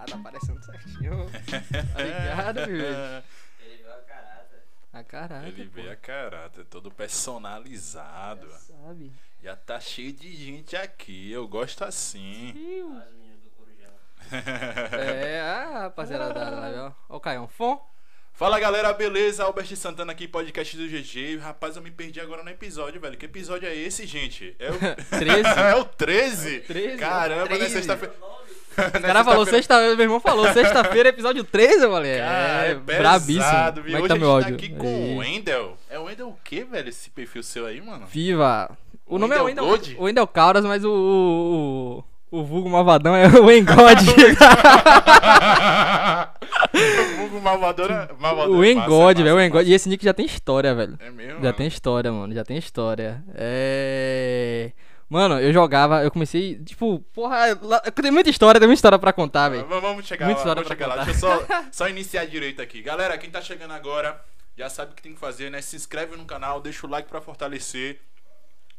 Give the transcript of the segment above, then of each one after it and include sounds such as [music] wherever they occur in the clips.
Ah, tá aparecendo certinho. [laughs] Tá ligado, meu? Ele viu a caráter. A caráter. Ele pô. vê a caráter, todo personalizado. Já sabe. Já tá cheio de gente aqui, eu gosto assim. As meninas do Corujão. [laughs] É, a rapaziada da live, ó. Ó o Caião. Fom. Fala galera, beleza? Albert Santana aqui, podcast do GG. Rapaz, eu me perdi agora no episódio, velho. Que episódio é esse, gente? É o [laughs] 13. é o 13? 13, Caramba, né? 13. Sexta-feira. [laughs] O cara falou sexta meu irmão falou, sexta-feira, episódio 13, eu falei. Cara, É, é brabíssimo. pesado, Como é que Hoje tá a meu gente tá áudio? aqui com o. Wendel. É o Wendel o quê, velho? Esse perfil seu aí, mano? Viva. O nome é Wendel o Wendel Caldas, mas o, o, o, o vulgo malvadão é o Engode. [laughs] [laughs] o vulgo malvadora. malvadora o é Engode, massa, velho, o Engode. E esse nick já tem história, velho. É mesmo? Já mano? tem história, mano. Já tem história. É. Mano, eu jogava, eu comecei, tipo, porra, lá- tem muita história, tem muita história pra contar, velho. Vamos chegar Muita lá, história vamos chegar lá. contar. Deixa eu só, [laughs] só iniciar direito aqui. Galera, quem tá chegando agora já sabe o que tem que fazer, né? Se inscreve no canal, deixa o like pra fortalecer.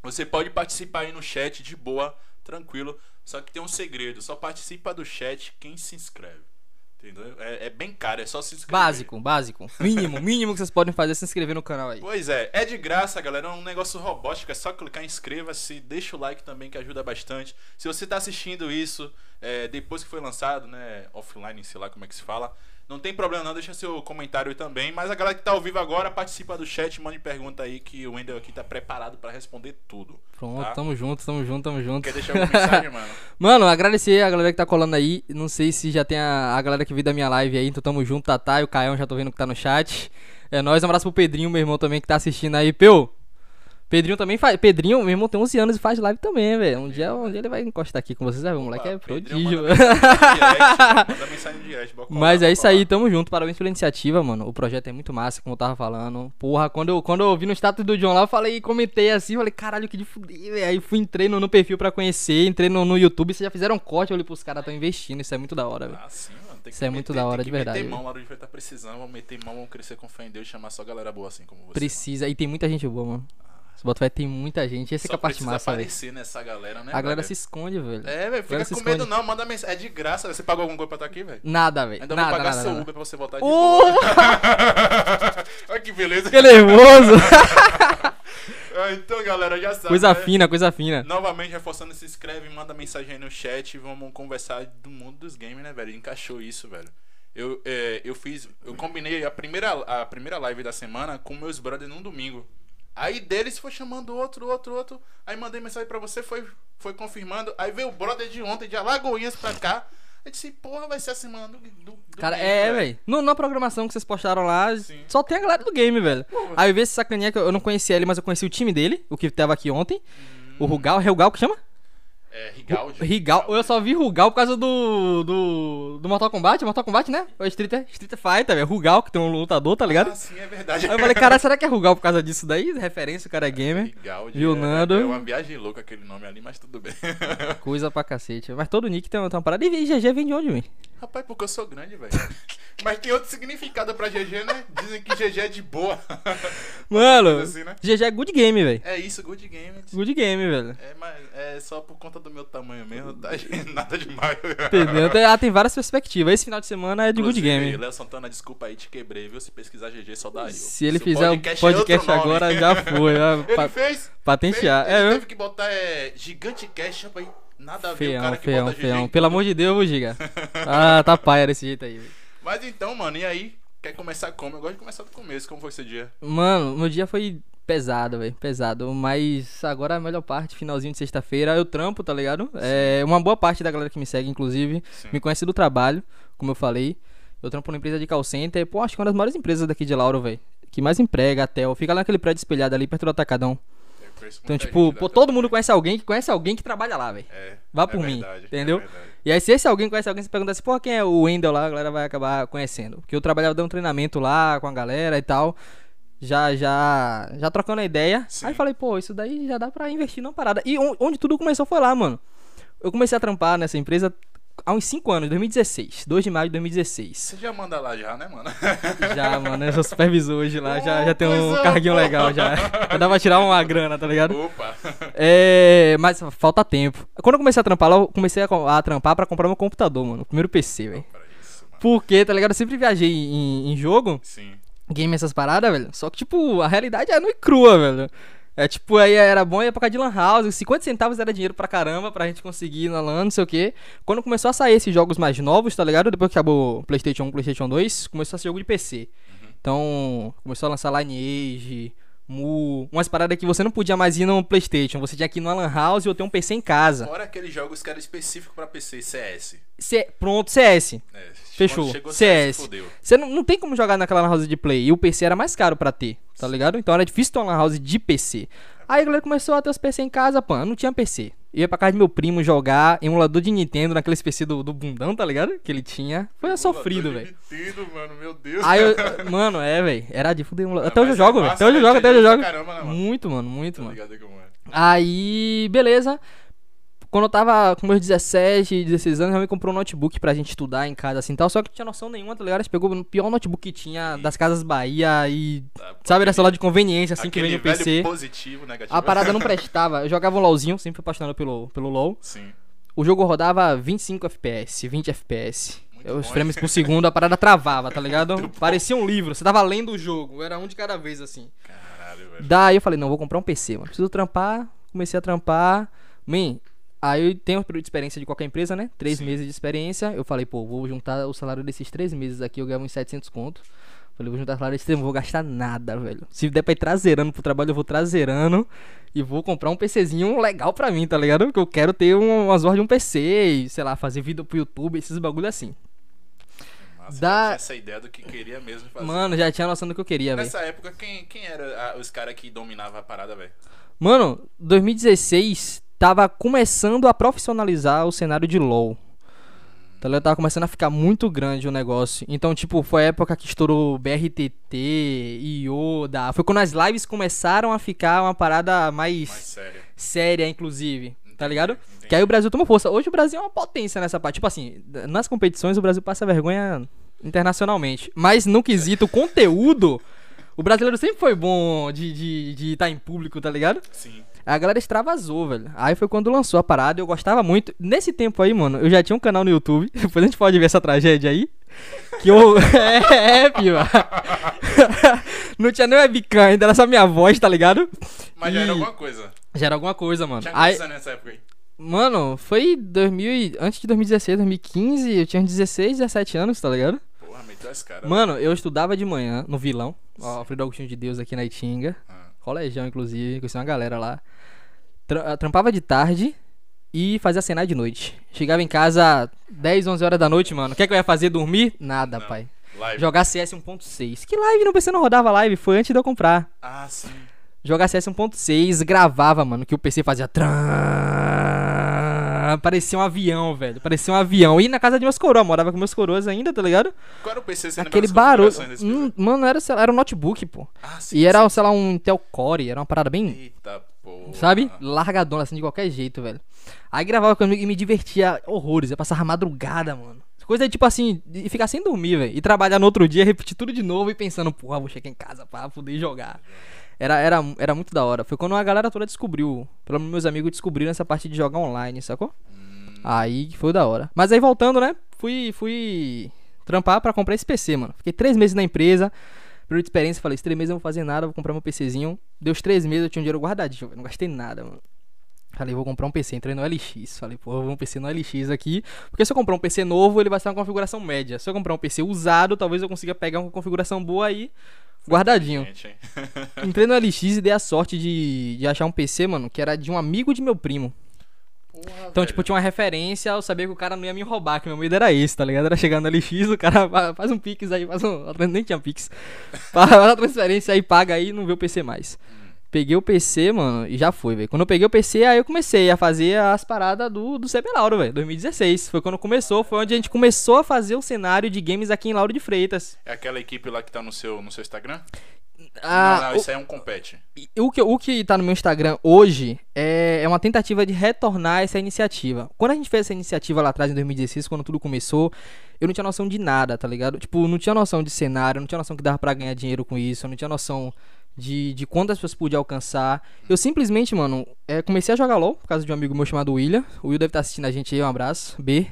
Você pode participar aí no chat de boa, tranquilo. Só que tem um segredo, só participa do chat quem se inscreve. Entendeu? É, é bem caro, é só se inscrever. Básico, básico. Mínimo, [laughs] mínimo que vocês podem fazer é se inscrever no canal aí. Pois é, é de graça, galera. É um negócio robótico. É só clicar em inscreva-se. Deixa o like também, que ajuda bastante. Se você tá assistindo isso é, depois que foi lançado, né? Offline, sei lá como é que se fala. Não tem problema, não. Deixa seu comentário aí também. Mas a galera que tá ao vivo agora, participa do chat. Mande pergunta aí que o Wendel aqui tá preparado pra responder tudo. Pronto, tá? tamo junto, tamo junto, tamo junto. Quer deixar alguma mensagem, mano? [laughs] Mano, agradecer a galera que tá colando aí. Não sei se já tem a, a galera que viu da minha live aí, então tamo junto, Tatá e o Caião, já tô vendo que tá no chat. É nóis, um abraço pro Pedrinho, meu irmão também, que tá assistindo aí. Peu! Pedrinho também faz. Pedrinho, meu irmão, tem 11 anos e faz live também, velho. Um dia, um dia ele vai encostar aqui com vocês, ver, o moleque é Opa, prodígio. Manda mensagem em direct, manda [laughs] Mas é isso aí, tamo junto. Parabéns pela iniciativa, mano. O projeto é muito massa, como eu tava falando. Porra, quando eu, quando eu vi no status do John lá, eu falei, comentei assim, falei, caralho, que de fuder, velho. Aí fui, entrei no, no perfil pra conhecer, entrei no, no YouTube, vocês já fizeram um corte, eu olhei pros caras tão investindo, isso é muito da hora, velho. Ah, sim, mano. Tem Isso é muito meter- da hora, de verdade. Meter mão lá onde vai estar precisando, vamos meter mão, vamos crescer com fé em Deus e chamar só galera boa assim como você. Precisa, e tem muita gente boa, mano. Se bota vai tem muita gente, essa Só é a parte massa, aparecer nessa galera, né? A galera velho? se esconde, velho. É, velho, fica com medo não, manda mensagem. É de graça. Você pagou alguma coisa pra estar aqui, velho? Nada, velho. Ainda Nada, vou pagar nada, seu nada. Uber pra você voltar de boa. [laughs] [laughs] Olha que beleza. que nervoso. [laughs] Ah, Então, galera, já sabe. coisa né? fina, coisa fina. Novamente, reforçando, se inscreve, manda mensagem aí no chat. Vamos conversar do mundo dos games, né, velho? Encaixou isso, velho. Eu, é, eu fiz. Eu combinei a primeira, a primeira live da semana com meus brothers num domingo. Aí deles foi chamando outro, outro, outro. Aí mandei mensagem pra você, foi, foi confirmando. Aí veio o brother de ontem, de Alagoinhas pra cá. Eu disse, porra, vai ser a semana do. do, do Cara, game, é, velho. Na programação que vocês postaram lá, Sim. só tem a galera do game, velho. Aí eu vi esse sacaninha que eu não conhecia ele, mas eu conheci o time dele, o que tava aqui ontem. O Rugal, é Rugal que chama? É, Rigaldi. Rigal. Eu só vi Rugal por causa do. do. do Mortal Kombat, Mortal Kombat, né? O Street, Street Fighter, velho. Rugal, que tem um lutador, tá ligado? Ah, sim, é verdade. Aí eu falei, cara, será que é Rugal por causa disso daí? Referência, o cara é gamer. Rigaldi. Viu, é, Nando? É uma viagem louca aquele nome ali, mas tudo bem. Coisa pra cacete. Mas todo nick tem uma, tem uma parada. E GG vem de onde, velho? Rapaz, porque eu sou grande, velho. [laughs] Mas tem outro significado pra GG, né? Dizem que GG é de boa. [laughs] Mano, assim, né? GG é good game, velho. É isso, good game. Good game, velho. É, mas é só por conta do meu tamanho mesmo, tá? [laughs] Nada demais. Entendeu? Tem- Ah, tem várias perspectivas. Esse final de semana é de good Inclusive, game. Léo Santana, desculpa aí, te quebrei, viu? Se pesquisar GG, só dá eu. Se ele fizer o é podcast, outro nome. agora, já foi. Já, Ele pa- fez? patentear. Fez, É, ele eu- teve que botar é, Gigante Cash, rapaz. Nada a ver o cara que feião, bota GG. em Pelo amor de Deus, Giga. [laughs] Ah, tá paia desse jeito aí. velho. Mas então, mano, e aí? Quer começar como? Eu gosto de começar do começo. Como foi esse dia? Mano, meu dia foi pesado, velho. Pesado. Mas agora a melhor parte, finalzinho de sexta-feira, eu trampo, tá ligado? É, uma boa parte da galera que me segue, inclusive, Sim. me conhece do trabalho, como eu falei. Eu trampo numa empresa de call center. Pô, acho que é uma das maiores empresas daqui de Lauro, velho. Que mais emprega, até. Fica lá naquele prédio espelhado ali, perto do Atacadão. Conheço Então, tipo, pô, todo mundo conhece alguém que conhece alguém que trabalha lá, velho. É. Vá é por mim, verdade, é entendeu? verdade. E aí, se esse alguém conhece alguém, você pergunta assim, pô, quem é o Wendel lá, a galera vai acabar conhecendo. Porque eu trabalhava dando treinamento lá com a galera e tal. Já, já, já trocando a ideia. Sim. Aí falei, pô, isso daí já dá pra investir numa parada. E on- onde tudo começou foi lá, mano. Eu comecei a trampar nessa empresa há uns 5 anos, 2016. 2 de maio de 2016. Você já manda lá já, né, mano? [laughs] Já, mano, eu sou supervisor hoje lá, já, já tem um Coisa carguinho boa. legal já. Já dá pra tirar uma grana, tá ligado? Opa! É, mas falta tempo. Quando eu comecei a trampar lá, eu comecei a, a trampar pra comprar meu computador, mano. O primeiro PC, velho. Porque, tá ligado? Eu sempre viajei em, em jogo, Sim. game, essas paradas, velho. Só que, tipo, a realidade é nua e crua, velho. É tipo, aí era bom ir pra casa de Lan House, 50 centavos era dinheiro pra caramba pra gente conseguir ir na LAN, não sei o quê. Quando começou a sair esses jogos mais novos, tá ligado? Depois que acabou PlayStation 1, PlayStation 2, começou a ser jogo de PC. Então, começou a lançar Lineage, Mu, umas paradas que você não podia mais ir no PlayStation, você tinha que ir numa Lan House ou ter um PC em casa. Fora aqueles jogos que eram específicos pra PC, CS. C- pronto, CS. né? Fechou. CS. Você não, não tem como jogar naquela lan house de play. E o PC era mais caro pra ter, tá ligado? Então era difícil ter uma lan house de PC. Aí a galera começou a ter os PC em casa, pô. eu Não tinha PC. Eu ia pra casa do meu primo jogar emulador de Nintendo naqueles PC do, do bundão, tá ligado? Que ele tinha. Foi sofrido, velho. Nintendo, mano, meu Deus. Aí eu. [laughs] Mano, é, velho. Era de fuder emulador. Não, Até hoje eu é jogo, velho. Até hoje eu né? jogo, até hoje eu jogo. caramba, né, mano? Muito, mano, muito, mano. ligado é? Aí, beleza. Quando eu tava com meus 17, 16 anos, eu me comprou um notebook pra gente estudar em casa assim tal. Só que não tinha noção nenhuma, tá ligado? A gente pegou o pior notebook que tinha das casas Bahia e. Tá, Sabe, era celular de conveniência, assim que vem no PC. positivo, negativo. A parada não prestava. Eu jogava um LOLzinho, sempre fui apaixonado pelo, pelo LOL. Sim. O jogo rodava 25 FPS, 20 FPS. Muito Os bom, frames hein? por segundo, a parada travava, tá ligado? Parecia um livro, você tava lendo o jogo, era um de cada vez assim. Caralho, velho. Daí eu falei, não, vou comprar um PC, mano. Preciso trampar. Comecei a trampar. Man, aí eu tenho de experiência de qualquer empresa, né? Três Sim. meses de experiência. Eu falei, pô, vou juntar o salário desses três meses aqui, eu ganho uns 700 conto. Falei, vou juntar o salário desses três, não vou gastar nada, velho. Se der pra ir traseirando pro trabalho, eu vou traseirando. E vou comprar um PCzinho legal pra mim, tá ligado? Porque eu quero ter um, umas horas de um PC e, sei lá, fazer vídeo pro YouTube, esses bagulho assim. Massa, Da- já tinha essa ideia do que queria mesmo fazer. Mano, já tinha noção do que eu queria, velho. Nessa época, quem, quem era ah, os caras que dominavam a parada, velho? Mano, 2016 tava começando a profissionalizar o cenário de LoL. Tá ligado? Tava começando a ficar muito grande o negócio. Então, tipo, foi a época que estourou BRTT, Yoda. Foi quando as lives começaram a ficar uma parada mais, Mais sério. séria, inclusive. Tá ligado? entendi. Que aí o Brasil tomou força. Hoje o Brasil é uma potência nessa parte. Tipo assim, nas competições o Brasil passa vergonha internacionalmente. Mas no quesito conteúdo, o brasileiro sempre foi bom de estar de, tá em público, tá ligado? Sim. A galera extravasou, velho. Aí foi quando lançou a parada, eu gostava muito. Nesse tempo aí, mano, eu já tinha um canal no YouTube. [laughs] Depois a gente pode ver essa tragédia aí. Que eu. [laughs] é, é, pior. [laughs] Não tinha nem webcam ainda, era só minha voz, tá ligado? Mas já E- era alguma coisa. Já era alguma coisa, mano. Tinha Aí, nessa época aí? mano, foi 2000 e- antes de 2016, 2015, eu tinha uns 16, 17 anos, tá ligado? Porra, meteu as caras. Mano, eu estudava de manhã no Vilão. Ó, Alfredo Agostinho de Deus aqui na Itinga. Ah, Colegião, inclusive, conheci uma galera lá. Tra- trampava de tarde e fazia cenar de noite. Chegava em casa 10, 11 horas da noite, mano. O que, é que eu ia fazer? Dormir? Nada, Não. pai. live. Jogar CS 1.6. Que live? Não PC não rodava live, foi antes de eu comprar. Ah, sim. Jogar CS 1.6, gravava, mano, que o PC fazia tran. Parecia um avião, velho. Parecia um avião. E na casa de meus coroas, morava com meus coroas ainda, tá ligado? Qual era o PC? Você Aquele barulho. Hum, mano, era, lá, era um notebook, pô. Ah, sim. E era, sim. sei lá, um Intel Core, era uma parada bem Eita porra. Sabe? Largadona, assim, de qualquer jeito, velho. Aí gravava comigo e me divertia horrores. Eu passava madrugada, mano. Coisa tipo assim, de ficar sem dormir, velho. E trabalhar no outro dia, repetir tudo de novo e pensando, porra, vou chegar em casa pra poder jogar. Era, era, era muito da hora. Foi quando a galera toda descobriu. Pelo menos meus amigos descobriram essa parte de jogar online, sacou? Hum, Aí que foi da hora. Mas aí voltando, né? Fui, fui trampar pra comprar esse PC, mano. Fiquei três meses na empresa. Período de experiência, falei, esses três meses eu não vou fazer nada, vou comprar meu PCzinho. Deu os três meses, eu tinha um dinheiro guardadinho, não gastei nada, mano. Falei, vou comprar um PC, entrei no LX. Falei, pô, vou um PC no LX aqui. Porque se eu comprar um PC novo, ele vai ser uma configuração média. Se eu comprar um PC usado, talvez eu consiga pegar uma configuração boa aí, guardadinho. gente? [laughs] Entrei no LX e dei a sorte de, de achar um PC, mano, que era de um amigo de meu primo. Porra, Então, velho. tipo, tinha uma referência, eu sabia que o cara não ia me roubar, que meu medo era esse, tá ligado? Era chegar no LX, o cara "Fa- faz um Pix aí, faz um. [laughs] Nem tinha Pix. [laughs] Faz uma transferência aí, paga aí e não vê o PC mais. Peguei o PC, mano, e já foi, velho. Quando eu peguei o PC, aí eu comecei a fazer as paradas do, do CB Lauro, velho. 2016. Foi quando começou, foi onde a gente começou a fazer o cenário de games aqui em Lauro de Freitas. É aquela equipe lá que tá no seu, no seu Instagram? Ah, não, não, isso aí é um compete. o, o, que, o que tá no meu Instagram hoje é, é uma tentativa de retornar essa iniciativa. Quando a gente fez essa iniciativa lá atrás, em 2016, quando tudo começou, eu não tinha noção de nada, tá ligado? Tipo, não tinha noção de cenário, não tinha noção que dava pra ganhar dinheiro com isso, eu não tinha noção de, de quantas pessoas podia alcançar. Eu simplesmente, mano, é, comecei a jogar LOL por causa de um amigo meu chamado William. O Will deve estar assistindo a gente aí, um abraço. B.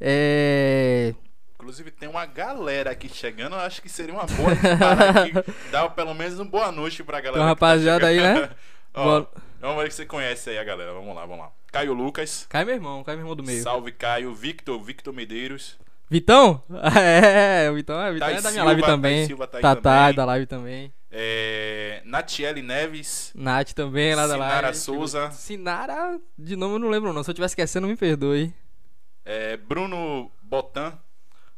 É. Inclusive, tem uma galera aqui chegando. Eu acho que seria uma boa aqui, [laughs] dar pelo menos uma boa noite pra galera. Tem uma que tá rapaziada aí, né? [laughs] Ó, Boa- vamos ver se você conhece aí a galera. Vamos lá, vamos lá. Caio Lucas. Cai meu irmão, cai meu irmão do meio. Salve, Caio. Victor, Victor Medeiros. Vitão? [laughs] É, o Vitão, é, o Vitão Thaís é da minha Silva, live também. Silva tá aí Tatá também. é da live também. É, Natiele Neves. Nath também é lá da live. Sinara Souza. Sinara, de nome eu não lembro não. Se eu estiver esquecendo, me perdoe. É, Bruno Botan.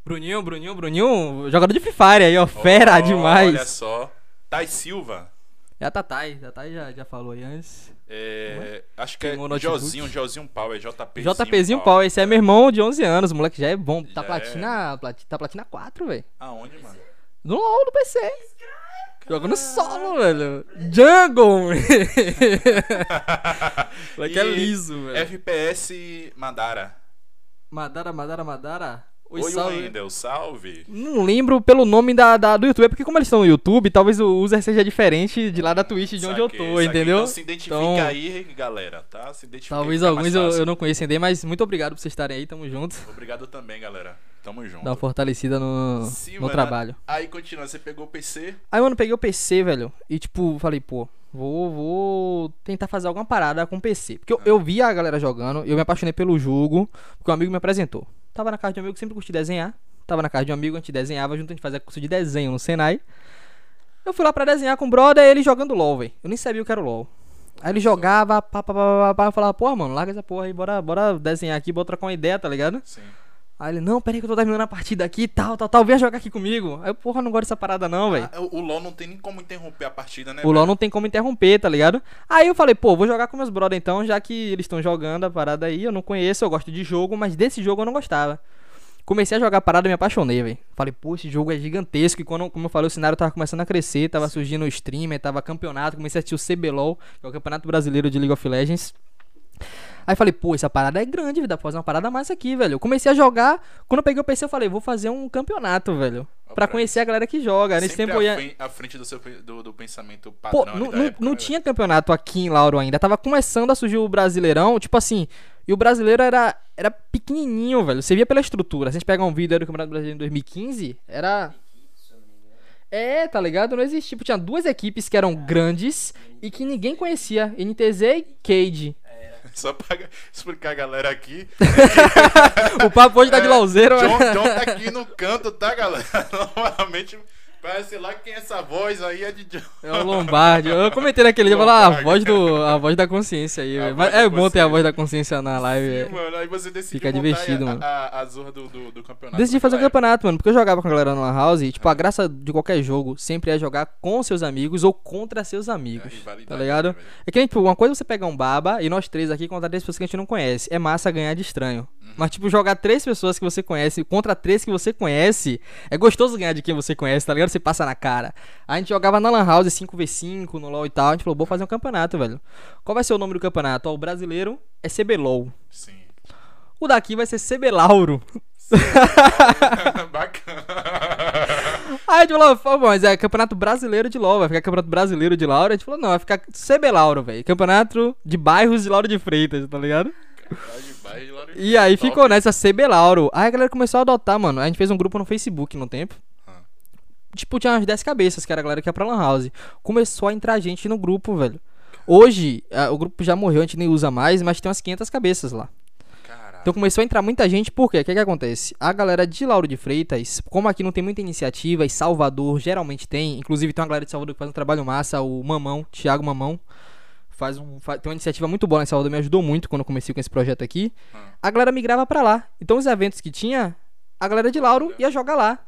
Bruninho, Bruninho, Bruninho, jogador de Free Fire aí, ó. Fera Ó, demais. Olha só. Thais Silva. É a Tatai, Tatai já, já falou aí antes. É, acho que é Pegou o notebook. Jozinho, Jozinho Pau, é JPzinho. JPzinho Pau, esse é meu irmão de 11 anos, o moleque já é bom. Tá Já platina, plati- tá platina 4, velho. Aonde, mano? No LoL, no PC. Jogando solo, velho. Jungle. [laughs] moleque é liso, velho. FPS Madara. Madara, Madara, Madara. Oi, Oi, salve. Wendel, salve. Não lembro pelo nome da, da- do YouTube, é porque como eles estão no YouTube, talvez o user seja diferente de lá da Twitch de onde eu tô, saquei. entendeu? Então se identifica Então, aí, galera, tá? Se identifica Talvez alguns eu, eu não conheçam ainda, mas muito obrigado por vocês estarem aí, tamo junto. Obrigado também, galera. Tamo junto. Dá uma fortalecida no, Sim, no mano. trabalho. Aí continua, você pegou o PC. Aí, mano, peguei o PC, velho, e tipo, falei, pô, vou, vou tentar fazer alguma parada com o PC. Porque eu, eu vi a galera jogando, eu me apaixonei pelo jogo, porque um amigo me apresentou. Tava na casa de um amigo, sempre curti desenhar. Tava na casa de um amigo, a gente desenhava junto, a gente fazia curso de desenho no Senai. Eu fui lá pra desenhar com o brother, ele jogando LOL, velho. Eu nem sabia o que era o LOL. Aí ele jogava, pá, pá, pá, pá, pá, eu falava, porra, mano, larga essa porra aí, bora, bora desenhar aqui, bora trocar uma ideia, tá ligado? Sim. Aí ele, não, peraí que eu tô terminando a partida aqui, tal, tal, tal, vem jogar aqui comigo. Aí eu, porra, não gosto dessa parada não, velho. Ah, o o LoL não tem nem como interromper a partida, né? O LoL não tem como interromper, tá ligado? Aí eu falei, pô, vou jogar com meus brother então, já que eles estão jogando a parada aí, eu não conheço, eu gosto de jogo, mas desse jogo eu não gostava. Comecei a jogar a parada e me apaixonei, velho. Falei, pô, esse jogo é gigantesco. E quando, como eu falei, o cenário tava começando a crescer, tava surgindo o streamer, tava campeonato. Comecei a assistir o CBLOL, que é o Campeonato Brasileiro de League of Legends. Aí falei, pô, essa parada é grande, dá pra fazer uma parada massa aqui, velho. Eu comecei a jogar, quando eu peguei o PC, eu falei, vou fazer um campeonato, velho. Pra conhecer a galera que joga. Nesse Sempre tempo eu ia. à à frente do, seu, do, do pensamento Pô, padrão ali não, época, não né, tinha campeonato aqui em Lauro ainda. Tava começando a surgir o Brasileirão, tipo assim. E o brasileiro era, era pequenininho, velho. Você via pela estrutura. Se a gente pegar um vídeo do Campeonato Brasileiro em 2015, era. É, tá ligado? Não existia. Tipo, tinha duas equipes que eram grandes e que ninguém conhecia: NTZ e Cade. [laughs] Só pra explicar a galera aqui. [laughs] O papo hoje tá de É, lauzeiro, John, né? John tá aqui no canto, tá, galera? [laughs] Novamente, parece lá quem é essa voz aí é de John. É o Lombardi. Eu comentei naquele dia, [laughs] falei, ah, a voz, do, a voz da consciência aí. Mas é bom ter a voz da consciência na live. Sim, mano, aí você decidiu Fica divertido, a, mano. A, a zorra do, do, do campeonato. Decidi fazer o naquela campeonato, mano, porque eu jogava com a galera no House e, tipo, a graça de qualquer jogo sempre é jogar com seus amigos ou contra seus amigos. É, tá ligado? né? É que tipo, uma coisa é você pegar um baba e nós três aqui contra três pessoas que a gente não conhece. É massa ganhar de estranho. Uhum. Mas, tipo, jogar três pessoas que você conhece contra três que você conhece, é gostoso ganhar de quem você conhece, tá ligado? Você passa na cara. A gente jogava na Lan House 5v5, no LoL e tal. A gente falou, vou fazer um campeonato, velho. Qual vai ser o nome do campeonato? Ó, o brasileiro é CBLOL. Sim. O daqui vai ser CB Lauro. [laughs] Bacana. Aí a gente falou, mas é campeonato brasileiro de LoL, vai ficar campeonato brasileiro de Lauro. A gente falou, não, vai ficar CB Lauro, velho. Campeonato de bairros de Lauro de Freitas, tá ligado? Caralho, lá no- E aí Top. ficou nessa CB Lauro. Aí a galera começou a adotar, mano. A gente fez um grupo no Facebook no tempo. Tipo, tinha umas 10 cabeças, que era a galera que ia pra Lan House. Começou a entrar gente no grupo, velho. Hoje, ah, o grupo já morreu, a gente nem usa mais, mas tem umas 500 cabeças lá. Caralho. Então começou a entrar muita gente, por quê? O que, que acontece? A galera de Lauro de Freitas, como aqui não tem muita iniciativa, e Salvador geralmente tem, inclusive tem uma galera de Salvador que faz um trabalho massa, o Mamão, Thiago Mamão, faz um, fa- tem uma iniciativa muito boa em Salvador, me ajudou muito quando eu comecei com esse projeto aqui. Ah. A galera migrava pra lá. Então os eventos que tinha, a galera de Lauro ia jogar lá.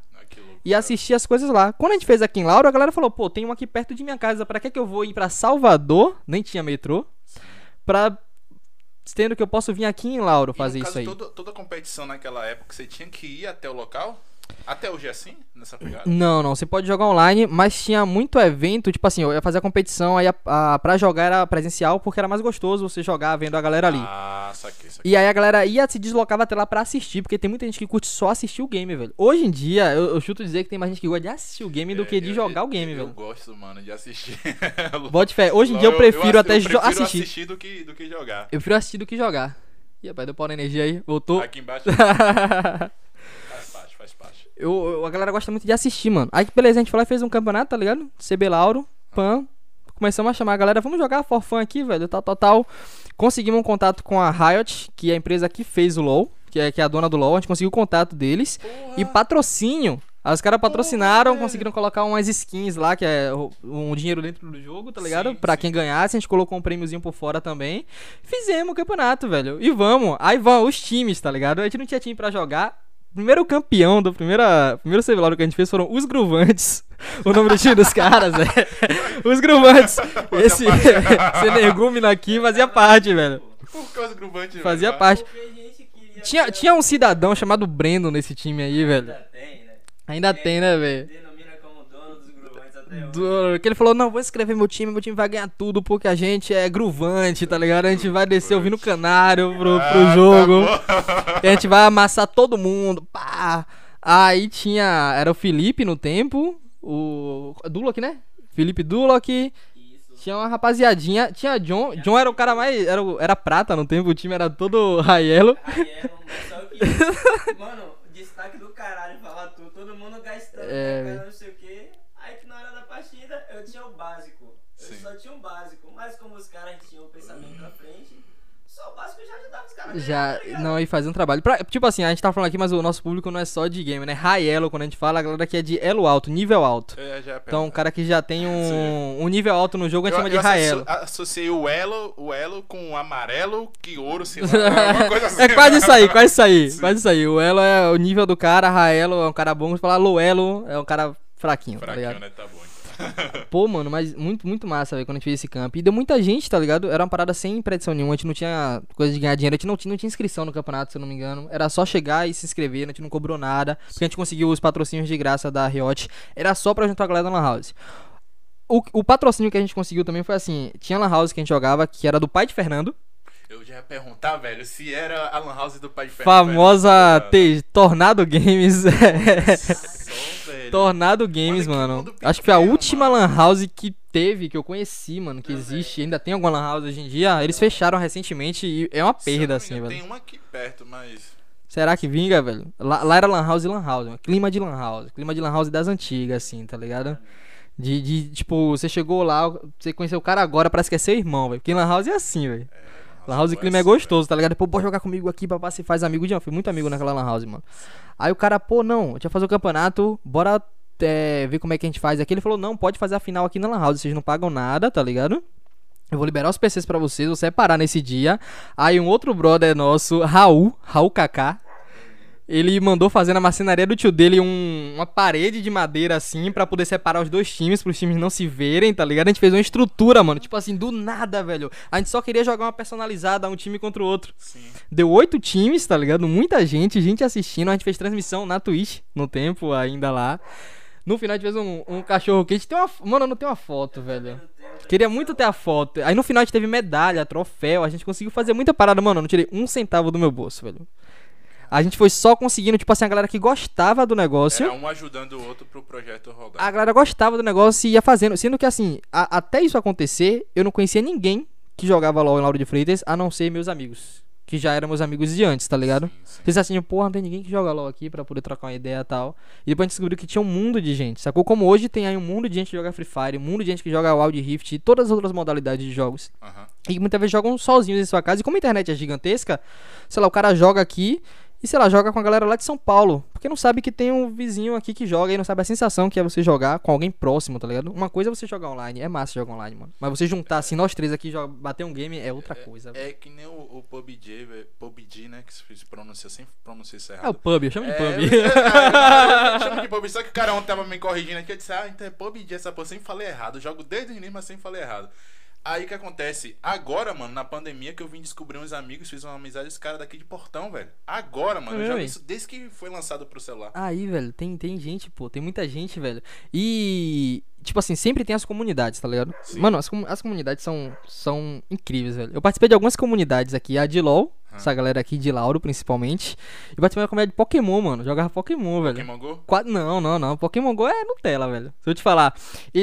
E assistir as coisas lá. Quando a gente fez aqui em Lauro, a galera falou: pô, tem um aqui perto de minha casa, pra que que eu vou ir pra Salvador? Nem tinha metrô. Pra. Tendo que eu posso vir aqui em Lauro E, fazer isso caso, aí. Toda, toda competição naquela época, você tinha que ir até o local? Até hoje é assim? Nessa pegada? Não, não, você pode jogar online, mas tinha muito evento, tipo assim, eu ia fazer a competição, aí a, a, pra jogar era presencial, porque era mais gostoso você jogar vendo a galera ali. Ah, saquei, saquei. E aí a galera ia se deslocava até lá pra assistir, porque tem muita gente que curte só assistir o game, velho. Hoje em dia, eu, eu chuto dizer que tem mais gente que gosta de assistir o game do É, que de eu- jogar o eu- game, eu, velho. gosto, mano, de assistir. [laughs] Bote fé. Hoje em dia eu prefiro até eu prefiro assistir. assistir do que, do que jogar. Eu prefiro assistir do que jogar. Ih, rapaz, deu pau na energia aí, voltou. Aqui embaixo [laughs] faz parte. Eu, eu- a galera gosta muito de assistir, mano. Aí que beleza, a gente foi lá e fez um campeonato, tá ligado? CB Lauro, Pan. Começamos a chamar a galera, vamos jogar for fun aqui, velho, tal, tal, tal. Conseguimos um contato com a Riot, que é a empresa que fez o LoL, que é, que é a dona do LoL. A gente conseguiu o contato deles. E patrocínio. Aí Os caras patrocinaram, conseguiram colocar umas skins lá, que é um dinheiro dentro do jogo, tá ligado? Sim, pra sim. quem ganhasse, a gente colocou um prêmiozinho por fora também. Fizemos o campeonato, velho. E vamos. Aí vão os times, tá ligado? A gente não tinha time pra jogar. Primeiro campeão do primeira, primeiro CBLOL que a gente fez foram os Gruvantes. O nome do time dos caras, é. [laughs] Os Gruvantes. Esse, esse energúmeno [laughs] aqui fazia parte, velho. Por causa do gruvante, Fazia velho. parte. Tinha, tinha um cidadão chamado Brendo nesse time aí, velho. Ainda tem, né? Ainda tem, né, velho? Denomina como dono dos gruvantes até hoje. Do- que ele falou, não, vou escrever meu time, meu time vai ganhar tudo, porque a gente é gruvante, tá ligado? A gente vai descer ouvindo canário pro, Ah, pro tá jogo. e a gente vai amassar todo mundo. Pá! Aí tinha. Era o Felipe no tempo. O. Duloc, né? Felipe Duloc. Isso. Tinha uma rapaziadinha. Tinha John. John era o cara mais. Era, o- era prata no tempo, o time era todo raielo. Só que. [laughs] Mano, destaque do caralho falar tudo. Todo mundo gastando, É. pegando não sei o quê. Aí que na hora da partida eu tinha o básico. Eu Sim. só tinha o básico. Mas como os caras tinham o pensamento na frente, só o básico já ajudava os caras. a ganhar, Já, tá ligado? não, e fazer um trabalho. Pra- tipo assim, a gente tá falando aqui, mas o nosso público não é só de game, né? High elo, quando a gente fala, a galera que é de elo alto, nível alto. É, já é Então, o cara que já tem um, um nível alto no jogo, a gente eu, chama de high asso- elo. associei o elo, o elo com o amarelo, que ouro, sei lá, coisa [laughs] assim. É quase isso aí, quase isso aí, Sim. quase isso aí. O elo é o nível do cara, high elo é um cara bom, você falar low elo é um cara fraquinho, tá Fraquinho, ligado? né? Tá bom. [laughs] Pô, mano, mas muito, muito massa, velho, quando a gente fez esse campo. E deu muita gente, tá ligado? Era uma parada sem predição nenhuma, a gente não tinha coisa de ganhar dinheiro, a gente não tinha, não tinha inscrição no campeonato, se eu não me engano. Era só chegar e se inscrever, a gente não cobrou nada, porque a gente conseguiu os patrocínios de graça da Riot. Era só pra juntar a galera da Lan House. O, o patrocínio que a gente conseguiu também foi assim: tinha Lan House que a gente jogava, que era do pai de Fernando, Eu já ia perguntar, velho, se era a Lan House do Pai de Ferro. famosa Tornado Games. [laughs] Só. Tornado Games, mano. mundo Acho que foi a pequeno, última mano. Lan House que teve, que eu conheci, mano, que existe. Ainda tem alguma Lan House hoje em dia. Eles fecharam recentemente e é uma perda, assim, velho. Tem uma aqui perto, mas. Será que vinga, velho? Lá, lá era Lan House e Lan House, mano. Clima de Lan House. Clima de Lan House das antigas, assim, tá ligado? De, de, tipo, você chegou lá, você conheceu o cara agora, parece que é seu irmão, velho. Porque Lan House é assim, velho. Lan House e clima é gostoso, tá ligado? Pô, pode jogar comigo aqui, papá, se faz amigo de Fui muito amigo naquela Lan House, mano. Aí o cara, pô, não, deixa eu fazer o campeonato, bora é, ver como é que a gente faz aqui. Ele falou, não, pode fazer a final aqui na Lan House, vocês não pagam nada, tá ligado? Eu vou liberar os PCs pra vocês, vou separar nesse dia. Aí um outro brother nosso, Raul, Raul Kaká, ele mandou fazer na marcenaria do tio dele um- uma parede de madeira assim pra poder separar os dois times, pros times não se verem, tá ligado? A gente fez uma estrutura, mano, tipo assim, do nada, velho. A gente só queria jogar uma personalizada, um time contra o outro. Sim. Deu oito times, tá ligado? Muita gente, gente assistindo. A gente fez transmissão na Twitch, no tempo ainda lá. No final a gente fez um, um cachorro quente. Tem uma, mano, não tem uma foto, velho. Queria muito ter a foto. Aí no final a gente teve medalha, troféu. A gente conseguiu fazer muita parada, mano. Eu não tirei um centavo do meu bolso, velho. A gente foi só conseguindo, tipo assim, a galera que gostava do negócio. Era um ajudando o outro pro projeto rodar. A galera gostava do negócio e ia fazendo. Sendo que assim, a- até isso acontecer, eu não conhecia ninguém que jogava LOL em Lauro de Freitas, a não ser meus amigos. Que já eram meus amigos de antes, tá ligado? Sim, sim. Vocês assim, porra, não tem ninguém que joga LOL aqui pra poder trocar uma ideia e tal. E depois a gente descobriu que tinha um mundo de gente, sacou? Como hoje tem aí um mundo de gente que joga Free Fire, um mundo de gente que joga Wild Rift e todas as outras modalidades de jogos. Aham. E muitas vezes jogam sozinhos em sua casa. E como a internet é gigantesca, sei lá, o cara joga aqui e, sei lá, joga com a galera lá de São Paulo. Porque não sabe que tem um vizinho aqui que joga e não sabe a sensação que é você jogar com alguém próximo, tá ligado? Uma coisa é você jogar online, é massa jogar online, mano. Mas você juntar assim, nós três aqui, joga, bater um game é outra coisa. velho. É que nem o, o PUBG, velho. PUBG, né? Que se pronuncia, eu sempre pronunciei isso É o errado. pub, eu chamo de É, pub. eu- eu chamo de PUBG, só que o cara ontem tava me corrigindo aqui, eu disse, ah, então é PUBG essa porra, sempre falei errado, eu jogo desde o início, mas sempre falei errado. Aí que acontece? Agora, mano, na pandemia que eu vim descobrir uns amigos, fiz uma amizade esse cara daqui de Portão, velho. Agora, mano, eu jogo ué. isso desde que foi lançado pro celular. Aí, velho, tem, tem gente, pô, tem muita gente, velho. E, tipo assim, sempre tem as comunidades, tá ligado? Sim. Mano, as, as comunidades são, são incríveis, velho. Eu participei de algumas comunidades aqui, a de LOL, Ah. essa galera aqui de Lauro, principalmente. E participei da comunidade de Pokémon, mano. Jogava Pokémon, velho. Pokémon Go? Qua- Não, não, não. Pokémon Go é Nutella, velho. Se eu te falar,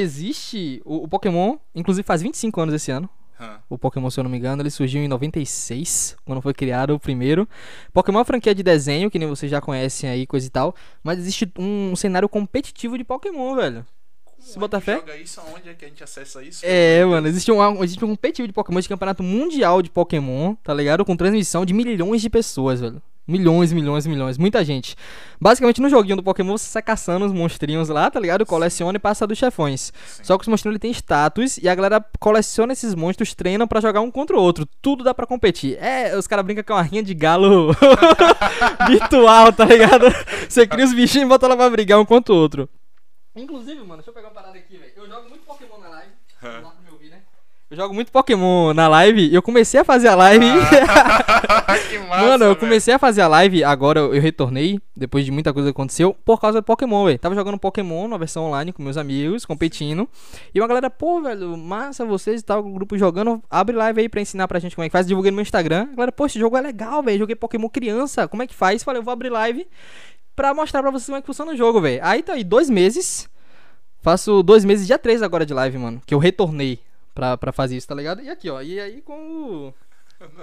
existe. O, o Pokémon, inclusive faz 25 anos esse ano. Hã. O Pokémon, se eu não me engano, ele surgiu em 96, quando foi criado o primeiro. Pokémon é uma franquia de desenho, que nem vocês já conhecem aí, coisa e tal. Mas existe um cenário competitivo de Pokémon, velho. Se é botar que fé? joga isso? Aonde é que a gente acessa isso? É, mano, existe um, existe um competitivo de Pokémon, de campeonato mundial de Pokémon, tá ligado? Com transmissão de milhões de pessoas, velho. Milhões, milhões, milhões. Muita gente. Basicamente, no joguinho do Pokémon, você sai caçando os monstrinhos lá, tá ligado? Coleciona e passa dos chefões. Sim. Só que os monstrinhos ele tem status e a galera coleciona esses monstros, treina pra jogar um contra o outro. Tudo dá pra competir. É, os caras brincam com uma rinha de galo [laughs] virtual, tá ligado? Você cria os bichinhos e bota lá pra brigar um contra o outro. Inclusive, mano, deixa eu pegar uma parada aqui, velho. Eu jogo muito Pokémon na live. Não dá pra me ouvir, né? Eu jogo muito Pokémon na live e eu comecei a fazer a live. [laughs] que massa, Mano, eu comecei a fazer a live, agora eu eu retornei, depois de muita coisa que aconteceu, por causa do Pokémon, velho. Tava jogando Pokémon na versão online com meus amigos, competindo. E uma galera, pô, velho, massa vocês e tal, o grupo jogando. Abre live aí pra ensinar pra gente como é que faz. Divulguei no meu Instagram. A galera, pô, esse jogo é legal, velho. Joguei Pokémon criança, como é que faz? Falei, eu vou abrir live pra mostrar pra vocês como é que funciona o jogo, velho. Aí tá aí, dois meses. Faço dois meses, dia três agora de live, mano. Que eu retornei pra, pra fazer isso, tá ligado? E aqui, ó. E aí com o. [laughs]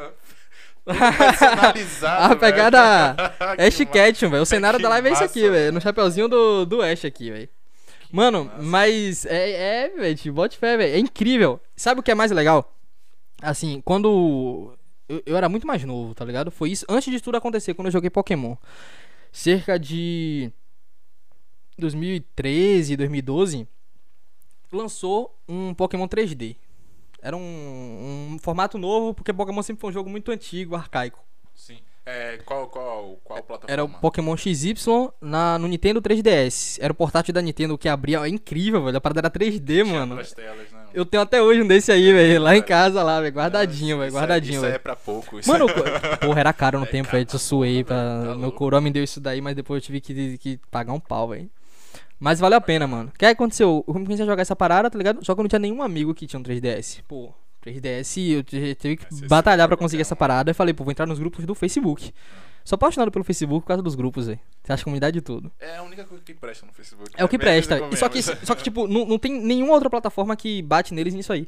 A pegada velho. [laughs] Ash Ketchum, velho. O [laughs] cenário que da live é esse massa, aqui, velho. No chapeuzinho do, do Ash aqui, velho. Mano, massa. mas é, é velho, te bote fé, velho. É incrível. Sabe o que é mais legal? Assim, quando eu, eu era muito mais novo, tá ligado? Foi isso antes de tudo acontecer, quando eu joguei Pokémon. Cerca de 2013, 2012, lançou um Pokémon 3D. Era um, um formato novo, porque Pokémon sempre foi um jogo muito antigo, arcaico. Sim. É, qual, qual, qual plataforma? Era o Pokémon XY na, no Nintendo 3DS. Era o portátil da Nintendo que abria. É incrível, velho. A parada era 3D, Tinha mano. telas, né? Eu tenho até hoje um desse aí, velho. Lá em casa, lá, velho. Guardadinho, velho. Isso é- Guardadinho, Isso é pra pouco. isso Mano, [laughs] é- porra, era caro no É tempo, velho. Eu suei pra. Tá Meu coroa me deu isso daí, mas depois eu tive que, que pagar um pau, velho. Mas valeu a pena, mano. O que aconteceu? Eu comecei a jogar essa parada, tá ligado? Só que eu não tinha nenhum amigo que tinha um 3DS. Pô, 3DS, eu tive que batalhar pra conseguir essa parada. Eu falei, pô, vou entrar nos grupos do Facebook. Sou apaixonado pelo Facebook por causa dos grupos, velho. Você acha comunidade de tudo. É a única coisa que presta no Facebook. É o que presta. Só que, só que tipo, não, não tem nenhuma outra plataforma que bate neles nisso aí.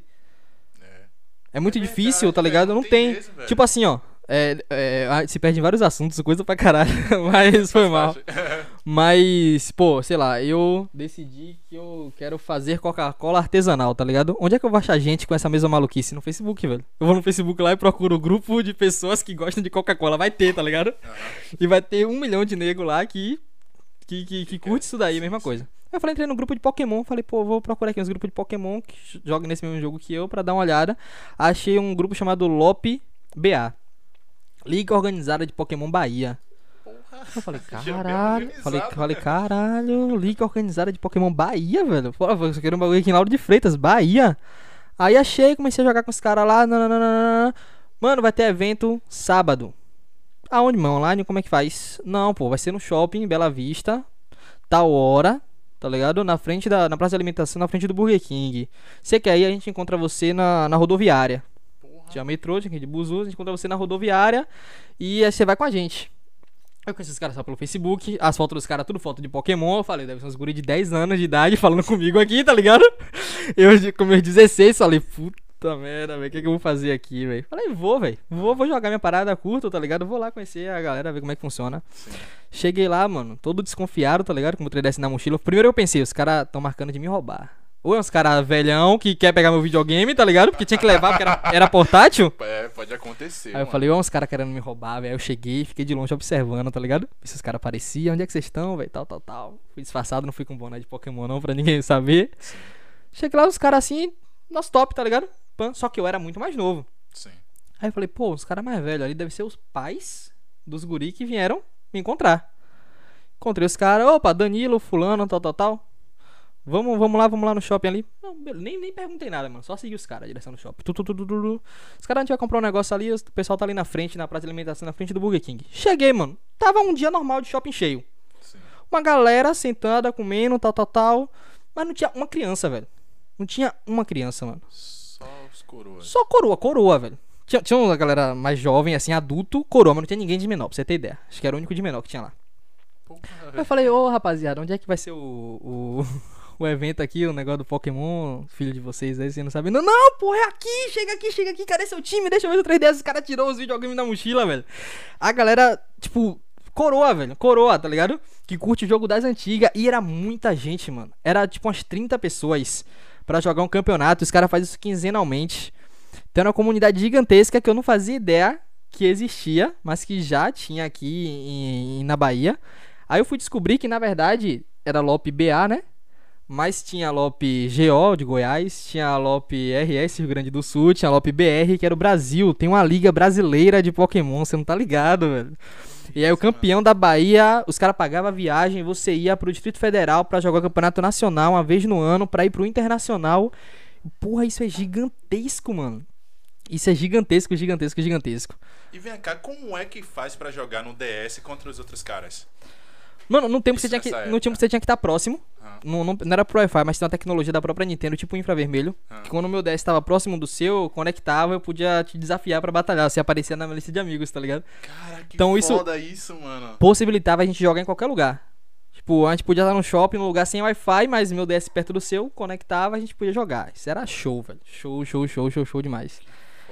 É. É muito É difícil, verdade, tá ligado? velho, Não não tem. tem tipo assim, ó. É, é, se perde em vários assuntos, coisa pra caralho. [laughs] Mas foi mal. [laughs] Mas, pô, sei lá, eu decidi que eu quero fazer Coca-Cola artesanal, tá ligado? Onde é que eu vou achar gente com essa mesma maluquice? No Facebook, velho. Eu vou no Facebook lá e procuro um grupo de pessoas que gostam de Coca-Cola. Vai ter, tá ligado? E vai ter um milhão de nego lá que, que, que, que curte isso daí, mesma coisa. Aí eu falei, entrei no grupo de Pokémon, falei, pô, vou procurar aqui uns grupos de Pokémon que jogam nesse mesmo jogo que eu pra dar uma olhada. Achei um grupo chamado LOP BA. Liga Organizada de Pokémon Bahia. Porra. Eu falei, [laughs] caralho. Falei, né? falei, caralho, Liga Organizada de Pokémon Bahia, velho. Pô, eu quero um bagulho aqui em Lauro de Freitas, Bahia. Aí achei, comecei a jogar com os caras lá. nananana. Mano, vai ter evento sábado. Aonde, mano? Online? Como é que faz? Não, pô, vai ser no shopping, Bela Vista. Tal hora, tá ligado? Na frente da. Na praça de alimentação, na frente do Burger King. Você quer ir, a gente encontra você na, na rodoviária. Porra. Tinha metrô, de buzu, a gente encontra você na rodoviária e aí você vai com a gente. Eu conheci os caras só pelo Facebook, as fotos dos caras, tudo foto de Pokémon. Eu falei, deve ser uns guri de 10 anos de idade [laughs] falando comigo aqui, tá ligado? Eu com meus 16 falei, puta merda, velho, o que, que eu vou fazer aqui, velho? Falei, vou, velho, vou, vou jogar minha parada curta, tá ligado? Vou lá conhecer a galera, ver como é que funciona. Sim. Cheguei lá, mano, todo desconfiado, tá ligado? Com o 3DS na mochila. Primeiro eu pensei, os caras tão marcando de me roubar. Ou é uns caras velhão que quer pegar meu videogame, tá ligado? Porque tinha que levar, porque era, era portátil. [laughs] É, pode acontecer. Aí eu mano. falei, ó, uns caras querendo me roubar, velho. Aí eu cheguei, fiquei de longe observando, tá ligado? Vi se os caras apareciam, onde é que vocês estão, velho? Tal, tal, tal. Fui disfarçado, não fui com boné de Pokémon não, pra ninguém [laughs] saber. Cheguei lá, os caras assim, nosso top, tá ligado? Só que eu era muito mais novo. Sim. Aí eu falei, pô, os caras mais velhos ali devem ser os pais dos guri que vieram me encontrar. Encontrei os caras, opa, Danilo, fulano, tal, tal, tal. Vamos, vamos lá, vamos lá no shopping ali. Não, nem, nem perguntei nada, mano. Só segui os caras, direção do shopping. Tu, tu, tu, tu, tu, tu. Os caras, a gente vai comprar um negócio ali, o pessoal tá ali na frente, na praça de alimentação, na frente do Burger King. Cheguei, mano. Tava um dia normal de shopping cheio. Sim. Uma galera sentada, comendo, tal, tal, tal. Mas não tinha uma criança, velho. Não tinha uma criança, mano. Só os coroas. Só coroa, coroa, velho. Tinha, tinha uma galera mais jovem, assim, adulto, coroa, mas não tinha ninguém de menor, pra você ter ideia. Acho que era o único de menor que tinha lá. Porra, Eu falei, ô rapaziada, onde é que vai ser o, o, o evento aqui, o negócio do Pokémon, filho de vocês aí, vocês não sabem. Não, não, porra, é aqui, chega aqui, chega aqui, cadê seu time? Deixa eu ver o 3DS, os caras tirou os videogames da mochila, velho. A galera, tipo, coroa, velho, coroa, tá ligado? Que curte o jogo das antigas e era muita gente, mano. Era tipo umas 30 pessoas pra jogar um campeonato, os caras fazem isso quinzenalmente. Tem uma comunidade gigantesca que eu não fazia ideia que existia, mas que já tinha aqui em- em- na Bahia. Aí eu fui descobrir que na verdade era LOP BA, né? Mas tinha LOP GO de Goiás, tinha LOP RS Rio Grande do Sul, tinha LOP BR, que era o Brasil. Tem uma liga brasileira de Pokémon, você não tá ligado, velho. E aí o campeão da Bahia, os caras pagavam a viagem, você ia pro Distrito Federal pra jogar o Campeonato Nacional uma vez no ano, pra ir pro Internacional. Porra, isso é gigantesco, mano. Isso é gigantesco, gigantesco, gigantesco. E vem cá, como é que faz pra jogar no DS contra os outros caras? Mano, no tempo Isso você tinha que, no tempo você tinha que estar próximo. Ah. Não, não, não era pro Wi-Fi, mas tinha uma tecnologia da própria Nintendo, tipo infravermelho. Ah. Que quando o meu DS estava próximo do seu, conectava, eu podia te desafiar pra batalhar. Você aparecia na minha lista de amigos, tá ligado? Cara, que Então isso- foda isso, mano. Possibilitava a gente jogar em qualquer lugar. Tipo, a gente podia estar no shopping, num lugar sem Wi-Fi, mas meu DS perto do seu, conectava, a gente podia jogar. Isso era show, velho. Show, show, show, show, show demais.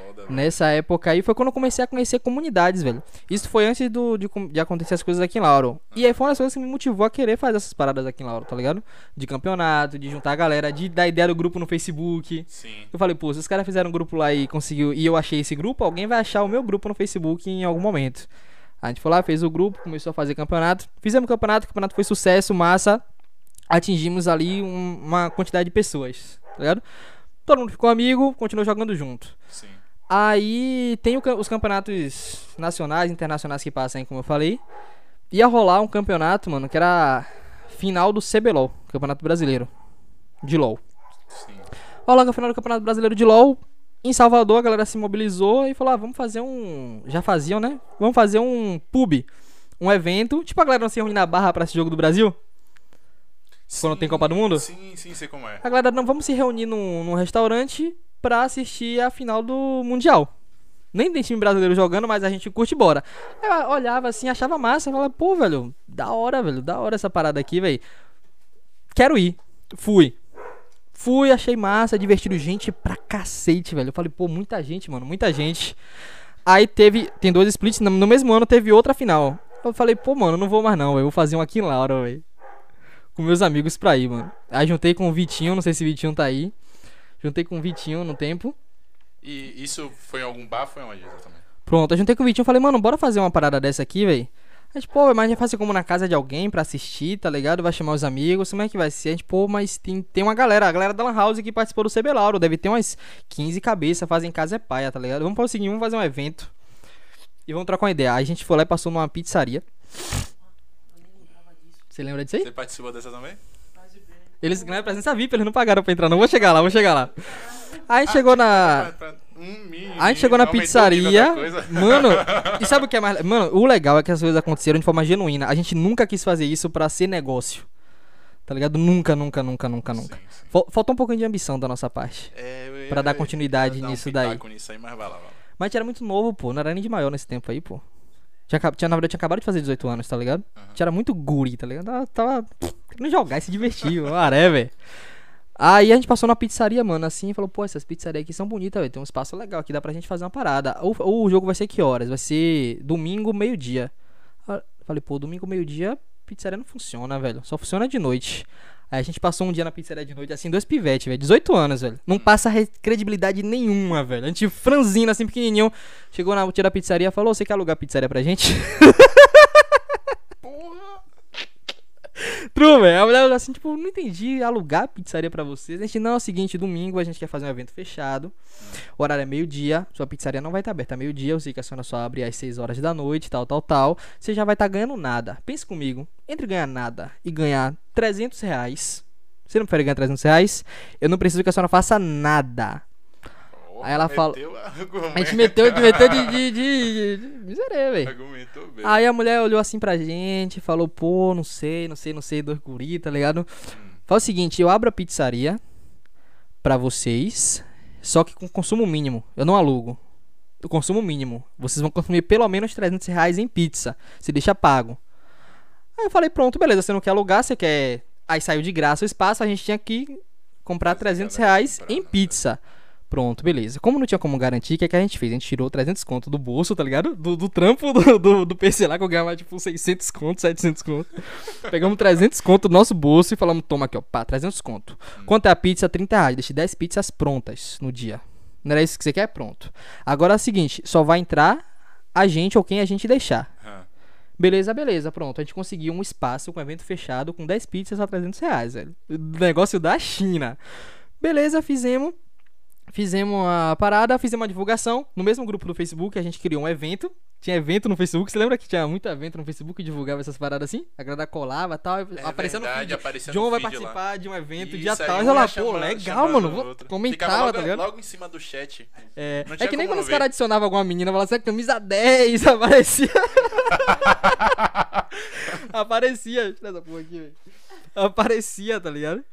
Foda. Nessa época aí foi quando eu comecei a conhecer comunidades, velho. Isso foi antes do, de, de acontecer as coisas aqui em Lauro. E aí foi uma das coisas que me motivou a querer fazer essas paradas aqui em Lauro, tá ligado? De campeonato, de juntar a galera, de dar ideia do grupo no Facebook. Sim. Eu falei, pô, se os caras fizeram um grupo lá e conseguiu, e eu achei esse grupo, alguém vai achar o meu grupo no Facebook em algum momento. A gente foi lá, fez o grupo, começou a fazer campeonato. Fizemos campeonato, o campeonato foi sucesso, massa. Atingimos ali um- uma quantidade de pessoas, tá ligado? Todo mundo ficou amigo, continuou jogando junto. Sim. Aí tem o os campeonatos nacionais, internacionais que passam aí, como eu falei. Ia rolar um campeonato, mano, que era final do CBLOL, Campeonato Brasileiro de LOL. Sim. Rolou a final do Campeonato Brasileiro de LOL. Em Salvador, a galera se mobilizou e falou: ah, vamos fazer um. Já faziam, né? Vamos fazer um pub. Um evento. Tipo a galera não se reúne na barra pra esse jogo do Brasil. Quando Sim, tem Copa do Mundo? Sim, sim, sei como é. A galera, não, vamos se reunir num, num restaurante pra assistir a final do Mundial. Nem tem time brasileiro jogando, mas a gente curte e bora. Eu olhava assim, achava massa, falava, pô, velho, da hora, velho, da hora essa parada aqui, velho. Quero ir. Fui. Fui, achei massa, divertido, gente pra cacete, velho. Eu falei, pô, muita gente, mano, muita gente. Aí teve, tem dois splits, no, no mesmo ano teve outra final. Eu falei, pô, mano, não vou mais não, velho, vou fazer um aqui em Laura, velho com meus amigos pra ir, mano. Aí juntei com o Vitinho, não sei se o Vitinho tá aí. Juntei com o Vitinho no tempo. E isso foi em algum bar? Foi onde exatamente? Pronto, eu juntei com o Vitinho e falei, mano, bora fazer uma parada dessa aqui, véi. A gente, pô, mas já fazer como na casa de alguém pra assistir, tá ligado? Vai chamar os amigos, como é que vai ser? A gente, pô, mas tem, tem uma galera, a galera da Lan House que participou do CB Lauro, deve ter umas 15 cabeças, fazem casa é paia, tá ligado? Vamos fazer o seguinte, vamos fazer um evento. E vamos trocar uma ideia. Aí a gente foi lá e passou numa pizzaria. Você lembra disso aí? Você participou dessa também? Eles ganharam presença VIP, eles não pagaram pra entrar, não. Vou chegar lá, vou chegar lá. Aí chegou na. Pra- pra- um mínimo, A gente chegou na pizzaria. [laughs] Mano, e sabe o que é mais. Mano, o legal é que as coisas aconteceram de forma genuína. A gente nunca quis fazer isso pra ser negócio. Tá ligado? Nunca, nunca, nunca, nunca, nunca. Sim, sim. Fal- Faltou um pouquinho de ambição da nossa parte. É, Pra dar continuidade dar um nisso daí. Nisso aí, mas vai lá, vai lá. Mas a gente era muito novo, pô. Não era nem de maior nesse tempo aí, pô. Tinha, tinha, na verdade, tinha acabado de fazer 18 anos, tá ligado? A gente era muito guri, tá ligado? Tava, tava querendo jogar e se divertir, [laughs] maré, velho. Aí a gente passou na pizzaria, mano, assim, e falou, pô, essas pizzarias aqui são bonitas, velho. Tem um espaço legal aqui, dá pra gente fazer uma parada. O, o jogo vai ser que horas? Vai ser domingo, meio-dia. Falei, pô, domingo, meio-dia, pizzaria não funciona, velho. Só funciona de noite. Aí a gente passou um dia na pizzaria de noite, assim, dois pivetes, velho. 18 anos, velho. Não passa re- credibilidade nenhuma, velho. A gente franzino, assim, pequenininho. Chegou na tia da pizzaria falou: Você quer alugar pizzaria pra gente? [laughs] Porra! Velho. A mulher assim, tipo, não entendi alugar pizzaria pra vocês. A gente, não, é o seguinte, domingo a gente quer fazer um evento fechado. O horário é meio-dia. Sua pizzaria não vai estar aberta meio-dia. Eu sei que a senhora só abre às 6 horas da noite, tal, tal, tal. Você já vai estar ganhando nada. Pense comigo. Entre ganhar nada e ganhar 300 reais, Você não prefere ganhar 300 reais? Eu não preciso que a senhora faça nada. Porra, Aí ela meteu A gente meteu, meteu de, de, de, de miserê, velho. Aí a mulher olhou assim pra gente, falou, pô, não sei, não sei, não sei, dois guri, tá ligado? Fala o seguinte, eu abro a pizzaria pra vocês, só que com consumo mínimo. Eu não alugo. O consumo mínimo. Vocês vão consumir pelo menos 300 reais em pizza. Se deixa pago. Aí eu falei, pronto, beleza, você não quer alugar, você quer... Aí saiu de graça o espaço, a gente tinha que comprar Fazer 300 aquela reais em né? pizza. Pronto, beleza. Como não tinha como garantir, o que, é que a gente fez? A gente tirou 300 conto do bolso, tá ligado? Do, do trampo do, do, do PC lá, que eu ganhava tipo 600 conto, 700 conto. [laughs] Pegamos 300 conto do nosso bolso e falamos, toma aqui, ó, pá, 300 conto. Quanto é a pizza? 30 reais. Deixei 10 pizzas prontas no dia. Não era isso que você quer? Pronto. Agora é o seguinte, só vai entrar a gente ou quem a gente deixar. Beleza, beleza, pronto. A gente conseguiu um espaço com evento fechado com 10 pizzas a 300 reais, velho. O negócio da China. Beleza, fizemos. Fizemos a parada, fizemos uma divulgação. No mesmo grupo do Facebook, a gente criou um evento. Tinha evento no Facebook. Você lembra que tinha muito evento no Facebook divulgava essas paradas assim? A galera colava e tal. É aparecendo no verdade, feed. no John vai feed lá. participar de um evento Isso, dia tal. um lá, pô, legal, mano. o Vou outro. comentar, Ficava tá logo, ligado? logo em cima do chat. É, é que nem quando os ver. caras adicionavam alguma menina, falavam assim, camisa 10, [laughs] aparecia. [laughs] aparecia, essa porra aqui, velho. Aparecia, tá ligado?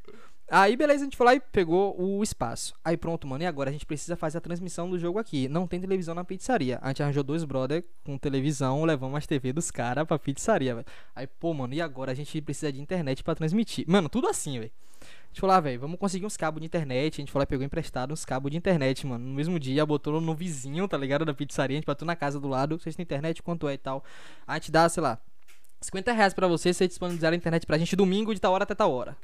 Aí, beleza, a gente foi lá e pegou o espaço. Aí, pronto, mano. E agora? A gente precisa fazer a transmissão do jogo aqui. Não tem televisão na pizzaria. A gente arranjou dois brother com televisão, levamos as TV dos caras pra pizzaria, velho. Aí, pô, mano, e agora? A gente precisa de internet pra transmitir. Mano, tudo assim, velho. A gente falou, ah, velho, vamos conseguir uns cabos de internet. A gente foi lá e pegou emprestado uns cabos de internet, mano. No mesmo dia, botou no vizinho, tá ligado? Da pizzaria. A gente botou na casa do lado. Vocês têm internet? Quanto é e tal? A gente dá, sei lá, 50 reais pra vocês. Vocês disponibilizaram a internet pra gente domingo de tal hora até tal hora.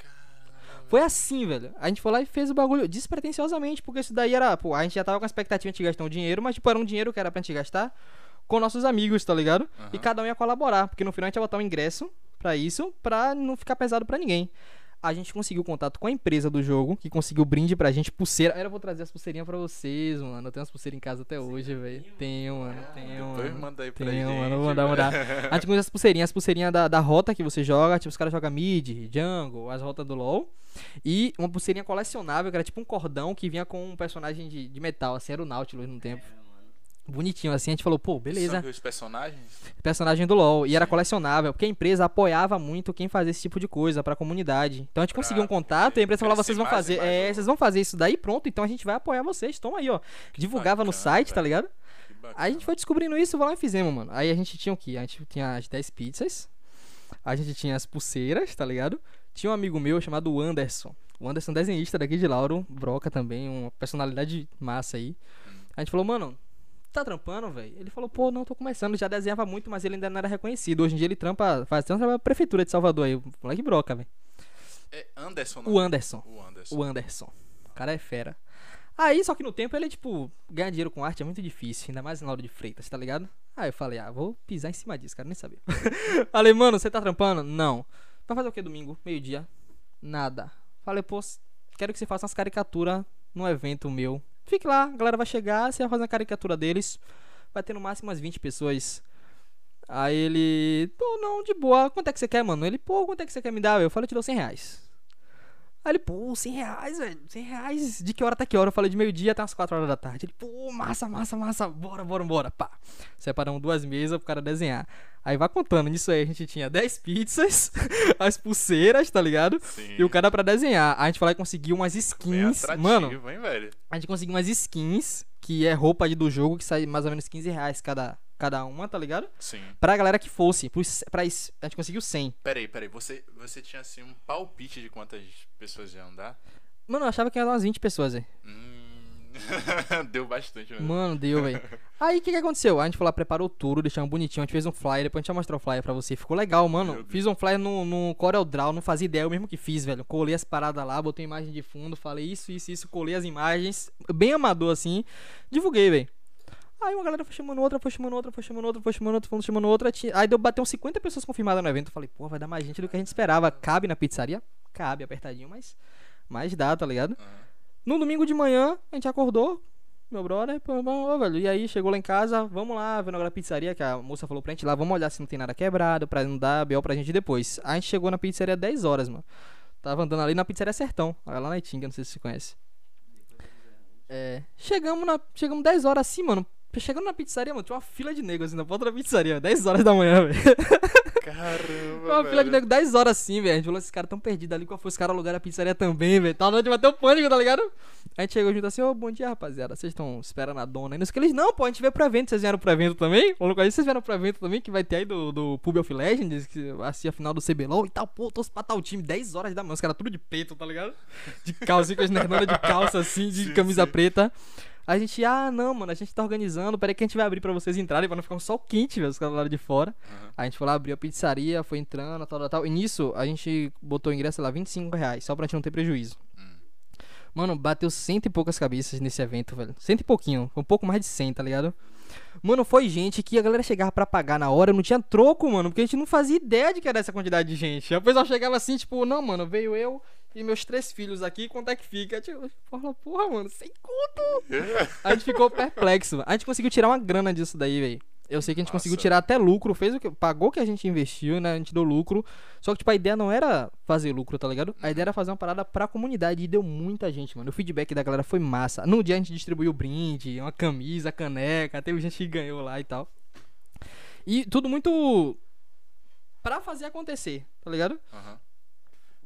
Foi assim, velho. A gente foi lá e fez o bagulho despretensiosamente, porque isso daí era, pô, a gente já tava com a expectativa de gastar um dinheiro, mas tipo, era um dinheiro que era pra gente gastar com nossos amigos, tá ligado? E Aham. cada um ia colaborar, porque no final a gente ia botar um ingresso pra isso, pra não ficar pesado pra ninguém. A gente conseguiu contato com a empresa do jogo, que conseguiu brinde pra gente, pulseira. Eu vou trazer as pulseirinhas pra vocês, mano. Eu tenho as pulseiras em casa até hoje, velho. Tenho, mano. Tenho, Depois mano. manda aí pra Tenho, gente. mano. Vou mandar, mandar. A gente usa as pulseirinhas, as pulseirinhas da, da rota que você joga. Tipo, os caras jogam mid, jungle, as rotas do LoL. E uma pulseirinha colecionável, que era tipo um cordão que vinha com um personagem de, de metal, assim, era o Nautilus no tempo. Bonitinho, assim, a gente falou, pô, beleza. São os personagens? Personagem do LoL. E era colecionável, porque a empresa apoiava muito quem fazia esse tipo de coisa pra comunidade. Então a gente Pra conseguiu um contato e a empresa crescer vocês vão fazer. É, o- vocês vão fazer isso daí, pronto, então a gente vai apoiar vocês. Toma aí, ó. Divulgava no bacana, site, tá ligado? Que. Aí a gente foi descobrindo isso, vai lá e fizemos, mano. Aí a gente tinha o quê? A gente tinha as 10 pizzas. A gente tinha as pulseiras, tá ligado? Tinha um amigo meu chamado Anderson. O Anderson desenhista daqui de Lauro, Broca também, uma personalidade massa aí. A gente falou, mano, tá trampando, velho? Ele falou, pô, não, tô começando. Já desenhava muito, mas ele ainda não era reconhecido. Hoje em dia ele trampa, faz trampa pra prefeitura de Salvador aí. Moleque Broca, velho. É Anderson, O Anderson. O Anderson. O Anderson. O cara é fera. Aí, só que no tempo ele, tipo, ganhar dinheiro com arte é muito difícil, ainda mais na Lauro de Freitas, tá ligado? Aí eu falei, ah, vou pisar em cima disso, cara, nem sabia. [laughs] falei, mano, você tá trampando? Não. Vai fazer o que domingo? Meio-dia? Nada. Falei, pô, quero que você faça umas caricaturas num evento meu. Fique lá, a galera vai chegar, você vai fazer uma caricatura deles. Vai ter no máximo umas 20 pessoas. Aí ele, pô, não, de boa. Quanto é que você quer, mano? Ele, pô, quanto é que você quer me dar? Eu falei, dou 100 reais. Aí ele, pô, 100 reais, velho. 100 reais. De que hora até que hora? Eu falei de meio-dia até umas 4 horas da tarde. Ele, pô, massa, massa, massa. Bora, bora, bora. Pá. Separamos duas mesas pro cara desenhar. Aí vai contando. Nisso aí a gente tinha 10 pizzas, [laughs] as pulseiras, tá ligado? Sim. E o cara pra desenhar. A gente foi lá e conseguiu umas skins. Mano, hein, velho? a gente conseguiu umas skins, que é roupa do jogo, que sai mais ou menos 15 reais cada, cada uma, tá ligado? Sim. Pra galera que fosse. Pros- Pra, is- a gente conseguiu 100. Peraí, peraí. Você, você tinha, assim, um palpite de quantas pessoas iam dar? Mano, eu achava que ia dar umas 20 pessoas, aí. Hum... [laughs] Deu bastante mesmo. Mano, deu, velho. [laughs] Aí o que, que aconteceu? A gente foi lá, preparou tudo, deixamos bonitinho. A gente fez um flyer, depois a gente vai mostrar o flyer pra você. Ficou legal, mano. Fiz um flyer no, no Corel Draw, não fazia ideia, eu mesmo que fiz, velho. Colei as paradas lá, botei imagem de fundo, falei isso, isso, isso, colei as imagens. Bem amador assim. Divulguei, velho. Aí uma galera foi chamando outra, foi chamando outra, foi chamando outra, foi chamando outra, foi chamando outra. Aí deu bater uns 50 pessoas confirmadas no evento. Eu falei, pô, vai dar mais gente do que a gente esperava. Cabe na pizzaria? Cabe, apertadinho, mas. Mas dá, tá ligado? No domingo de manhã, a gente acordou, meu brother, pô, ô, velho, e aí chegou lá em casa, vamos lá, vendo agora a pizzaria, que a moça falou pra gente lá, vamos olhar se não tem nada quebrado, pra não dar BO pra gente depois. A gente chegou na pizzaria 10 horas, mano. Tava andando ali na pizzaria Sertão, lá na Itinga, não sei se você conhece. É. Chegamos na. Chegamos 10 horas assim, mano. Chegando na pizzaria, mano, tinha uma fila de negros assim na porta da pizzaria, 10 horas da manhã, velho. Caramba, Uma fila de velho. nego 10 horas assim, velho. A gente falou, esses caras tão perdidos ali, qual foi? Os caras alugaram a pizzaria também, velho. Tá na bater o pânico, tá ligado? A gente chegou junto assim, ô, bom dia, rapaziada. Vocês estão esperando a dona aí? Não sei que eles, não, pô, a gente veio pro evento. Vocês vieram pro evento também? Falou com a gente, vocês vieram pro evento também, que vai ter aí do, do Pub of Legends, que ser a final do CBLOL e tal. Pô, tô pra tal time, 10 horas da manhã. Os caras tudo de peito, tá ligado? De calça, assim, com as nerdonas de calça, assim, de Sim, camisa preta. A gente, ah, não, mano, a gente tá organizando. Peraí que a gente vai abrir pra vocês entrarem, pra não ficar um sol quente, velho, os caras lá de fora. Aham. A gente foi lá, abriu a pizzaria, foi entrando, tal, tal, tal. E nisso, a gente botou o ingresso, lá, 25 reais, só pra gente não ter prejuízo. Hum. Mano, bateu cento e poucas cabeças nesse evento, velho. Cento e pouquinho, um pouco mais de cem, tá ligado? Mano, foi gente que a galera chegava pra pagar na hora, não tinha troco, mano, porque a gente não fazia ideia de que era essa quantidade de gente. Aí o pessoal chegava assim, tipo, não, mano, veio eu e meus três filhos aqui, quanto é que fica? Tipo, fala, porra, mano, sem conto. A gente ficou perplexo. A gente conseguiu tirar uma grana disso daí, velho. Eu sei que a gente Nossa. conseguiu tirar até lucro, fez o que pagou o que a gente investiu, né? A gente deu lucro. Só que tipo a ideia não era fazer lucro, tá ligado? A ideia era fazer uma parada pra comunidade e deu muita gente, mano. O feedback da galera foi massa. No dia a gente distribuiu brinde, uma camisa, caneca, teve gente que ganhou lá e tal. E tudo muito pra fazer acontecer, tá ligado? Aham.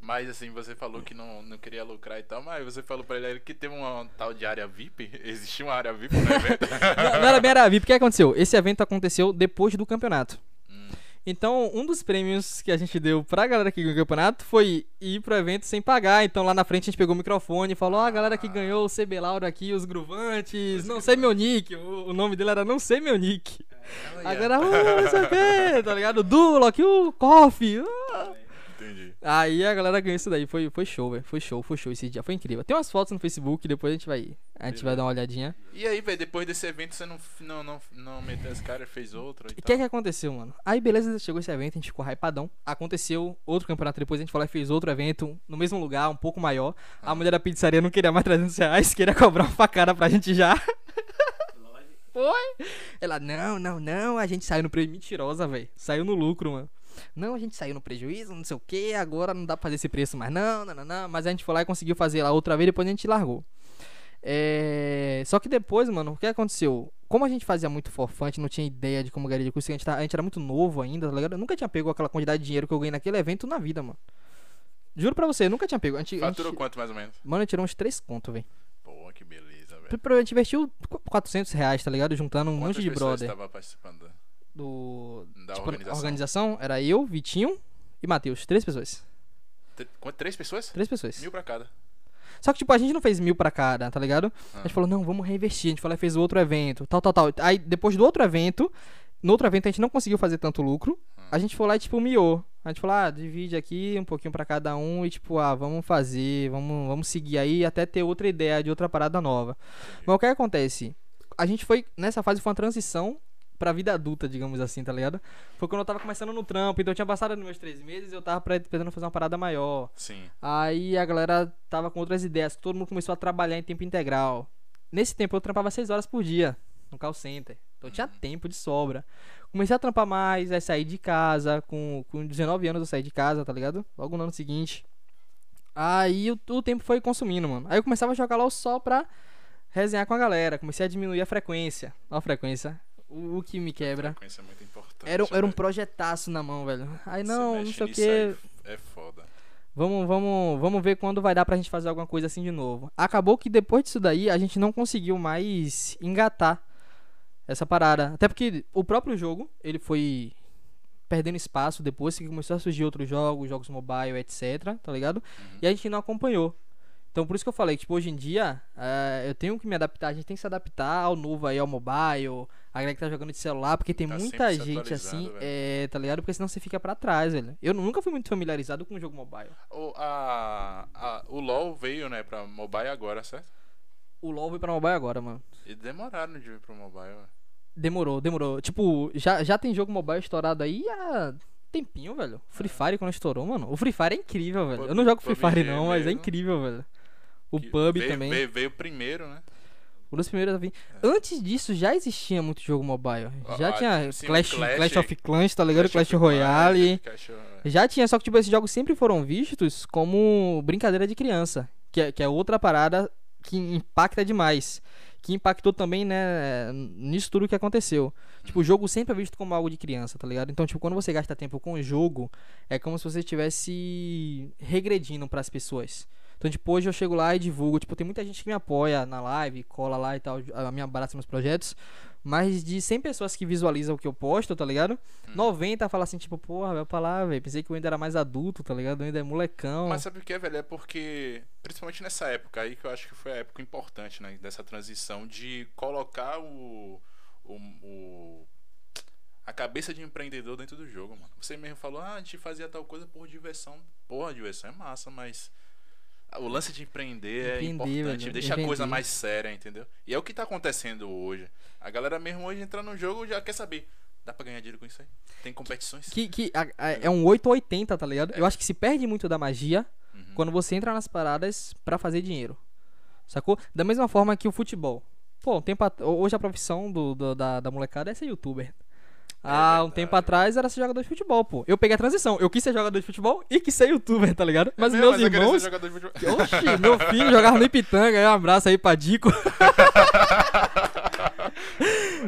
Mas assim, você falou que não, não queria lucrar e tal, mas você falou pra ele que tem uma tal de área VIP. Existia uma área VIP no evento? [laughs] Não, não era bem era VIP. O que aconteceu? Esse evento aconteceu depois do campeonato. Hum. Então, um dos prêmios que a gente deu pra galera que ganhou o campeonato foi ir pro evento sem pagar. Então, lá na frente a gente pegou o microfone e falou: Ó, a galera que ganhou o CB Lauro aqui, os gruvantes, não sei meu nick. O, o nome dele era Não Sei Meu Nick. A galera, uh, não sei o quê, tá ligado? O Duloc, o Coffee. uh. Aí a galera ganhou isso daí. Foi, foi show, velho. Foi show, foi show esse dia. Foi incrível. Tem umas fotos no Facebook, depois a gente vai, a gente vai dar uma olhadinha. E aí, velho, depois desse evento você não, não, não, não meteu as caras, fez outro O que é que aconteceu, mano? Aí, beleza, chegou esse evento, a gente ficou hypadão. Aconteceu outro campeonato depois, a gente foi lá e fez outro evento no mesmo lugar, um pouco maior. A mulher da pizzaria não queria mais 300 reais, queria cobrar uma facada pra gente já. Foi? Ela, não, não, não, a gente saiu no prejuízo. Mentirosa, velho. Saiu no lucro, mano. Não, a gente saiu no prejuízo, não sei o que, agora não dá pra fazer esse preço mais, não, não, não, não. Mas a gente foi lá e conseguiu fazer lá outra vez, depois a gente largou. É... Só que depois, mano, o que aconteceu? Como a gente fazia muito forfã, a gente não tinha ideia de como ganhar de custo, a gente, tá- a gente era muito novo ainda, tá ligado? Eu nunca tinha pego aquela quantidade de dinheiro que eu ganhei naquele evento na vida, mano. Juro pra você, eu nunca tinha pego. A gente, a Faturou gente- quanto mais ou menos? Mano, a gente tirou uns 3 conto, velho. Pô, que beleza, velho. A gente investiu qu- 400 reais, tá ligado? Juntando um Quantas monte de brother. estavam participando Do. da tipo, organização? a organização era eu, Vitinho e Matheus. Três pessoas. Tr- Três pessoas? Três pessoas. Mil pra cada. Só que, tipo, a gente não fez mil pra cada, tá ligado? A Ah. gente falou, não, vamos reinvestir. A gente falou, fez outro evento, tal, tal, tal. Aí, depois do outro evento, no outro evento a gente não conseguiu fazer tanto lucro. A gente foi lá e, tipo, miou. A gente falou, ah, divide aqui um pouquinho pra cada um e, tipo, ah, vamos fazer, vamos, vamos seguir aí até ter outra ideia de outra parada nova. Mas o que acontece? A gente foi, nessa fase, foi uma transição pra vida adulta, digamos assim, tá ligado? Foi quando eu tava começando no trampo, então eu tinha passado nos meus três meses e eu tava pre- pretendendo fazer uma parada maior. Sim. Aí a galera tava com outras ideias, todo mundo começou a trabalhar em tempo integral. Nesse tempo eu trampava 6 horas por dia no call center. Então tinha tempo de sobra. Comecei a trampar mais, aí saí de casa. Com, com 19 anos eu saí de casa, tá ligado? Logo no ano seguinte. Aí o, o tempo foi consumindo, mano. Aí eu começava a jogar lá só pra resenhar com a galera. Comecei a diminuir a frequência. Ó a frequência. O, o que me quebra. É muito importante. Era, um- era um projetaço na mão, velho. Aí não, não sei o que. É foda. Vamos, vamos, vamos ver quando vai dar pra gente fazer alguma coisa assim de novo. Acabou que depois disso daí a gente não conseguiu mais engatar essa parada. Até porque o próprio jogo, ele foi perdendo espaço depois que começou a surgir outros jogos, jogos mobile, etc, tá ligado? E a gente não acompanhou. Então por isso que eu falei que tipo, hoje em dia eh, eu tenho que me adaptar, a gente tem que se adaptar ao novo aí, ao mobile, a galera que tá jogando de celular, porque tem Tá muita gente assim, é, tá ligado? Porque senão você fica pra trás, velho. Eu nunca fui muito familiarizado com o jogo mobile. O, a, a- o LoL veio, né, pra mobile agora, certo? O LoL veio pra mobile agora, mano. E demoraram de vir pro mobile. velho. Demorou, demorou. Tipo, já, já tem jogo mobile estourado aí há tempinho, velho. Free Fire quando estourou, mano. O Free Fire é incrível, velho. Eu não jogo Free Fire não, mas é incrível, velho. O Que PUB veio, também. Veio, veio primeiro, né? Um dos primeiros a vir. Antes disso já existia muito jogo mobile. Já Ah, tinha sim, o Clash, Clash- Clash of Clans, tá ligado? Clash, of Royale. Clans, Clash Já tinha, só que tipo, esses jogos sempre foram vistos como brincadeira de criança. Que é, que é outra parada que impacta demais. Que impactou também, né, nisso tudo que aconteceu. Tipo, o jogo sempre é visto como algo de criança, tá ligado? Então, tipo, quando você gasta tempo com o jogo, é como se você estivesse regredindo pras pessoas. Então, tipo, hoje eu chego lá e divulgo. Tipo, tem muita gente que me apoia na live, cola lá e tal, a- me abraça nos projetos. Mas de 100 pessoas que visualizam o que eu posto, tá ligado? 90 fala assim, tipo, porra, vai pra lá, velho. Pensei que eu ainda era mais adulto, tá ligado? Eu ainda é molecão. Mas sabe o que velho? É porque, principalmente nessa época aí, que eu acho que foi a época importante, né? Dessa transição de colocar o. o, o- a cabeça de empreendedor dentro do jogo, mano. Você mesmo falou, ah, a gente fazia tal coisa por diversão. Porra, diversão é massa, mas. O lance de empreender é Empreender, importante, velho, deixa a coisa empreender. mais séria, entendeu? E é o que tá acontecendo hoje. A galera mesmo hoje entra no jogo já quer saber. Dá pra ganhar dinheiro com isso aí? Tem competições? Que, que a- a- é um 8 ou 80, tá ligado? Eu acho que se perde muito da magia Uhum. quando você entra nas paradas pra fazer dinheiro. Sacou? Da mesma forma que o futebol. Pô, um tempo at- hoje a profissão do, do- da, da molecada é ser youtuber. Ah, um verdade. tempo atrás era ser jogador de futebol, pô. Eu peguei a transição. Eu quis ser jogador de futebol e quis ser youtuber, tá ligado? Mas É Mesmo, meus eu queria ser irmãos. jogador de futebol. Oxi, meu filho jogava no Ipitanga. Um abraço aí pra Dico. [laughs]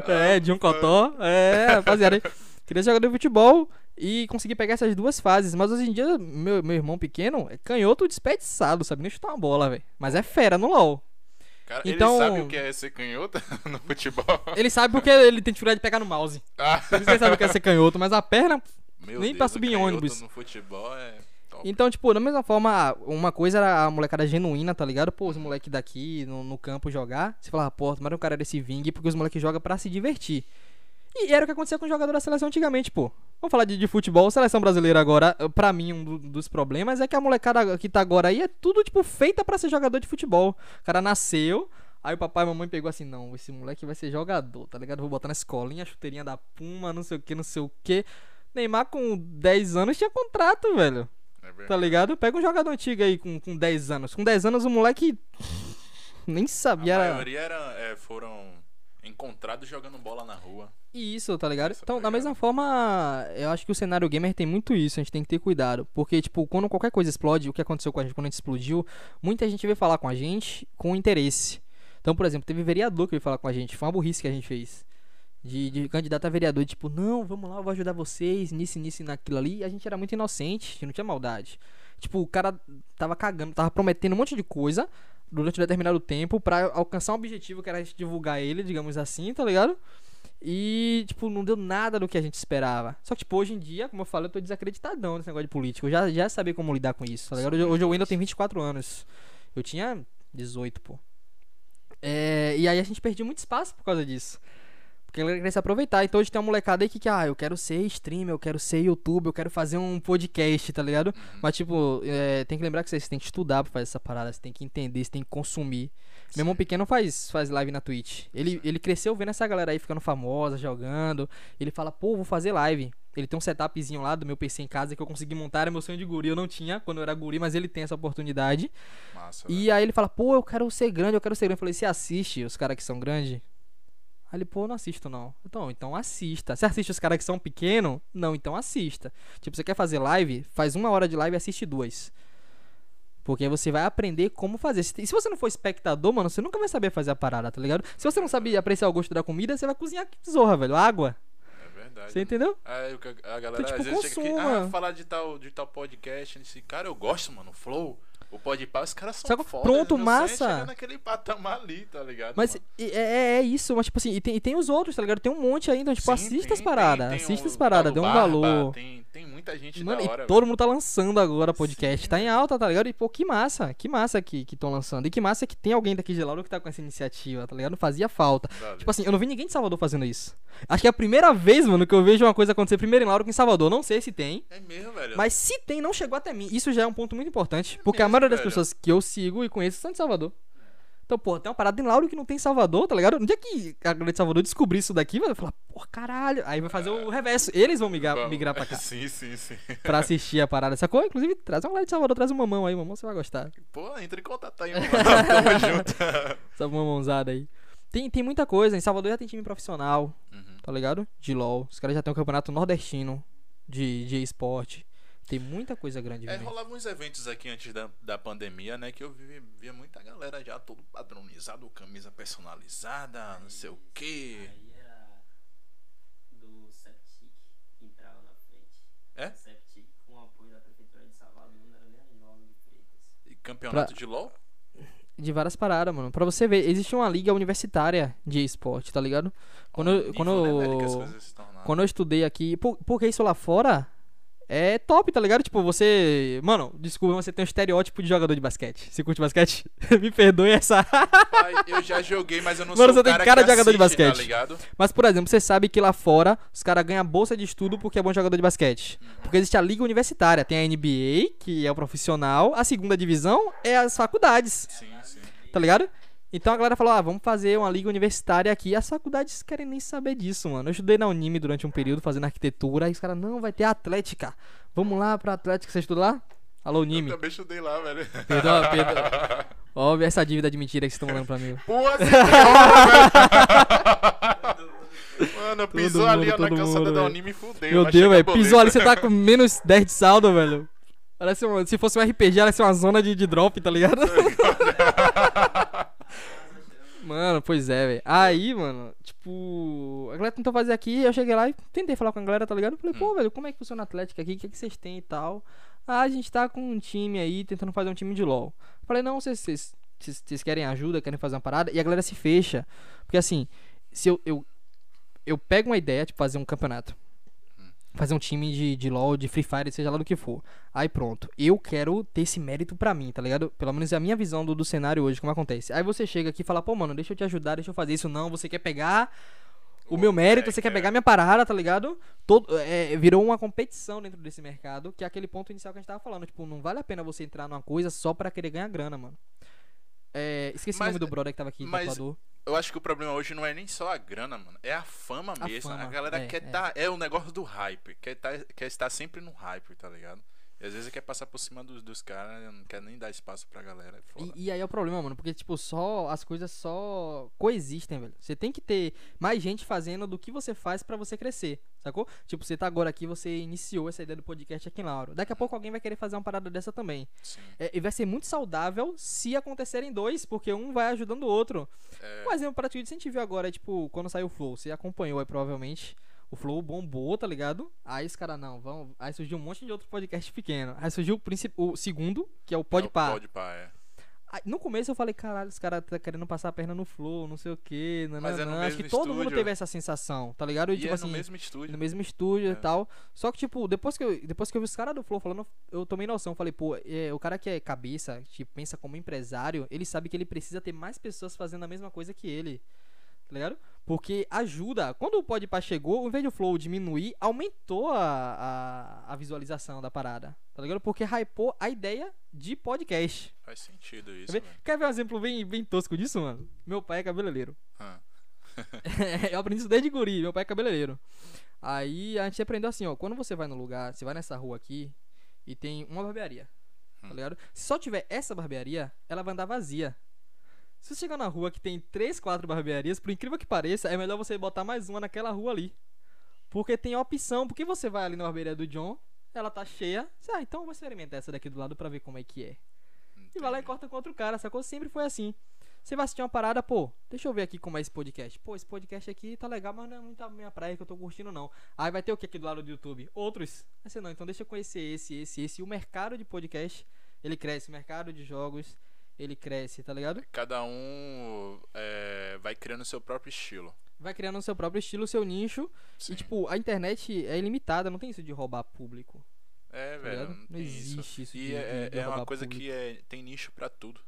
é, de um cotó. É, rapaziada. Queria ser jogador de futebol e consegui pegar essas duas fases. Mas hoje em dia, meu, meu irmão pequeno é canhoto desperdiçado, sabe? Nem chutar uma bola, velho. Mas é fera no LOL. Cara, Então- ele sabe o que é ser canhota [laughs] no futebol. Ele sabe porque ele tem dificuldade de pegar no mouse. [laughs] Ah, Por isso que ele sabe o que é ser canhoto, mas a perna. meu Nem Deus, pra o subir em canhoto ônibus. No futebol é top. Então, tipo, da mesma forma, uma coisa era a molecada genuína, tá ligado? Pô, os moleques daqui no, no campo jogar. Você falava, pô, tomara um cara desse vingue porque os moleques jogam pra se divertir. E era o que acontecia com o jogador da seleção antigamente, pô. Vamos falar de, de futebol, seleção brasileira agora, pra mim, um do- dos problemas é que a molecada que tá agora aí é tudo, tipo, feita pra ser jogador de futebol. O cara nasceu, aí o papai e a mamãe pegou assim, não, esse moleque vai ser jogador, tá ligado? Vou botar na escolinha, chuteirinha da Puma, não sei o que, não sei o que. Neymar com 10 anos tinha contrato, velho. É. Tá ligado? Pega um jogador antigo aí com, com 10 anos. Com 10 anos o moleque nem A sabia. Era... maioria era, é, foram encontrados jogando bola na rua. Isso, tá ligado? Essa Então, da pegada. mesma forma, eu acho que o cenário gamer tem muito isso. A gente tem que ter cuidado. Porque, tipo, quando qualquer coisa explode, o que aconteceu com a gente quando a gente explodiu, muita gente veio falar com a gente com interesse. Então, por exemplo, teve vereador que veio falar com a gente. Foi uma burrice que a gente fez. De, de candidato a vereador, tipo, não, vamos lá, eu vou ajudar vocês, nisso, nisso e naquilo ali. E a gente era muito inocente, a gente não tinha maldade. Tipo, o cara tava cagando, tava prometendo um monte de coisa durante um determinado tempo pra alcançar um objetivo que era a gente divulgar ele, digamos assim, tá ligado? E, tipo, não deu nada do que a gente esperava. Só que, tipo, hoje em dia, como eu falei, eu tô desacreditadão nesse negócio de político. Eu já, já sabia como lidar com isso, tá ligado? Hoje, eu ainda tenho 24 anos. Eu tinha 18, pô. É, e aí a gente perdia muito espaço por causa disso. Porque ele queria se aproveitar. Então hoje tem uma molecada aí que, que, ah, eu quero ser streamer, eu quero ser youtuber, eu quero fazer um podcast, tá ligado? Mas, tipo, é, tem que lembrar que você tem que estudar pra fazer essa parada, você tem que entender, você tem que consumir. Meu irmão pequeno faz, faz live na Twitch. Ele, ele cresceu vendo essa galera aí ficando famosa, jogando. Ele fala, pô, vou fazer live. Ele tem um setupzinho lá do meu PC em casa que eu consegui montar, era meu sonho de guri. Eu não tinha quando eu era guri, mas ele tem essa oportunidade. Massa. E aí ele fala, pô, eu quero ser grande, eu quero ser grande. Eu falei, você assiste os caras que são grandes? Aí ele, pô, eu não assisto não. Então, então assista. Você assiste os caras que são pequenos? Não, então assista. Tipo, você quer fazer live? Faz uma hora de live e assiste duas. Porque você vai aprender como fazer. Se- E se você não for espectador, mano, você nunca vai saber fazer a parada, tá ligado? Se você não sabe apreciar o gosto da comida, você vai cozinhar que zorra, velho. Água. É verdade. Você entendeu? Aí que a galera tipo, às vezes chega aqui, consuma. ah, falar de tal, de tal podcast, esse cara eu gosto, mano, Flow, o Podpah, os caras são Saca? foda. Pronto, massa. é chegar naquele patamar ali, tá ligado? Mas é, é- é isso, mas tipo assim, e tem, e tem os outros, tá ligado? Tem um monte então, tipo, Sim, assista tem- as paradas, assista o as paradas, dê um Barba, valor. Tem, tem muita gente Mano, hora. e todo mundo tá lançando agora podcast. Sim, tá em velho. alta, tá ligado? E pô, que massa, que massa que estão lançando. E que massa que tem alguém daqui de Lauro que tá com essa iniciativa, tá ligado? Fazia falta. velho. Tipo assim, eu não vi ninguém de Salvador fazendo isso. Acho que é a primeira vez, mano, que eu vejo uma coisa acontecer primeiro em Lauro que em Salvador. Não sei se tem. É mesmo, velho. Mas se tem, não chegou até mim. Isso já é um ponto muito importante. Porque a mesmo, maioria das pessoas que eu sigo e conheço são de Salvador. Então, pô, tem uma parada em Lauro que não tem em Salvador, tá ligado? No dia que a galera de Salvador descobrir isso daqui, vai falar, pô, caralho. Aí vai fazer o reverso. Eles vão migrar, Vamos. migrar pra [laughs] cá sim, sim, sim. pra assistir a parada, sacou? Inclusive, traz uma galera de Salvador, traz um mamão aí, mamão, você vai gostar. Pô, entra em contato aí, mano. Tamo [laughs] junto. Essa mamãozada aí. Tem, tem muita coisa. Em Salvador já tem time profissional, Uhum. tá ligado? De LOL. Os caras já tem um campeonato nordestino de, de esporte. Tem muita coisa grande É, rolava uns eventos aqui antes da, da pandemia, né? Que eu via, via muita galera já todo padronizado, camisa personalizada, não sei o quê. Aí era do Septic que entrava na frente. É? Septic com apoio da Prefeitura de Salvador, não era nem a Nova de Freitas. E campeonato de LOL? De várias paradas, mano. Pra você ver, existe uma liga universitária de esporte, tá ligado? Quando, Olha o eu, nível, quando, né, eu- tornaram. quando eu estudei aqui. Por, porque isso lá fora é top, tá ligado? Tipo, você. Mano, desculpa, você tem um estereótipo de jogador de basquete. Você curte basquete? [laughs] Me perdoe essa. Pai, eu já joguei, mas eu não [laughs] Mano, sou você o tem cara, cara de jogador de assiste, basquete. Tá ligado? Mas, por exemplo, você sabe que lá fora os caras ganham bolsa de estudo porque é bom jogador de basquete. Porque existe a liga universitária. Tem a NBA, que é o profissional. A segunda divisão é as faculdades. Sim, sim. Tá ligado? Então a galera falou: ah, vamos fazer uma liga universitária aqui. As faculdades querem nem saber disso, mano. Eu estudei na Unime durante um período fazendo arquitetura. Aí os caras, não, vai ter Atlética. Vamos lá pra Atlética. Você estuda lá? Alô, Eu Unime. também estudei lá, velho. Perdoa, perdoa. [laughs] Ó, essa dívida de mentira que vocês estão mandando pra mim. Pô, você velho. Mano, pisou mundo, ali na calçada mundo, da. Unime e fudeu. Meu Deus, chegar velho. Pisou ali, você tá com menos 10 de saldo, velho. Parece um- se fosse um RPG, ia ser uma zona de, de drop, tá ligado? [laughs] Mano, pois é, velho. Aí, mano, tipo, a galera tentou fazer aqui, eu cheguei lá e tentei falar com a galera, tá ligado? Falei, pô, velho, como é que funciona a Atlética aqui? O que, é que vocês têm e tal? Ah, a gente tá com um time aí, tentando fazer um time de LoL. Falei, não, vocês, vocês, vocês vocês querem ajuda, querem fazer uma parada? E a galera se fecha. Porque assim, se eu, eu, eu pego uma ideia, tipo, fazer um campeonato. Fazer um time de, de LoL, de Free Fire, seja lá do que for. Aí pronto. Eu quero ter esse mérito pra mim, tá ligado? Pelo menos é a minha visão do, do cenário hoje, como acontece. Aí você chega aqui e fala, pô, mano, deixa eu te ajudar, deixa eu fazer isso. Não, você quer pegar o meu mérito, é, você quer quer. pegar minha parada, tá ligado? Todo, é, virou uma competição dentro desse mercado, que é aquele ponto inicial que a gente tava falando. Tipo, não vale a pena você entrar numa coisa só pra querer ganhar grana, mano. É, esqueci Mas- o nome do brother que tava aqui, mas- tatuador. Eu acho que o problema hoje não é nem só a grana, mano. É a fama A mesmo. A fama, galera é, quer é. tá. É o negócio do hype. Quer, tá, quer estar sempre no hype, tá ligado? E às vezes quer passar por cima dos, dos caras, não quer nem dar espaço pra galera. É. E, e aí é o problema, mano, porque, tipo, só as coisas só coexistem, velho. Você tem que ter mais gente fazendo do que você faz pra você crescer, sacou? Tipo, você tá agora aqui, você iniciou essa ideia do podcast aqui em Lauro. Daqui a pouco alguém vai querer fazer uma parada dessa também. Sim. É, e vai ser muito saudável se acontecerem dois, porque um vai ajudando o outro. É, Um exemplo prático disso a gente viu agora, tipo, quando saiu o Flow, você acompanhou aí provavelmente. O Flow bombou, tá ligado? Aí os caras, não, vão. Aí surgiu um monte de outro podcast pequeno. Aí surgiu o, princip... o segundo, que é o Podpah. É. Aí, No começo eu falei, caralho, os caras tá querendo passar a perna no flow, não sei o que. Não, Mas é no não. Acho que todo mundo teve essa sensação, tá ligado? E tipo é assim, no mesmo estúdio. no mesmo estúdio É. e tal. Só que, tipo, depois que eu, depois que eu vi os caras do Flow falando, eu tomei noção. Falei, pô, é, o cara que é cabeça, tipo, pensa como empresário, ele sabe que ele precisa ter mais pessoas fazendo a mesma coisa que ele. Tá ligado? Porque ajuda. Quando o Podpah chegou, ao invés de o Flow diminuir, aumentou a, a, a visualização da parada. Tá ligado? Porque hypou a ideia de podcast. Faz sentido isso, Quer ver, quer ver um exemplo bem, bem tosco disso, mano? Meu pai é cabeleireiro. Ah, [laughs] eu aprendi isso desde guri, meu pai é cabeleireiro. Aí a gente aprendeu assim, ó, quando você vai no lugar, você vai nessa rua aqui e tem uma barbearia, tá Hum. ligado? Se só tiver essa barbearia, ela vai andar vazia. Se você chegar na rua que tem três, quatro barbearias, por incrível que pareça, é melhor você botar mais uma naquela rua ali. Porque tem opção, porque você vai ali na barbearia do John, ela tá cheia, você, ah, então eu vou experimentar essa daqui do lado pra ver como é que é. E vai lá e entendi. corta com outro cara, sacou? Sempre foi assim. Você vai assistir uma parada, pô, deixa eu ver aqui como é esse podcast. Pô, esse podcast aqui tá legal, mas não é muito a minha praia que eu tô curtindo, não. Aí vai ter o que aqui do lado do YouTube? Outros. Aí você não, então deixa eu conhecer esse, esse, esse. E o mercado de podcast, ele cresce. O mercado de jogos, ele cresce, tá ligado? Cada um é, vai criando o seu próprio estilo. Vai criando o seu próprio estilo, o seu nicho. Sim. E, tipo, a internet é ilimitada, não tem isso de roubar público. é, tá velho. Não, Não existe isso E de- é, de- de é uma coisa público. que é, tem nicho pra tudo.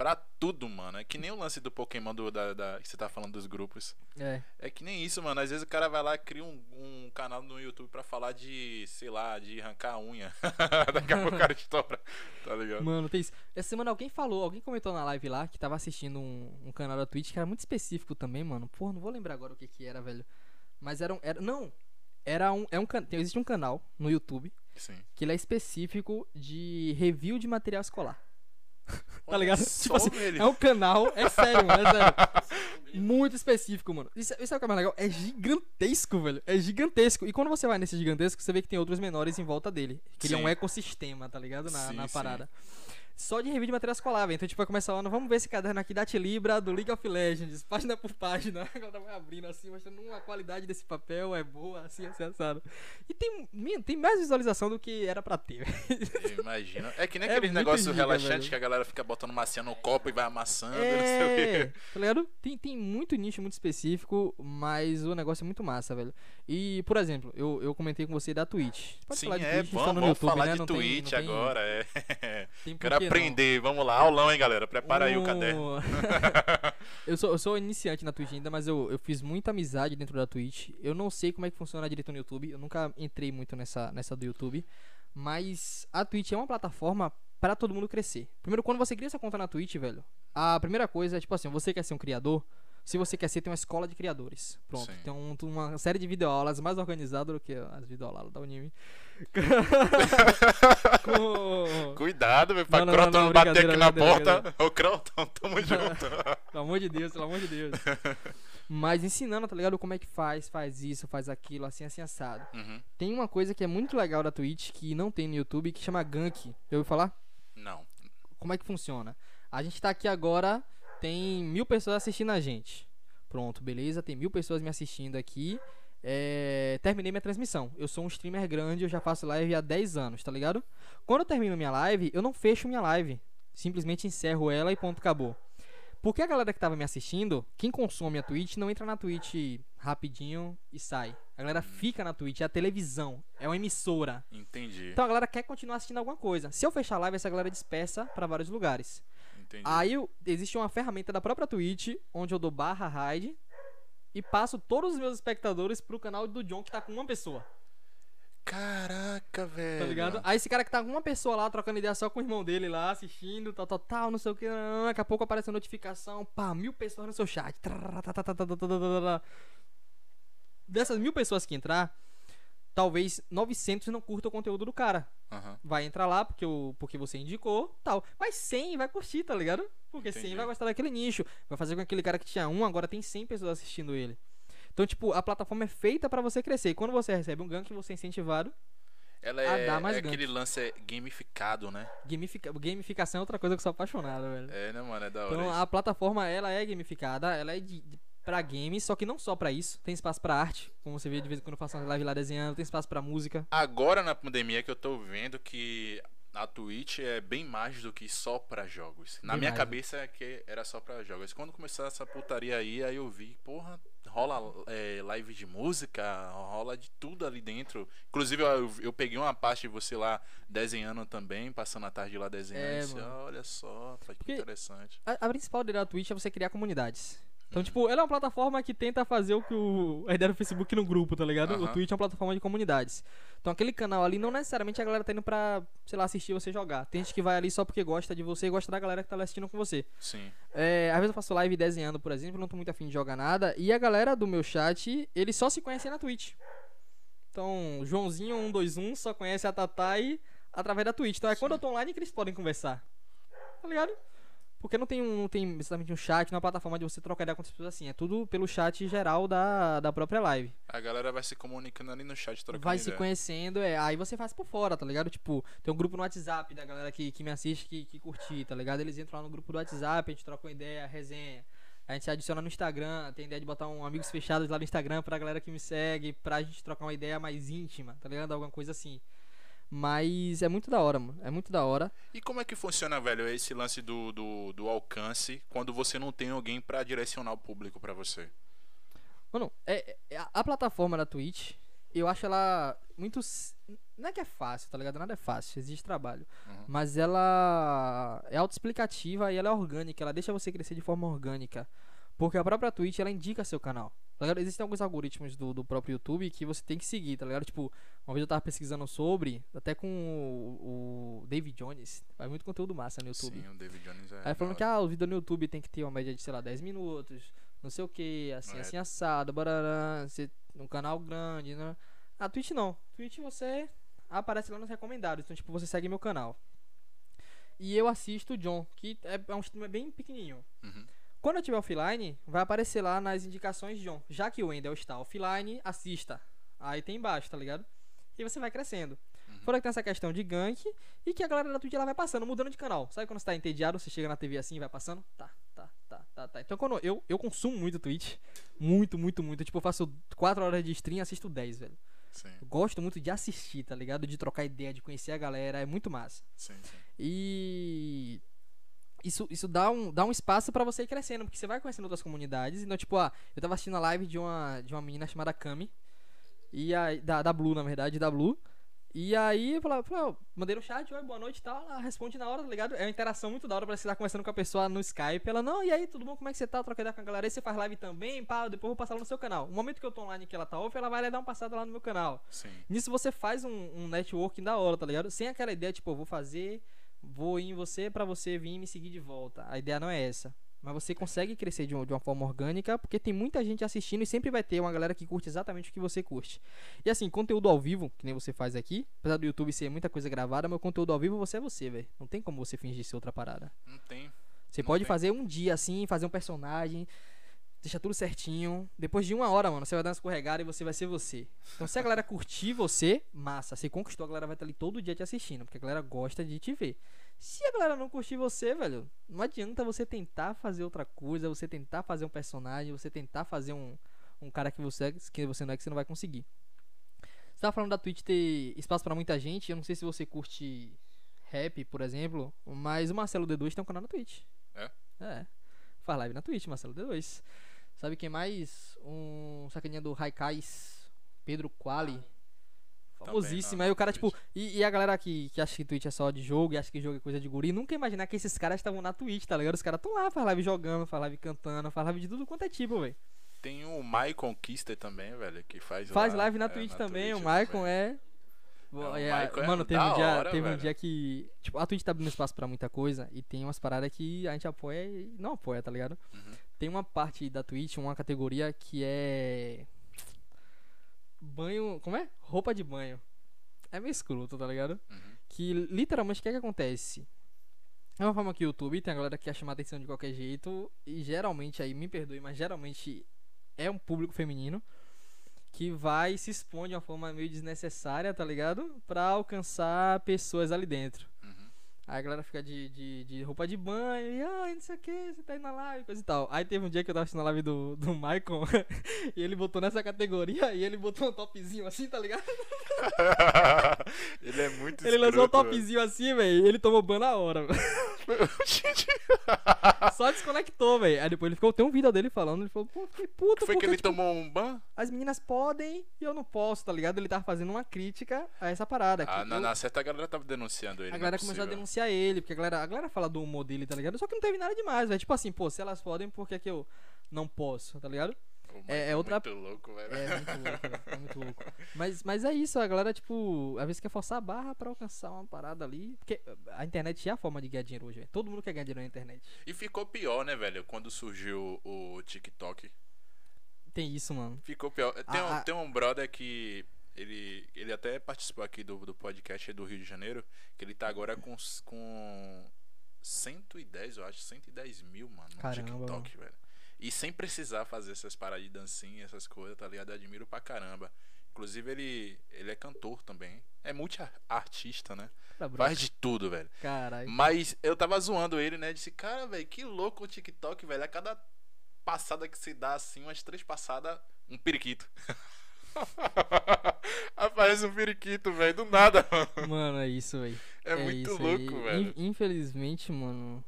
Pra tudo, mano. É que nem o lance do Pokémon do, da, da- que você tá falando dos grupos. É. É que nem isso, mano. Às vezes o cara vai lá e cria um, um canal no YouTube pra falar de, sei lá, de arrancar a unha. [laughs] Daqui a pouco o cara estoura. Tá ligado? Mano, tem isso. Essa semana alguém falou, alguém comentou na live lá que tava assistindo um, um canal da Twitch que era muito específico também, mano. Porra, não vou lembrar agora o que que era, velho. Mas era um. Era, não! Era um. É um existe um canal no YouTube Sim. que ele é específico de review de material escolar. Tá ligado? tipo assim, velho. é um canal. É sério, mano, é sério. [laughs] Muito específico, mano. Isso, isso é o que é mais legal. É gigantesco, velho. É gigantesco. E quando você vai nesse gigantesco, você vê que tem outros menores em volta dele. Que ele é um ecossistema, tá ligado? Na, Sim, na sim. Só de review de material escolar. Então, tipo, vai começar lá, vamos ver esse caderno aqui da Tilibra, do League of Legends, página por página. [laughs] A galera vai abrindo assim, mostrando "Hum, a qualidade desse papel é boa, assim, assim, assado. E tem, tem mais visualização do que era pra ter, velho. Imagina. É que nem [laughs] É aqueles muito negócios giga, relaxantes velho. que a galera fica botando massinha no copo e vai amassando, [laughs] não sei o É, quê. tá ligado? Tem, tem muito nicho, muito específico, mas o negócio é muito massa, velho. E, por exemplo, eu, eu comentei com você da Twitch. Pode Sim, falar de é, Twitch, vamos, tá no YouTube, falar né? de Não tem- Twitch tem- agora, é. tem por Quero que não. Aprender, vamos lá, aulão, hein, galera. Prepara aí o caderno. [laughs] eu, sou, eu sou iniciante na Twitch ainda, mas eu, eu fiz muita amizade dentro da Twitch. Eu não sei como é que funciona direito no YouTube. Eu nunca entrei muito nessa, nessa do YouTube. Mas a Twitch é uma plataforma pra todo mundo crescer. Primeiro, quando você cria essa conta na Twitch, velho, a primeira coisa é tipo assim: você quer ser um criador? Se você quer ser, tem uma escola de criadores. Pronto. Sim. Tem um- uma série de videoaulas mais organizadas do que as videoaulas da Unime. [laughs] Com- Cuidado, meu, pra Não, não, Croton não, bater aqui na porta. Ô, Croton, tamo [laughs] junto. Pelo amor de Deus, pelo amor de Deus. [laughs] Mas ensinando, tá ligado? Como é que faz, faz isso, faz aquilo, assim, assim, assado. Uhum. Tem uma coisa que é muito legal da Twitch, que não tem no YouTube, que chama Gank. Já ouviu falar? Não. Como é que funciona? A gente tá aqui agora, tem mil pessoas assistindo a gente. Pronto, beleza? Tem mil pessoas me assistindo aqui. É, terminei minha transmissão. Eu sou um streamer grande, eu já faço live há 10 anos, tá ligado? Quando eu termino minha live, eu não fecho minha live. Simplesmente encerro ela e ponto, acabou. Porque a galera que tava me assistindo, quem consome a Twitch, não entra na Twitch rapidinho e sai. A galera fica na Twitch, é a televisão, é uma emissora. Entendi. Então a galera quer continuar assistindo alguma coisa. Se eu fechar a live, essa galera dispersa pra vários lugares. Entendi. Aí existe uma ferramenta da própria Twitch, onde eu dou barra raid e passo todos os meus espectadores pro canal do John, que tá com uma pessoa. Caraca, tá velho. Tá ligado? Aí esse cara que tá com uma pessoa lá, trocando ideia só com o irmão dele lá, assistindo, tal, tal, tal, não sei o que. Daqui a pouco aparece a notificação, pá, mil pessoas no seu chat. Dessas mil pessoas que entrar, talvez 900 não curta o conteúdo do cara. Uhum. Vai entrar lá porque, o, porque você indicou, tal. Mas 100 vai curtir, tá ligado? Porque 100 Entendi. vai gostar daquele nicho. Vai fazer com que aquele cara que tinha um, agora tem 100 pessoas assistindo ele. Então, tipo, a plataforma é feita pra você crescer. E quando você recebe um gank, você é incentivado. Ela A é, dar mais é aquele lance é gamificado, né? Gamifica... Gamificação é outra coisa que eu sou apaixonado, velho. É, né, mano? É da hora Então, isso. a plataforma, ela é gamificada, ela é de, de, pra games, só que não só pra isso. Tem espaço pra arte, como você vê de vez em quando eu faço uma live lá desenhando. Tem espaço pra música. Agora na pandemia que eu tô vendo que a Twitch é bem mais do que só pra jogos. Na Bem minha mais, cabeça é que era só pra jogos. Quando começou essa putaria aí, aí eu vi, porra, rola é, live de música, rola de tudo ali dentro. Inclusive eu, eu peguei uma parte de você lá desenhando também, passando a tarde lá desenhando. É, disse, olha só, que Porque- interessante. A, a principal ideia da Twitch é você criar comunidades. Uhum. Então, tipo, ela é uma plataforma que tenta fazer o que o, a ideia do Facebook no grupo, tá ligado? O Aham. Twitch é uma plataforma de comunidades. Então, aquele canal ali, não necessariamente a galera tá indo pra, sei lá, assistir você jogar. Tem gente que vai ali só porque gosta de você e gosta da galera que tá lá assistindo com você. Sim. É, às vezes eu faço live desenhando, por exemplo, não tô muito afim de jogar nada. E a galera do meu chat, eles só se conhecem na Twitch. Então, Joãozinho121 só conhece a Tatai através da Twitch. Então é quando eu tô online que eles podem conversar. Tá ligado? Porque não tem, um, não tem exatamente um chat, não é uma plataforma de você trocar ideia com as pessoas assim. É tudo pelo chat geral da, da própria live. A galera vai se comunicando ali no chat, trocando Vai se conhecendo, é. Aí você faz por fora, tá ligado? Tipo, tem um grupo no WhatsApp da galera que, que me assiste, que, que curte, tá ligado? Eles entram lá no grupo do WhatsApp, a gente troca uma ideia, resenha. A gente se adiciona no Instagram, tem ideia de botar um amigos fechados lá no Instagram pra galera que me segue, pra gente trocar uma ideia mais íntima, tá ligado? Alguma coisa assim. Mas é muito da hora, mano. É muito da hora. E como é que funciona, velho, esse lance do, do, do alcance quando você não tem alguém pra direcionar o público pra você? Mano, é, é- a, plataforma da Twitch, eu acho ela muito. Não é que é fácil, tá ligado? Nada é fácil, existe trabalho. Uhum. Mas ela é autoexplicativa e ela é orgânica, ela deixa você crescer de forma orgânica. Porque a própria Twitch, ela indica seu canal. Tá ligado? Existem alguns algoritmos do, do próprio YouTube que você tem que seguir, tá ligado? Tipo, uma vez eu tava pesquisando sobre, até com o, o David Jones, faz muito conteúdo massa no YouTube. Sim, o David Jones é. Aí falando que ah, o vídeo no YouTube tem que ter uma média de, sei lá, 10 minutos, não sei o que, assim, É. assim, assado, barará, ser um canal grande, né? A Twitch não. Twitch você aparece lá nos recomendados, então tipo, você segue meu canal. E eu assisto o John, que é, é um streamer bem pequenininho. Uhum. Quando eu tiver offline, vai aparecer lá nas indicações, John. Já que o Wendel está offline, assista. Aí tem embaixo, tá ligado? E você vai crescendo. Fora que tem essa questão de gank e que a galera da Twitch ela vai passando, mudando de canal. Sabe quando você tá entediado, você chega na TV assim e vai passando? Tá, tá, tá, tá, tá. Então quando eu, eu consumo muito Twitch, muito, muito, muito. Tipo, eu faço 4 horas de stream e assisto 10, velho. Sim, gosto muito de assistir, tá ligado? De trocar ideia, de conhecer a galera, é muito massa. sim, sim. E isso, isso dá, um, dá um espaço pra você ir crescendo, porque você vai conhecendo outras comunidades. Então, tipo, ah, eu tava assistindo a live de uma, de uma menina chamada Kami. E da, da Blue, na verdade, da Blue. E aí eu falei, mandei no chat, oi, boa noite e tal. Ela responde na hora, tá ligado? É uma interação muito da hora pra você estar conversando com a pessoa no Skype. Ela, não, e aí, tudo bom? Como é que você tá? Troca ideia com a galera. Você faz live também, pá, depois eu vou passar lá no seu canal. No momento que eu tô online que ela tá off, ela vai lá dar uma passada lá no meu canal. Sim. Nisso você faz um, um networking da hora, tá ligado? Sem aquela ideia, tipo, eu vou fazer, vou ir em você pra você vir e me seguir de volta. A ideia não é essa. Mas você consegue crescer de, de uma forma orgânica, porque tem muita gente assistindo e sempre vai ter uma galera que curte exatamente o que você curte. E assim, conteúdo ao vivo, que nem você faz aqui, apesar do YouTube ser muita coisa gravada, meu conteúdo ao vivo você é você, velho. Não tem como você fingir ser outra parada. Não tem. Você Não pode tem. fazer um dia assim, fazer um personagem, deixar tudo certinho. Depois de uma hora, mano, você vai dar uma escorregada e você vai ser você. Então, se a galera curtir você, massa. Você conquistou, a galera vai estar ali todo dia te assistindo, porque a galera gosta de te ver. Se a galera não curtir você, velho, não adianta você tentar fazer outra coisa, você tentar fazer um personagem, você tentar fazer um, um cara que você, é- que você não é, que você não vai conseguir. Você tava falando da Twitch ter espaço pra muita gente, eu não sei se você curte rap, por exemplo, mas o Marcelo D2 tem um canal na Twitch. É? É. Faz live na Twitch, Marcelo D2. Sabe quem mais? Um sacaninha do Raikais, Pedro Quali. Famosíssimo. na Aí o cara, tipo. E, e a galera que, que acha que Twitch é só de jogo e acha que jogo é coisa de guri, nunca imaginar que esses caras estavam na Twitch, tá ligado? Os caras estão lá, faz live jogando, faz live cantando, faz live de tudo quanto é tipo, velho. Tem o Maicon Kister também, velho, que faz Faz lá- live na é, Twitch na também, Twitch o Maicon é. É, Maicon é mano, teve um dia, hora, teve um dia que. Tipo, a Twitch tá abrindo espaço pra muita coisa e tem umas paradas que a gente apoia e não apoia, tá ligado? Uhum. Tem uma parte da Twitch, uma categoria que é. Banho. Como é? Roupa de banho. É meio escroto, tá ligado? Uhum. Que literalmente o que é que acontece? É uma forma que o YouTube tem a galera que quer chamar atenção de qualquer jeito. E geralmente, aí me perdoe, mas geralmente é um público feminino que vai se expor de uma forma meio desnecessária, tá ligado? Pra alcançar pessoas ali dentro. Aí a galera fica de, de, de roupa de banho e ai, não sei o que, você tá aí na live, coisa e tal. Aí teve um dia que eu tava assistindo a live do, do Michael [laughs] e ele botou nessa categoria e ele botou um topzinho assim, tá ligado? [laughs] ele é muito ele lançou um escroto, topzinho assim, velho, e ele tomou ban na hora, [laughs] Só desconectou, velho. Aí depois ele ficou, tem um vídeo dele falando, ele falou, pô, que puto, Foi que ele tipo, tomou um ban? As meninas podem e eu não posso, tá ligado? Ele tava fazendo uma crítica a essa parada. Ah, na, eu- na certa a galera tava denunciando ele. A não é galera começou a denunciar ele, porque a galera, a galera fala do humor dele, tá ligado? Só que não teve nada demais, velho. Tipo assim, pô, se elas podem, por que, que eu não posso, tá ligado? Pô, mas é- é outra- Muito louco, velho. É muito louco, velho. [laughs] É muito louco. Mas, mas é isso, a galera, tipo, às vezes quer forçar a barra pra alcançar uma parada ali. Porque a internet é a forma de ganhar dinheiro hoje, velho. Todo mundo quer ganhar dinheiro na internet. E ficou pior, né, velho, quando surgiu o TikTok. Tem isso, mano. Ficou pior. Tem, Ah, um, ah. tem um brother que. Ele, ele até participou aqui do, do podcast do Rio de Janeiro. Que ele tá agora com, com 110, eu acho, 110 mil, mano, no Caramba, TikTok, velho. E sem precisar fazer essas paradas de dancinha, essas coisas, tá ligado? Eu admiro pra caramba. Inclusive, ele, ele é cantor também. É multi-artista, né? Tá. Faz de tudo, velho. Caralho. Mas eu tava zoando ele, né? Disse, cara, velho, que louco o TikTok, velho. A cada passada que se dá assim, umas três passadas, um periquito. [laughs] Aparece um periquito, velho, do nada, mano. Mano, é isso, velho. É, muito isso louco, aí. velho. In- Infelizmente, mano.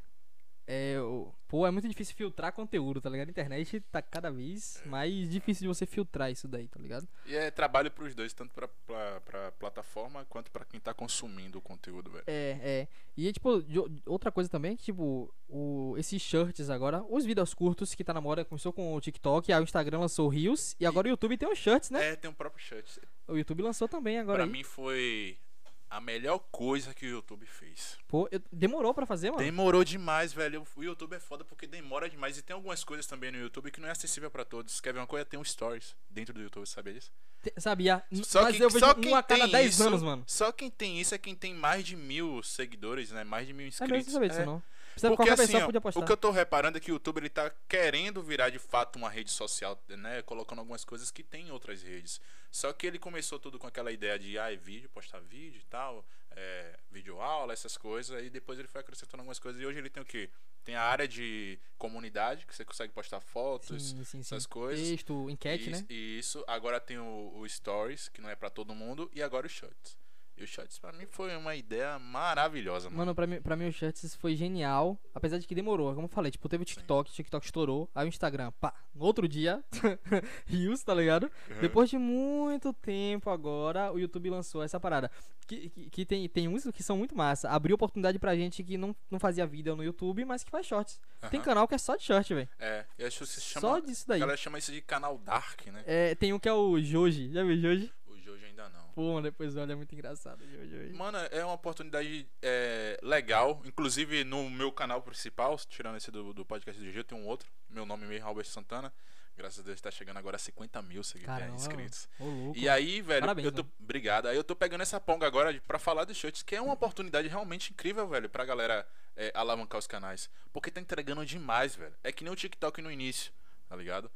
É, o- pô, é muito difícil filtrar conteúdo, tá ligado? A internet tá cada vez mais difícil de você filtrar isso daí, tá ligado? E é trabalho pros dois, tanto pra, pra, pra plataforma quanto pra quem tá consumindo o conteúdo, velho. É, é. E tipo, o- outra coisa também é que, tipo, o, esses shirts agora, os vídeos curtos que tá na moda, começou com o TikTok, aí o Instagram lançou o Reels, e agora o YouTube tem os shirts, né? É, tem um próprio shirt. O YouTube lançou também agora Pra aí. mim foi a melhor coisa que o YouTube fez. Pô, eu- demorou pra fazer, mano. Demorou demais, velho. O YouTube é foda porque demora demais. E tem algumas coisas também no YouTube que não é acessível pra todos. Quer ver uma coisa? Tem um Stories dentro do YouTube, sabe disso? Sabia? Só Mas que- eu vejo só um quem a cada tem 10 isso- anos, mano. Só quem tem isso é quem tem mais de mil seguidores, né? Mais de mil É inscritos. mesmo, não sabia disso É. não. Precisa- Porque assim, ó, o que eu tô reparando é que o YouTube ele tá querendo virar de fato uma rede social, né? Colocando algumas coisas que tem em outras redes. Só que ele começou tudo com aquela ideia de ah, é vídeo, postar vídeo e tal, é, vídeo aula, essas coisas, e depois ele foi acrescentando algumas coisas. E hoje ele tem o quê? Tem a área de comunidade, que você consegue postar fotos, Sim, sim, sim. essas coisas. Texto, enquete, isso, né? Isso. Agora tem o, o Stories, que não é pra todo mundo, e agora o Shots. E o Shots pra mim foi uma ideia maravilhosa, mano. Mano, pra mim, pra mim o Shirts foi genial. Apesar de que demorou. Como eu falei, tipo, teve o TikTok, o TikTok estourou. Aí o Instagram, pá, no outro dia, [laughs] Rios, tá ligado? Uhum. Depois de muito tempo agora, o YouTube lançou essa parada. Que, que, que tem, tem uns que são muito massa. Abriu oportunidade pra gente que não, não fazia vídeo no YouTube, mas que faz shorts. Tem Aham. canal que é só de short, velho. É, eu acho que se chama. Só disso daí. A galera chama isso de canal Dark, né? É, tem um que é o Joji. Já viu o Joji? Ainda não. Pô, depois olha, é muito engraçado. Mano, é uma oportunidade é, legal. Inclusive no meu canal principal, tirando esse do, do podcast do Gil, tem um outro. Meu nome mesmo é Albert Santana. Graças a Deus tá chegando agora a 50 mil seguidores Caramba, inscritos. Ô, louco. E aí, velho, Parabéns, eu tô. mano. Obrigado. Aí eu tô pegando essa ponga agora pra falar dos chutes, que é uma oportunidade realmente incrível, velho, pra galera é, alavancar os canais. Porque tá entregando demais, velho. É que nem o TikTok no início, tá ligado?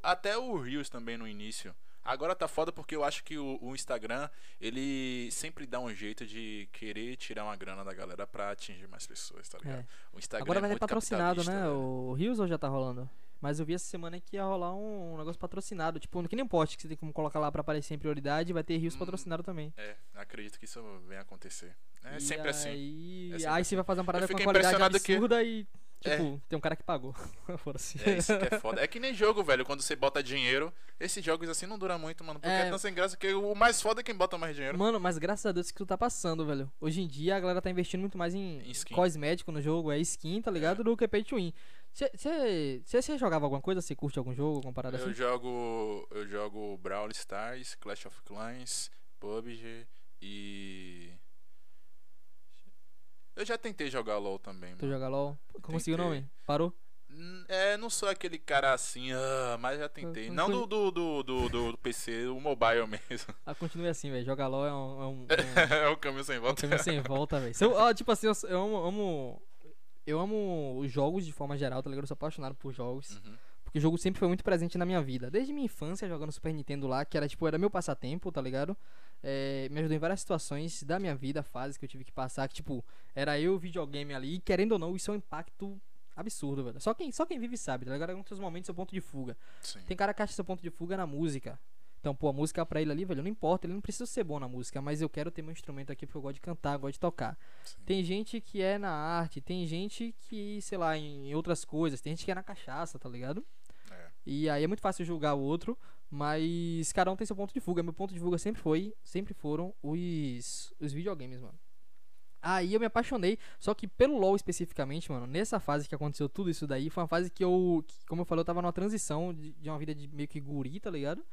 Até o Reels também no início. Agora tá foda porque eu acho que o, o Instagram, ele sempre dá um jeito de querer tirar uma grana da galera pra atingir mais pessoas, tá ligado? É. O Instagram Agora é vai ser patrocinado, né? velho. O Rios ou já tá rolando? Mas eu vi essa semana que ia rolar um negócio patrocinado. Tipo, que nem um post que você tem como colocar lá pra aparecer em prioridade, vai ter Rios Hum. patrocinado também. É, acredito que isso venha acontecer. É E sempre assim. Aí, É sempre aí assim. você vai fazer uma parada com uma qualidade impressionado que- absurda e, tipo, tem um cara que pagou. [laughs] Foda-se. É isso que é foda. É que nem jogo, velho. Quando você bota dinheiro, esses jogos assim não duram muito, mano. Porque É. é, tão sem graça que o mais foda é quem bota mais dinheiro. Mano, mas graças a Deus que tu tá passando, velho. Hoje em dia a galera tá investindo muito mais em, Em cosmético no jogo, é skin, tá ligado? Do que pay to win. Você jogava alguma coisa? Você curte algum jogo, alguma parada Eu assim? jogo. Eu jogo Brawl Stars, Clash of Clans, PUBG e. Eu já tentei jogar LOL também, Tu mano. joga LOL? Conseguiu o nome? Parou? N- É, não sou aquele cara assim, ah, mas já tentei. Eu- Não do, do, do, do, do PC, o mobile [laughs] mesmo. Ah, continue assim, velho. Jogar LOL é um, é um, um, [laughs] é o caminho sem um volta. caminho sem volta, velho. Se eu- ó, Tipo assim, eu, eu amo, amo. Eu amo os jogos de forma geral, tá ligado? Eu sou apaixonado por jogos. Uhum. Porque o jogo sempre foi muito presente na minha vida. Desde minha infância, jogando Super Nintendo lá, que era tipo, era meu passatempo, tá ligado? É, me ajudou em várias situações da minha vida, fases que eu tive que passar, que tipo, era eu videogame ali, e querendo ou não, isso é um impacto absurdo, velho. Só quem, só quem vive sabe, tá ligado? É um dos seus momentos, seu ponto de fuga. Sim. Tem cara que acha seu ponto de fuga na música. Então, pô, a música pra ele ali, velho, não importa, ele não precisa ser bom na música, mas eu quero ter meu instrumento aqui porque eu gosto de cantar, gosto de tocar. Sim. Tem gente que é na arte, tem gente que, sei lá, em outras coisas, tem gente que é na cachaça, tá ligado? E aí é muito fácil julgar o outro, mas cada um tem seu ponto de fuga. Meu ponto de fuga sempre foi, sempre foram os, os videogames, mano. Aí eu me apaixonei, só que pelo LoL especificamente, mano, nessa fase que aconteceu tudo isso daí, foi uma fase que eu, que, como eu falei, eu tava numa transição de, de uma vida de meio que guri, tá ligado?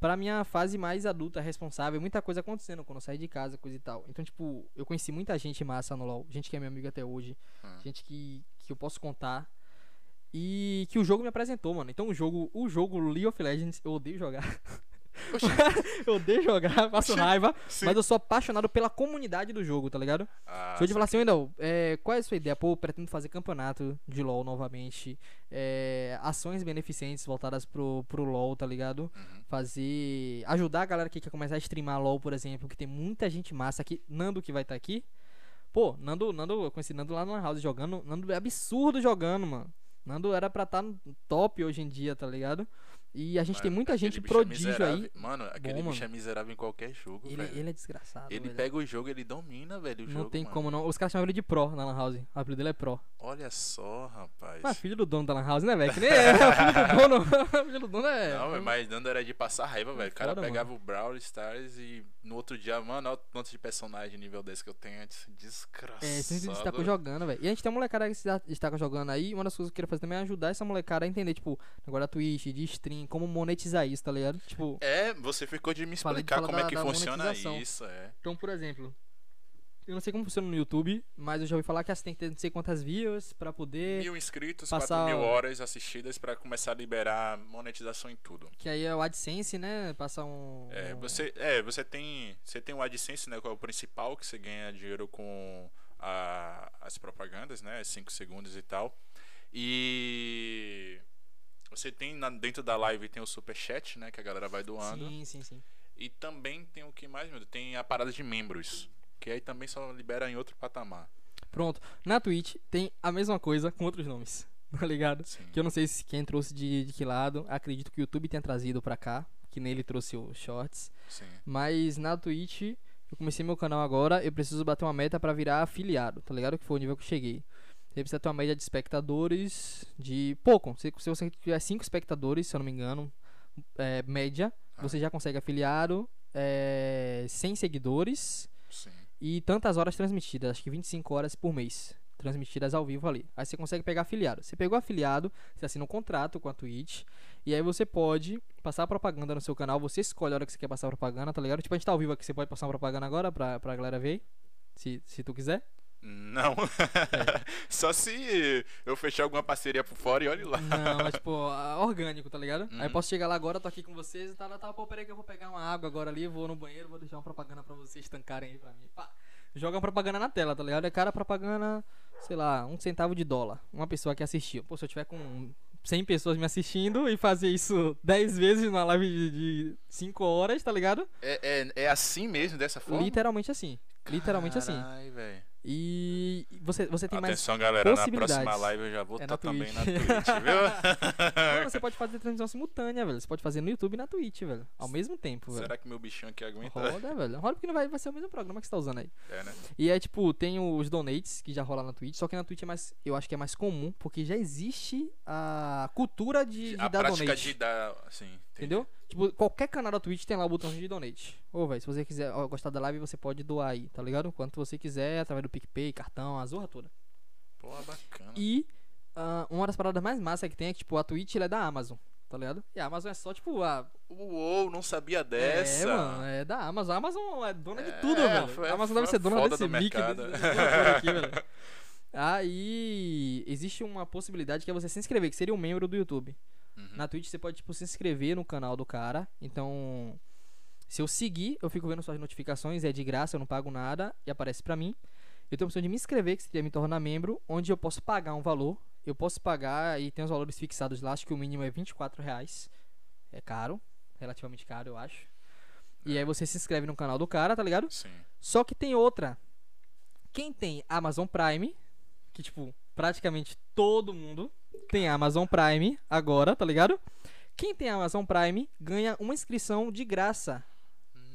Pra minha fase mais adulta, responsável, muita coisa acontecendo quando eu saí de casa, coisa e tal. Então, tipo, eu conheci muita gente massa no LoL, gente que é meu amigo até hoje, Hum. gente que, que eu posso contar. E que o jogo me apresentou, mano. Então o jogo, o jogo League of Legends, eu odeio jogar. [laughs] eu odeio jogar, passo Oxi, raiva, sim. mas eu sou apaixonado pela comunidade do jogo, tá ligado? Ah, Se eu te falar assim, Wendel, é, qual é a sua ideia? Pô, eu pretendo fazer campeonato de LoL novamente. é, ações beneficentes voltadas pro, pro LoL, tá ligado? Uhum. Fazer. Ajudar a galera que quer começar a streamar LoL, por exemplo, que tem muita gente massa aqui. Nando que vai estar aqui. Pô, Nando, Nando, eu conheci Nando lá na House jogando. Nando é absurdo jogando, mano. Nando era pra estar no top hoje em dia, tá ligado? E a gente tem Mano, muita aquele gente é prodígio aí. Mano, aquele Bom, bicho é mano. miserável em qualquer jogo, Ele, velho. ele é desgraçado. Ele velho. pega o jogo, ele domina, velho, o Não jogo, tem mano. como não. Os caras chamam ele de Pro na Lan House. O apelido dele é Pro. Olha só, rapaz. Mas filho do dono da Lan House, né, velho? Que nem é. [laughs] filho do dono. [laughs] filho do dono é. Não, mas Nando era de passar raiva, velho. O cara foda, pegava o Brawl Stars e no outro dia, mano, olha o tanto de personagem nível 10 que eu tenho antes. Desgraçado. É, sempre se destacou jogando, velho. E a gente tem uma molecada que se destaca jogando aí. Uma das coisas que eu queria fazer também é ajudar essa molecada a entender, tipo, da Twitch, de stream, como monetizar isso, tá ligado? Tipo, É, você ficou de me de explicar falar como da- é que funciona isso, é. então, por exemplo. Eu não sei como funciona no YouTube, mas eu já ouvi falar que você tem que ter não sei quantas views pra poder. Mil inscritos, Passar- 4 mil horas assistidas pra começar a liberar monetização em tudo. Que aí é o AdSense, né? Passar um. É, você, é, você tem, você tem o AdSense, né, que é o principal, que você ganha dinheiro com a- as propagandas, né? 5 segundos e tal. E você tem na- dentro da live tem o superchat, né? Que a galera vai doando. Sim, sim, sim. E também tem o que mais, meu? Tem a parada de membros. Que aí também só libera em outro patamar. Pronto. Na Twitch tem a mesma coisa com outros nomes. [laughs] Tá ligado? Sim. Que eu não sei se quem trouxe de, de que lado. Acredito que o YouTube tenha trazido pra cá. Que nele trouxe os shorts. Sim. Mas na Twitch, eu comecei meu canal agora. Eu preciso bater uma meta pra virar afiliado. Tá ligado? Que foi o nível que eu cheguei. Você precisa ter uma média de espectadores de pouco. Se, se você tiver 5 espectadores, se eu não me engano, é, média, Ah. você já consegue afiliado. É, 100 seguidores Sim. e tantas horas transmitidas, acho que 25 horas por mês, transmitidas ao vivo ali. Aí você consegue pegar afiliado. Você pegou afiliado, você assina um contrato com a Twitch, e aí você pode passar propaganda no seu canal, você escolhe a hora que você quer passar propaganda, tá ligado? Tipo, a gente tá ao vivo aqui, você pode passar uma propaganda agora pra, pra galera ver, se, se tu quiser. Não. [laughs] Só se eu fechar alguma parceria por fora e olhe lá. Não, mas tipo, ah, orgânico, tá ligado? Aí eu Uhum. posso chegar lá agora, tô aqui com vocês e tal, tá, pô, peraí que eu vou pegar uma água agora ali, vou no banheiro, vou deixar uma propaganda pra vocês tancarem aí pra mim. Pá. Joga uma propaganda na tela, tá ligado? É cara propaganda, sei lá, um centavo de dólar. Uma pessoa que assistiu. Pô, se eu tiver com 100 pessoas me assistindo e fazer isso 10 vezes numa live de 5 horas, tá ligado? É, é, é assim mesmo, dessa forma? Literalmente assim. Literalmente assim. Carai, velho. E você, você tem mais. Atenção, galera. Na próxima live eu já vou É estar na também Twitch. na Twitch, viu? [laughs] Mano, você pode fazer transmissão simultânea, velho. Você pode fazer no YouTube e na Twitch, velho. Ao mesmo tempo, velho. Será que meu bichinho aqui aguenta? Roda, velho. Roda porque não vai, vai ser o mesmo programa que você tá usando aí. É, né? E é tipo, tem os donates que já rola na Twitch, só que na Twitch é mais. Eu acho que é mais comum, porque já existe a cultura de, de a dar prática donate. de dar, assim, entendi. Entendeu? Tipo, qualquer canal da Twitch tem lá o botãozinho de donate. Ô, velho, se você quiser ó, gostar da live, você pode doar aí, tá ligado? Quanto você quiser, através do PicPay, cartão, a zorra toda. Pô, bacana. E ah, uma das paradas mais massas que tem é que, tipo, a Twitch ela é da Amazon, tá ligado? E a Amazon é só, tipo, a. Uou, não sabia dessa. É, mano, é da Amazon. A Amazon é dona de É, tudo, velho. A Amazon deve ser dona desse mic, aqui, velho. Aí existe uma possibilidade que é você se inscrever, que seria um membro do YouTube. Uhum. Na Twitch você pode, tipo, se inscrever no canal do cara. Então, se eu seguir, eu fico vendo suas notificações, é de graça, eu não pago nada e aparece pra mim. Eu tenho a opção de me inscrever, que seria me tornar membro, onde eu posso pagar um valor. Eu posso pagar e tem os valores fixados lá, acho que o mínimo é 24 reais. É caro, relativamente caro, eu acho. E aí você se inscreve no canal do cara, tá ligado? Sim. Só que tem outra. Quem tem Amazon Prime, que tipo, praticamente todo mundo tem Amazon Prime agora, tá ligado? Quem tem Amazon Prime ganha uma inscrição de graça.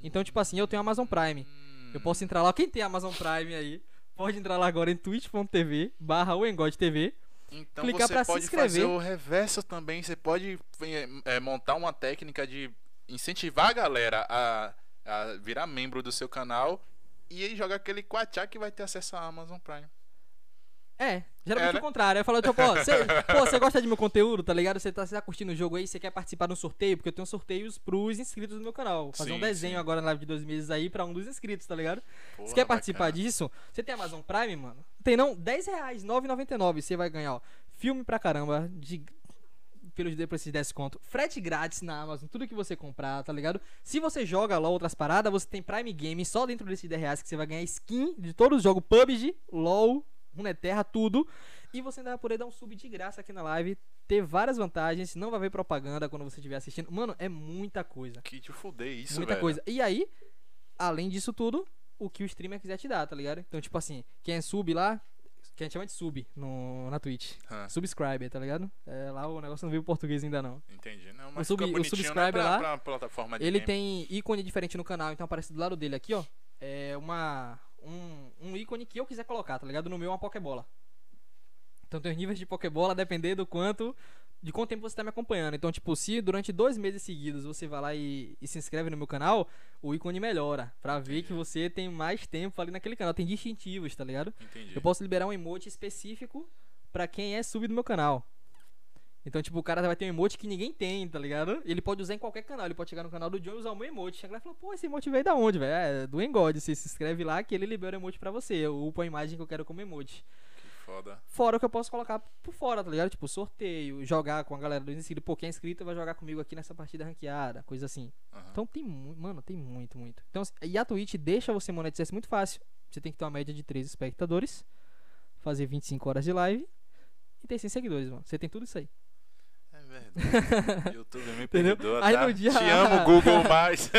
Então, tipo assim, eu tenho Amazon Prime. Eu posso entrar lá. Quem tem Amazon Prime aí, pode entrar lá agora em twitch.tv barra TV. Então clicar você pra se pode inscrever. fazer o reverso também. Você pode é, é, montar uma técnica de incentivar a galera a, a virar membro do seu canal e aí jogar aquele quachá que vai ter acesso à Amazon Prime. É, geralmente É, né? o contrário. Eu falo, tipo, ó, você [laughs] pô, você gosta de meu conteúdo, tá ligado? Você tá, tá curtindo o jogo aí, você quer participar de um sorteio, porque eu tenho sorteios pros inscritos do meu canal. Vou fazer Sim, um desenho sim. agora na live de dois meses aí pra um dos inscritos, tá ligado? Você quer participar bacana. disso? Você tem Amazon Prime, mano? Tem não? 10 reais, 9,99. Você vai ganhar, ó, filme pra caramba, de pelos depois esses 10 conto. Frete grátis na Amazon, tudo que você comprar, tá ligado? Se você joga LOL outras paradas, você tem Prime Game só dentro desses 10 reais que você vai ganhar skin de todos os jogos PUBG, LOL, Runeterra, tudo. E você ainda vai poder dar um sub de graça aqui na live, ter várias vantagens, não vai ver propaganda quando você estiver assistindo. Mano, é muita coisa. Que te fuder isso, muita velho. coisa. E aí, além disso tudo, o que o streamer quiser te dar, tá ligado? Então, tipo assim, quem é sub lá, que a gente chama de sub no, na Twitch. Ah, Subscriber, tá ligado? É, lá o negócio não veio português ainda não. entendi. Não, mas sub- fica o né, subscribe pra, lá, pra plataforma Ele game. tem ícone diferente no canal, então aparece do lado dele aqui, ó. É uma. Um, um ícone que eu quiser colocar, tá ligado? No meu é uma Pokébola. Então tem os níveis de Pokébola depender do quanto. De quanto tempo você tá me acompanhando. Então, tipo, se durante dois meses seguidos você vai lá e, e se inscreve no meu canal, o ícone melhora. Pra ver Entendi. que você tem mais tempo ali naquele canal. Tem distintivos, tá ligado? Entendi. Eu posso liberar um emote específico pra quem é sub do meu canal. Então, tipo, o cara vai ter um emote que ninguém tem, tá ligado? Ele pode usar em qualquer canal. Ele pode chegar no canal do John e usar o meu emote. Chegar lá e falar, pô, esse emote veio da onde, velho? É do Engod. Você se inscreve lá que ele libera o emote pra você. Eu upo a imagem que eu quero como emote. Que foda. Fora o que eu posso colocar por fora, tá ligado? Tipo, sorteio, jogar com a galera dos inscritos. Pô, quem é inscrito vai jogar comigo aqui nessa partida ranqueada, coisa assim. Aham. Então tem muito, mano, tem muito, muito. Então, e a Twitch deixa você monetizar isso muito fácil. Você tem que ter uma média de 3 espectadores, fazer 25 horas de live e ter 100 seguidores, mano. Você tem tudo isso aí. É verdade. [laughs] YouTube me perdoa, Aí tá? no dia- Te amo, Google, [laughs] mais.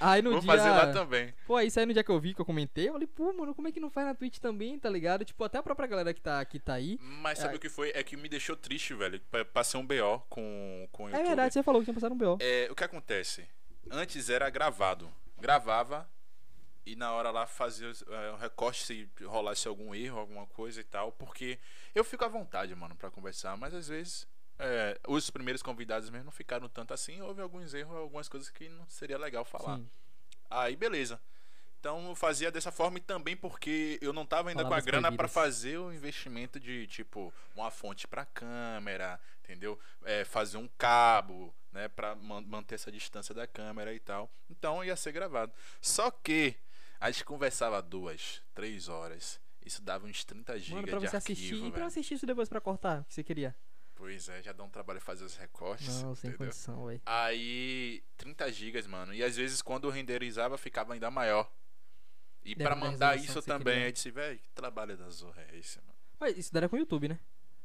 Aí no Vou dia. fazer lá também. Pô, isso aí no dia que eu vi, que eu comentei, eu falei, pô, mano, como é que não faz na Twitch também, tá ligado? Tipo, até a própria galera que tá, que tá aí. Mas sabe É. o que foi? É que me deixou triste, velho. pa- Passei um BO com, com o É YouTube. verdade, você falou que tinha passado um BO. É, o que acontece? Antes era gravado. Gravava e na hora lá fazia é, um recorte se rolasse algum erro, alguma coisa e tal. Porque eu fico à vontade, mano, pra conversar. Mas às vezes é, os primeiros convidados mesmo não ficaram tanto assim. Houve alguns erros, algumas coisas que não seria legal falar. Sim. Aí beleza. Então eu fazia dessa forma e também porque eu não tava ainda Palavras com a grana proibidas. fazer o investimento de tipo uma fonte pra câmera, entendeu? É, fazer um cabo, né, Pra man- manter essa distância da câmera e tal. Então ia ser gravado. Só que a gente conversava duas, três horas. Isso dava uns 30 GB de arquivo, assistir e pra assistir isso depois pra cortar, o que você queria. Pois é, já dá um trabalho fazer os recortes, Não, sem entendeu? condição, velho. Aí, 30 gigas, mano. E às vezes quando renderizava ficava ainda maior. E Deve pra da mandar isso também, queria. eu disse, velho, que trabalho da zorra é esse, mano? Mas isso daí era com o YouTube, né?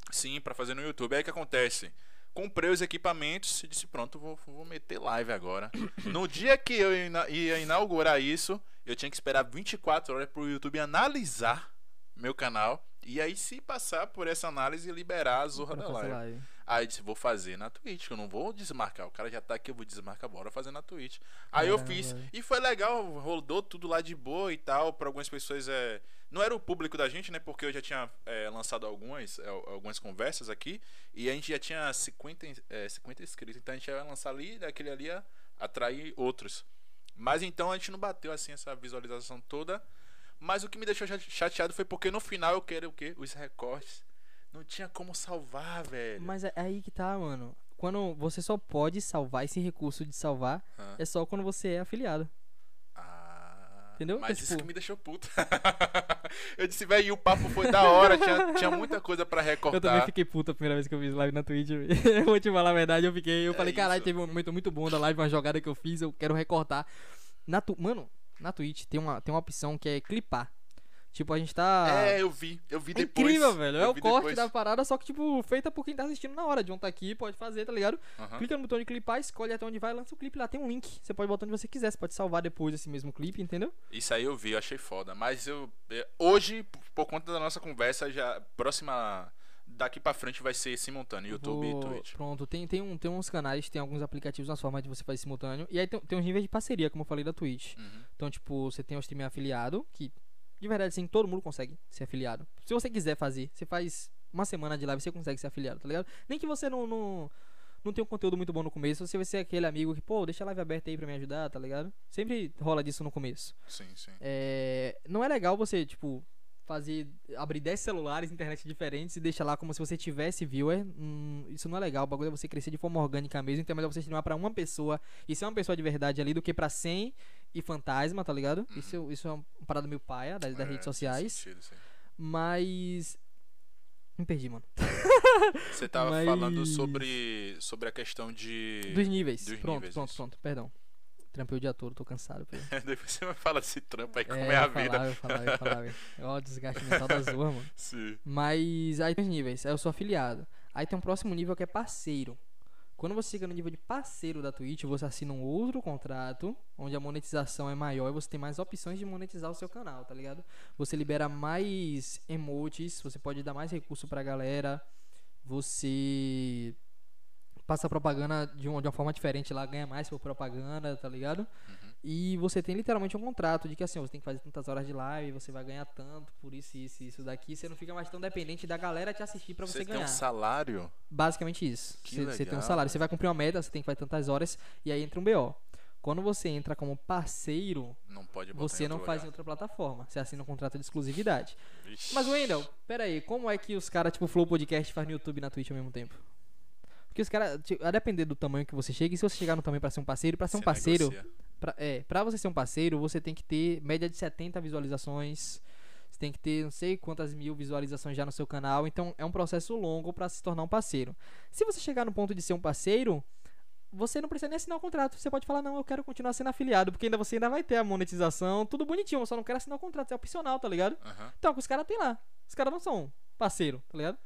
Sim, pra fazer no YouTube. Aí o que acontece? Comprei os equipamentos e disse, pronto, vou, vou meter live agora. [coughs] No dia que eu ia inaugurar isso, eu tinha que esperar 24 horas pro YouTube analisar meu canal. E aí, se passar por essa análise, liberar a zorra Pra da live. live. Aí eu disse, vou fazer na Twitch, eu não vou desmarcar. O cara já tá aqui, eu vou desmarcar, bora fazer na Twitch. Aí eu Caramba, fiz, e foi legal, rodou tudo lá de boa e tal. Pra algumas pessoas é. Não era o público da gente, né? Porque eu já tinha é, lançado algumas, é, algumas conversas aqui. E a gente já tinha 50, in- é, 50 inscritos. Então a gente ia lançar ali, daquele ali ia atrair outros. Mas então a gente não bateu assim essa visualização toda. Mas o que me deixou chate- chateado foi porque no final eu quero o quê? Os recortes. Não tinha como salvar, velho. Mas é aí que tá, mano. Quando você só pode salvar esse recurso de salvar, Hã? é só quando você é afiliado. Ah, Entendeu? Mas Então, isso tipo- que me deixou puto. [laughs] eu disse, velho, e o papo foi da hora, tinha, tinha muita coisa pra recortar. Eu também fiquei puto a primeira vez que eu fiz live na Twitch. [laughs] eu vou te falar a verdade, eu fiquei. Eu É falei, caralho, teve um momento muito bom da live, uma jogada que eu fiz, eu quero recortar. Na tu... Mano, na Twitch tem uma, tem uma opção que é clipar. Tipo, a gente tá. É, eu vi, eu vi É depois. incrível, velho. É Eu o vi corte depois. da parada, só que, tipo, feita por quem tá assistindo na hora. De tá aqui, pode fazer, tá ligado? Aham. Clica no botão de clipar, escolhe até onde vai, lança o clipe lá. Tem um link. Você pode botar onde você quiser. Você pode salvar depois esse mesmo clipe, entendeu? Isso aí eu vi, eu achei foda. Mas eu. é, Hoje, por conta da nossa conversa, já. Próxima. Daqui pra frente vai ser simultâneo, YouTube Vou- e Twitch. Pronto, tem, tem, um, tem uns canais, tem alguns aplicativos nas formas de você fazer simultâneo. E aí tem, tem uns níveis de parceria, como eu falei da Twitch. Uhum. Então, tipo, você tem o streamer afiliado, que de verdade, assim, todo mundo consegue ser afiliado. Se você quiser fazer, você faz uma semana de live, você consegue ser afiliado, tá ligado? Nem que você não, não, não tenha um conteúdo muito bom no começo, você vai ser aquele amigo que, pô, deixa a live aberta aí pra me ajudar, tá ligado? Sempre rola disso no começo. Sim, sim. É, não é legal você, tipo, fazer. abrir 10 celulares, internet diferentes e deixar lá como se você tivesse viewer. Hum, isso não é legal. O bagulho é você crescer de forma orgânica mesmo. Então é melhor você streamar pra uma pessoa e ser uma pessoa de verdade ali do que pra 100 e fantasma, tá ligado? Isso, isso é uma parada meio paia das, das É, redes sociais. sentido, sim. Mas. Me perdi, mano. Você tava [laughs] Mas- falando sobre, sobre a questão de. Dos níveis. Dos pronto, níveis, pronto, isso. pronto. Perdão. Trampei o dia todo, tô cansado. [laughs] Depois você vai falar desse trampo aí, como É, é, a eu vida. eu falar, eu ia falar, velho. [laughs] Ó, o desgaste mental da zorra, mano. [laughs] Sim. Mas aí tem os níveis. Aí eu sou afiliado. Aí tem um próximo nível que é parceiro. Quando você chega no nível de parceiro da Twitch, você assina um outro contrato, onde a monetização é maior e você tem mais opções de monetizar o seu canal, tá ligado? Você libera mais emotes, você pode dar mais recurso pra galera, você passa propaganda de uma, de uma forma diferente lá, ganha mais por propaganda, tá ligado? E você tem literalmente um contrato de que assim, você tem que fazer tantas horas de live, você vai ganhar tanto por isso, isso, isso daqui. Você não fica mais tão dependente da galera te assistir pra você, Você tem ganhar. um salário? Basicamente isso. Você, você tem um salário. Você vai cumprir uma meta, você tem que fazer tantas horas e aí entra um BO. Quando você entra como parceiro, Não você não faz em outra plataforma. Você assina um contrato de exclusividade. Vixe. Mas, Wendel, pera aí, como é que os caras, tipo, Flow Podcast faz no YouTube e na Twitch ao mesmo tempo? Porque os caras, tipo, a depender do tamanho que você chega, e se você chegar no tamanho pra ser um parceiro, pra ser um Você parceiro, negocia. Pra, é, pra você ser um parceiro, você tem que ter média de 70 visualizações. Você tem que ter não sei quantas mil visualizações já no seu canal. Então é um processo longo pra se tornar um parceiro. Se você chegar no ponto de ser um parceiro, você não precisa nem assinar o contrato. Você pode falar, não, eu quero continuar sendo afiliado, porque ainda você ainda vai ter a monetização, tudo bonitinho, eu só não quero assinar o contrato, é opcional, tá ligado? Aham. Então, os caras tem lá. Os caras não são parceiro, tá ligado?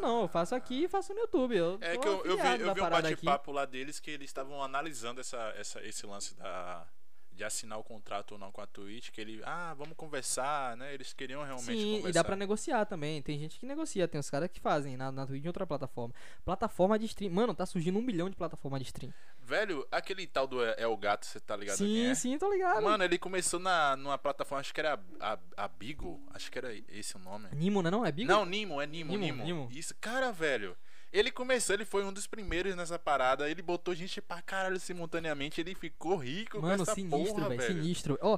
Não, eu faço aqui e faço no YouTube. Eu É que eu, eu vi, eu vi um bate-papo lá deles que eles estavam analisando essa, essa, esse lance da, de assinar o contrato ou não com a Twitch, que ele, ah, vamos conversar, né? Eles queriam realmente Sim, conversar. e dá pra negociar também. Tem gente que negocia, tem os caras que fazem na, na Twitch e em outra plataforma. Plataforma de stream. Mano, tá surgindo um milhão de plataforma de stream. Velho, aquele tal do É o Gato, você tá ligado sim, é? sim, tô ligado. Mano, ele começou na, numa plataforma, acho que era a, a, a Bigo, acho que era esse o nome. Nimo, né? Não, é Bigo? Não, Nimo, é Nimo, Nimo, Nimo, Nimo. Isso, cara, velho. Ele começou, ele foi um dos primeiros nessa parada. Ele botou gente pra caralho simultaneamente. Ele ficou rico Mano, com essa sinistro, porra, velho. velho. Sinistro. Ó,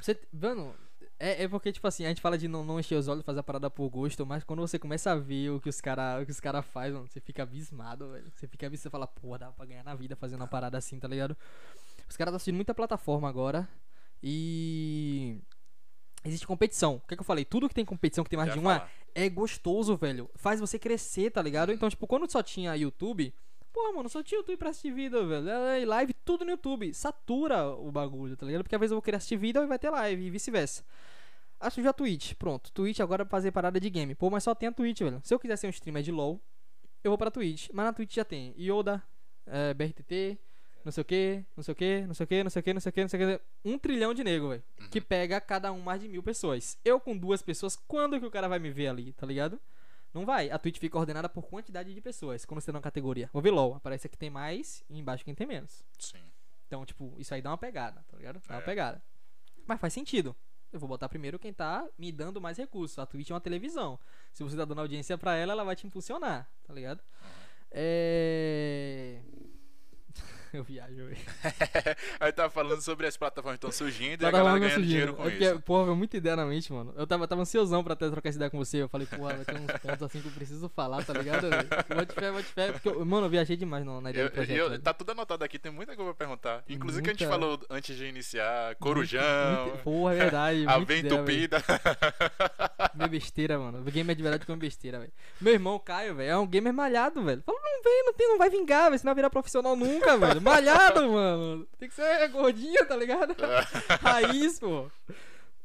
você. Mano. É, é porque, tipo assim, a gente fala de não, não encher os olhos, fazer a parada por gosto, mas quando você começa a ver o que os caras cara fazem, mano, você fica abismado, velho. Você fica abismado, você fala, porra, dá pra ganhar na vida fazendo uma parada assim, tá ligado? Os caras estão assistindo muita plataforma agora e. Existe competição. O que, que eu falei? Tudo que tem competição, que tem mais Já de uma, falar. é gostoso, velho. Faz você crescer, tá ligado? Então, tipo, quando só tinha YouTube, pô, mano, só tinha YouTube pra assistir vídeo, velho. É, live, tudo no YouTube. Satura o bagulho, tá ligado? Porque às vezes eu vou querer assistir vídeo e vai ter live, e vice-versa. Aí surgiu a Twitch. Pronto, Twitch agora é pra fazer parada de game. Pô, mas só tem a Twitch, velho. Se eu quiser ser um streamer de LoL, eu vou pra Twitch. Mas na Twitch já tem Yoda, é, BRTT, não sei o que, não sei o que, não sei o que, não sei o que, não sei o que, não sei o que. Um trilhão de nego, velho. Que pega cada um mais de mil pessoas. Eu com duas pessoas, quando que o cara vai me ver ali, tá ligado? Não vai. A Twitch fica ordenada por quantidade de pessoas. Quando você tá na categoria. Vou ver LOL. Aparece aqui tem mais e embaixo quem tem menos. Sim. Então, tipo, isso aí dá uma pegada, tá ligado? Dá uma É. pegada. Mas faz sentido. Eu vou botar primeiro quem tá me dando mais recursos. A Twitch é uma televisão. Se você tá dando audiência pra ela, ela vai te impulsionar, tá ligado? É. [laughs] Eu viajo, velho. [laughs] Aí tava falando sobre as plataformas que estão surgindo e a galera ganhando surgindo. dinheiro com é isso. porra, veio muita ideia na mente, mano. Eu tava, tava ansiosão pra até trocar essa ideia com você. Eu falei, porra, vai ter uns pontos assim que eu preciso falar, tá ligado? Vou [laughs] fé, vou fé. Porque, eu- mano, eu viajei demais na ideia Eu- do projeto. eu- tá tudo anotado aqui, tem muita coisa pra perguntar. Inclusive que a gente Muita. falou antes de iniciar, Corujão, Muito- Porra, é verdade. a muita. Ventupida. Comer besteira, mano. O gamer de verdade come besteira, velho. Meu irmão, Caio, velho, é um gamer malhado, velho. Fala, não vem, não tem, não vai vingar, velho. Senão vai virar profissional nunca, velho. Malhado, mano. Tem que ser gordinho, tá ligado? [laughs] Raiz, pô.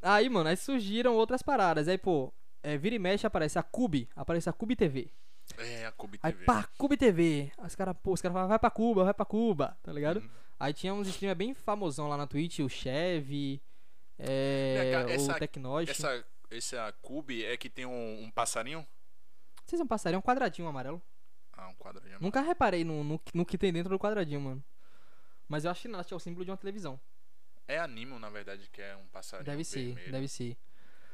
Aí, mano, aí surgiram outras paradas. Aí, pô, é, vira e mexe aparece a Cube. Aparece a Cube TV. É, a Cube Aí, TV. pá, Cube TV. Aí Os caras, pô, os caras falavam, vai pra Cuba, vai pra Cuba, tá ligado? Uhum. Aí tinha uns streamers bem famosão lá na Twitch, o Chevy, é, Vem cá, essa- o Tecnosh. Essa, essa Cube é que tem um, um passarinho? Vocês vão passar, é um quadradinho amarelo. Ah, um quadradinho. Nunca reparei no, no, que- no que tem dentro do quadradinho, mano. Mas eu acho que não, acho que é o símbolo de uma televisão. É animo, na verdade, que é um passarinho Deve ser, vermelho. deve ser.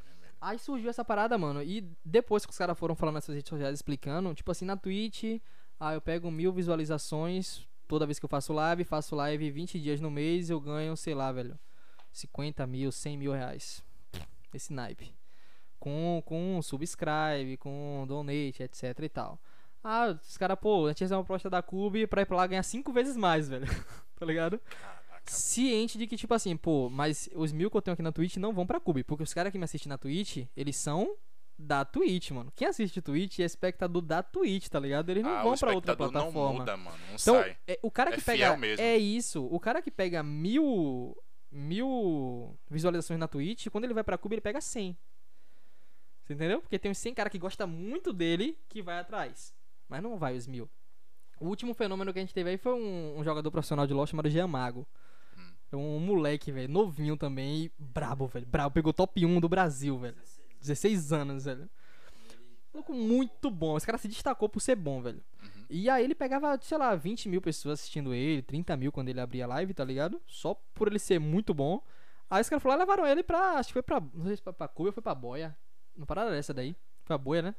Vermelho. Aí surgiu essa parada, mano. E depois que os caras foram falando nessas redes sociais explicando, tipo assim, na Twitch, ah, eu pego mil visualizações toda vez que eu faço live, faço live 20 dias no mês, eu ganho, sei lá, velho, 50 mil, 100 mil reais. Esse naipe. Com, com subscribe, com donate, etc e tal. Ah, os caras, pô, a gente fez uma proposta da Cube pra ir pra lá ganhar 5 vezes mais, [laughs] velho. tá ligado? Caraca. ciente de que, tipo assim, pô, mas os mil que eu tenho aqui na Twitch não vão pra Cube, porque os caras que me assistem na Twitch, eles são da Twitch, mano. Quem assiste Twitch é espectador da Twitch, tá ligado? Eles não ah, vão o pra outra espectador não plataforma. muda, mano. Não então, sai. é, o cara É que fiel pega. mesmo. É isso. O cara que pega mil. Mil visualizações na Twitch, quando ele vai pra Cube, ele pega 100. Você entendeu? Porque tem uns 100 cara que gosta muito dele que vai atrás. Mas não vai os mil. O último fenômeno que a gente teve aí foi um, um jogador profissional de LoL chamado Jean Mago. Hum. É um moleque, velho, novinho também, e brabo, velho. Brabo, pegou top 1 do Brasil, velho. 16 anos, velho. Maluco muito bom. Esse cara se destacou por ser bom, velho. Uhum. E aí ele pegava, sei lá, 20 mil pessoas assistindo ele, 30 mil quando ele abria live, tá ligado? Só por ele ser muito bom. Aí os caras falaram, levaram ele pra. Acho que foi pra. Não sei se foi pra Cuba ou foi pra Boia. Não parada dessa daí. Foi a Boia, né?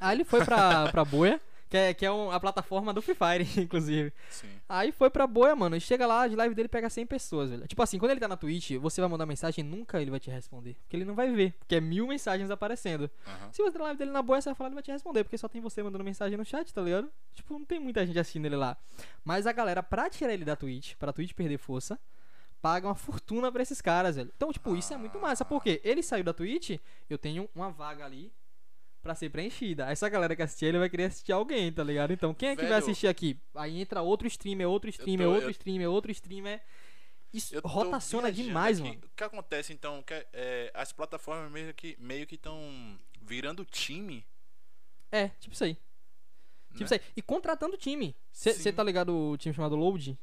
Aí ele foi pra, [laughs] pra Boia, que é, que é um- a plataforma do Free Fire, [laughs] inclusive. Sim. Aí foi pra boia, mano. E chega lá, de live dele pega 100 pessoas, velho. Tipo assim, quando ele tá na Twitch, você vai mandar mensagem nunca ele vai te responder. Porque ele não vai ver. Porque é mil mensagens aparecendo. Aham. Se você tá na live dele na boia, você vai falar, ele vai te responder. Porque só tem você mandando mensagem no chat, tá ligado? Tipo, não tem muita gente assistindo ele lá. Mas a galera, pra tirar ele da Twitch, pra Twitch perder força, paga uma fortuna pra esses caras, velho. Então, tipo, isso é muito massa. Porque ele saiu da Twitch, eu tenho uma vaga ali pra ser preenchida. Essa galera que assistir ele vai querer assistir alguém, tá ligado? Então, quem é que vai Velho- assistir aqui? Aí entra outro streamer, outro streamer, tô- outro eu- streamer, outro streamer. Isso rotaciona demais, aqui. mano. O que acontece então? Que, é, as plataformas meio que meio que estão virando time. É, tipo isso aí. Tipo né? isso aí. E contratando time. Você tá ligado o time chamado Load?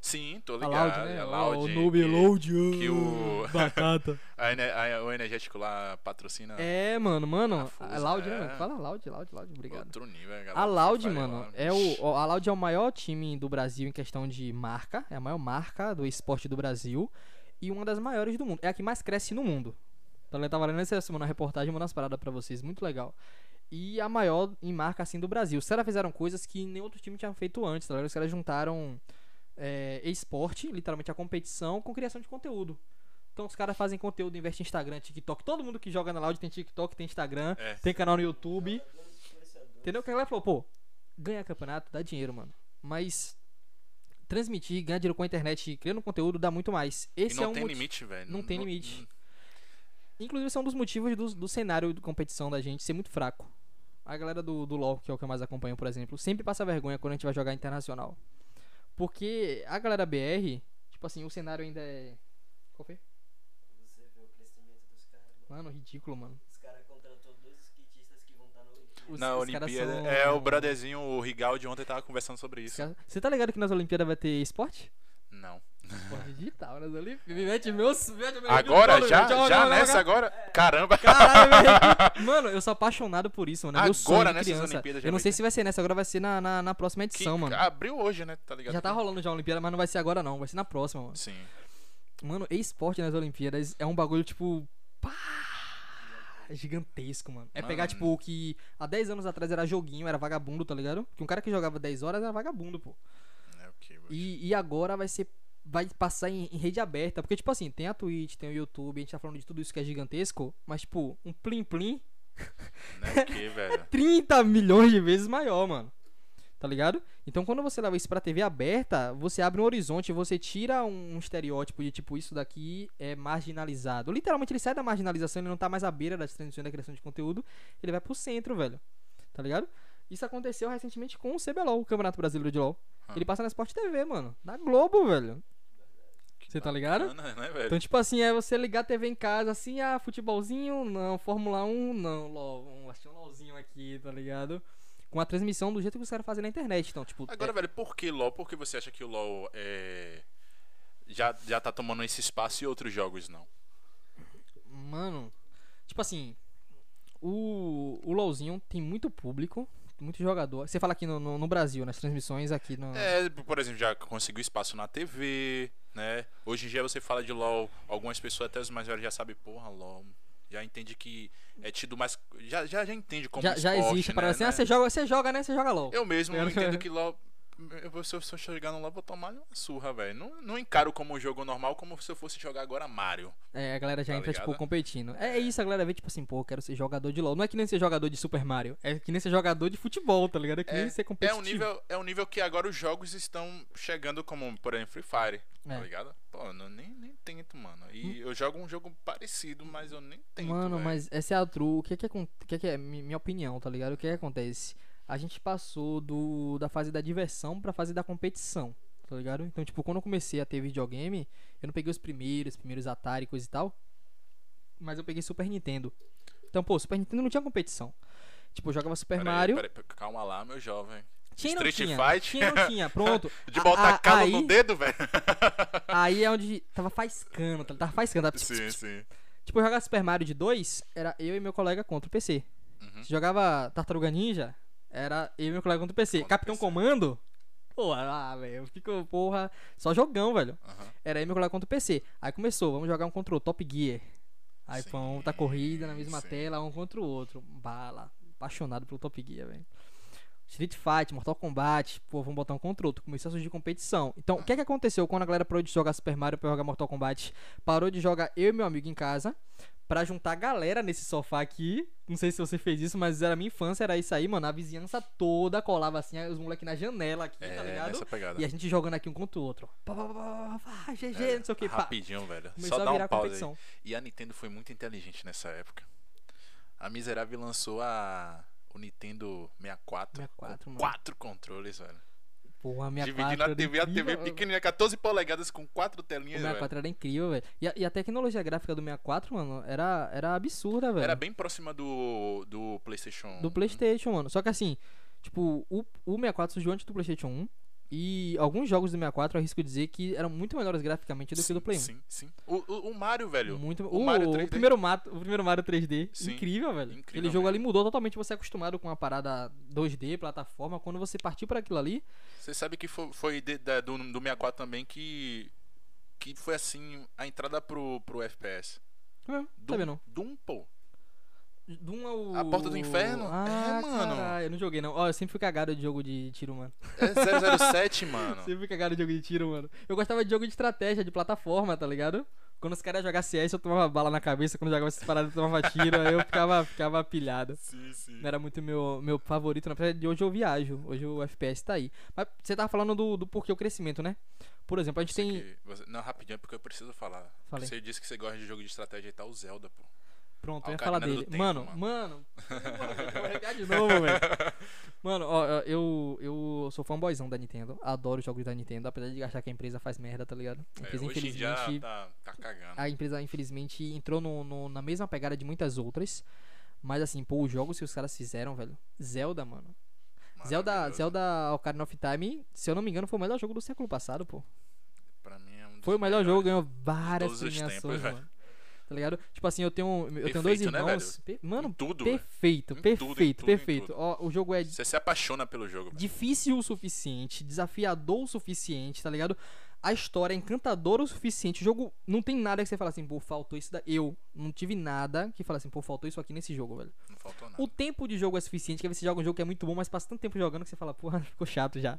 Sim, tô A ligado. Loud, né? a Loud, o noob que- Load. que o- [laughs] Batata. a Ener- a- o energético lá patrocina É, mano, mano. A Fusa, A Loud, né, é. mano? Fala Loud, Loud, Loud, obrigado. outro nível. galera. A Loud, mano, lá, é o, a Loud é o maior time do Brasil em questão de marca, é a maior marca do esporte do Brasil e uma das maiores do mundo. É a que mais cresce no mundo. Então, eu tava lendo essa semana a reportagem, mandando umas paradas pra vocês, muito legal. E a maior em marca assim do Brasil. Os caras fizeram coisas que nenhum outro time tinha feito antes, tá? Os caras juntaram é, esporte, literalmente a competição, com criação de conteúdo. Então os caras fazem conteúdo, investem em Instagram, TikTok. Todo mundo que joga na Loud tem TikTok, tem Instagram, É. tem canal no YouTube. Entendeu? Que a galera falou, pô, ganhar campeonato dá dinheiro, mano. Mas transmitir, ganhar dinheiro com a internet, criando conteúdo dá muito mais. E Esse não é um tem limite, velho. não tem limite. Inclusive, esse é um dos motivos do, do cenário de competição da gente ser muito fraco. A galera do, do LoL, que é o que eu mais acompanho, por exemplo, sempre passa vergonha quando a gente vai jogar internacional. Porque a galera BR, tipo assim, o cenário ainda é. Qual foi? Você vê o crescimento dos caras, mano. Mano, ridículo, mano. Os caras contratou dois skatistas que vão estar no Olimpíada. Os- Na os Olimpíada. são- É, o brotherzinho, o Rigaldi, ontem tava conversando sobre isso. Você tá ligado que nas Olimpíadas vai ter esporte? Esporte digital nas Olimpíadas. Me mete meus. Mete meu Agora, já, já olha, nessa agora? Caramba! Caralho. [laughs] Mano, eu sou apaixonado por isso, mano. É meu Agora, sonho nessas criança. Olimpíadas, já Eu não sei se vai ser nessa, agora vai ser na, na, na próxima Que edição, mano. Abriu hoje, né? Tá ligado? Já tá rolando já a Olimpíada, mas não vai ser agora não, vai ser na próxima, mano. Sim. Mano, esporte nas Olimpíadas é um bagulho, tipo. Pá, gigantesco, mano. É pegar, Mano. tipo, o que há 10 anos atrás era joguinho, era vagabundo, tá ligado? Que um cara que jogava 10 horas era vagabundo, pô. É o que, E, e agora vai ser. Vai passar em, em rede aberta. Porque, tipo assim, tem a Twitch, tem o YouTube, a gente tá falando de tudo isso que é gigantesco. Mas, tipo, um plim plim Né, o que, [laughs] velho? 30 milhões de vezes maior, mano. Tá ligado? Então quando você leva isso pra TV aberta, você abre um horizonte, você tira um, um estereótipo de tipo, isso daqui é marginalizado. Literalmente ele sai da marginalização, ele não tá mais à beira das transições da criação de conteúdo, ele vai pro centro, velho. Tá ligado? Isso aconteceu recentemente com o CBLOL, o Campeonato Brasileiro de LOL. Ah. Ele passa na Sport TV, mano. Na Globo, velho. Você tá ligado? Bacana, né, velho? Então, tipo assim, é você ligar a TV em casa, assim, ah, futebolzinho, não, Fórmula 1, não, LOL, vamos assistir um LOLzinho aqui, tá ligado? Com a transmissão do jeito que os caras fazem na internet, então, tipo... Agora, é- velho, por que LoL? Por que você acha que o LoL é... já, já tá tomando esse espaço e outros jogos não? Mano, tipo assim, o, o LOLzinho tem muito público, muito jogador. Você fala aqui no, no, no Brasil, nas transmissões aqui no... É, por exemplo, já conseguiu espaço na TV, né? Hoje em dia você fala de LoL, algumas pessoas, até os mais velhos, já sabem, porra, LoL. Já entende que é tido mais. Já, já, já entende como já, já esporte, existe, né, para assim, né? ah, você joga, você joga, né? Você joga LOL. Eu mesmo Eu- entendo que LoL. Eu, se eu chegar no LoL, eu vou tomar uma surra, velho. Não, não encaro como um jogo normal, como se eu fosse jogar agora Mario. É, a galera já Tá entra, tipo, ligado? competindo. É isso, a galera vê, tipo assim, pô, eu quero ser jogador de LOL. Não é que nem ser jogador de Super Mario, é que nem ser jogador de futebol, tá ligado? É que nem ser É competitivo. um, nível, é um nível que agora os jogos estão chegando como, por exemplo, Free Fire. Tá É. ligado? Pô, eu não, nem, nem tento, mano. E eu jogo um jogo parecido, mas eu nem tento. Mano, velho. mas essa é a true. O que é que, acon- o que, é, que é mi- minha opinião, tá ligado? O que é que acontece? A gente passou do da fase da diversão pra fase da competição, tá ligado? Então, tipo, quando eu comecei a ter videogame, eu não peguei os primeiros, primeiros Atari, coisa e tal. Mas eu peguei Super Nintendo. Então, pô, Super Nintendo não tinha competição. Tipo, eu jogava Super Mario. calma lá, meu jovem. Tinha Street tinha. Fight? Tinha não tinha, [laughs] pronto. De botar a- calo aí, no dedo, velho. [laughs] Aí é onde tava faiscando, tá- tava faiscando. Tava... sim, sim. Tipo, eu jogava Super Mario de 2, era eu e meu colega contra o PC. Uhum. Jogava Tartaruga Ninja, era eu e meu colega contra o PC. Contra Capitão PC. Comando, pô, ah, velho, eu fico, porra, só jogão, velho. Aham. Era eu e meu colega contra o PC. Aí começou, vamos jogar um contra o Top Gear. Aí Sim, foi um outra corrida na mesma sim. tela, um contra o outro. Bala, apaixonado pelo Top Gear, velho. Street Fight, Mortal Kombat, pô, vamos botar um contra o outro. Começou a surgir competição. Então, o que é que aconteceu quando a galera parou de jogar Super Mario pra jogar Mortal Kombat? Parou de jogar eu e meu amigo em casa pra juntar a galera nesse sofá aqui. Não sei se você fez isso, mas era minha infância, era isso aí, mano. A vizinhança toda colava assim, os moleques na janela aqui, tá É, ligado? nessa pegada. E a gente jogando aqui um contra o outro. Pá, pá, pá, pá, pá, pá, GG, É, não sei o que, pá. Rapidinho, velho. Começou Só a dá virar um competição. aí. E a Nintendo foi muito inteligente nessa época. A Miserável lançou a o Nintendo 64, 64, com mano. quatro controles, velho. Porra, minha Dividindo a TV, a TV pequenininha, 14 polegadas com quatro O telinhas, velho. 64 era incrível, velho. E, a- e a tecnologia gráfica do 64, mano, era, era absurda, velho. Era bem próxima do, do PlayStation. Do PlayStation, mano. Só que assim, tipo, o, o 64 surgiu antes do PlayStation 1. E alguns jogos do 64, eu arrisco dizer que eram muito melhores graficamente do que do Play 1. Sim, sim. O, o, o Mario, velho. Muito, o o, Mario o 3D. primeiro Mario, o primeiro Mario 3D, Sim, incrível, velho. incrível Aquele jogo ali mudou totalmente você é acostumado com a parada 2D, plataforma, quando você partiu para aquilo ali, Você sabe que foi, foi de- da- do, do 64 também que. Que foi assim, a entrada pro, pro FPS. é, Doom, sabe não? Doom, pô. Doom é. A Porta do Inferno? Ah, É, mano. caralho, eu não joguei não. Ó, eu sempre fui cagado de jogo de tiro, mano. É 007, [laughs] mano. Sempre fui cagado de jogo de tiro, mano. Eu gostava de jogo de estratégia, de plataforma, tá ligado? Quando os caras jogavam CS, eu tomava bala na cabeça. Quando jogava essas paradas, eu tomava tiro. aí eu ficava, ficava pilhado. Sim, sim. Não era muito meu, meu favorito, na verdade, hoje eu viajo. Hoje o FPS tá aí. Mas você tava falando do, do porquê o crescimento, né? Por exemplo, a gente Você tem. que- você- não, rapidinho, é porque eu preciso falar. Falei. Você disse que você gosta de jogo de estratégia e tal, o Zelda, pô. Pronto, eu ia falar dele. Tempo, mano, mano. mano. [laughs] eu vou arrepiar de novo, velho. Mano, ó, eu, eu sou fanboyzão da Nintendo. Adoro os jogos da Nintendo, apesar de achar que a empresa faz merda, tá ligado? A É, empresa, dia infelizmente. tá, tá. A empresa, infelizmente, entrou no, no- na mesma pegada de muitas outras. Mas assim, pô, os jogos que os caras fizeram, velho. Zelda, mano. Zelda. Zelda Ocarina of Time, se eu não me engano, foi o melhor jogo do século passado, pô. Pra mim é um Foi o melhor jogo, ganhou várias premiações, mano. Tá ligado? Tipo assim, eu tenho, eu tenho dois Perfeito, né, irmãos. pe- Mano, Em tudo, velho. perfeito, Em tudo, em perfeito, tudo, em perfeito. tudo. Ó, o jogo é Você se apaixona pelo jogo. velho. difícil o suficiente, desafiador o suficiente, tá ligado? A história é encantadora o suficiente. O jogo não tem nada que você fala assim, pô, faltou isso da. Eu não tive nada que fala assim, pô, faltou isso aqui nesse jogo, velho. Não faltou nada. O tempo de jogo é suficiente, que aí você joga um jogo que é muito bom, mas passa tanto tempo jogando que você fala, porra, [laughs] ficou chato já.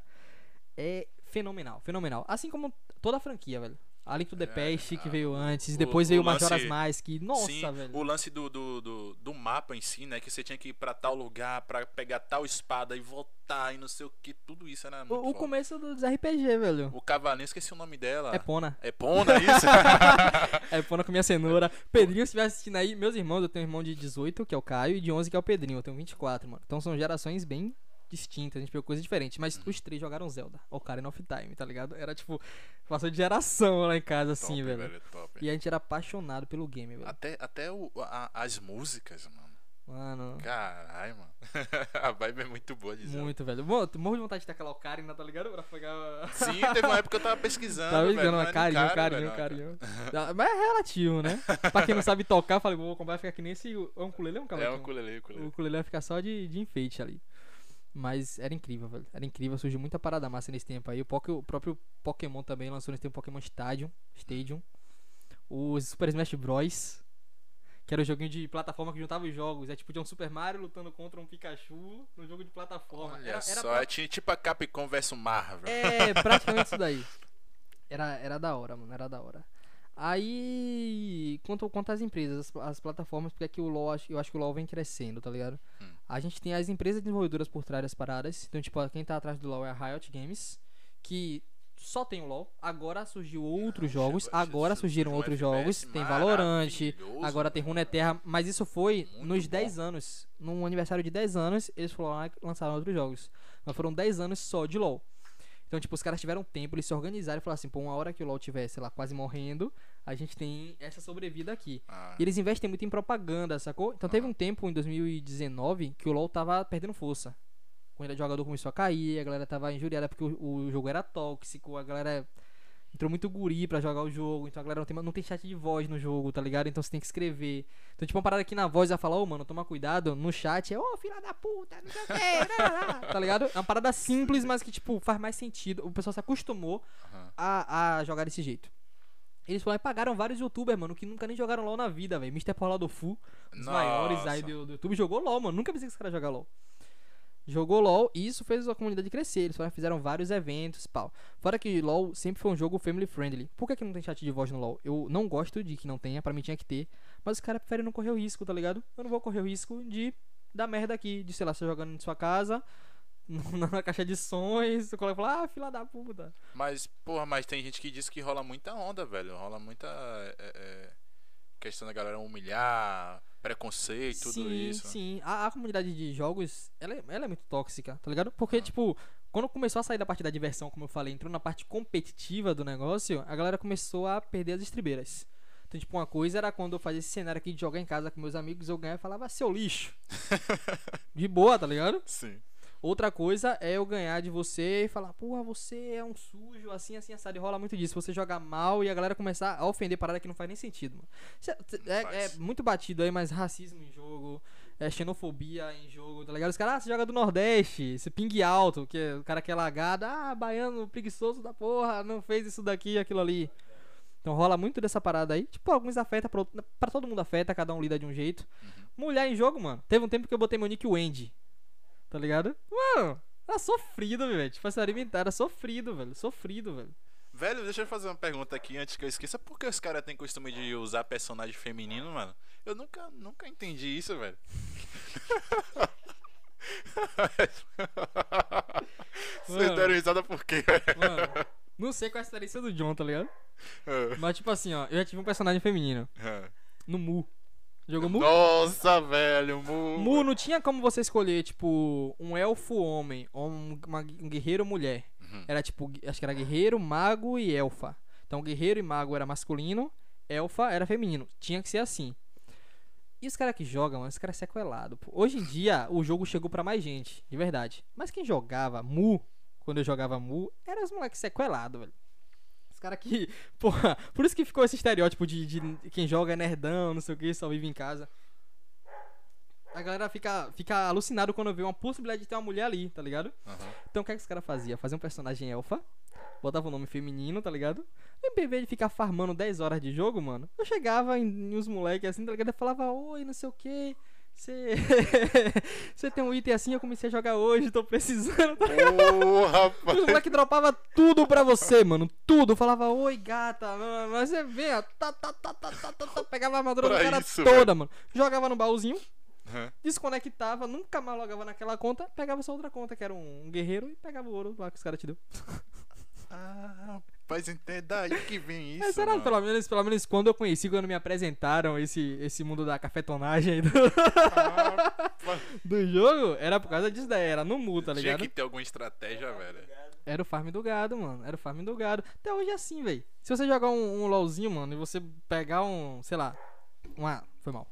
É fenomenal, fenomenal. Assim como toda a franquia, velho. A Link to the É, Past, que a- veio antes, o- depois veio o lance- Majora's Mask. Nossa, Sim, velho. o lance do, do, do, do mapa em si, né? Que você tinha que ir pra tal lugar pra pegar tal espada e voltar e não sei o que. Tudo isso era muito O, o começo dos RPG, velho. O cavalinho, esqueci o nome dela. É Pona. É Pona, isso? [laughs] É Pona com minha cenoura. Pedrinho, se estiver assistindo aí, meus irmãos, eu tenho um irmão de 18, que é o Caio, e de 11, que é o Pedrinho. Eu tenho 24, mano. Então são gerações bem distintas, a gente pegou coisas diferentes. Mas Uhum. os três jogaram Zelda, Ocarina of Time, tá ligado? Era tipo, passou de geração lá em casa, assim, top, velho. top. E a gente era apaixonado pelo game, velho. Até, até o, a- as músicas, mano. Mano, Caralho, mano. [laughs] a vibe é muito boa de Zelda. muito, velho. Mano, morro de vontade de ter aquela Ocarina, tá ligado? Pra pegar. [laughs] Sim, teve uma época que eu tava pesquisando. Tava velho, ligando, uma é carinho, carinho, velho, carinho. Mas é relativo, né? [laughs] pra quem não sabe tocar, eu falei, vou comprar, vai ficar que nem esse. É um ukulele ou um É cavaquinho? um ukulele, O ukulele vai ficar só de, de enfeite ali. Mas era incrível, velho. Era incrível, surgiu muita parada massa nesse tempo aí. O, Poké- o próprio Pokémon também lançou nesse tempo Pokémon Stadium. Stadium. Os Super Smash Bros. Que era o joguinho de plataforma que juntava os jogos. É tipo de um Super Mario lutando contra um Pikachu no jogo de plataforma. Olha Era, era só, pra- é ti- tipo a Capcom vs Marvel. é, praticamente isso daí. [laughs] Era, era da hora, mano, era da hora. Aí, quanto, quanto às empresas, as, as plataformas, porque aqui o LoL, eu acho que o LoL vem crescendo, tá ligado? Hum. A gente tem as empresas desenvolvedoras por trás das paradas. Então, tipo, quem tá atrás do LoL é a Riot Games, que só tem o LoL. Agora surgiu outros Ah, jogos, chegou- agora surgiram outros FPS jogos. Tem Valorant, agora tem. Runeterra, mas isso foi nos bom. 10 anos. Num aniversário de 10 anos, eles foram lá e lançaram outros jogos. Mas foram 10 anos só de LoL. Então, tipo, os caras tiveram tempo, eles se organizaram e falaram assim, pô, uma hora que o LoL tiver, sei lá, quase morrendo, a gente tem essa sobrevida aqui. Ah, E eles investem muito em propaganda, sacou? Então teve Aham. um tempo, em 2019, que o LoL tava perdendo força. Quando o jogador começou a cair, a galera tava injuriada porque o, o jogo era tóxico, a galera entrou muito guri pra jogar o jogo, então a galera não tem, não tem chat de voz no jogo, tá ligado? Então você tem que escrever. Então, tipo, uma parada aqui na voz vai falar, ô mano, toma cuidado, no chat é, ô filha da puta, não sei o que, [laughs] tá ligado? É uma parada simples, mas que, tipo, faz mais sentido. O pessoal se acostumou aham. a, a jogar desse jeito. Eles foram e pagaram vários youtubers, mano, que nunca nem jogaram LOL na vida, velho. Mr. Paula do Fu, um dos Nossa. maiores aí do, do YouTube, jogou LOL, mano. Nunca pensei que esse cara jogar LOL. Jogou LOL e isso fez a comunidade crescer. Eles foram, e fizeram vários eventos pau. Fora que LOL sempre foi um jogo family friendly. Por que, que não tem chat de voz no LOL? Eu não gosto de que não tenha, pra mim tinha que ter. Mas os caras preferem não correr o risco, tá ligado? Eu não vou correr o risco de dar merda aqui, de sei lá, você jogando em sua casa, [laughs] na caixa de sons, coloca e fala, ah, fila da puta. Mas, porra, mas tem gente que diz que rola muita onda, velho. Rola muita é, é, questão da galera humilhar, preconceito, tudo sim, isso. Sim, a, a comunidade de jogos, ela, é- ela é muito tóxica, tá ligado? Porque, tipo, quando começou a sair da parte da diversão, como eu falei, entrou na parte competitiva do negócio, a galera começou a perder as estribeiras. Então, tipo, uma coisa era quando eu fazia esse cenário aqui de jogar em casa com meus amigos, eu ganhava e falava, seu lixo. [laughs] de boa, tá ligado? Sim. Outra coisa é eu ganhar de você e falar, porra, você é um sujo, assim, assim, assado. E rola muito disso. Você jogar mal e a galera começar a ofender parada que não faz nem sentido, mano. É, faz. é muito batido aí, mas racismo em jogo, é xenofobia em jogo, tá ligado? Os caras, ah, você joga do Nordeste, você pingue alto, que o cara que é lagado, ah, baiano preguiçoso da porra, não fez isso daqui, aquilo ali. Então rola muito dessa parada aí. Tipo, alguns afeta, pra, outro- pra todo mundo afeta, cada um lida de um jeito. Mulher em jogo, mano. Teve um tempo que eu botei meu nick Wendy. Tá ligado? Mano, era sofrido, velho. Tipo, essa alimentar era sofrido, velho. Sofrido, velho. Velho, deixa eu fazer uma pergunta aqui antes que eu esqueça. Por que os caras têm costume de usar personagem feminino, mano? Eu nunca, nunca entendi isso, velho. [laughs] Vocês deram risada por quê, velho? Mano, não sei qual é a experiência do John, tá ligado? Ah, Mas, tipo assim, ó, eu já tive um personagem feminino. ah. No Mu. Jogou Mu? Nossa, velho, Mu. Mu não tinha como você escolher, tipo, um elfo homem ou um, uma- um guerreiro mulher. Uhum. Era tipo, acho que era guerreiro, mago e elfa. Então, guerreiro e mago era masculino, elfa era feminino. Tinha que ser assim. E os caras que jogam, os caras sequelados. Hoje em dia, o jogo chegou pra mais gente, de verdade. Mas quem jogava Mu, quando eu jogava Mu, eram os moleques sequelados, velho. Caras que. [laughs] Porra, por isso que ficou esse estereótipo de, de quem joga é nerdão, não sei o que, só vive em casa. A galera fica, fica alucinado quando vê uma possibilidade de ter uma mulher ali, tá ligado? Aham. Então o que, é que os caras faziam? Faziam um personagem elfa, botava o nome feminino, tá ligado? E em vez de ficar farmando 10 horas de jogo, mano, eu chegava em, em uns moleques assim, tá ligado? Eu falava, oi, não sei o que. Você. Você [laughs] tem um item assim, eu comecei a jogar hoje, tô precisando. tá ligado? Ô, [laughs] Os rapaz. moleques dropavam tudo pra você, mano. Tudo. Falava, oi, gata. mano, Mas você vê, ó. Tá, tá, tá, tá, tá, tá, tá, pegava a armadura do cara isso, toda, mano. Jogava no baúzinho, Aham. desconectava, nunca mais logava naquela conta, pegava sua outra conta, que era um, um guerreiro, e pegava o ouro lá que os caras te deu. Ah, rapaz, é daí que vem isso. Mas será mano. pelo menos, pelo menos quando eu conheci, quando me apresentaram esse, esse mundo da cafetonagem aí do, Ah, [laughs] do jogo, era por causa disso daí, era no mu, tá Tinha ligado? que ter alguma estratégia, velho. Era o farm do gado, mano. Era o farm do gado. Até hoje é assim, velho. Se você jogar um, um LOLzinho, mano, e você pegar um, sei lá, uma. Foi mal.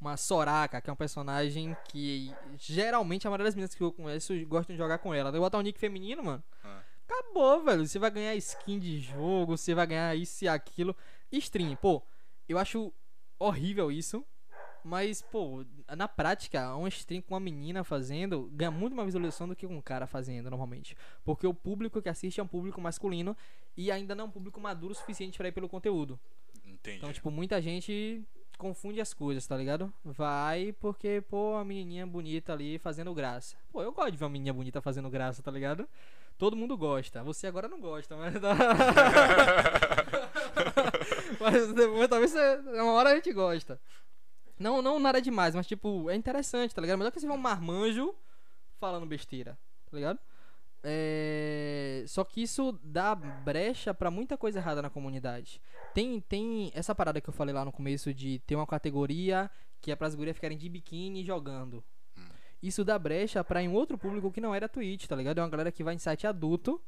Uma Soraka, que é um personagem que geralmente a maioria das meninas que eu conheço gostam de jogar com ela. Eu botar um nick feminino, mano. Ah. Acabou, velho. Você vai ganhar skin de jogo, você vai ganhar isso e aquilo. Stream, pô, eu acho horrível isso. Mas, pô, na prática, um stream com uma menina fazendo ganha muito mais visualização do que um cara fazendo normalmente. Porque o público que assiste é um público masculino e ainda não é um público maduro o suficiente pra ir pelo conteúdo. Entendi. Então, tipo, muita gente confunde as coisas, tá ligado? Vai porque, pô, a menininha bonita ali fazendo graça. Pô, eu gosto de ver uma menininha bonita fazendo graça, tá ligado? Todo mundo gosta. Você agora não gosta, mas. [laughs] mas depois, talvez uma hora a gente gosta. Não, não nada demais, mas tipo, é interessante, tá ligado? Melhor que você ver um marmanjo falando besteira, tá ligado? É... Só que isso dá brecha pra muita coisa errada na comunidade. Tem, tem essa parada que eu falei lá no começo de ter uma categoria que é pras gurias ficarem de biquíni jogando. Isso dá brecha pra um outro público que não era Twitch, tá ligado? É uma galera que vai em site adulto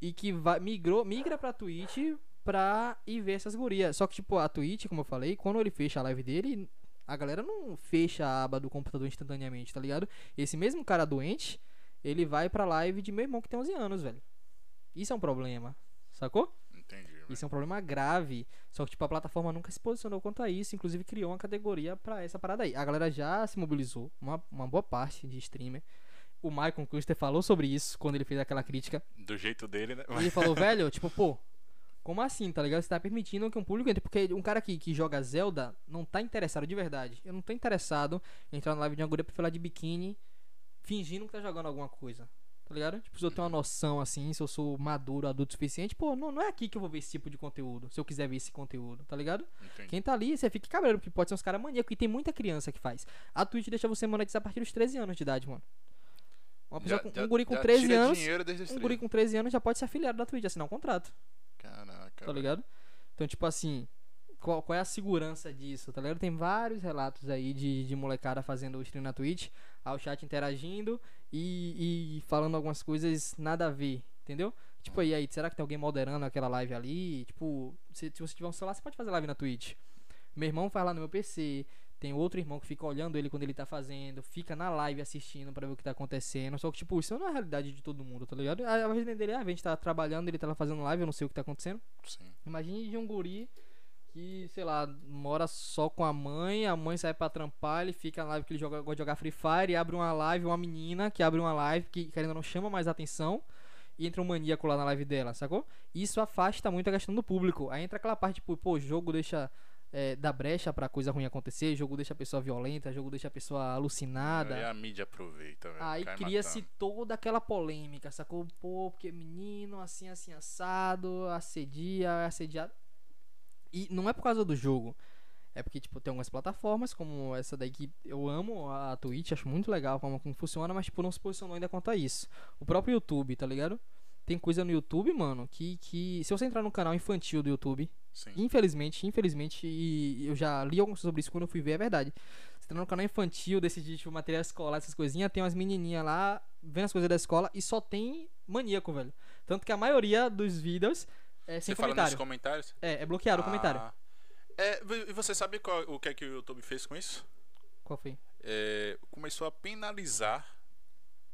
e que vai, migrou, migra pra Twitch pra ir ver essas gurias. Só que, tipo, a Twitch, como eu falei, quando ele fecha a live dele, a galera não fecha a aba do computador instantaneamente, tá ligado? Esse mesmo cara doente, ele vai pra live de meu irmão que tem 11 anos, velho. Isso é um problema, sacou? Isso é um problema grave. Só que, tipo, a plataforma nunca se posicionou quanto a isso. Inclusive, criou uma categoria pra essa parada aí. A galera já se mobilizou. Uma, uma boa parte de streamer. O Michael Custer falou sobre isso quando ele fez aquela crítica. Do jeito dele, né? Ele falou, [laughs] velho, tipo, pô, como assim, tá ligado? Você tá permitindo que um público entre. Porque um cara que, que joga Zelda não tá interessado de verdade. Eu não tô interessado em entrar na live de uma guria pra falar de biquíni fingindo que tá jogando alguma coisa. Tá ligado? Tipo, se eu tenho uma noção assim, se eu sou maduro, adulto o suficiente, pô, não, não é aqui que eu vou ver esse tipo de conteúdo. Se eu quiser ver esse conteúdo, tá ligado? Entendi. Quem tá ali, você fica cabreiro, porque pode ser uns caras maníacos. E tem muita criança que faz. A Twitch deixa você monetizar a partir dos 13 anos de idade, mano. Uma pessoa com, um guri com já 13 tira anos. Um 13. guri com 13 anos já pode se afiliar da Twitch, assinar um contrato, Caraca. tá velho. ligado? Então, tipo assim, qual, qual é a segurança disso, tá ligado? Tem vários relatos aí de, de molecada fazendo o stream na Twitch, ao chat interagindo e, e falando algumas coisas nada a ver, entendeu? Tipo, e aí, será que tem alguém moderando aquela live ali? Tipo, se, se você tiver um celular, você pode fazer live na Twitch. Meu irmão faz lá no meu PC, tem outro irmão que fica olhando ele quando ele tá fazendo, fica na live assistindo pra ver o que tá acontecendo. Só que, tipo, isso não é a realidade de todo mundo, tá ligado? A, a é, a gente tá trabalhando, ele tá lá fazendo live, eu não sei o que tá acontecendo. Sim. Imagine de um guri que, sei lá, mora só com a mãe, a mãe sai pra trampar, ele fica na live que ele joga, gosta de jogar Free Fire e abre uma live, uma menina que abre uma live que querendo não chama mais atenção e entra um maníaco lá na live dela, sacou? Isso afasta muito a questão do público. Aí entra aquela parte, tipo, pô, o jogo deixa. É, dá brecha pra coisa ruim acontecer, jogo deixa a pessoa violenta, jogo deixa a pessoa alucinada. Aí a mídia aproveita, velho. Aí cria-se toda aquela polêmica, sacou? Pô, porque menino assim, assim, assado, assedia, assediado. E não é por causa do jogo. É porque, tipo, tem algumas plataformas, como essa daí que eu amo, a Twitch, acho muito legal a forma como funciona, mas, tipo, não se posicionou ainda quanto a isso. O próprio YouTube, tá ligado? Tem coisa no YouTube, mano, que, que se você entrar no canal infantil do YouTube, Sim. Infelizmente, infelizmente, e eu já li algumas coisas sobre isso quando eu fui ver, é verdade. Você tá no canal infantil, desse de tipo, material escolar, essas coisinhas, tem umas menininhas lá vendo as coisas da escola e só tem maníaco, velho. Tanto que a maioria dos vídeos é sem Você fala nos comentário. comentários? É, é bloqueado o comentário. Ah. É, e você sabe qual- o que é que o YouTube fez com isso? Qual foi? É, começou a penalizar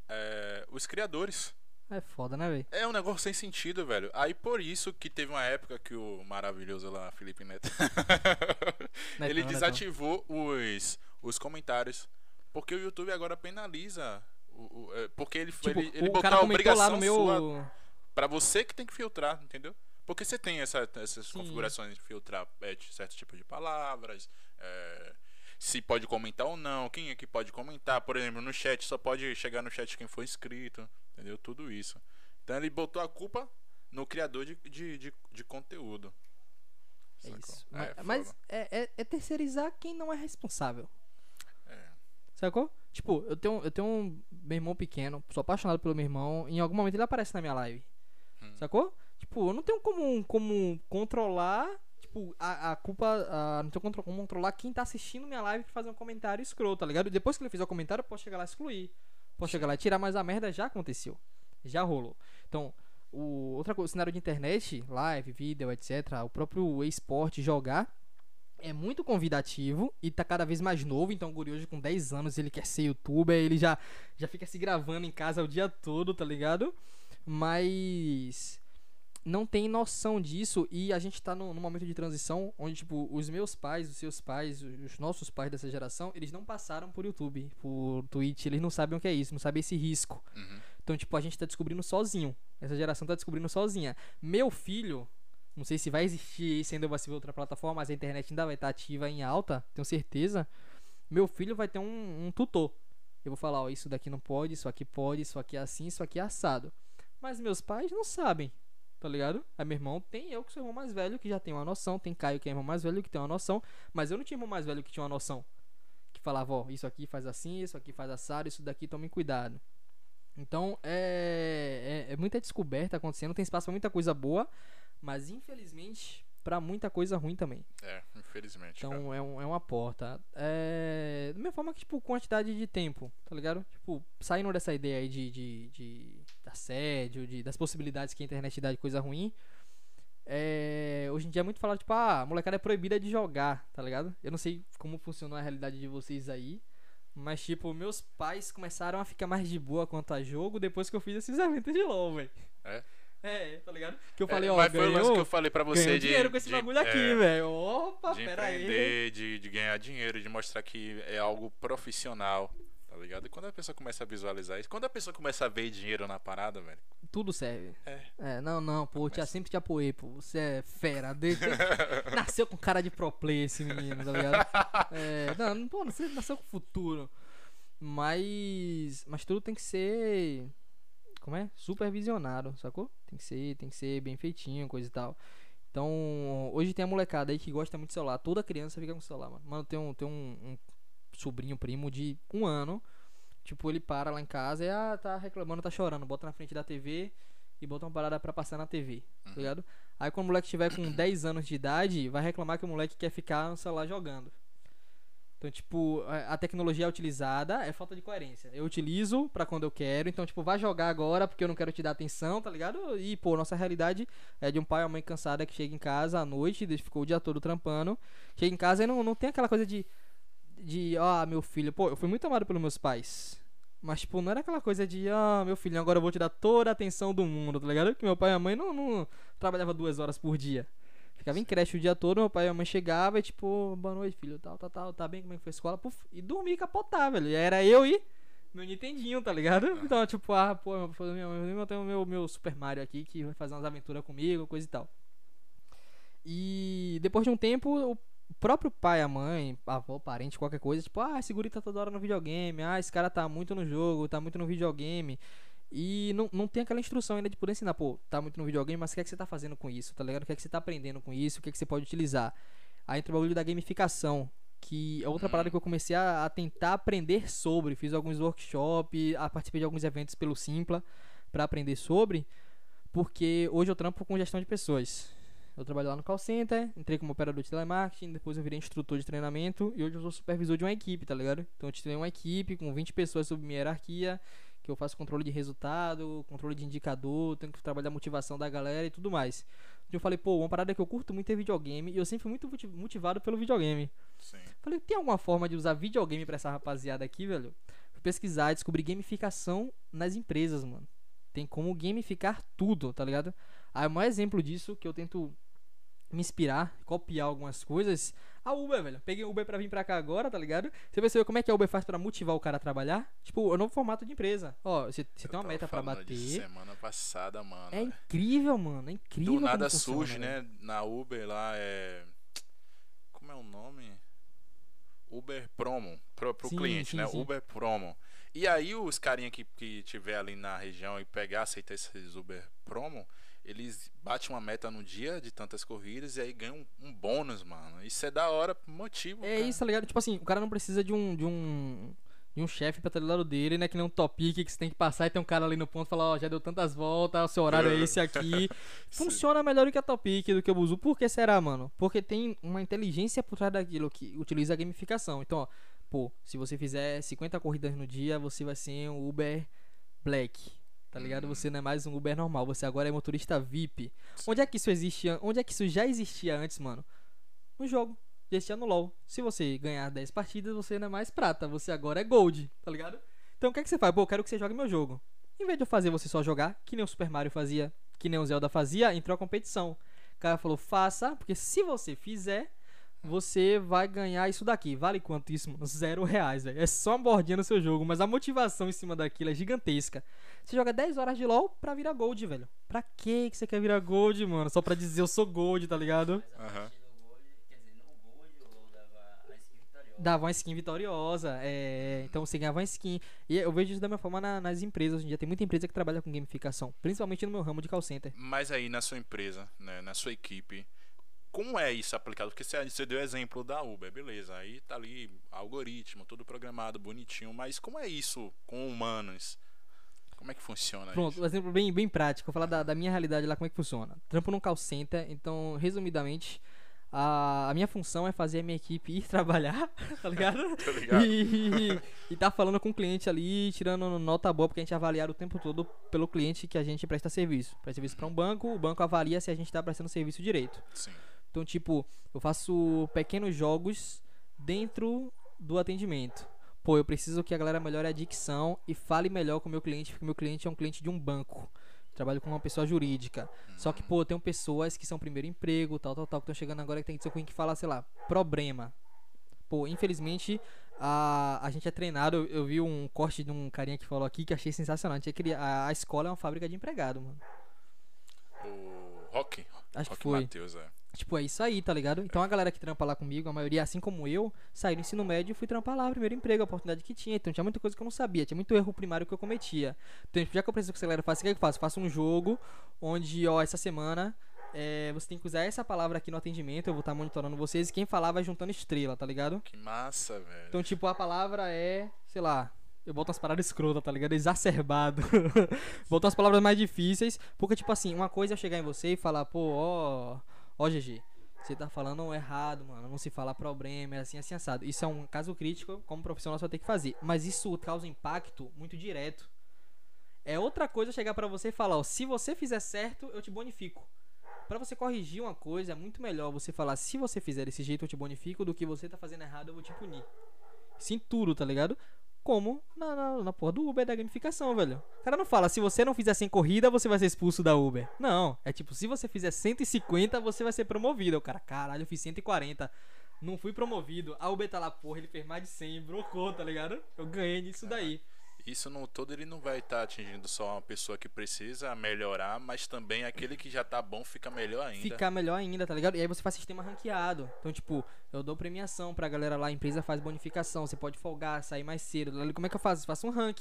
é, os criadores. É foda, né, velho? É um negócio sem sentido, velho. Aí por isso que teve uma época que o maravilhoso lá, Felipe Neto, [laughs] Netão, ele Netão. desativou os, os comentários. Porque o YouTube agora penaliza. O, o- é, porque ele, Tipo, ele, ele botou a comentou lá obrigação no meu. sua pra você que tem que filtrar, entendeu? Porque você tem essa- essas Sim. configurações de filtrar é, de certo tipo de palavras, é, se pode comentar ou não, quem é que pode comentar, por exemplo, no chat só pode chegar no chat quem for inscrito, entendeu? Tudo isso. Então ele botou a culpa no criador de, de, de, de conteúdo. É isso. É, mas é, é- é terceirizar quem não é responsável. É. Sacou? Tipo, eu tenho, eu tenho um meu irmão pequeno, sou apaixonado pelo meu irmão. Em algum momento ele aparece na minha live. Hum. Sacou? Tipo, eu não tenho como, como controlar. Tipo, a, a culpa. a- não tenho como controlar quem tá assistindo minha live pra fazer um comentário escroto, tá ligado? Depois que ele fizer o comentário, eu posso chegar lá e excluir. Posso chegar lá e tirar, mas a merda já aconteceu. Já rolou. Então, o, outra coisa, o cenário de internet, live, vídeo, etc. O próprio esporte jogar é muito convidativo e tá cada vez mais novo. Então, o Guri hoje com 10 anos, ele quer ser youtuber, ele já, já fica se gravando em casa o dia todo, tá ligado? Mas não tem noção disso e a gente tá num, num momento de transição onde, tipo, os meus pais, os seus pais, os nossos pais dessa geração, eles não passaram por YouTube, por Twitch, eles não sabem o que é isso, não sabem esse risco. Uhum. Então, tipo, a gente tá descobrindo sozinho. Essa geração tá descobrindo sozinha. Meu filho, não sei se vai existir isso ainda vai se ver outra plataforma, mas a internet ainda vai estar ativa em alta, tenho certeza. Meu filho vai ter um, um tutor. Eu vou falar, ó, isso daqui não pode, isso aqui pode, isso aqui é assim, isso aqui é assado. Mas meus pais não sabem, tá ligado? Aí meu irmão tem eu que sou irmão mais velho que já tem uma noção, tem Caio que é irmão mais velho que tem uma noção, mas eu não tinha irmão mais velho que tinha uma noção. Que falava, ó, isso aqui faz assim, isso aqui faz assado, isso daqui tome cuidado. Então é, é, é muita descoberta acontecendo, tem espaço pra muita coisa boa, mas infelizmente pra muita coisa ruim também. É, infelizmente. cara. Então é, um, é uma porta. É. Da mesma forma que, tipo, quantidade de tempo, tá ligado? Tipo, saindo dessa ideia aí de, de, de assédio, de, das possibilidades que a internet dá de coisa ruim. É, hoje em dia é muito falado, tipo, ah, a molecada é proibida de jogar, tá ligado? Eu não sei como funcionou a realidade de vocês aí. Mas, tipo, meus pais começaram a ficar mais de boa quanto a jogo depois que eu fiz esses [laughs] eventos de LOL, velho. É? É, tá ligado? Que eu É, falei, ó, mas foi o lance ganhou, que eu falei pra você ganhou de. dinheiro com esse de- bagulho aqui, é, velho. Opa, de pera aí. de, de ganhar dinheiro, de mostrar que é algo profissional, ligado? E quando a pessoa começa a visualizar isso, quando a pessoa começa a ver dinheiro na parada, velho, Tudo serve. é. É, não, não, pô, eu te- sempre te apoiei, pô. Você é fera. [laughs] De... nasceu com cara de pro play esse menino, tá ligado? É, não, não, pô, você nasceu com futuro. Mas. Mas tudo tem que ser. Como é? Supervisionado, sacou? Tem que ser, tem que ser bem feitinho, coisa e tal. Então, hoje tem a molecada aí que gosta muito de celular. Toda criança fica com celular, mano. Mano, tem um, tem um sobrinho primo de um ano. Tipo, ele para lá em casa e ah, tá reclamando, tá chorando. Bota na frente da TV e bota uma parada pra passar na TV, tá Uhum. ligado? Aí quando o moleque tiver com 10 anos de idade, vai reclamar que o moleque quer ficar no celular jogando. Então, tipo, a tecnologia é utilizada, é falta de coerência. Eu utilizo pra quando eu quero, então, tipo, vai jogar agora porque eu não quero te dar atenção, tá ligado? E, pô, nossa realidade é de um pai ou mãe cansada que chega em casa à noite, ficou o dia todo trampando, chega em casa e não, não tem aquela coisa de, de, ah, meu filho, pô, eu fui muito amado pelos meus pais. Mas, tipo, não era aquela coisa de, ah, meu filho, agora eu vou te dar toda a atenção do mundo, tá ligado? Que meu pai e a mãe não, não trabalhava duas horas por dia. Ficava em creche o dia todo, meu pai e a mãe chegava e tipo, boa noite, filho, tal, tal, tal, tá bem, como é que foi a escola? Puf, e dormia e capotar, velho. E era eu e meu Nintendinho, tá ligado? Então, tipo, ah, pô, meu, meu, eu tenho meu, meu Super Mario aqui que vai fazer umas aventuras comigo, coisa e tal. E depois de um tempo, o próprio pai, a mãe, a avó, parente, qualquer coisa, tipo, ah, esse guri tá toda hora no videogame, ah, esse cara tá muito no jogo, tá muito no videogame. E não, não tem aquela instrução ainda de poder ensinar, pô, tá muito no videogame, mas o que é que você tá fazendo com isso, tá ligado? O que é que você tá aprendendo com isso, o que é que você pode utilizar. Aí entra o bagulho da gamificação, que é outra parada que eu comecei a, a tentar aprender sobre. Fiz alguns workshops, participei de alguns eventos pelo Simpla pra aprender sobre, porque hoje eu trampo com gestão de pessoas. Eu trabalho lá no call center, entrei como operador de telemarketing, depois eu virei instrutor de treinamento e hoje eu sou supervisor de uma equipe, tá ligado? Então eu treinei uma equipe com 20 pessoas sob minha hierarquia, que eu faço controle de resultado, controle de indicador, tenho que trabalhar a motivação da galera e tudo mais. Então eu falei, pô, uma parada que eu curto muito é videogame e eu sempre fui muito motiv- motivado pelo videogame. Sim. Falei, tem alguma forma de usar videogame pra essa rapaziada aqui, velho? Fui pesquisar e descobri gamificação nas empresas, mano. Tem como gamificar tudo, tá ligado? Aí o maior exemplo disso que eu tento me inspirar, copiar algumas coisas, a Uber, velho. Peguei o Uber pra vir pra cá agora, tá ligado? Você percebeu como é que a Uber faz pra motivar o cara a trabalhar? Tipo, é um novo formato de empresa. Ó, você, tem uma meta pra bater. semana passada, mano. É incrível, mano. É incrível. Do nada surge, né? Na Uber lá é. Como é o nome? Uber Promo. Pro, pro Sim, cliente, sim, né? sim. Uber Promo. E aí os carinha que, que tiver ali na região e pegar, aceitar esses Uber Promo, eles batem uma meta no dia de tantas corridas e aí ganham um, um bônus, mano. Isso é da hora, motivo. É cara. isso, tá ligado? Tipo assim, o cara não precisa de um. De um... De um chefe pra estar do lado dele, né? Que nem um topic que você tem que passar e tem um cara ali no ponto e falar, ó, já deu tantas voltas, o seu horário é esse aqui. [laughs] Funciona melhor do que a Topic, do que o Buzu. Por que será, mano? Porque tem uma inteligência por trás daquilo que utiliza a gamificação. Então, ó, pô, se você fizer 50 corridas no dia, você vai ser um Uber Black. Tá ligado? Você não é mais um Uber normal, você agora é motorista VIP. Onde é que isso existia? Onde é que isso já existia antes, mano? No jogo. Já existia no LoL. Se você ganhar 10 partidas, você não é mais prata, você agora é gold, tá ligado? Então o que é que você faz? Pô, eu quero que você jogue meu jogo. Em vez de eu fazer você só jogar, que nem o Super Mario fazia, que nem o Zelda fazia, entrou a competição. O cara falou, faça, porque se você fizer, você vai ganhar isso daqui. Vale quanto isso, mano? Zero reais, velho. É só uma bordinha no seu jogo, mas a motivação em cima daquilo é gigantesca. Você joga 10 horas de LoL pra virar gold, velho. Pra que que você quer virar gold, mano? Só pra dizer eu sou gold, tá ligado? Aham. partir do Gold, quer dizer, no Gold eu dava a skin vitoriosa. Dava uma skin vitoriosa, é, então você ganhava uma skin. E eu vejo isso da minha forma na- nas empresas. Hoje em dia tem muita empresa que trabalha com gamificação, principalmente no meu ramo de call center. Mas aí na sua empresa, né, na sua equipe, como é isso aplicado? Porque você, deu exemplo da Uber, beleza. Aí tá ali algoritmo, tudo programado, bonitinho. Mas como é isso com humanos? Como é que funciona Pronto, isso? um exemplo bem, bem prático. Vou falar da, da minha realidade lá, como é que funciona. Trampo num call center, então, resumidamente, a, a minha função é fazer a minha equipe ir [laughs] trabalhar, tá ligado? [laughs] Tá ligado? E, e tá falando com o cliente ali, tirando nota boa, porque a gente avaliar o tempo todo pelo cliente que a gente presta serviço. Presta serviço pra um banco, o banco avalia se a gente tá prestando serviço direito. Sim. Então, tipo, eu faço pequenos jogos dentro do atendimento. Pô, eu preciso que a galera melhore a dicção e fale melhor com o meu cliente, porque meu cliente é um cliente de um banco. Trabalho com uma pessoa jurídica. Só que, pô, eu tenho pessoas que são primeiro emprego, tal, tal, tal, que estão chegando agora que tem que ser com que fala, sei lá, problema. Pô, infelizmente, a, a gente é treinado. Eu, eu vi um corte de um carinha que falou aqui que achei sensacional. A, gente é a, a escola é uma fábrica de empregado, mano. O Rock? Acho que Rock foi. Matheus, é. Tipo, é isso aí, tá ligado? Então a galera que trampa lá comigo, a maioria, assim como eu, saí do ensino médio e fui trampar lá, primeiro emprego, a oportunidade que tinha. Então tinha muita coisa que eu não sabia, tinha muito erro primário que eu cometia. Então, já que eu preciso que a galera faça, o que, é que eu faço? Faço um jogo onde, ó, essa semana é, você tem que usar essa palavra aqui no atendimento, eu vou estar monitorando vocês e quem falar vai juntando estrela, tá ligado? Que massa, velho. Então, tipo, a palavra é, sei lá, Eu boto umas paradas escrotas, tá ligado? Exacerbado. [laughs] boto umas palavras mais difíceis. Porque, tipo assim, uma coisa é eu chegar em você e falar, pô, ó. Ó, GG. Você tá falando errado, mano. Não se fala problema, é assim, assim, assado. Isso é um caso crítico, como profissional você vai ter que fazer. Mas isso causa impacto muito direto. É outra coisa chegar pra você e falar, ó, se você fizer certo, eu te bonifico. Pra você corrigir uma coisa, é muito melhor você falar, se você fizer desse jeito, eu te bonifico, do que você tá fazendo errado, eu vou te punir. Sim, tudo, tá ligado? Como na, na, na porra do Uber da gamificação, velho. O cara não fala, se você não fizer 100 corrida, você vai ser expulso da Uber. Não, é tipo, se você fizer 150, você vai ser promovido. O cara, caralho, eu fiz 140. Não fui promovido. A Uber tá lá, porra, ele fez mais de 100, brocou, tá ligado? Eu ganhei nisso daí. Isso no todo ele não vai estar atingindo só uma pessoa que precisa melhorar, mas também aquele que já tá bom fica melhor ainda. Ficar melhor ainda, tá ligado? E aí você faz sistema ranqueado. Então, tipo, eu dou premiação pra galera lá, a empresa faz bonificação, você pode folgar, sair mais cedo. Como é que eu faço? Eu faço um rank.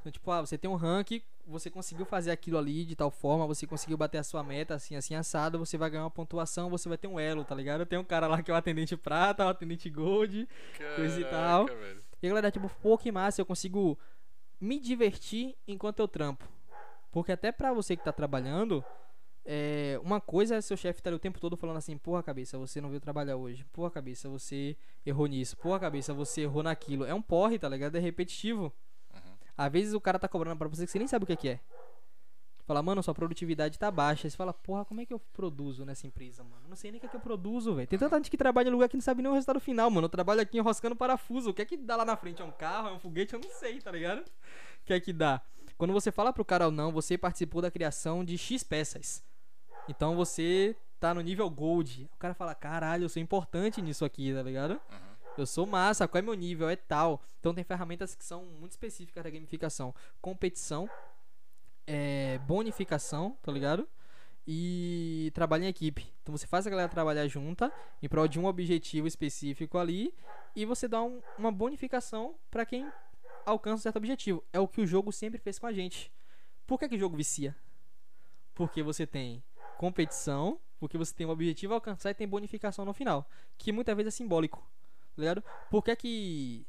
Então, tipo, ah, você tem um rank, você conseguiu fazer aquilo ali de tal forma, você conseguiu bater a sua meta, assim, assim, assado, você vai ganhar uma pontuação, você vai ter um elo, tá ligado? Tem um cara lá que é o atendente prata, o atendente gold, Caraca, coisa e tal. velho. E a galera, tipo, pô, que massa, eu consigo me divertir enquanto eu trampo. Porque até pra você que tá trabalhando, é, uma coisa é seu chefe estar o tempo todo falando assim, porra cabeça, você não veio trabalhar hoje. Porra cabeça, você errou nisso. Porra cabeça, você errou naquilo. É um porre, tá ligado? É repetitivo. Às vezes o cara tá cobrando pra você que você nem sabe o que, que é. Fala, mano, sua produtividade tá baixa. Você fala, porra, como é que eu produzo nessa empresa, mano? Não sei nem o que é que eu produzo, velho. Tem tanta gente que trabalha em lugar que não sabe nem o resultado final, mano. Eu trabalho aqui enroscando parafuso. O que é que dá lá na frente? É um carro? É um foguete? Eu não sei, tá ligado? O que é que dá? Quando você fala pro cara ou não, você participou da criação de X peças. Então você tá no nível gold. O cara fala, caralho, eu sou importante nisso aqui, tá ligado? Eu sou massa, qual é meu nível? É tal. Então tem ferramentas que são muito específicas da gamificação. Competição, é, bonificação, tá ligado? E trabalho em equipe. Então você faz a galera trabalhar junta em prol de um objetivo específico ali e você dá um- uma bonificação pra quem alcança um certo objetivo. É o que o jogo sempre fez com a gente. Por que, que o jogo vicia? Porque você tem competição, porque você tem um objetivo a alcançar e tem bonificação no final, que muitas vezes é simbólico, tá ligado? Por que que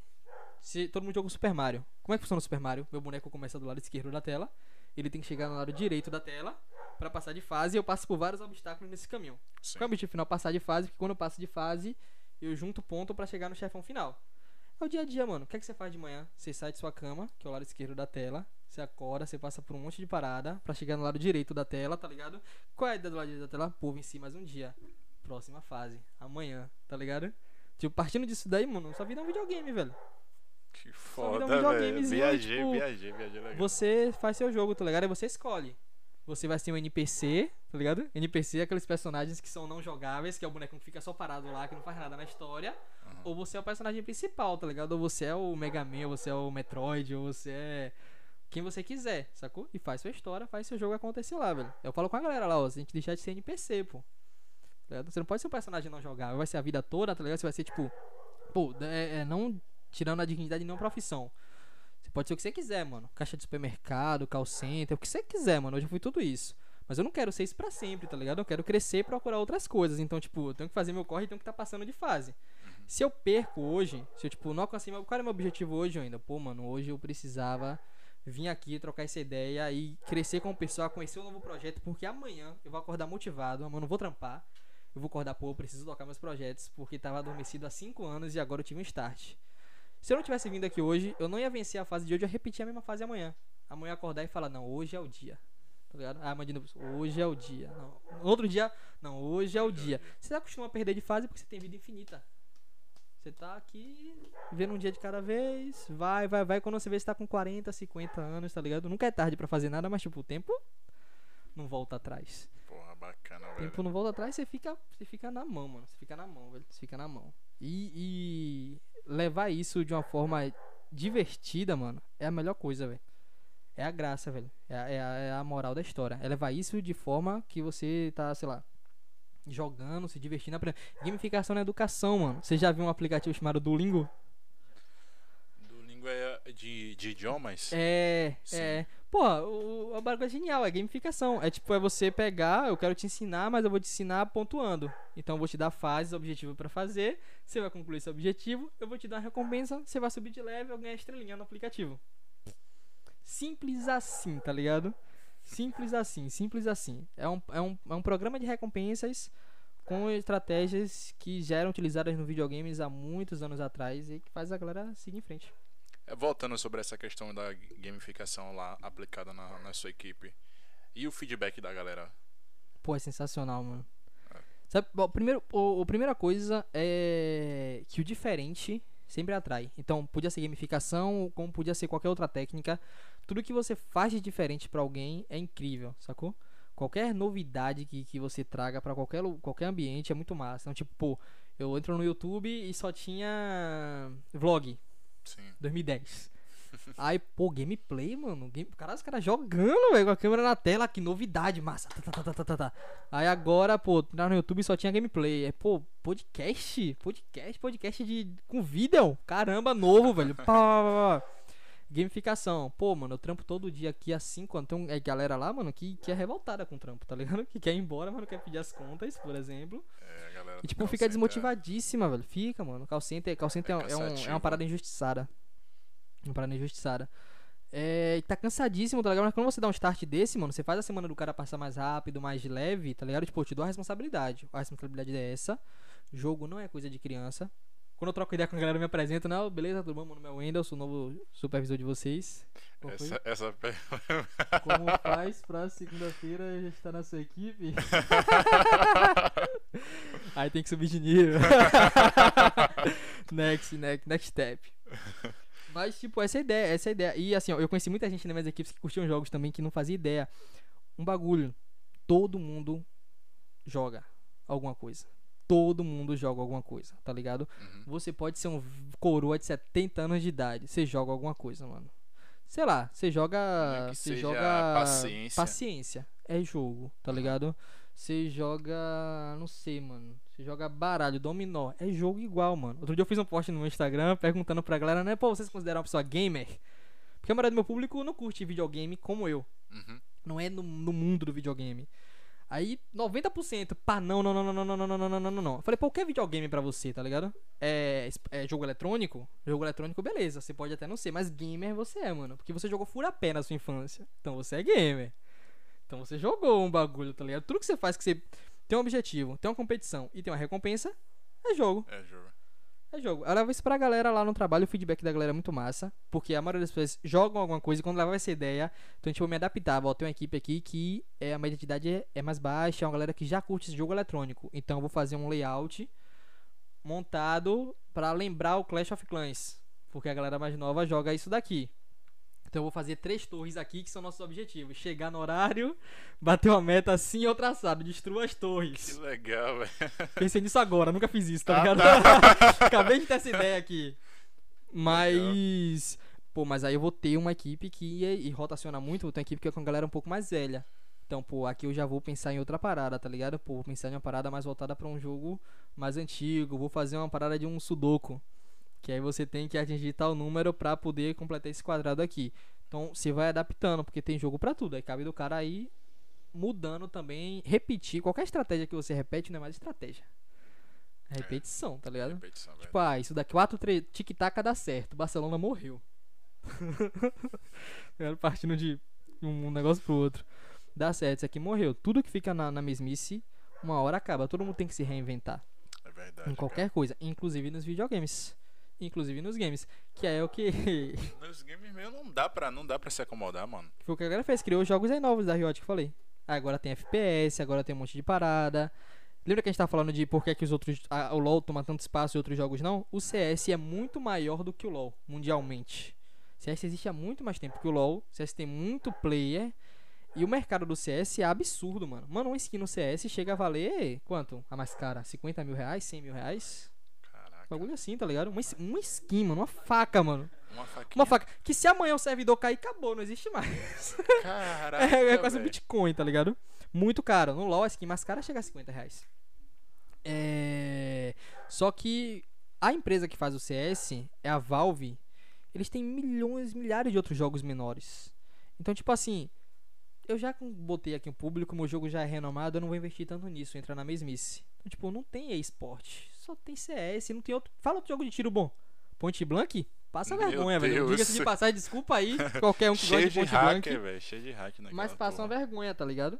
se todo mundo joga o Super Mario? Como é que funciona o Super Mario? Meu boneco começa do lado esquerdo da tela, ele tem que chegar no lado direito da tela pra passar de fase e eu passo por vários obstáculos nesse caminho. Sim. Qual é o objetivo final? Passar de fase, porque quando eu passo de fase, eu junto ponto pra chegar no chefão final. É o dia a dia, mano. O que é que você faz de manhã? Você sai de sua cama, que é o lado esquerdo da tela. Você acorda, você passa por um monte de parada pra chegar no lado direito da tela, tá ligado? Qual é a ideia do lado direito da tela? Pô, venci mais um dia. Próxima fase. Amanhã, tá ligado? Tipo, partindo disso daí, mano, sua vida é um videogame, velho. Que foda, velho. Viajei, tipo, viajei, viajei legal. Você faz seu jogo, tá ligado? Aí você escolhe. Você vai ser um NPC, tá ligado? NPC é aqueles personagens que são não jogáveis, que é o boneco que fica só parado lá, que não faz nada na história. Ou você é o personagem principal, tá ligado? Ou você é o Mega Man, ou você é o Metroid, ou você é quem você quiser, sacou? E faz sua história, faz seu jogo acontecer lá, velho. Eu falo com a galera lá, ó, se a gente deixar de ser NPC, pô. Tá? Você não pode ser um personagem não jogável, vai ser a vida toda, tá ligado? Você vai ser tipo, pô, é, é, não tirando a dignidade de nenhuma profissão. Você pode ser o que você quiser, mano. Caixa de supermercado, call center, o que você quiser, mano. Hoje eu fui tudo isso. Mas eu não quero ser isso pra sempre, tá ligado? Eu quero crescer e procurar outras coisas. Então, tipo, eu tenho que fazer meu corre e tenho que estar passando de fase. Se eu perco hoje, se eu, tipo, não alcancei meu. Qual é meu objetivo hoje ainda? Pô, mano, hoje eu precisava vir aqui, trocar essa ideia e crescer como pessoa, conhecer um novo projeto, porque amanhã eu vou acordar motivado, amanhã eu não vou trampar. Eu vou acordar, pô, eu preciso tocar meus projetos, porque tava adormecido há 5 anos e agora eu tive um start. Se eu não tivesse vindo aqui hoje, eu não ia vencer a fase de hoje, eu ia repetir a mesma fase amanhã. Amanhã acordar e falar, não, hoje é o dia. Tá ligado? Ah, imagina, hoje é o dia. Não. Outro dia, não, hoje é o dia. Você acostuma a perder de fase porque você tem vida infinita. Você tá aqui vendo um dia de cada vez, vai, vai, vai. Quando você vê, você tá com 40, 50 anos, tá ligado? Nunca é tarde pra fazer nada, mas tipo, o tempo não volta atrás. Porra, bacana, O velho. tempo não volta atrás, você fica, você fica na mão, mano. Você fica na mão, velho. Você fica na mão. E, e levar isso de uma forma divertida, mano, é a melhor coisa, velho. É a graça, velho. É, a- é é a moral da história. É levar isso de forma que você tá, sei lá, jogando, se divertindo. aprendendo. Gamificação na educação, mano. Você já viu um aplicativo chamado Duolingo? Do língua é de, de idiomas? É, Sim. é. Pô, o, o bagulho é genial, é gamificação. É tipo, é você pegar, eu quero te ensinar, mas eu vou te ensinar pontuando. Então eu vou te dar fases, objetivo pra fazer. Você vai concluir esse objetivo, eu vou te dar uma recompensa, você vai subir de level, ganhar estrelinha no aplicativo. Simples assim, tá ligado? Simples assim, simples assim. É um, é um, é um programa de recompensas com estratégias que já eram utilizadas no videogames há muitos anos atrás e que faz a galera seguir em frente. É, Voltando sobre essa questão da gamificação lá aplicada na, na sua equipe. E o feedback da galera? Pô, é sensacional, mano. É. Sabe, bom, primeiro, o, a primeira coisa é que o diferente sempre atrai. Então, podia ser gamificação, como podia ser qualquer outra técnica. Tudo que você faz de diferente pra alguém é incrível, sacou? Qualquer novidade que, que você traga pra qualquer, qualquer ambiente é muito massa. Então, tipo, pô, eu entro no YouTube e só tinha vlog, Sim. 2010. Aí, pô, gameplay, mano. Game... Caralho, os caras jogando, velho, com a câmera na tela. Que novidade, massa. Tá, tá, tá, tá, tá, tá, tá. Aí agora, pô, no YouTube só tinha gameplay. É, pô, podcast? Podcast, podcast de... com vídeo. Caramba, novo, velho. Pá, pá, pá. Gamificação. Pô, mano, eu trampo todo dia aqui 5 anos. Tem um, é, galera lá, mano, que, que é revoltada com o trampo, tá ligado? Que quer ir embora, mas não quer pedir as contas, por exemplo. É, a galera E, tipo, fica center desmotivadíssima, velho. Fica, mano. Call center, call center É é, um- é um- é uma parada injustiçada. Uma parada injustiçada. É, tá cansadíssimo, tá ligado? Mas quando você dá um start desse, mano, você faz a semana do cara passar mais rápido, mais leve, tá ligado? Tipo, eu te dou a responsabilidade. A responsabilidade é essa. Jogo não é coisa de criança. Quando eu troco ideia com a galera, eu me apresento, né? Beleza, tudo bom? Meu nome é Wendel, sou o novo supervisor de vocês. Qual? Essa, essa... [laughs] Como faz pra segunda-feira já estar na sua equipe? [laughs] Aí tem que subir de nível. [laughs] next, next, next step. Mas, tipo, essa é a ideia, essa é a ideia. E assim, ó, eu conheci muita gente nas minhas equipes que curtiam jogos também que não fazia ideia. Um bagulho. Todo mundo joga alguma coisa. Todo mundo joga alguma coisa, tá ligado? Uhum. Você pode ser um coroa de 70 anos de idade. Você joga alguma coisa, mano. Sei lá, você joga. Você joga. paciência. Paciência. É jogo, tá Uhum. ligado? Você joga. Não sei, mano. Você joga baralho, dominó. É jogo igual, mano. Outro dia eu fiz um post no meu Instagram perguntando pra galera, né? Pô, vocês consideram uma pessoa gamer? Porque a maioria do meu público não curte videogame como eu. Uhum. Não é no, no mundo do videogame. Aí, 90%, pá, não, não, não, não, não, não, não, não, não, não, não, falei, é videogame pra você, tá ligado? É, é jogo eletrônico? Jogo eletrônico, beleza, você pode até não ser, mas gamer você é, mano. Porque você jogou fura-pé na sua infância. Então você é gamer. Então você jogou um bagulho, tá ligado? Tudo que você faz que você tem um objetivo, tem uma competição e tem uma recompensa, é jogo. É jogo. É jogo. Eu levo isso pra galera lá no trabalho, o feedback da galera é muito massa. Porque a maioria das pessoas jogam alguma coisa e quando leva essa ideia, então tipo, eu me adaptava. Ó, tem uma equipe aqui que é, a média de idade é, é mais baixa, é uma galera que já curte esse jogo eletrônico. Então eu vou fazer um layout montado pra lembrar o Clash of Clans. Porque a galera mais nova joga isso daqui. Então eu vou fazer três torres aqui que são nossos objetivos. Chegar no horário, bater uma meta assim ou traçado, destrua as Que torres. legal, velho. Pensei nisso agora, nunca fiz isso, tá Ah, ligado? tá. [laughs] Acabei de ter essa ideia aqui. Mas. Pô, mas aí eu vou ter uma equipe que e, e rotaciona muito, vou ter uma equipe que é com a galera um pouco mais velha. Então, pô, aqui eu já vou pensar em outra parada, tá ligado? Pô, vou pensar em uma parada mais voltada pra um jogo mais antigo. Vou fazer uma parada de um sudoku. Que aí você tem que atingir tal número pra poder completar esse quadrado aqui. Então, você vai adaptando, porque tem jogo pra tudo. Aí cabe do cara aí mudando também, repetir. Qualquer estratégia que você repete não é mais estratégia. É repetição, tá ligado? Repetição, velho. Tipo, ah, isso daqui 4, 3, tic-tac dá certo. Barcelona morreu. [laughs] Era partindo de um negócio pro outro. Dá certo, isso aqui morreu. Tudo que fica na, na mesmice, uma hora acaba. Todo mundo tem que se reinventar. É verdade. Em qualquer coisa. Inclusive nos videogames. Inclusive nos games. Que é o que. [laughs] Nos games meio não dá pra, não dá pra se acomodar, mano. Foi o que a galera fez. Criou jogos aí novos da Riot que eu falei. Agora tem FPS, agora tem um monte de parada. Lembra que a gente tava falando de por que, que os outros. ah, o LoL toma tanto espaço e outros jogos não? O CS é muito maior do que o LoL, mundialmente. O CS existe há muito mais tempo que o LoL. O CS tem muito player. E o mercado do CS é absurdo, mano. Mano, uma skin no CS chega a valer quanto? A mais cara? 50 mil reais? 100 mil reais? Bagulho assim, tá ligado? Uma, uma skin, mano. Uma faca, mano. Uma. Uma faca. Que se amanhã o servidor cair, acabou, não existe mais. [laughs] Caraca, É, é quase um. Bitcoin, tá ligado? Muito caro. No LoL, a skin mais cara chega a 50 reais. É... Só que a empresa que faz o CS é a Valve. Eles têm milhões, milhares de outros jogos menores. Então, tipo assim, eu já botei aqui um público, meu jogo já é renomado, eu não vou investir tanto nisso, entrar na mesmice. Então, tipo, não tem esporte, só tem CS, não tem outro. Fala outro jogo de tiro bom. Point Blank? Passa Meu vergonha, velho. Deus. Diga-se de passar, desculpa aí, [laughs] qualquer um que gosta de de Point Blank. hacker, velho. Cheio de hack Mas passa uma porra. vergonha, tá ligado?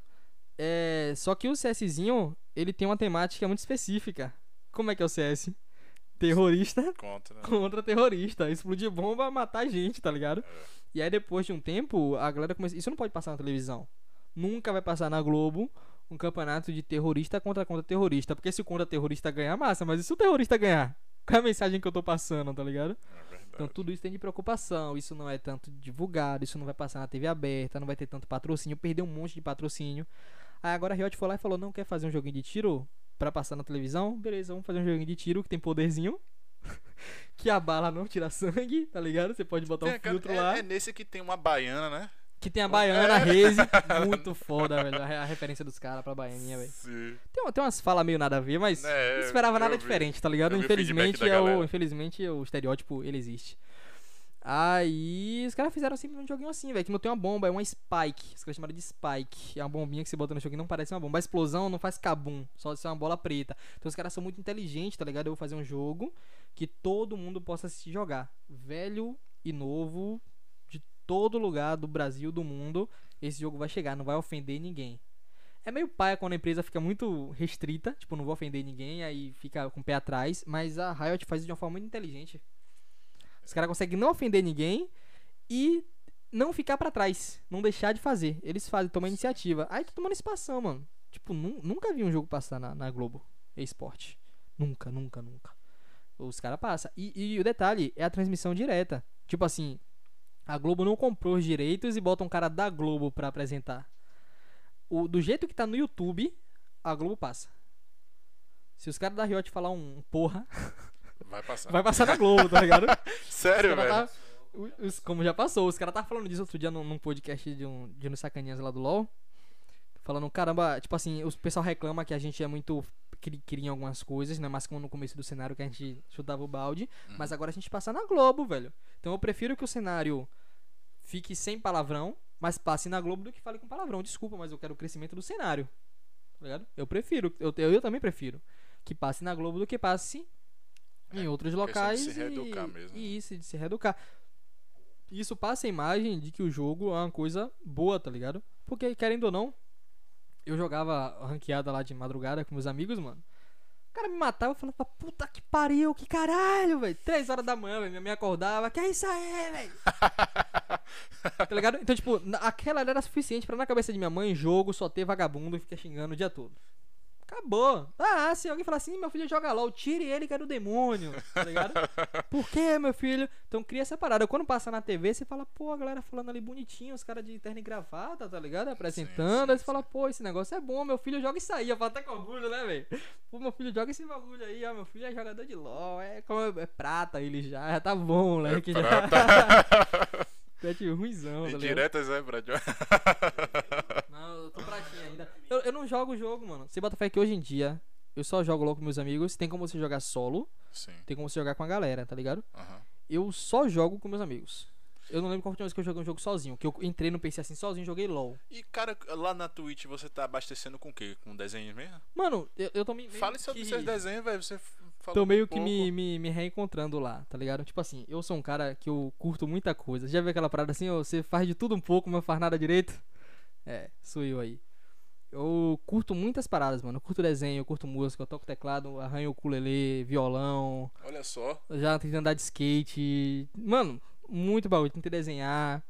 É, só que o CSzinho, ele tem uma temática muito específica. Como é que é o CS? Terrorista Contra. né? contra terrorista. Explodir bomba, matar gente, tá ligado? É. E aí depois de um tempo, a galera começa. Isso não pode passar na televisão. Nunca vai passar na Globo um campeonato de terrorista contra contra terrorista. Porque se o contra terrorista ganhar, massa. Mas e se o terrorista ganhar? Qual é a mensagem que eu tô passando, tá ligado? É. Então tudo isso tem de preocupação, isso não é tanto divulgado, isso não vai passar na TV aberta, não vai ter tanto patrocínio, perdeu um monte de patrocínio. Aí agora a Riot foi lá e falou, não quer fazer um joguinho de tiro pra passar na televisão? Beleza, vamos fazer um joguinho de tiro que tem poderzinho. [laughs] que a bala não tira sangue, tá ligado? Você pode botar Tem um filtro é, lá. é nesse que tem uma baiana, né? Que tem a baiana, a Raze, [laughs] muito foda, velho. A, referência dos caras pra baianinha, velho. Tem, tem umas falas meio nada a ver, mas É, não esperava nada vi. diferente, tá ligado? Eu Infelizmente, é o, infelizmente o estereótipo ele existe. Aí os caras fizeram simplesmente um joguinho assim, velho, que não tem uma bomba, é uma spike. Os caras chamaram de spike. É uma bombinha que você bota no jogo e não parece uma bomba. A explosão não faz cabum, só se é uma bola preta. Então os caras são muito inteligentes, tá ligado? Eu vou fazer um jogo que todo mundo possa assistir jogar. Velho e novo, todo lugar do Brasil, do mundo, esse jogo vai chegar, não vai ofender ninguém. É meio paia quando a empresa fica muito restrita, tipo, não vou ofender ninguém, aí fica com o pé atrás, mas a Riot faz isso de uma forma muito inteligente. Os caras conseguem não ofender ninguém e não ficar pra trás, não deixar de fazer. Eles fazem, tomam iniciativa. Aí tá tomando espação, mano. Tipo, nu- nunca vi um jogo passar na, na Globo esporte. Nunca, nunca, nunca. Os caras passam. E, e o detalhe é a transmissão direta. Tipo assim, a Globo não comprou os direitos e bota um cara da Globo pra apresentar. O, do jeito que tá no YouTube, a Globo passa. Se os caras da Riot falar um porra, [laughs] Vai passar. vai passar na Globo, tá ligado? [laughs] Sério, velho? tá- os- como já passou, os caras estavam falando disso outro dia num, num podcast de um de uns sacaninhas lá do LoL. Falando, caramba, tipo assim, o pessoal reclama que a gente é muito cri, cri em algumas coisas, né? Mas como no começo do cenário que a gente chutava o balde. Mas agora a gente passa na Globo, velho. Então eu prefiro que o cenário fique sem palavrão, mas passe na Globo do que fale com palavrão. Desculpa, mas eu quero o crescimento do cenário. Tá ligado? Eu prefiro, eu, eu, eu também prefiro que passe na Globo do que passe em outros questão de locais. se reeducar e, mesmo. e isso, de se reeducar. Isso passa a imagem de que o jogo é uma coisa boa, tá ligado? Porque, querendo ou não, eu jogava ranqueada lá de madrugada com meus amigos, mano. O cara me matava e falava, puta que pariu, que caralho, velho. Três horas da manhã, velho. Minha mãe acordava, que é isso aí, velho? [laughs] tá ligado? Então, tipo, aquela era suficiente pra na cabeça de minha mãe, jogo, só ter vagabundo e ficar xingando o dia todo. Acabou. Ah, se alguém falar assim, meu filho joga LOL, tire ele que é do demônio, tá ligado? [laughs] Por que, meu filho? Então cria essa parada. Quando passa na TV, você fala, pô, a galera falando ali bonitinho, os caras de terno e gravata, tá ligado? Apresentando. sim, aí você fala, pô, esse negócio é bom, meu filho joga isso aí. Eu falo até com orgulho, né, velho? Pô, meu filho joga esse bagulho aí, ó. Meu filho é jogador de LOL, é, como é, é prata ele já, já tá bom, moleque. já. Pet [laughs] ruimzão, tá ligado? Indiretas, é, Brad? [laughs] Eu tô pratinha ainda. Eu, eu não jogo o jogo, mano. Você bota fé que hoje em dia eu só jogo LOL com meus amigos. Tem como você jogar solo, Sim. tem como você jogar com a galera, tá ligado? Aham. Eu só jogo com meus amigos. Eu não lembro qual foi a vez que eu joguei um jogo sozinho. Que eu entrei no PC assim sozinho e joguei LOL. E, cara, lá na Twitch você tá abastecendo com o quê? Com desenhos mesmo? Mano, eu, eu tô me. Fale sobre que- seus desenhos, velho. Você falou Tô meio um que pouco. me, me, me reencontrando lá, tá ligado? Tipo assim, eu sou um cara que eu curto muita coisa. Já viu aquela parada assim, ó, você faz de tudo um pouco, mas não faz nada direito? É, sou eu aí. Eu curto muitas paradas, mano. Eu curto desenho, eu curto música, eu toco teclado, arranho ukulele, violão, Olha só. eu já tentei andar de skate. Mano, muito bagulho, tentei desenhar.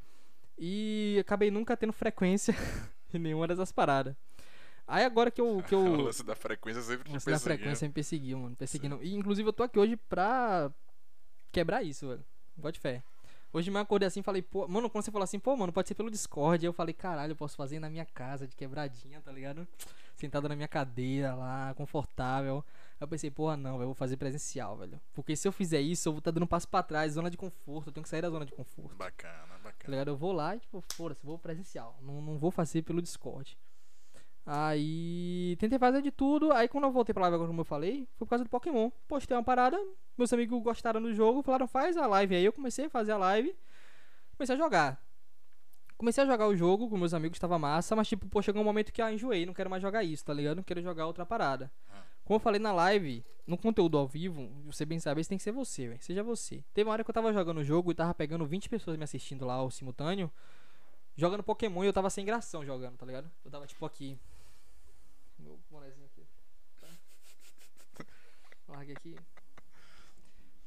E acabei nunca tendo frequência [laughs] em nenhuma dessas paradas. Aí agora que eu. Que eu [laughs] O lance da frequência sempre o lance da frequência me perseguiu, mano. Perseguindo. E inclusive eu tô aqui hoje pra quebrar isso, velho. De fé. Hoje de manhã eu acordei assim e falei, pô, mano, quando você falou assim, pô, mano, pode ser pelo Discord. Aí eu falei, caralho, eu posso fazer na minha casa, de quebradinha, tá ligado? Sentado na minha cadeira lá, confortável. Aí eu pensei, porra, não, velho, eu vou fazer presencial, velho. Porque se eu fizer isso, eu vou estar dando um passo pra trás, zona de conforto. Eu tenho que sair da zona de conforto. Bacana, Tá bacana. ligado? Eu vou lá e, tipo, foda-se, vou presencial. Não, não vou fazer pelo Discord. Aí tentei fazer de tudo. Aí quando eu voltei pra live como eu falei, foi por causa do Pokémon. Postei uma parada, meus amigos gostaram do jogo, falaram, faz a live. Aí eu comecei a fazer a live, comecei a jogar. Comecei a jogar o jogo com meus amigos, tava massa, mas tipo, pô, chegou um momento que ah, enjoei, não quero mais jogar isso, tá ligado? Não quero jogar outra parada. Ah. Como eu falei na live, no conteúdo ao vivo, você bem sabe, isso tem que ser você, velho. Seja você. Teve uma hora que eu tava jogando o jogo e tava pegando 20 pessoas me assistindo lá ao simultâneo, jogando Pokémon e eu tava sem gração jogando, tá ligado? Eu tava tipo aqui. Meu bonezinho aqui. Tá? Larguei aqui.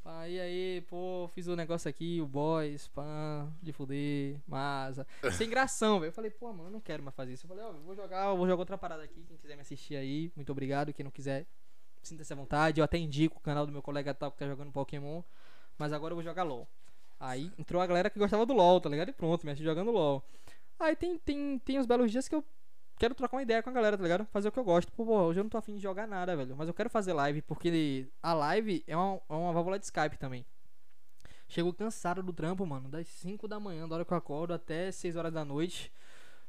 Pá, e aí, pô, fiz o negócio aqui, o boys, pá, de fuder, massa. Sem gração, velho. Eu falei, pô, mano, não quero mais fazer isso. Eu falei, ó, eu vou jogar, vou jogar outra parada aqui. Quem quiser me assistir aí, muito obrigado. Quem não quiser, sinta-se à vontade. Eu até indico o canal do meu colega tal que tá jogando Pokémon. Mas agora eu vou jogar LOL. Aí entrou a galera que gostava do LOL, tá ligado? E pronto, me achei jogando LOL. Aí tem, tem, tem uns belos dias que eu quero trocar uma ideia com a galera, tá ligado? Fazer o que eu gosto. Pô, hoje eu não tô afim de jogar nada, velho. Mas eu quero fazer live, porque a live é uma, é uma válvula de Skype também. Chego cansado do trampo, mano. Das 5 da manhã, da hora que eu acordo, até 6 horas da noite.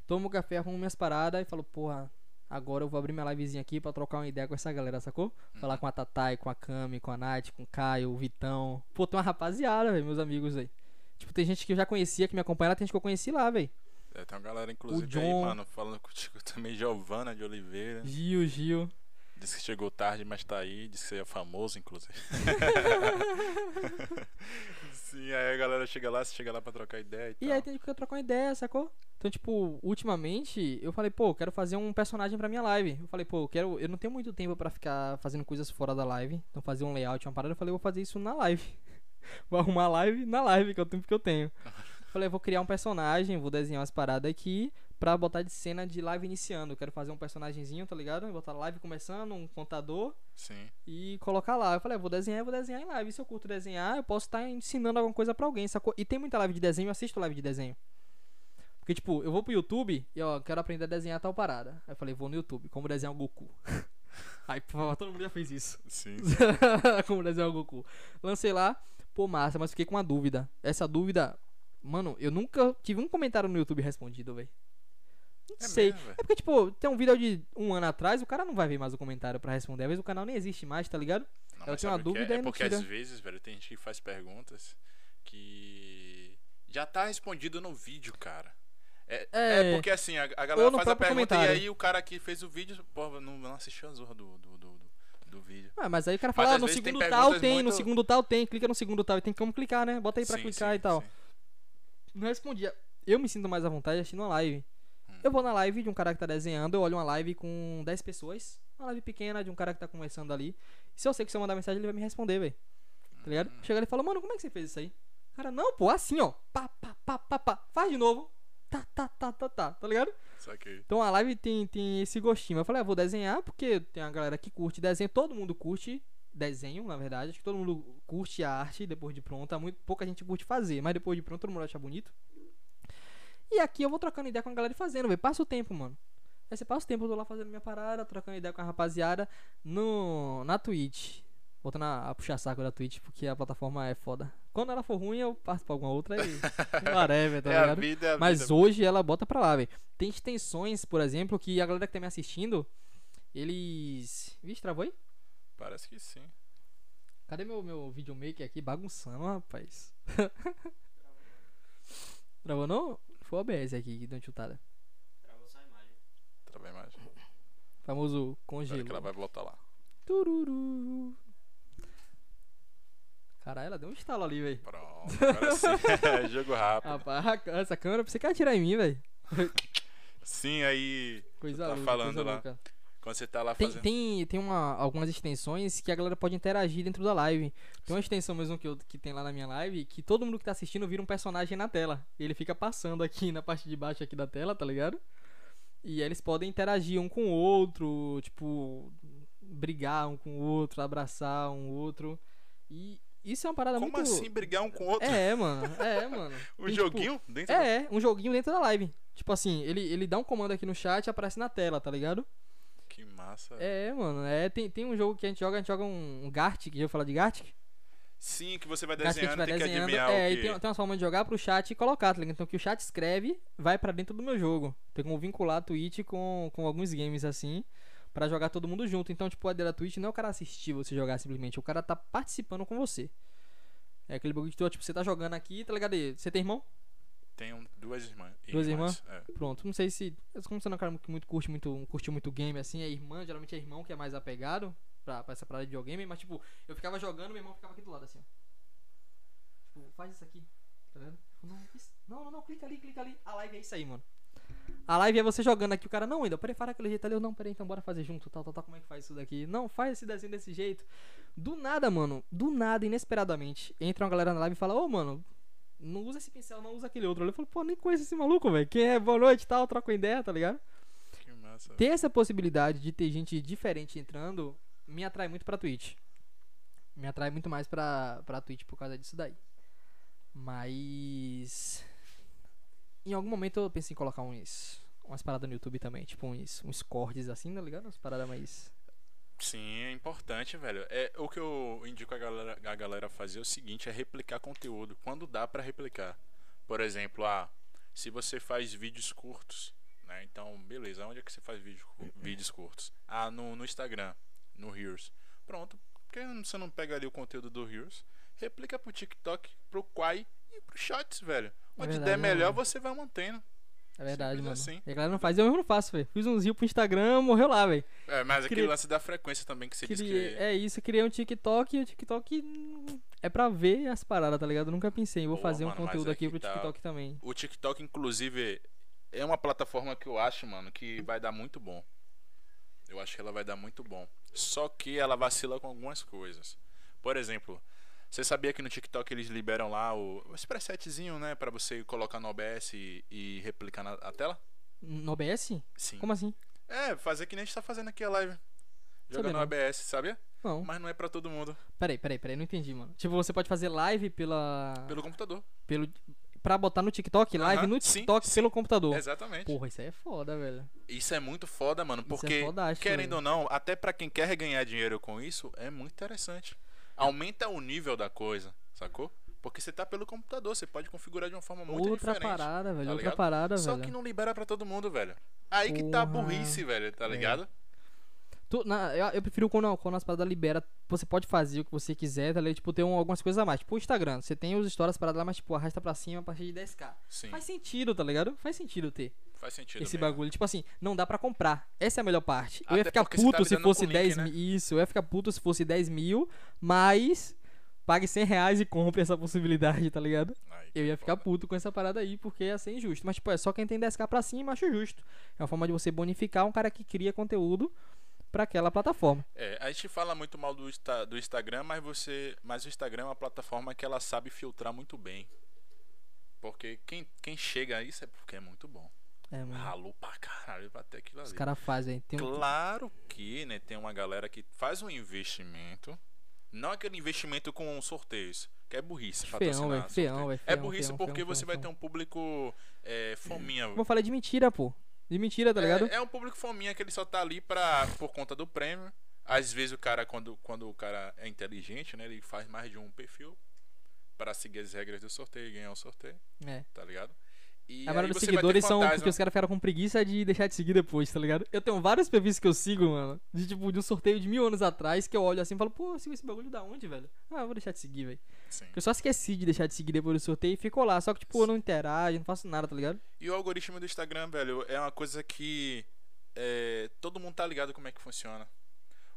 Tomo café, arrumo minhas paradas e falo, porra, agora eu vou abrir minha livezinha aqui pra trocar uma ideia com essa galera, sacou? Falar com a Tatai, com a Cami, com a Nath, com o Caio, o Vitão. Pô, tem uma rapaziada, velho, meus amigos aí. Tipo, tem gente que eu já conhecia, que me acompanha lá, tem gente que eu conheci lá, velho. É, tem uma galera, inclusive, John- aí, mano, falando contigo [laughs] também, Giovana de Oliveira. Gil, Gil. Disse que chegou tarde, mas tá aí. Disse que você é famoso, inclusive. [laughs] Sim, aí a galera chega lá, você chega lá pra trocar ideia e, E tal. aí tem que trocar uma ideia, sacou? Então, tipo, ultimamente, eu falei, pô, quero fazer um personagem pra minha live. Eu falei, pô, eu quero. Eu não tenho muito tempo pra ficar fazendo coisas fora da live. Então fazer um layout, uma parada, eu falei, eu vou fazer isso na live. [laughs] vou arrumar a live na live, que é o tempo que eu tenho. Falei, vou criar um personagem, vou desenhar umas paradas aqui pra botar de cena de live iniciando. Eu quero fazer um personagemzinho, tá ligado? Botar live começando, um contador Sim. e colocar lá. Eu falei, vou desenhar, vou desenhar em live. Se eu curto desenhar, eu posso estar ensinando alguma coisa pra alguém, sacou? E tem muita live de desenho, eu assisto live de desenho. Porque, tipo, eu vou pro YouTube e, ó, quero aprender a desenhar tal parada. Aí eu falei, vou no YouTube, como desenhar o Goku. [laughs] Aí, pô, todo mundo já fez isso. Sim. [laughs] como desenhar o Goku. Lancei lá, pô, massa, mas fiquei com uma dúvida. Essa dúvida, mano, eu nunca tive um comentário no YouTube respondido, velho. Não É sei. mesmo? É porque, tipo, tem um vídeo de um ano atrás, o cara não vai ver mais o comentário pra responder. Às vezes o canal nem existe mais, tá ligado? Não, Eu mas tenho uma que dúvida é? e É porque às vezes, velho, tem gente que faz perguntas que já tá respondido no vídeo, cara. É, É. é porque assim, a, a galera no faz a pergunta e comentário. aí o cara que fez o vídeo, pô, não, não assistiu a zorra do, do, do, do, vídeo. Ah, mas aí o cara fala, ah, no vezes tem segundo tal tem, no muito- segundo tal tem, clica no segundo tal e tem como clicar, né? Bota aí pra Sim, clicar sim, e tal. sim. Não respondia. Eu me sinto mais à vontade assistindo uma live. Hum. Eu vou na live de um cara que tá desenhando, eu olho uma live com 10 pessoas, uma live pequena de um cara que tá começando ali. Se eu sei que se eu mandar mensagem, ele vai me responder, velho. Tá ligado? Hum. Chega ali e fala, mano, como é que você fez isso aí? Cara, não, pô, assim, ó. Pá, pá, pá, pá, pá. Faz de novo. Tá, tá, tá, tá, tá. Tá ligado? Saquei. Então a live tem, tem esse gostinho. Eu falei, ah, vou desenhar porque tem uma galera que curte desenho. Todo mundo curte desenho, na verdade. Acho que todo mundo curte a arte depois de pronta. Muito, pouca gente curte fazer, mas depois de pronto todo mundo acha bonito. E aqui eu vou trocando ideia com a galera fazendo, velho. Passa o tempo, mano. Aí você passa o tempo, eu tô lá fazendo minha parada, trocando ideia com a rapaziada no, na Twitch. Voltando a, a puxar saco da Twitch, porque a plataforma é foda. Quando ela for ruim, eu passo pra alguma outra e. [laughs] Whatever, tá é a vida, é a Mas vida. hoje ela bota pra lá, velho. Tem extensões, por exemplo, que a galera que tá me assistindo, eles. Vixe, travou aí? Parece que sim. Cadê meu, meu videomaker aqui bagunçando, rapaz? [laughs] travou não? Foi o OBS aqui que deu uma chutada. Travou só a imagem. Travei a imagem. Famoso congelo. que ela vai voltar lá. Tururu. Caralho, ela deu um estalo ali, velho. Pronto, agora sim. É [laughs] [laughs] Jogo rápido. Rapaz, essa câmera, você quer atirar em mim, velho? Sim, aí. Coisa Tá louca, falando coisa lá. louca. Quando você tá lá Tem, fazendo. tem, tem uma, algumas extensões que a galera pode interagir dentro da live. Tem uma extensão mesmo que, eu, que tem lá na minha live que todo mundo que tá assistindo vira um personagem na tela. Ele fica passando aqui na parte de baixo aqui da tela, tá ligado? E aí eles podem interagir um com o outro, tipo, brigar um com o outro, abraçar um outro. E isso é uma parada Como muito. assim brigar um com o outro? É, mano. É, [laughs] mano. Um Tem, tipo, joguinho dentro do- é, um joguinho dentro da live. Tipo assim, ele, ele dá um comando aqui no chat e aparece na tela, tá ligado? Que massa. É, mano. É, tem, tem um jogo que a gente joga, a gente joga um, um Gartic, já falar de Gartic? Sim, que você vai que desenhando, vai tem que desenhando. adivinhar É, o que. tem, tem uma forma de jogar pro chat e colocar, tá ligado? Então o que o chat escreve vai pra dentro do meu jogo. Tem como vincular a Twitch com, com alguns games assim. Pra jogar todo mundo junto. Então, tipo, a da Twitch não é o cara assistir você jogar simplesmente. O cara tá participando com você. É aquele bagulho que tu, tipo, você tá jogando aqui, tá ligado? Você tem irmão? Tenho duas irmãs. Duas irmãs? É. Pronto, não sei se. Como você não é um cara que muito curte muito, curte muito game assim, é irmã, geralmente é irmão que é mais apegado pra, pra essa parada de videogame, mas tipo, eu ficava jogando meu irmão ficava aqui do lado assim, ó. Tipo, faz isso aqui, tá vendo? Não, isso- não, não, não, clica ali, clica ali. A live é isso aí, mano. A live é você jogando aqui, o cara, não, ainda, peraí, faz aquele jeito ali, eu, não, peraí, então bora fazer junto, tal, tal, tal, como é que faz isso daqui? Não, faz esse desenho desse jeito. Do nada, mano, do nada, inesperadamente, entra uma galera na live e fala, ô, mano, não usa esse pincel, não usa aquele outro. Eu falo, pô, nem conheço esse maluco, velho. Quem é, boa noite e tal, troca uma ideia, tá ligado? Que massa. Ter essa possibilidade de ter gente diferente entrando me atrai muito pra Twitch. Me atrai muito mais pra, pra Twitch por causa disso daí. Mas. Em algum momento eu pensei em colocar uns. Umas paradas no YouTube também, tipo uns, uns cortes assim, tá ligado? Umas paradas mais. Sim, é importante, velho. É, o que eu indico a galera, a galera fazer é o seguinte, é replicar conteúdo. Quando dá pra replicar. Por exemplo, ah, se você faz vídeos curtos, né? Então, beleza, onde é que você faz vídeo, [clears throat] vídeos curtos? Ah, no, no Instagram, no Reels. Pronto. Por que você não pega ali o conteúdo do Reels? Replica pro TikTok, pro Quai e pro Shots, velho. Onde verdade, der melhor, mano? você vai mantendo. É verdade, Simples mano. assim. E a galera não faz, eu mesmo não faço, velho. Fiz uns rios pro Instagram, morreu lá, velho. É, mas aquele Queria- lance da frequência também que você disse Criei- que... É isso, eu criei um TikTok e o TikTok é pra ver as paradas, tá ligado? Eu nunca pensei, vou Pô, fazer um mano, mas conteúdo é aqui pro tá. TikTok também. O TikTok, inclusive, é uma plataforma que eu acho, mano, que vai dar muito bom. Eu acho que ela vai dar muito bom. Só que ela vacila com algumas coisas. Por exemplo, você sabia que no TikTok eles liberam lá o, esse presetzinho, né, Pra você colocar no OBS e, e replicar na a tela? No OBS? Sim. Como assim? É, fazer que nem a gente tá fazendo aqui a live. Jogando Sabia no. OBS, sabia? Não. Mas não é pra todo mundo. Peraí, peraí, peraí, não entendi, mano. Tipo, você pode fazer live pela. Pelo computador. pelo pra botar no TikTok, live no sim, TikTok sim. pelo computador. Exatamente. Porra, isso aí é foda, velho. Isso é muito foda, mano, é porque fodástico, querendo velho. ou não, até pra quem quer ganhar dinheiro com isso, é muito interessante. Aumenta o nível da coisa, sacou? Porque você tá pelo computador, você pode configurar de uma forma muito outra diferente. parada, velho. tá outra ligado? parada, Só velho. que não libera pra todo mundo, velho. Aí que tá a Porra. burrice, velho, tá É. Tu- na- eu, eu prefiro quando, quando as paradas libera, você pode fazer o que você quiser, tá ligado? Tipo, ter um- algumas coisas a mais. Tipo, o Instagram, você tem os stories paradas lá, mas tipo, arrasta pra cima a partir de 10k. Sim, Faz sentido, tá ligado? Faz sentido ter faz sentido esse mesmo. bagulho. Tipo assim, não dá pra comprar. Essa é a melhor parte. eu ia Até ficar tá puto se lidando fosse link, 10 né? mil. Isso, eu ia ficar puto se fosse 10 mil, mas pague 100 reais e compre essa possibilidade, tá ligado? Ai, Eu ia ficar foda. puto com essa parada aí, porque ia ser injusto. Mas, tipo, é só quem tem 10k pra cima, acho justo. É uma forma de você bonificar um cara que cria conteúdo pra aquela plataforma. É, a gente fala muito mal do, do Instagram, mas você, mas o Instagram é uma plataforma que ela sabe filtrar muito bem. Porque quem, quem chega a isso é porque é muito bom. É, mano. Ralou pra caralho pra ter aquilo ali. Os caras fazem. Tem um... Claro que, né, tem uma galera que faz um investimento, não aquele investimento com sorteios, que é burrice. Feão, sorteio. feão, velho, É feão, burrice feão, porque você vai ter um público é, fominha. Eu falei de mentira, pô. De mentira, tá ligado? É, é um público fominha que ele só tá ali pra, por conta do prêmio. Às vezes o cara, quando, quando o cara é inteligente, né, ele faz mais de um perfil para seguir as regras do sorteio e ganhar o sorteio, É. tá ligado? E A aí maioria dos você vai ter seguidores são porque os caras ficaram com preguiça de deixar de seguir depois, tá ligado? Eu tenho vários perfis que eu sigo, mano. De tipo, de um sorteio de mil anos atrás que eu olho assim e falo, pô, eu sigo esse bagulho da onde, velho? Ah, eu vou deixar de seguir, velho. Sim. Porque eu só esqueci de deixar de seguir depois do sorteio e ficou lá. Só que, tipo, eu não interajo, não faço nada, tá ligado? E o algoritmo do Instagram, velho, é uma coisa que é, todo mundo tá ligado como é que funciona.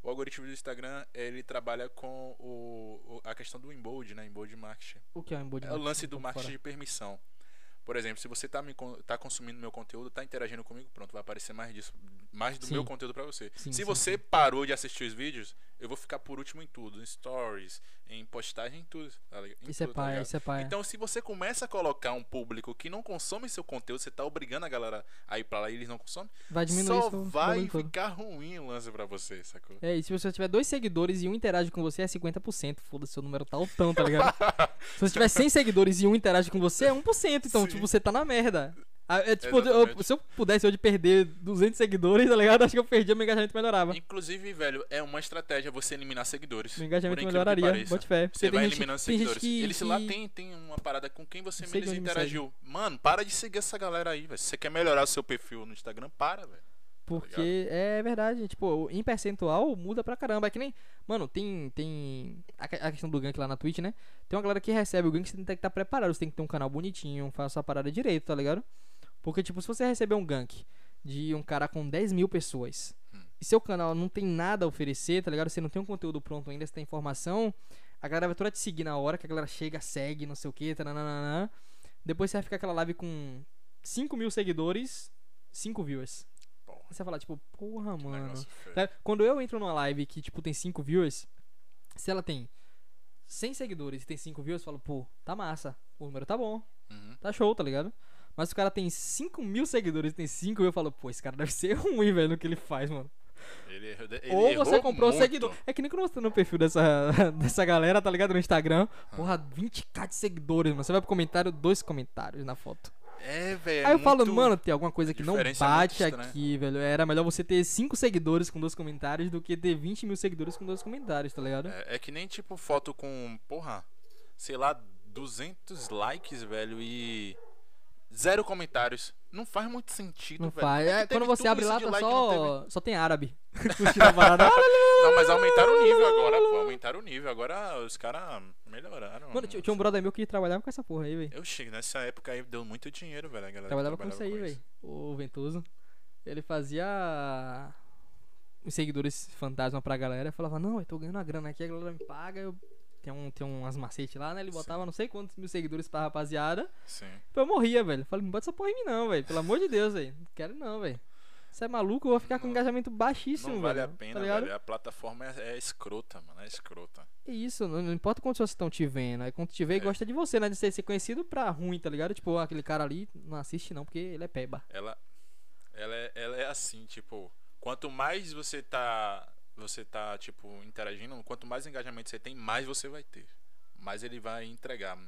O algoritmo do Instagram, ele trabalha com o, o- a questão do embold, né? Embold marketing. O que é um embody É o lance marketing? do marketing de permissão. Por exemplo, se você tá, me, tá consumindo meu conteúdo, tá interagindo comigo, pronto, vai aparecer mais disso, mais do Sim. meu conteúdo pra você. Sim, se sim, você parou de assistir os vídeos, eu vou ficar por último em tudo, em stories, em postagem, em tudo. Tá? Em Isso é tudo, tá paia, ligado? isso é paia. Então, se você começa a colocar um público que não consome seu conteúdo, você tá obrigando a galera a ir pra lá e eles não consomem, vai diminuir só isso vai ficar ruim o lance pra você, sacou? É, e se você tiver dois seguidores e um interage com você, é 50%. Foda-se, seu número tá altão, tá ligado? [laughs] se você tiver 100 seguidores e um interage com você, é 1%. Então. Tipo, você tá na merda. É, tipo, eu- se eu pudesse hoje perder 200 seguidores, tá ligado? [laughs] Acho que eu perdia, meu engajamento melhorava. Inclusive, velho, é uma estratégia você eliminar seguidores. Meu engajamento melhoraria, bote fé. Você vai gente- eliminando seguidores. que- Eles que- lá tem, tem uma parada com quem você menos onde me interagiu. Mano, para de seguir essa galera aí, velho. Se você quer melhorar o seu perfil no Instagram, para, velho. Porque é verdade, tipo, em percentual muda pra caramba. É que nem. Mano, tem. tem a, que- a questão do gank lá na Twitch, né? Tem uma galera que recebe o gank, você tem que estar preparado. Você tem que ter um canal bonitinho, faça a parada direito, tá ligado? Porque, tipo, se você receber um gank de um cara com 10 mil pessoas Hum. e seu canal não tem nada a oferecer, tá ligado? Você não tem um conteúdo pronto ainda, você tem informação, a galera vai toda te seguir na hora, que a galera chega, segue, não sei o que, tananana. Depois você vai ficar aquela live com 5 mil seguidores, 5 viewers. Porra, Aí você vai falar, tipo, porra, mano. Quando eu entro numa live que, tipo, tem 5 viewers, se ela tem 100 seguidores e tem 5 viewers, eu falo, pô, tá massa. O número tá bom, Uhum. tá show, tá ligado? Mas se o cara tem 5 mil seguidores e tem 5 eu falo, pô, esse cara deve ser [laughs] ruim, velho, no que ele faz, mano. Ele, ele Ou você comprou muito. seguidor. É que nem quando você tá no perfil dessa, [laughs] dessa galera, tá ligado? No Instagram. Porra, 20k de seguidores, mano. Você vai pro comentário, dois comentários na foto. É, velho. Aí eu falo, muito- mano, tem alguma coisa que não é bate aqui, velho. Era melhor você ter 5 seguidores com dois comentários do que ter 20 mil seguidores com dois comentários, tá ligado? É, é que nem tipo foto com, porra, sei lá, 200 likes, velho, e zero comentários. Não faz muito sentido, Não velho. faz. É É, quando você abre lá, tá like não teve? só. Só tem árabe. [laughs] Não, mas aumentaram o nível agora, pô. Aumentaram o nível. Agora os caras melhoraram. Mano, tinha, tinha um brother meu que trabalhava com essa porra aí, velho. Eu chego nessa época aí, deu muito dinheiro, velho. A galera que Trabalhava com isso aí, trabalhava velho. O Ventoso. Ele fazia os seguidores fantasma pra galera. Falava, não, eu tô ganhando uma grana aqui, a galera me paga. Eu... Tem, um, tem umas macetes lá, né? Ele botava não sei quantos mil seguidores pra rapaziada. Sim. Eu morria, velho. Falei, não bota essa porra em mim, não, velho. Pelo amor de Deus, velho. Não quero não, velho. Você é maluco, eu vou ficar com um engajamento baixíssimo, Não vale velho. a pena, tá velho. A plataforma é, é escrota, mano. É escrota. É isso, não, não importa quantas pessoas estão te vendo. Aí quando te vê, É. gosta de você, né? De ser, ser conhecido pra ruim, tá ligado? Tipo, aquele cara ali não assiste não, porque ele é peba. Ela, ela, é, ela é assim, tipo, quanto mais você tá, você tá, tipo, interagindo, quanto mais engajamento você tem, mais você vai ter. Mais ele vai entregar,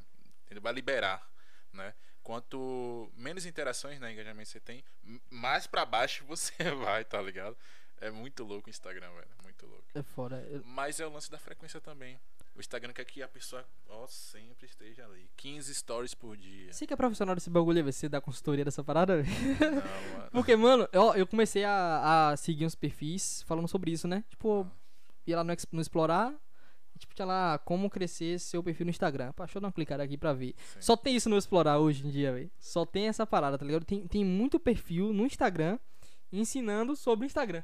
ele vai liberar, né? Quanto menos interações, né, engajamento você tem, mais pra baixo [laughs] você vai, tá ligado? É muito louco o Instagram, velho, muito louco. É fora. Eu- Mas é o lance da frequência também. O Instagram quer que a pessoa, ó, sempre esteja ali. 15 stories por dia. Você que é profissional desse bagulho, você dá consultoria dessa parada? Não, [laughs] mano. Porque, mano, eu, eu comecei a, a seguir uns perfis falando sobre isso, né? Tipo, ia lá no, no Explorar tipo, tinha lá como crescer seu perfil no Instagram. Pá, deixa eu dar uma clicada aqui pra ver. Sim. Só tem isso no Explorar hoje em dia, velho. Só tem essa parada, tá ligado? Tem, tem muito perfil no Instagram ensinando sobre o Instagram.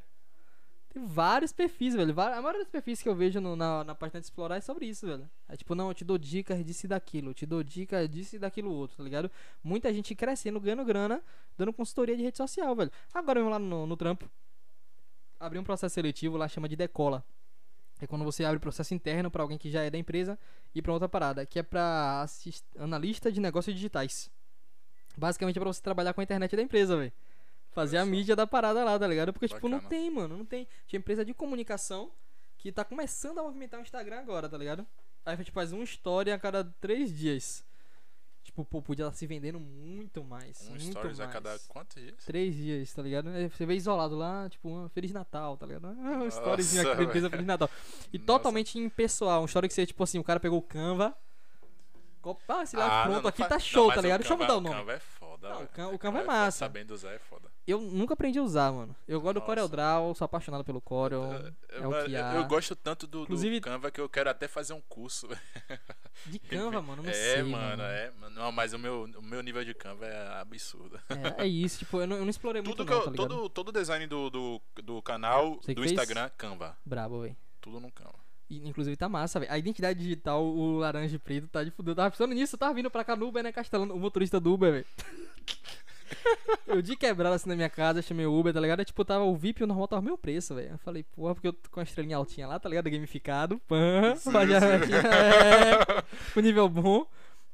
Tem vários perfis, velho. A maioria dos perfis que eu vejo no- na, na página de explorar é sobre isso, velho. É tipo, não, eu te dou dicas disso e daquilo. Eu te dou dicas disso e daquilo outro, tá ligado? Muita gente crescendo, ganhando grana, dando consultoria de rede social, velho. Agora mesmo lá no, no trampo, abri um processo seletivo lá, chama de decola. É quando você abre processo interno pra alguém que já é da empresa e pra outra parada, que é pra assist- analista de negócios digitais. Basicamente é pra você trabalhar com a internet da empresa, velho. Fazer a mídia da parada lá, tá ligado? Porque, tipo, não Bacana. tem, mano, não tem. Tinha empresa de comunicação que tá começando a movimentar o Instagram agora, tá ligado? Aí, tipo, faz uma história a cada três dias. Tipo, pô, podia estar se vendendo muito mais. Um muito stories a mais. cada quantos dias? Três dias, tá ligado? Aí Você vê isolado lá, tipo, um Feliz Natal, tá ligado? Ah, um storyzinho aqui da empresa. Feliz Natal. E Nossa. totalmente impessoal. Um story que você, tipo assim, o cara pegou o Canva. Ah, esse lá Ah, pronto, não, não aqui fa- tá não, show, mas tá ligado? Deixa eu mudar o nome. Canva é foda, Não, o Can- o Canva é massa. Sabendo usar é foda. Eu nunca aprendi a usar, mano. Eu gosto do Nossa. Corel Draw, sou apaixonado pelo Corel. Eu, É o que eu- eu gosto tanto do, do Inclusive- Canva que eu quero até fazer um curso. [laughs] De [laughs] Canva, mano, não é, sei. mano, é. Não, mas o meu, o meu nível de Canva é absurdo. É, é isso, tipo, eu não, eu não explorei muito Tudo que não, eu, tá todo, todo design do, do, do canal, Você do fez? Instagram, Canva. Brabo, velho. Tudo no Canva. Inclusive tá massa, velho. A identidade digital, o laranja e preto, tá de fuder. Eu tava pensando nisso, eu tava vindo pra cá no Uber, né, Castelano, o motorista do Uber, velho. [laughs] eu de quebrada assim na minha casa, chamei o Uber, tá ligado? Aí, tipo, tava o VIP e o normal tava o meu preço, velho. Eu falei, porra, porque eu tô com a estrelinha altinha lá, tá ligado? Gamificado, pã, [laughs] Sim, já- sim. é, o nível bom.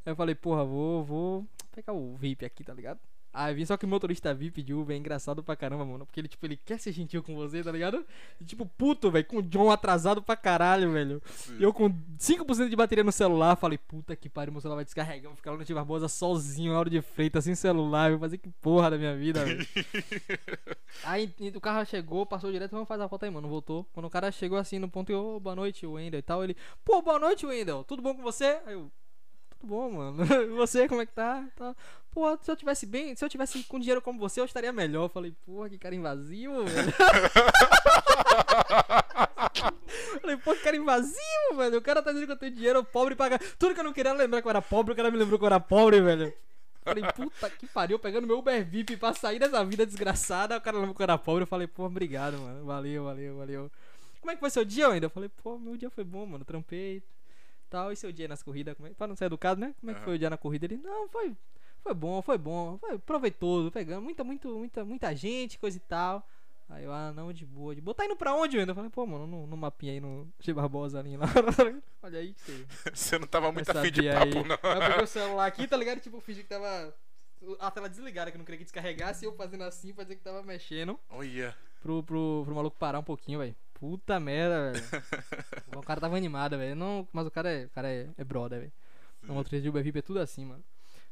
Aí eu falei, porra, vou, vou pegar o VIP aqui, tá ligado? Aí vim, só que o motorista VIP de Uber é engraçado pra caramba, mano. Porque ele, tipo, ele quer ser gentil com você, tá ligado? E, tipo, puto, velho, com o John atrasado pra caralho, velho. E eu com 5% de bateria no celular, falei, puta que pariu, meu celular vai descarregar. Vou ficar lá no Tia Barbosa sozinho, na hora de Freitas, sem celular. Eu vou fazer que porra da minha vida, velho. [laughs] aí o carro chegou, passou direto, vamos fazer a foto aí, mano. Voltou. Quando o cara chegou assim no ponto, eu, "Ô, boa noite, Wendel e tal. Ele, pô, boa noite, Wendel. Tudo bom com você? Aí eu, tudo bom, mano. [laughs] E você, como é que tá? tá? Pô, se eu tivesse bem, se eu tivesse com dinheiro como você, eu estaria melhor. Eu falei, porra, que cara invasivo, velho. [laughs] Falei, pô, que cara invasivo, velho. O cara tá dizendo que eu tenho dinheiro, pobre paga. Tudo que eu não queria lembrar que eu era pobre, o cara me lembrou que eu era pobre, velho. Falei, puta que pariu, pegando meu Uber VIP pra sair dessa vida desgraçada. O cara lembrou que eu era pobre. Eu falei, pô, obrigado, mano. Valeu, valeu, valeu. Como é que foi seu dia ainda? Eu falei, pô, meu dia foi bom, mano. Trampei tal. E seu dia nas corridas? Como é? Pra não ser educado, né? Como é que foi o dia na corrida? Ele, não, foi. Foi bom, foi bom. Foi proveitoso. Pegando muita, muito, muita, muita gente, coisa e tal. Aí eu, ah, não, de boa, de boa. Tá indo pra onde ainda? Eu falei, pô, mano, no, no mapinha aí no G Barbosa ali lá. [laughs] Olha aí que [laughs] você. Você não tava muito afim de papo, aí. não. Eu peguei o [laughs] celular aqui, tá ligado? Tipo, eu fingi que tava. A tela desligada, que eu não queria que descarregasse, e eu fazendo assim pra dizer que tava mexendo Olha. pro, pro, pro maluco parar um pouquinho, velho. Puta merda, velho. [laughs] o cara tava animado, velho. Não, mas o cara é, o cara é, é brother, velho. O motorista de Uber VIP é tudo assim, mano.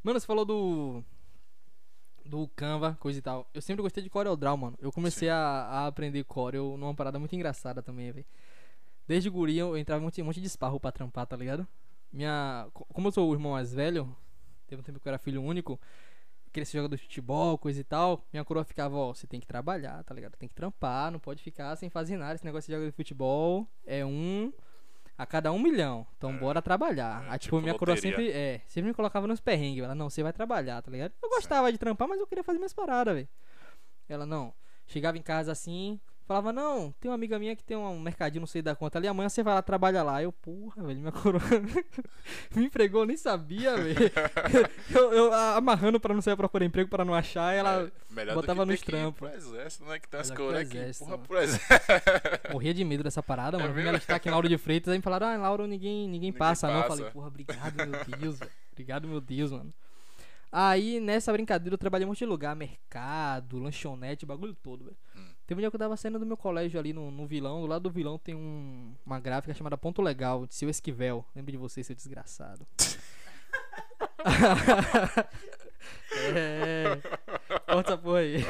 Mano, você falou do. Do Canva, coisa e tal. Eu sempre gostei de CorelDRAW, mano. Eu comecei a, a aprender Corel numa parada muito engraçada também, velho. Desde guria eu entrava um monte, um monte de esparro pra trampar, tá ligado? Minha. co- Como eu sou o irmão mais velho, teve um tempo que eu era filho único, queria ser jogador de futebol, coisa e tal. Minha coroa ficava, ó, você tem que trabalhar, tá ligado? Tem que trampar, não pode ficar sem fazer nada. Esse negócio de jogador de futebol é um a cada um milhão. Então bora trabalhar. É, Aí, tipo tipo, minha coroa sempre, é, sempre me colocava nos perrengues. Ela, não, você vai trabalhar, tá ligado? Eu gostava de trampar, mas eu queria fazer minhas paradas, velho. Ela, não. Chegava em casa assim, falava, não, tem uma amiga minha que tem um mercadinho, não sei da conta ali, amanhã você vai lá trabalhar lá. Eu, porra, velho, minha [laughs] coroa [laughs] me empregou, eu nem sabia, velho. [laughs] eu, eu amarrando pra não sair procurar emprego, pra não achar, ela É, botava nos trampos. pro exército, né? Que tem as que exército, empurra mano. pro exército. morria de medo dessa parada, mano. É mesmo? alistar aqui em Lauro de Freitas, aí me falaram, ah, Lauro ninguém, ninguém, Ninguém passa, não. Eu passa. falei, porra, obrigado, meu Deus, velho. Obrigado, meu Deus, mano. Aí, nessa brincadeira, eu trabalhei um monte de lugar, mercado, lanchonete, bagulho todo, velho. Hum. Teve um dia que eu tava saindo do meu colégio ali no, no vilão, do lado do vilão tem um, uma gráfica chamada Ponto Legal, de seu Esquivel. Lembro de você, seu desgraçado. é. Corta essa porra aí.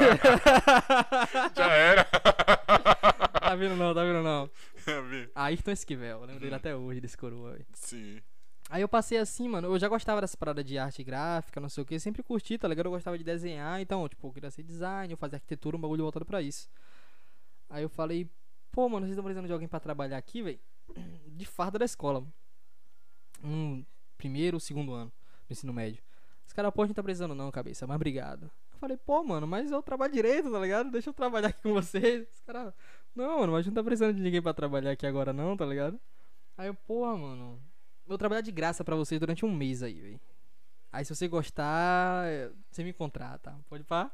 Já era. tá vendo não, tá vendo não. [laughs] Ayrton Esquivel, lembro dele até hoje, desse coroa, velho. Sim. Aí eu passei assim, mano. Eu já gostava dessa parada de arte gráfica, não sei o que. Sempre curti, tá ligado? Eu gostava de desenhar. Então, tipo, eu queria ser design, fazia arquitetura, um bagulho voltado pra isso. Aí eu falei, pô, mano, vocês estão precisando de alguém pra trabalhar aqui, velho? [clears throat] De farda da escola. Um primeiro, segundo ano do ensino médio. Os caras, pô, a gente tá precisando não, cabeça, mas obrigado. Eu falei, pô, mano, mas eu trabalho direito, tá ligado? Deixa eu trabalhar aqui com vocês. Os caras, não, mano, mas a gente não tá precisando de ninguém pra trabalhar aqui agora, não, tá ligado? Aí eu, porra, mano, vou trabalhar de graça pra vocês durante um mês aí, velho. Aí se você gostar, é, você me contrata. Pode pá?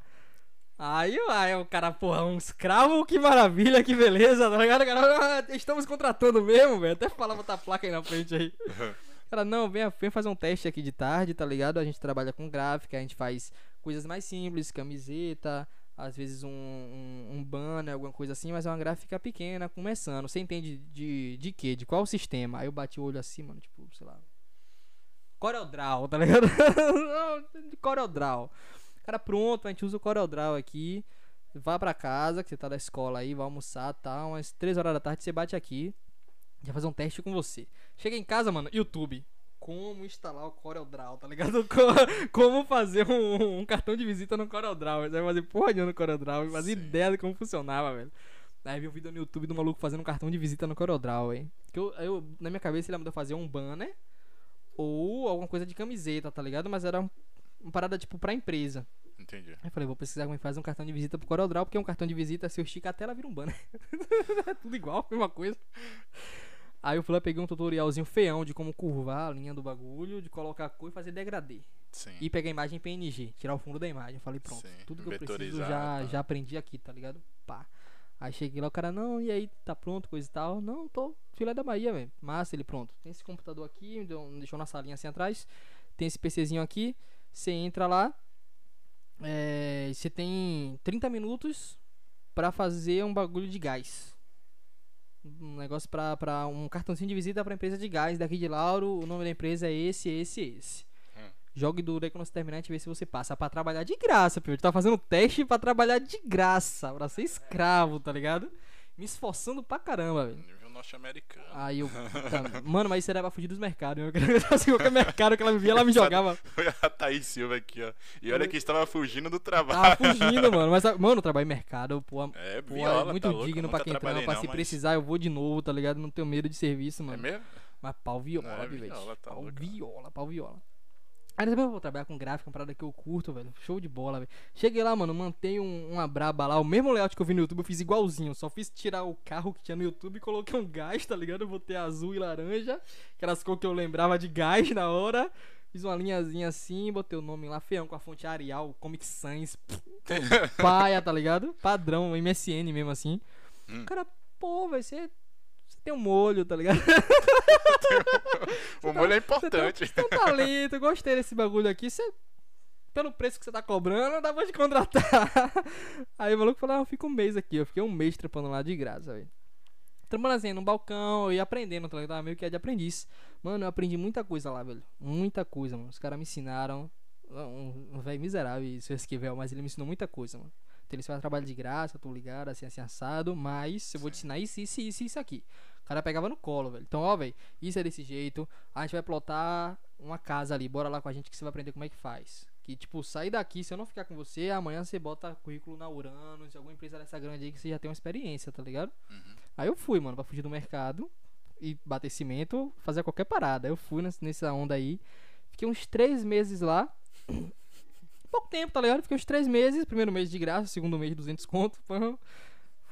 Aí, aí o cara, porra, um escravo, que maravilha, que beleza, tá ligado? Cara, "Ah, estamos contratando mesmo, velho. Até falava botar a placa aí na frente aí. [laughs] Cara, não, vem, vem fazer um teste aqui de tarde, tá ligado? A gente trabalha com gráfica, a gente faz coisas mais simples, camiseta, às vezes um, um, um banner, alguma coisa assim, mas é uma gráfica pequena, começando. Você entende de, de quê? De qual sistema? Aí eu bati o olho assim, mano, tipo, sei lá. CorelDRAW, tá ligado? [laughs] CorelDRAW. Cara, pronto, a gente usa o CorelDRAW aqui. Vá pra casa, que você tá da escola aí, vai almoçar, tá? Umas 3 horas da tarde você bate aqui. Já fazer um teste com você. Chega em casa, mano, YouTube. Como instalar o CorelDRAW, tá ligado? [laughs] Co- Como fazer um, um cartão de visita no CorelDRAW. Você vai fazer porra nenhuma no CorelDRAW. Sim. ideia de como funcionava, velho. Aí vi um vídeo no YouTube do maluco fazendo um cartão de visita no CorelDRAW, hein? Que eu, eu, na minha cabeça ele mandou fazer um banner ou alguma coisa de camiseta, tá ligado? Mas era um, uma parada tipo pra empresa. Entendi. Aí eu falei, vou pesquisar como é faz um cartão de visita pro CorelDRAW, porque um cartão de visita, se eu esticar a tela, vira um banner. é [laughs] tudo igual, mesma coisa. Aí eu fui lá, peguei um tutorialzinho feião de como curvar a linha do bagulho, de colocar a cor e fazer degradê. Sim. E pegar a imagem em PNG, tirar o fundo da imagem. Eu falei, pronto, Sim, tudo que eu preciso já, tá. já aprendi aqui, tá ligado? Pá. Aí cheguei lá, o cara, não, e aí, tá pronto, coisa e tal. Não, tô filé da Bahia, velho. Massa, ele pronto. Tem esse computador aqui, me deu- me deixou na salinha assim atrás. Tem esse PCzinho aqui. Você entra lá. é, Você tem 30 minutos pra fazer um bagulho de gás. Um negócio pra, pra um cartãozinho de visita pra empresa de gás daqui de Lauro. O nome da empresa é esse, esse, esse. Hum. Jogue duro aí quando você terminar, a gente vê se você passa pra trabalhar de graça, gente tá fazendo teste pra trabalhar de graça, pra ser escravo, tá ligado? Me esforçando pra caramba, velho. Norte-americano. Aí eu. [laughs] puta, mano, mas isso era pra fugir dos mercados. Eu queria [laughs] assim, qualquer mercado que ela me via, ela me jogava. Foi a Thaís Silva aqui, ó. E olha que estava fugindo do Tava trabalho. fugindo, mano. Mas, mano, eu trabalho em mercado, pô. É, Pô, viola, é muito tá digno pra quem trampa. não, Se mas- precisar, eu vou de novo, tá ligado? Não tenho medo de serviço, É mano. mesmo? Mas pau viola, É, velho. viola, tá pau louco. viola, pau viola. Aí depois eu vou trabalhar com gráfico, uma parada que eu curto, velho. Show de bola, velho. Cheguei lá, mano, mantei um, uma braba lá. O mesmo layout que eu vi no YouTube, eu fiz igualzinho. Só fiz tirar o carro que tinha no YouTube e coloquei um gás, tá ligado? Eu botei azul e laranja. Aquelas cores que eu lembrava de gás na hora. Fiz uma linhazinha assim, botei o nome lá, feião, com a fonte Arial, Comic Sans. [laughs] Paia, tá ligado? Padrão, MSN mesmo assim. Hum. O cara, pô, velho, você. Tem um molho, tá ligado? [laughs] O molho é Você tem, importante. você tem um talento, gostei desse bagulho aqui. Você, pelo preço que você tá cobrando, dá pra te contratar. [laughs] Aí o maluco falou: ah, eu fico um mês aqui. Eu fiquei um mês trampando lá de graça, velho. Trampando assim, no balcão, eu ia aprendendo, tá ligado? Tava meio que é de aprendiz. Mano, eu aprendi muita coisa lá, velho. Muita coisa, mano. Os caras me ensinaram. Um, um velho miserável, isso esquivel, mas ele me ensinou muita coisa, mano. Então eles fazem trabalho de graça, tô ligado, assim, assim, assado, mas eu vou te ensinar isso, isso, isso, isso aqui. O cara pegava no colo, velho. Então, ó, velho, isso é desse jeito. A gente vai plotar uma casa ali, bora lá com a gente que você vai aprender como é que faz. Que, tipo, sair daqui, se eu não ficar com você, amanhã você bota currículo na Uranus, alguma empresa dessa grande aí que você já tem uma experiência, tá ligado? Uhum. Aí eu fui, mano, pra fugir do mercado e bater cimento, fazer qualquer parada. Eu fui nessa- onda aí. Fiquei uns três meses lá. [coughs] Pouco tempo, tá ligado? Fiquei uns três meses. Primeiro mês de graça, segundo mês de 200 conto. pã.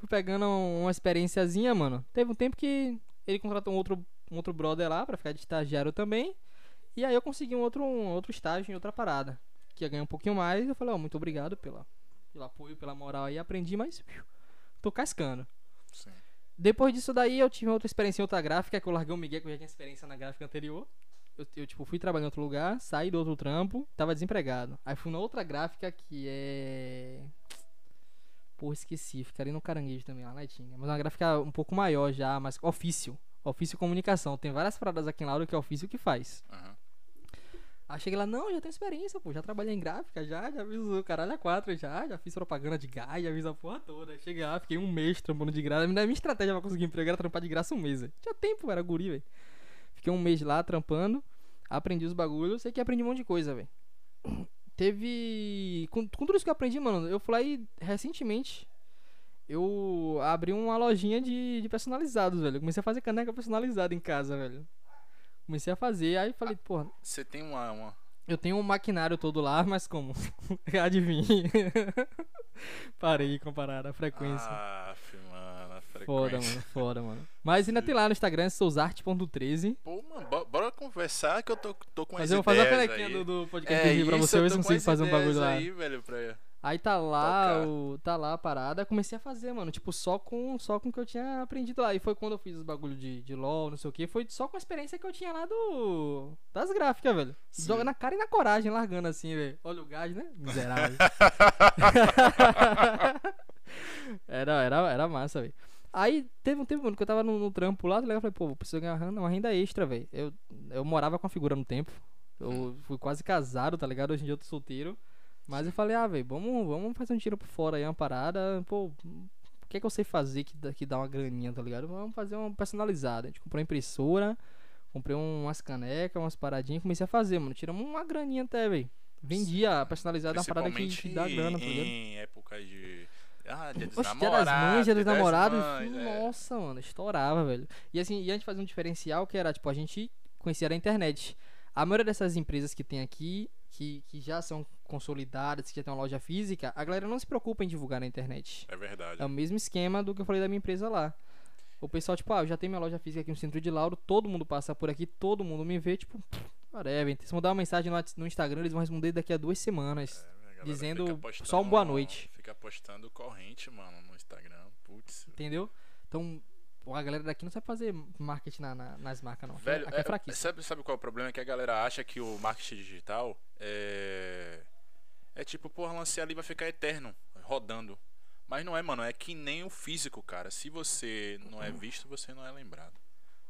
Fui pegando uma experiênciazinha, mano. Teve um tempo que ele contratou um outro, um outro brother lá pra ficar de estagiário também. E aí eu consegui um outro, um outro estágio em outra parada. Que ia ganhar um pouquinho mais. Eu falei, ó, muito obrigado pela, pelo apoio, pela moral aí. Aprendi, mas tô cascando. Sim. Depois disso daí eu tive outra experiência em outra gráfica, que eu larguei o Miguel, que eu já tinha experiência na gráfica anterior. Eu, eu, tipo, fui trabalhar em outro lugar, saí do outro trampo, tava desempregado. Aí fui na outra gráfica que é. Porra, esqueci, fica ali no caranguejo também, lá na Itinga. Mas é uma gráfica um pouco maior já, mas ofício. Ofício comunicação. Tem várias paradas aqui em Lauro que é ofício que faz. Aham. Aí cheguei lá, não, já tenho experiência, pô, já trabalhei em gráfica, já, já fiz o caralho a quatro, já, já fiz propaganda de gás, já fiz a porra toda. Cheguei lá, fiquei um mês trampando de graça. A minha estratégia pra conseguir emprego era trampar de graça um mês. Tinha tempo, era guri, velho. Fiquei um mês lá trampando, aprendi os bagulhos, sei que aprendi um monte de coisa, velho. Teve. Com, com tudo isso que eu aprendi, mano, eu fui lá e recentemente eu abri uma lojinha de, de personalizados, velho. Eu comecei a fazer caneca personalizada em casa, velho. Comecei a fazer, aí falei, porra, Você tem uma. uma... eu tenho um maquinário todo lá, [laughs] mas como? [laughs] Adivinhe. [laughs] Parei comparar a frequência. Ah, mano. Foda, mano, foda, mano. Mas ainda tem lá no Instagram, sousarte.13. Pô, mano, bo- bora conversar que eu tô, tô com Mas as eu vou fazer a ideias canequinha do, do podcast É pra você, eu ver se eu consigo fazer um bagulho lá. aí, velho, pra... Aí tá lá, Tocar. o, tá lá a parada. Comecei a fazer, mano, tipo, só com só com o que eu tinha aprendido lá. E foi quando eu fiz os bagulho de, de LOL, não sei o que. Foi só com a experiência que eu tinha lá do. Das gráficas, velho. Joga na cara e na coragem, largando assim, velho. Olha o gás, né? Miserável. [laughs] [laughs] era, era, era massa, velho. Aí teve um tempo, mano, que eu tava no, no trampo lá, tá ligado? Eu falei, pô, vou precisar ganhar uma renda extra, velho. Eu, eu morava com a figura no tempo. Eu fui quase casado, tá ligado? Hoje em dia eu tô solteiro. Mas eu falei, ah, velho, vamos, vamos fazer um tiro por fora aí, uma parada. Pô, o que é que eu sei fazer que, dá- que dá uma graninha, tá ligado? Vamos fazer uma personalizada. A gente comprou uma impressora, comprei um- umas canecas, umas paradinhas, comecei a fazer, mano. Tiramos uma graninha até, velho. Vendia personalizada, uma parada que, que dá grana, tá ligado? em épocas de... Ah, dia dos Oxe, dia namorados. das mães, dia dos namorados, mães, é. nossa, mano, estourava, velho. E assim, e a gente fazia um diferencial que era, tipo, a gente conhecia da internet. A maioria dessas empresas que tem aqui, que, que já são consolidadas, que já tem uma loja física, a galera não se preocupa em divulgar na internet. É verdade. É o mesmo esquema do que eu falei da minha empresa lá. O pessoal, tipo, ah, eu já tenho minha loja física aqui no centro de Lauro, todo mundo passa por aqui, todo mundo me vê, tipo, whatever. Se mandar uma mensagem no, no Instagram, eles vão responder daqui a duas semanas. É, a dizendo postando- só um boa noite. Fica postando corrente, mano, no Instagram. Putz. Entendeu? Então, a galera daqui não sabe fazer marketing na- na- nas marcas, não. Aqui, Velho, aqui é, é- fraquíssimo. sabe, sabe qual é o problema? É que a galera acha que o marketing digital é. É tipo, porra, lancei ali vai ficar eterno, rodando. Mas não é, mano. É que nem o físico, cara. Se você não é visto, você não é lembrado.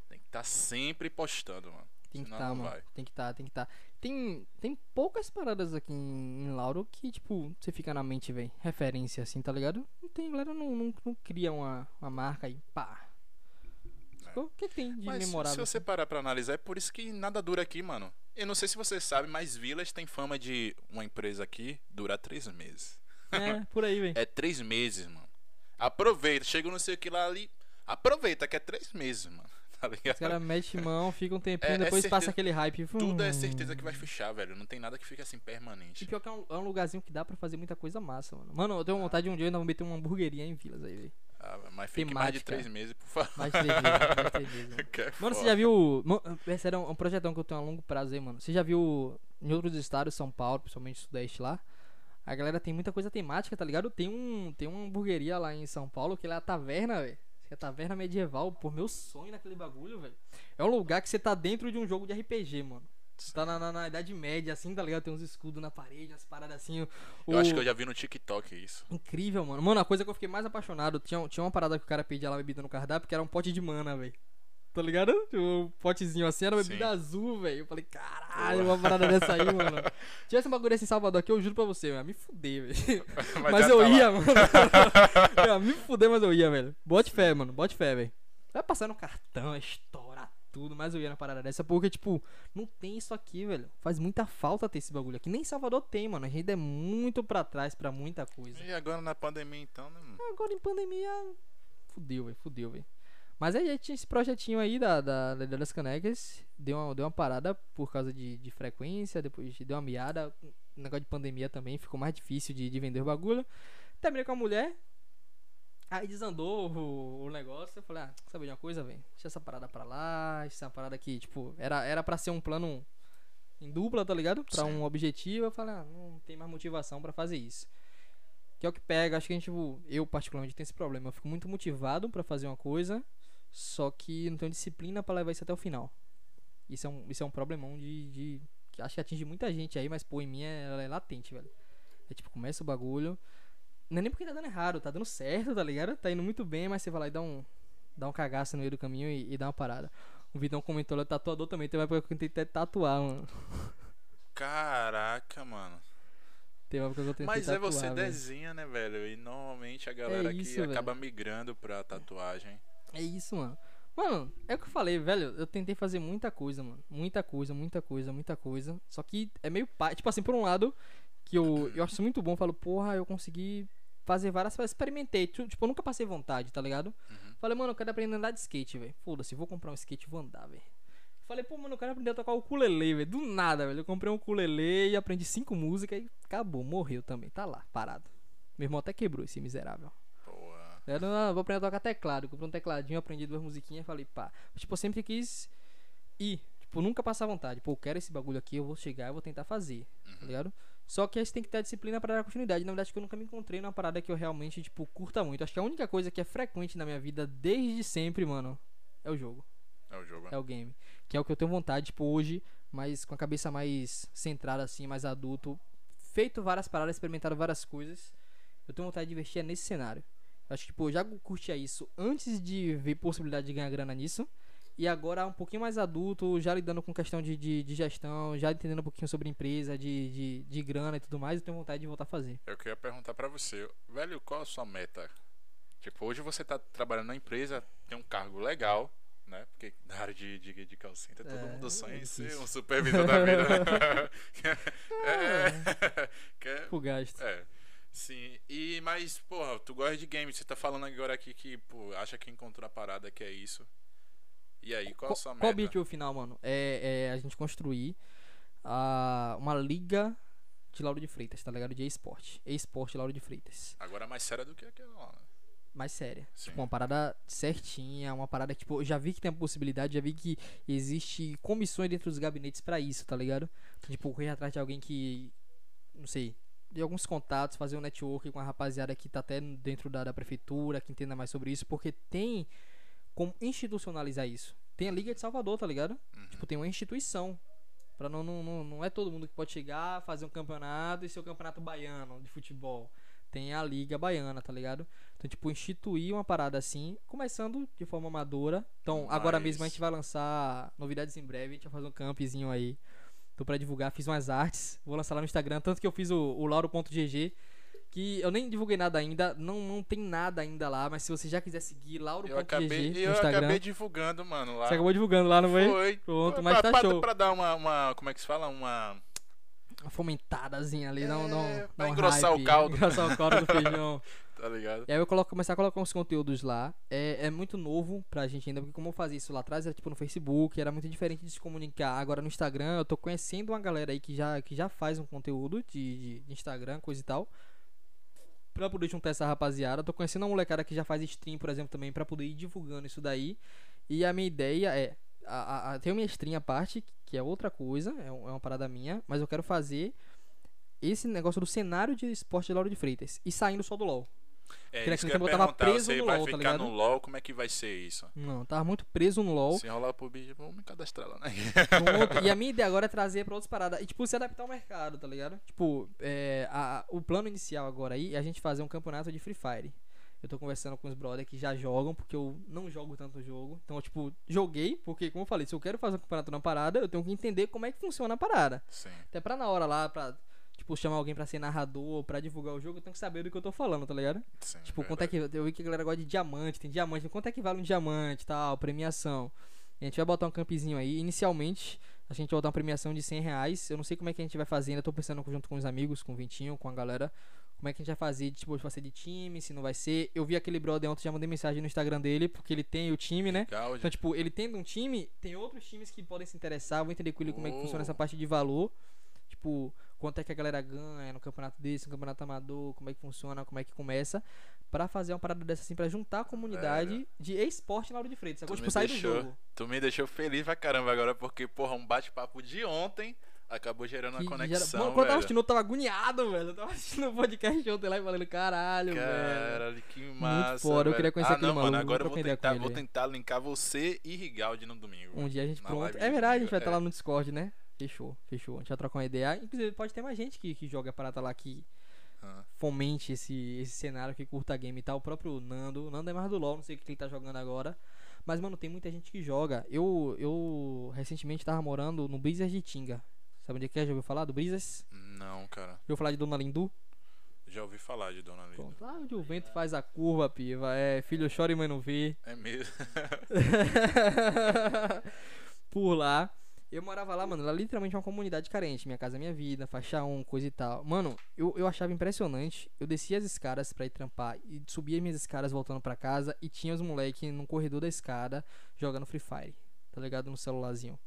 Tem que estar sempre postando, mano. Tem que estar, não mano. vai. Tem que estar, tem que estar. Tem, tem poucas paradas aqui em, em Lauro que, tipo, você fica na mente, velho. Referência assim, tá ligado? Não tem, a galera não, não, não cria uma, uma marca aí, pá. O que, que tem de Mas se memorável? você parar pra analisar, é por isso que nada dura aqui, mano. Eu não sei se você sabe, mas Village tem fama de uma empresa aqui durar três meses. É, por aí, velho. [laughs] É três meses, mano. Aproveita, chega não sei o que lá ali. Aproveita que é três meses, mano. Tá ligado? Os caras metem mão, fica um tempinho, É- é depois passa certeza- aquele hype. Tudo é certeza que vai fechar, velho. Não tem nada que fica assim E permanente. pior que é um, é um lugarzinho que dá pra fazer muita coisa massa, mano. Mano, eu tenho vontade de um dia ainda vou meter uma hamburgueria em Vilas aí, velho. Ah, mas fique mais de Temática. três meses, por favor. Mais de três vezes, mais de três vezes, mano. [laughs] É Mano, você já viu. Esse era um, projetão que eu tenho a longo prazo aí, mano. Você já viu em outros estados, São Paulo, principalmente Sudeste lá? A galera tem muita coisa temática, tá ligado? Tem um tem uma hamburgueria lá em São Paulo que é a taverna, velho. Que é a taverna medieval. Pô, meu sonho naquele bagulho, velho. É um lugar que você tá dentro de um jogo de RPG, mano. Você tá na, na, na Idade Média, assim, tá ligado? Tem uns escudos na parede, umas paradas assim. Eu o- acho que eu já vi no TikTok isso. Incrível, mano. Mano, a coisa que eu fiquei mais apaixonado, tinha, tinha uma parada que o cara pedia lá bebida no cardápio, que era um pote de mana, velho. Tá ligado? Um potezinho assim, era uma bebida Sim. azul, velho. Eu falei, caralho, uma parada dessa aí, [laughs] mano. Tivesse um bagulho desse em Salvador aqui, eu juro pra você, ia me fuder, velho. [laughs] Mas, já eu tá lá. ia, mano. [laughs] eu me fuder, mas eu ia, velho. Bote fé, mano. Bote fé, velho. Vai passar no cartão, estourar tudo, mas eu ia na parada dessa, porque, tipo, não tem isso aqui, velho. Faz muita falta ter esse bagulho aqui. Nem em Salvador tem, mano. A gente é muito pra trás pra muita coisa. E agora na pandemia, então, né, mano? Agora em pandemia. Fudeu, velho. Fudeu, velho. Mas aí tinha esse projetinho aí da, da, da das canecas. Deu uma, deu uma parada por causa de, de frequência. Depois deu uma miada. O negócio de pandemia também ficou mais difícil de, de vender o bagulho. Terminei com a mulher. Aí desandou o, o negócio. Eu falei, ah, sabe de uma coisa, velho? Deixa essa parada pra lá. Essa parada aqui, tipo, era, era pra ser um plano em dupla, tá ligado? Pra um objetivo. Eu falei, ah, não tem mais motivação pra fazer isso. Que é o que pega. Acho que a gente, tipo, eu particularmente tenho esse problema. Eu fico muito motivado pra fazer uma coisa, só que não tenho disciplina pra levar isso até o final. Isso é um, isso é um problemão de, de. que acho que atinge muita gente aí, mas pô, em mim é, ela é latente, velho. É tipo, começa o bagulho. Não é nem porque tá dando errado, tá dando certo, tá ligado? Tá indo muito bem, mas você vai lá e dá um. Dá um cagaço no meio do caminho e, e dá uma parada. O Vitão comentou lá, tatuador também, teve uma época que eu tentei até tatuar, mano. Caraca, mano. Teve uma época que eu tentei Mas é tatuar, você velho. desenha, né, velho? E normalmente a galera isso, que velho. acaba migrando pra tatuagem. É isso, mano. Mano, é o que eu falei, velho. Eu tentei fazer muita coisa, mano. Muita coisa, muita coisa, muita coisa. Só que é meio pai. Tipo assim, por um lado, que eu, eu acho muito bom. Eu falo, porra, eu consegui fazer várias coisas. Experimentei. tu- Tipo, eu nunca passei vontade, tá ligado? Uhum. Falei, mano, eu quero aprender a andar de skate, velho. Foda-se, vou comprar um skate e vou andar, velho. Falei, pô, mano, eu quero aprender a tocar o ukulele, velho. Do nada, velho. Eu comprei um ukulele e aprendi cinco músicas e acabou, morreu também. Tá lá, parado. Meu irmão até quebrou esse miserável. Eu não, vou aprender a tocar teclado. Comprei um tecladinho, aprendi duas musiquinhas falei, pá. Tipo, eu sempre quis ir. Tipo, nunca passar vontade. Pô, eu quero esse bagulho aqui, eu vou chegar e vou tentar fazer. Tá ligado? Só que aí você tem que ter a disciplina pra dar continuidade. Na verdade, que eu nunca me encontrei numa parada que eu realmente, tipo, curta muito. Acho que a única coisa que é frequente na minha vida desde sempre, mano, é o jogo. É o jogo. É o game. Que é o que eu tenho vontade, tipo, hoje, mas com a cabeça mais centrada, assim, mais adulto. Feito várias paradas, experimentado várias coisas. Eu tenho vontade de investir nesse cenário. Acho que, tipo, eu já curtia isso antes de ver possibilidade de ganhar grana nisso. E agora, um pouquinho mais adulto, já lidando com questão de, de, de gestão, já entendendo um pouquinho sobre empresa, de, de, de grana e tudo mais, eu tenho vontade de voltar a fazer. Eu queria perguntar pra você, velho, qual a sua meta? Tipo, hoje você tá trabalhando na empresa, tem um cargo legal, né? Porque na área de, de, de call center, todo É, mundo sonha em ser um supervisor da vida. [laughs] [laughs] é, que é- Pro gasto. é. Sim, e mas, porra, tu gosta de games, você tá falando agora aqui que, pô, acha que encontrou a parada que é isso. E aí, qual a sua Qual o meta? objetivo final, mano? É, é a gente construir a, uma liga de Lauro de Freitas, tá ligado? De esporte. Esporte Lauro de Freitas. Agora mais séria do que aquela lá, né? Mais séria. Sim. Tipo, uma parada certinha, uma parada que, tipo, eu já vi que tem a possibilidade, já vi que existe comissões dentro dos gabinetes pra isso, tá ligado? Tipo, correr atrás de alguém que, não sei, de alguns contatos, fazer um network com a rapaziada que tá até dentro da, da prefeitura, que entenda mais sobre isso, porque tem como institucionalizar isso. Tem a Liga de Salvador, tá ligado? Uhum. Tipo, tem uma instituição. Pra não, não, não, não é todo mundo que pode chegar, fazer um campeonato e ser o campeonato baiano de futebol. Tem a Liga Baiana, tá ligado? Então, tipo, instituir uma parada assim, começando de forma amadora. Então, agora Mas- mesmo a gente vai lançar novidades em breve, a gente vai fazer um campzinho aí. Tô pra divulgar, fiz umas artes, vou lançar lá no Instagram, tanto que eu fiz o, o lauro.gg, Que eu nem divulguei nada ainda, não, não tem nada ainda lá, mas se você já quiser seguir, lauro.gg Eu acabei, no eu Instagram. acabei divulgando, mano, lá. Você acabou divulgando lá, não foi? Foi. Pronto, Pra- mas tá pra, show. Pra dar uma, uma, como é que se fala? Uma... Uma fomentadazinha ali, não, É, não, pra não engrossar o hype, caldo. Engrossar o caldo do feijão. [laughs] Tá ligado? E aí eu coloco, começar a colocar uns conteúdos lá. É, é muito novo pra gente ainda, porque como eu fazia isso lá atrás, era tipo no Facebook, era muito diferente de se comunicar. Agora no Instagram, eu tô conhecendo uma galera aí que já, que já faz um conteúdo de, de, Instagram, coisa e tal. Pra poder juntar essa rapaziada. Eu tô conhecendo uma molecada que já faz stream, por exemplo, também, pra poder ir divulgando isso daí. E a minha ideia é. A, a, tem minha stream à parte, que é outra coisa, é, um- é uma parada minha, mas eu quero fazer esse negócio do cenário de esporte de Lauro de Freitas e saindo só do LoL. É ia botava perguntar. preso Você no vai LoL, tá ficar ligado? no LoL, como é que vai ser isso? Não, tava muito preso no LoL. Se enrolar pro bicho, vamos me cadastrar lá, né? Pronto. E a [laughs] minha ideia agora é trazer pra outras paradas. E, tipo, se adaptar ao mercado, tá ligado? Tipo, é, a- a- o plano inicial agora aí é a gente fazer um campeonato de Free Fire. Eu tô conversando com os brothers que já jogam, porque eu não jogo tanto o jogo. Então, eu, tipo, joguei, porque, como eu falei, se eu quero fazer um campeonato na parada, eu tenho que entender como é que funciona a parada. Sim. Até pra na hora lá, pra, tipo, chamar alguém pra ser narrador, pra divulgar o jogo, eu tenho que saber do que eu tô falando, tá ligado? sim Tipo, quanto é que. Eu vi que a galera gosta de diamante, tem diamante, quanto é que vale um diamante tal, premiação. A gente vai botar um campzinho aí. Inicialmente, a gente vai botar uma premiação de 100 reais. Eu não sei como é que a gente vai fazer, ainda tô pensando junto com os amigos, com o Vintinho, com a galera. Como é que a gente vai fazer, tipo, vai ser de time, se não vai ser. Eu vi aquele brother ontem, já mandei mensagem no Instagram dele, porque ele tem o time, né? Legal, Então, tipo, ele tendo um time, tem outros times que podem se interessar. Vou entender com ele como é que Oh. funciona essa parte de valor. Tipo, quanto é que a galera ganha no campeonato desse, no campeonato amador, como é que funciona, como é que começa. Pra fazer uma parada dessa assim, pra juntar a comunidade Velho. de esporte na hora de Sacou? me, Tipo, sair do deixou, jogo. tu me deixou feliz pra caramba agora, porque, porra, um bate-papo de ontem acabou gerando Que uma gera- conexão, Mano, quando eu tava velho. assistindo, eu tava agoniado, velho. Eu tava assistindo o podcast ontem lá e falando, caralho, velho. Caralho, que massa. foda, eu velho. queria conhecer ah, não, mano, agora eu vou tentar, vou tentar linkar você e Rigaldi no domingo. Um dia a gente pronto. É de verdade, a gente vai estar é. lá no Discord, né? Fechou, fechou. A gente vai trocar uma ideia. Inclusive, pode ter mais gente que, que joga a parada lá que Ah. fomente esse, esse cenário que curta game e tal. O próprio Nando. O Nando é mais do LoL, não sei o que ele tá jogando agora. Mas, mano, tem muita gente que joga. Eu, eu recentemente tava morando no Brisas de Tinga. Sabe onde é que é? Já ouviu falar do Brisas? Não, cara. Já ouviu falar de Dona Lindu? Já ouvi falar de Dona Linda. Pronto. Lá onde o vento faz a curva, piva. É, filho chora e mãe não vê. É mesmo. [laughs] [laughs] Por lá. Eu morava lá, mano, lá literalmente uma comunidade carente. Minha casa, minha vida, faixa 1, coisa e tal. Mano, eu, eu achava impressionante. Eu descia as escadas pra ir trampar e subia as minhas escadas voltando pra casa e tinha os moleques no corredor da escada jogando Free Fire, tá ligado? No celularzinho.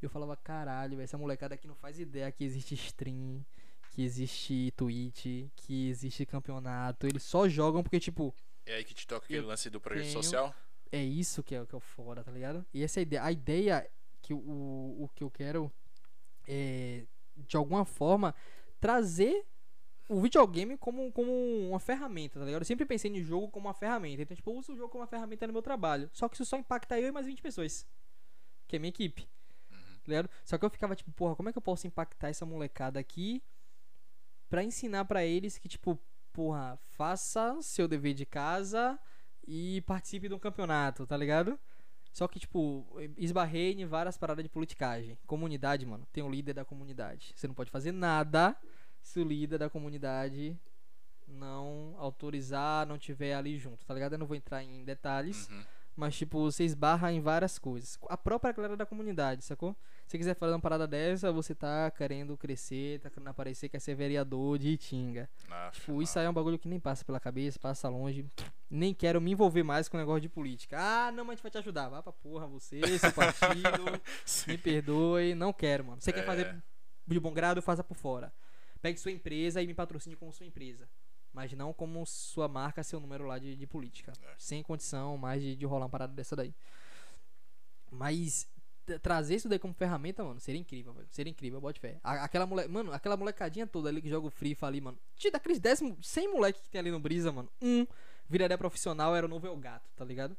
Eu falava, caralho, velho, essa molecada aqui não faz ideia que existe stream, que existe Twitch, que existe campeonato. Eles só jogam porque, tipo, É aí que te toca aquele lance do projeto tenho- social? é isso que é, que é o foda, tá ligado? E essa é a ideia. A ideia que o, o que eu quero é, de alguma forma, trazer o videogame como, como uma ferramenta, tá ligado? Eu sempre pensei no jogo como uma ferramenta. Então, tipo, eu uso o jogo como uma ferramenta no meu trabalho. Só que isso só impacta eu e mais 20 pessoas. Que é minha equipe. Tá ligado? Só que eu ficava tipo, porra, como é que eu posso impactar essa molecada aqui pra ensinar pra eles que, tipo, porra, faça seu dever de casa e participe de um campeonato, tá ligado? Só que, tipo, esbarrei em várias paradas de politicagem. Comunidade, mano, tem um líder da comunidade. Você não pode fazer nada se o líder da comunidade não autorizar, não tiver ali junto, tá ligado? Eu não vou entrar em detalhes, Uhum. mas, tipo, você esbarra em várias coisas. A própria galera da comunidade, sacou? Se você quiser fazer uma parada dessa, você tá querendo crescer, tá querendo aparecer, quer ser vereador de Itinga. Ah, Tipo, isso aí é um bagulho que nem passa pela cabeça, passa longe. Nem quero me envolver mais com o negócio de política. Ah, não, mas a gente vai te ajudar. Vá pra porra, você, seu partido. [laughs] me perdoe. Não quero, mano. Você É. quer fazer de bom grado, faça por fora. Pegue sua empresa e me patrocine como sua empresa. Mas não como sua marca, seu número lá de, de política. É. Sem condição mais de, de rolar uma parada dessa daí. Mas trazer isso daí como ferramenta, mano, seria incrível, velho. Seria incrível, bote fé. A- aquela mole... Mano, aquela molecadinha toda ali que joga o Free ali, mano. Tira daqueles 10, 100 moleque que tem ali no Brisa, mano. Um viraria profissional, era o novo El Gato, tá ligado?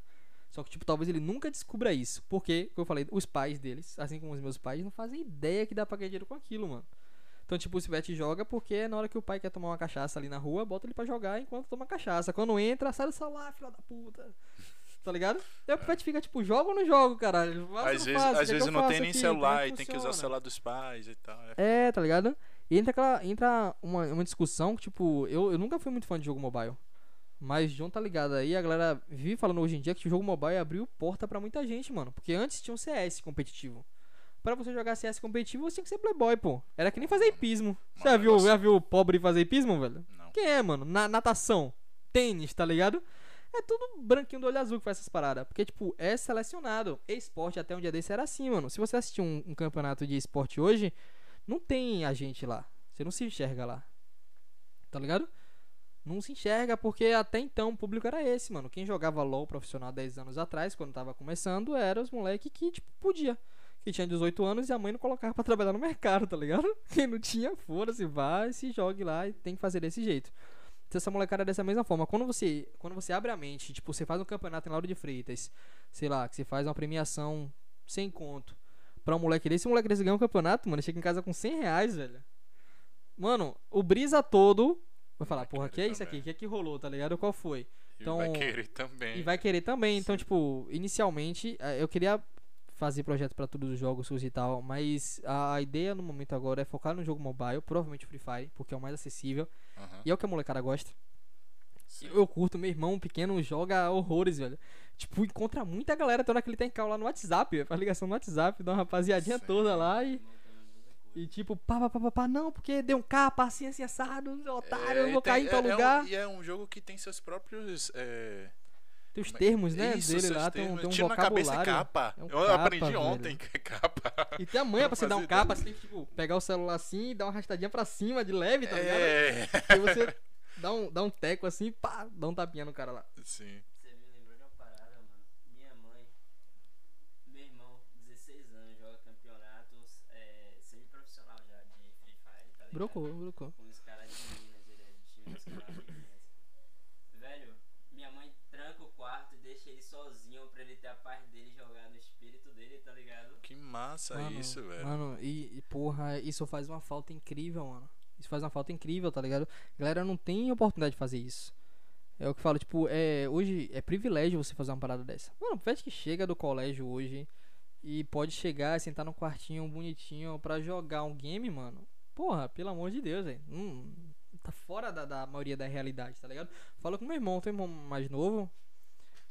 Só que, tipo, talvez ele nunca descubra isso. Porque, como eu falei, os pais deles, assim como os meus pais, não fazem ideia que dá pra ganhar dinheiro com aquilo, mano. Então, tipo, o Sivete joga porque na hora que o pai quer tomar uma cachaça ali na rua, bota ele pra jogar enquanto toma cachaça. Quando entra, sai do celular, filha da puta. Tá ligado? Aí o Pivete fica tipo, joga ou não joga, caralho? Faço Às vezes, faço? O que às é vezes não faço tem nem aqui? celular é e tem que usar o celular dos pais e tal. É. É, tá ligado? E entra, aquela, entra uma, uma discussão que, tipo, eu, eu nunca fui muito fã de jogo mobile. Mas John tá ligado aí, a galera vive falando hoje em dia que o jogo mobile abriu porta pra muita gente, mano. Porque antes tinha um CS competitivo. Pra você jogar CS competitivo, você tinha que ser playboy, pô. Era que nem fazer hipismo. Você já viu, já viu pobre fazer hipismo, velho? Não. Quem é, mano? Na, natação, tênis, tá ligado? É tudo branquinho do olho azul que faz essas paradas. Porque, tipo, é selecionado. Esporte até um dia desse era assim, mano. Se você assistir um, um campeonato de esporte hoje, não tem a gente lá. Você não se enxerga lá. Tá ligado? Não se enxerga porque até então o público era esse, mano. Quem jogava LOL profissional 10 anos atrás, quando tava começando, era os moleque que, tipo, podia. Que tinha 18 anos e a mãe não colocava pra trabalhar no mercado, tá ligado? [laughs] Quem não tinha, foda-se, vai, se jogue lá e tem que fazer desse jeito. Então essa molecada é dessa mesma forma. Quando você, quando você abre a mente, tipo, você faz um campeonato em Lauro de Freitas, sei lá, que você faz uma premiação sem conto pra um moleque desse, um moleque desse ganha um campeonato, mano, chega em casa com 100 reais, velho. Mano, o brisa todo vai falar, porra, que é isso aqui? O que é que rolou, tá ligado? Qual foi? E Então- vai querer também. E vai querer também. Então, tipo, inicialmente, eh, eu queria fazer projeto pra todos os jogos SUS e tal, mas a a ideia no momento agora é focar no jogo mobile, provavelmente Free Fire, porque é o mais acessível Aham. e é o que a molecada gosta. Sim. Eu curto, meu irmão pequeno joga horrores, velho. Tipo, encontra muita galera toda aquele tem call lá no WhatsApp, velho, faz ligação no WhatsApp, dá uma rapaziadinha Sim. toda lá e. E tipo, pá, pá, pá, pá, pá, não, porque deu um capa assim, assim, assado, otário, eu É, vou tem- cair em tal é- é um- lugar. e é um jogo que tem seus próprios. é, Tem os termos, né, Isso, dele lá, tem um, tem um Tira na cabeça vocabulário. capa. É um eu capa, aprendi velho. ontem que é capa. E tem a manha [laughs] pra você dar um capa, você tem que, tipo, pegar o celular assim e dar uma arrastadinha pra cima de leve, tá ligado? É. E você dá um, dá um teco assim, pá, dá um tapinha no cara lá. Sim. Você me lembrou de uma parada, mano. Minha mãe, meu irmão, 16 anos, joga campeonatos é, semi-profissional já de Free Fire, tá ligado? Brocou, brocou. Com os caras de Minas, ele é de time dos caras de Minas. Velho, minha mãe tranca o quarto e deixa ele sozinho pra ele ter a paz dele jogar no espírito dele, tá ligado? Que massa Mano, isso, velho. Mano, e, e, porra, isso faz uma falta incrível, mano. Isso faz uma falta incrível, tá ligado? Galera não tem oportunidade de fazer isso. É o que eu falo, tipo, é, hoje é privilégio você fazer uma parada dessa. Mano, pivete que chega do colégio hoje e pode chegar e sentar no quartinho bonitinho pra jogar um game, mano. Porra, pelo amor de Deus, velho. Hum, tá fora da, da maioria da realidade, tá ligado? Fala com meu irmão, tem um irmão mais novo.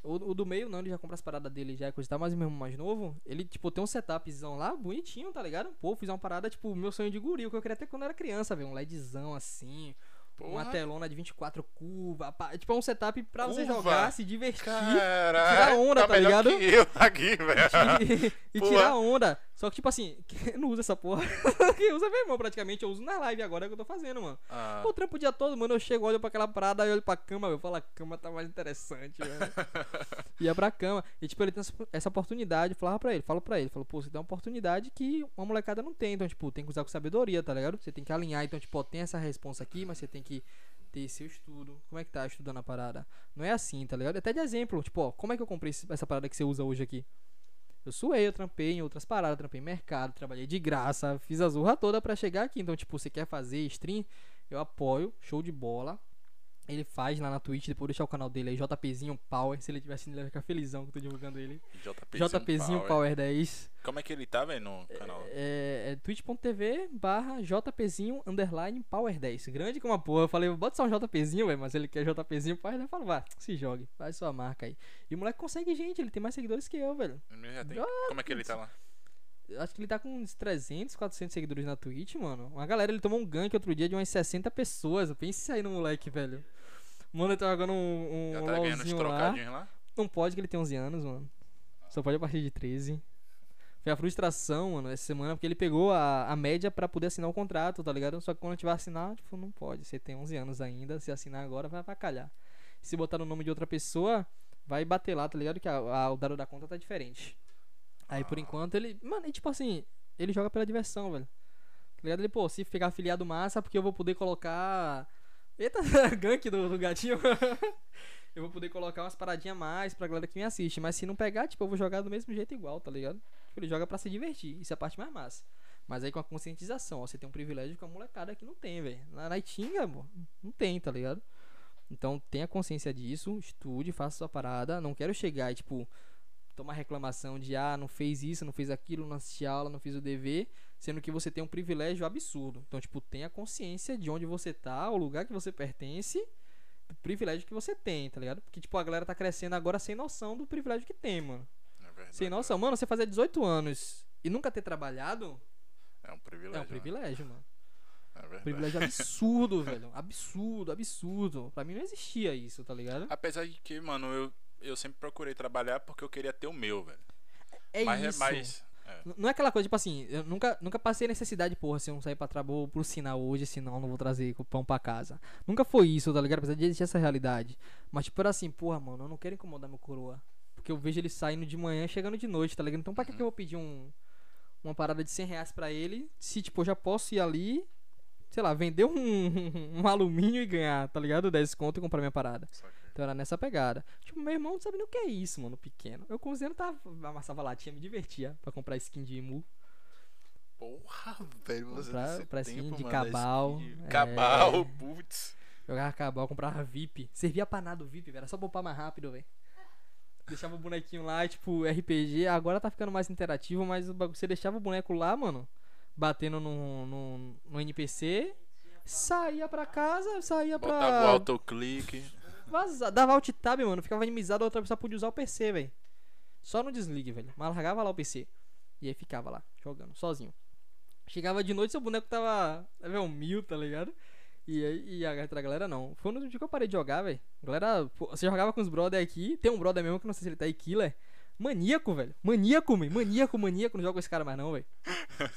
O, o do meio não, ele já compra as paradas dele já e coisa e tal, mas o meu irmão mais novo, ele, tipo, tem um setupzão lá, bonitinho, tá ligado? Pô, fiz uma parada, tipo, meu sonho de guri, o que eu queria ter quando eu era criança, velho. Um LEDzão assim, uma Porra. telona de 24 curva, pá, tipo, é um setup pra você Curva? jogar, se divertir Caralho. tirar onda, tá melhor ligado? que eu aqui, [laughs] velho. e, e tirar onda. Só que, tipo assim, [laughs] quem não usa essa porra? [laughs] quem usa é meu irmão, praticamente. Eu uso na live agora é o que eu tô fazendo, mano. Ah, Eu trampo o dia todo, mano. Eu chego, olho pra aquela parada, aí olho pra cama, eu falo, a cama tá mais interessante, velho. Ia pra cama. E, tipo, ele tem essa- oportunidade. Eu falava pra ele, falo pra ele, falo, pô, você tem uma oportunidade que uma molecada não tem. Então, tipo, tem que usar com sabedoria, tá ligado? Você tem que alinhar. Então, tipo, ó, tem essa responsa aqui, mas você tem que ter seu estudo. Como é que tá estudando a parada? Não é assim, tá ligado? Até de exemplo, tipo, ó, como é que eu comprei essa parada que você usa hoje aqui? Eu suei, eu trampei em outras paradas, trampei em mercado, trabalhei de graça, fiz a zurra toda pra chegar aqui. Então, tipo, você quer fazer stream, eu apoio, show de bola. Ele faz lá na Twitch, depois deixar o canal dele aí, JPzinho Power. Se ele assistindo, ele vai ficar felizão que eu tô divulgando ele. JPzinho, JPzinho Power. Power 10. Como é que ele tá, velho, no canal? É, é twitch.tv barra JPzinho underline Power 10. Grande como uma porra. Eu falei, bota só um JPzinho, velho. Mas ele quer JPzinho Power 10. Eu falo, vá, se jogue. Faz sua marca aí. E o moleque consegue gente, ele tem mais seguidores que eu, velho. Ele já Ah, Como é que ele tá lá? Eu Acho que ele tá com uns 300, 400 seguidores na Twitch, mano. Uma galera, ele tomou um gank outro dia de umas 60 pessoas. Pense aí no moleque, velho. Mano, ele tá jogando um, um Já tá ganhando os LOLzinho lá. trocadinhos lá? Não pode que ele tem 11 anos, mano. Só pode a partir de 13. Foi a frustração, mano, essa semana, porque ele pegou a, a média pra poder assinar o contrato, tá ligado? Só que quando tiver assinar, tipo, não pode. Você tem 11 anos ainda, se assinar agora, vai avacalhar. Se botar no nome de outra pessoa, vai bater lá, tá ligado? Que a, a- o dado da conta tá diferente. Aí, por Ah. enquanto, ele... Mano, e tipo assim, ele joga pela diversão, velho. Tá ligado? Ele, pô, se ficar afiliado massa, porque eu vou poder colocar... Eita, [laughs] gank do, do gatinho. [laughs] eu vou poder colocar umas paradinhas a mais pra galera que me assiste. Mas se não pegar, tipo, eu vou jogar do mesmo jeito igual, tá ligado? Tipo, ele joga pra se divertir. Isso é a parte mais massa. Mas aí com a conscientização, ó, você tem um privilégio que a molecada aqui não tem, velho. Na, na Itinga, pô, não tem, tá ligado? Então tenha consciência disso, estude, faça sua parada. Não quero chegar e, tipo, tomar reclamação de ah, não fez isso, não fez aquilo, não assisti aula, não fiz o dever. Sendo que você tem um privilégio absurdo. Então, tipo, tenha consciência de onde você tá, o lugar que você pertence, do privilégio que você tem, tá ligado? Porque, tipo, a galera tá crescendo agora sem noção do privilégio que tem, mano. É verdade. Sem noção. Mano, você fazer 18 anos e nunca ter trabalhado É um privilégio. é um né? privilégio, mano. É verdade. Privilégio absurdo, [laughs] velho. Absurdo, absurdo. Pra mim não existia isso, tá ligado? Apesar de que, mano, eu, eu sempre procurei trabalhar porque eu queria ter o meu, velho. É mas, isso. mas é. Não é aquela coisa, tipo assim, eu nunca, nunca passei necessidade, porra, se eu não sair pra trabalhar, vou pro sinal hoje, senão eu não vou trazer o pão pra casa. Nunca foi isso, tá ligado? Apesar de existir essa realidade. Mas, tipo, era assim, porra, mano, eu não quero incomodar meu coroa. Porque eu vejo ele saindo de manhã e chegando de noite, tá ligado? Então, pra que, que eu vou pedir um, uma parada de 100 reais pra ele, se, tipo, eu já posso ir ali, sei lá, vender um, [laughs] um alumínio e ganhar, tá ligado? 10 conto e comprar minha parada. Então era nessa pegada. Tipo, meu irmão não sabe nem o que é isso, mano, pequeno. Eu com tava, amassava latinha, me divertia pra comprar skin de Imu. Porra, velho, você Pra- pra skin tempo, de mano, cabal, skin é. Cabal, putz. Jogava cabal, comprava VIP. Servia pra nada o VIP, velho. Era só poupar mais rápido, velho. Deixava o bonequinho lá, tipo, RPG. Agora tá ficando mais interativo, mas o bagulho- você deixava o boneco lá, mano, batendo no, no, no NPC. Saía pra casa, saía pra. Botava o autoclique. Vaza, dava alt tab, mano. Ficava inimizado, a outra pessoa podia usar o PC, velho. Só no desligue, velho. Mas largava lá o PC. E aí ficava lá, jogando, sozinho. Chegava de noite, seu boneco tava level 1000, tá ligado? E, e a galera não. Foi no dia que eu parei de jogar, velho. Galera, pô, você jogava com os brother aqui. Tem um brother mesmo que não sei se ele tá aí, killer. Maníaco, velho. Maníaco, man. Maníaco, maníaco. Não joga com esse cara mais não, velho.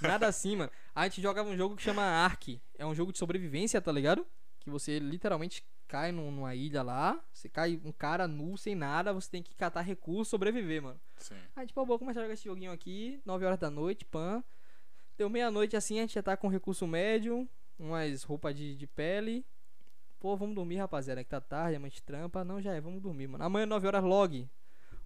Nada assim, mano. A gente jogava um jogo que chama Ark. É um jogo de sobrevivência, tá ligado? Que você literalmente cai num- numa ilha lá. Você cai um cara nu, sem nada. Você tem que catar recursos sobreviver, mano. Sim. Aí, tipo, eu vou começar a jogar esse joguinho aqui. 9 horas da noite, pan. Deu meia-noite assim, a gente já tá com recurso médio. Umas roupas de, de pele. Pô, vamos dormir, rapaziada. Que tá tarde, a gente trampa. Não, já é, vamos dormir, mano. Amanhã, 9 horas, log.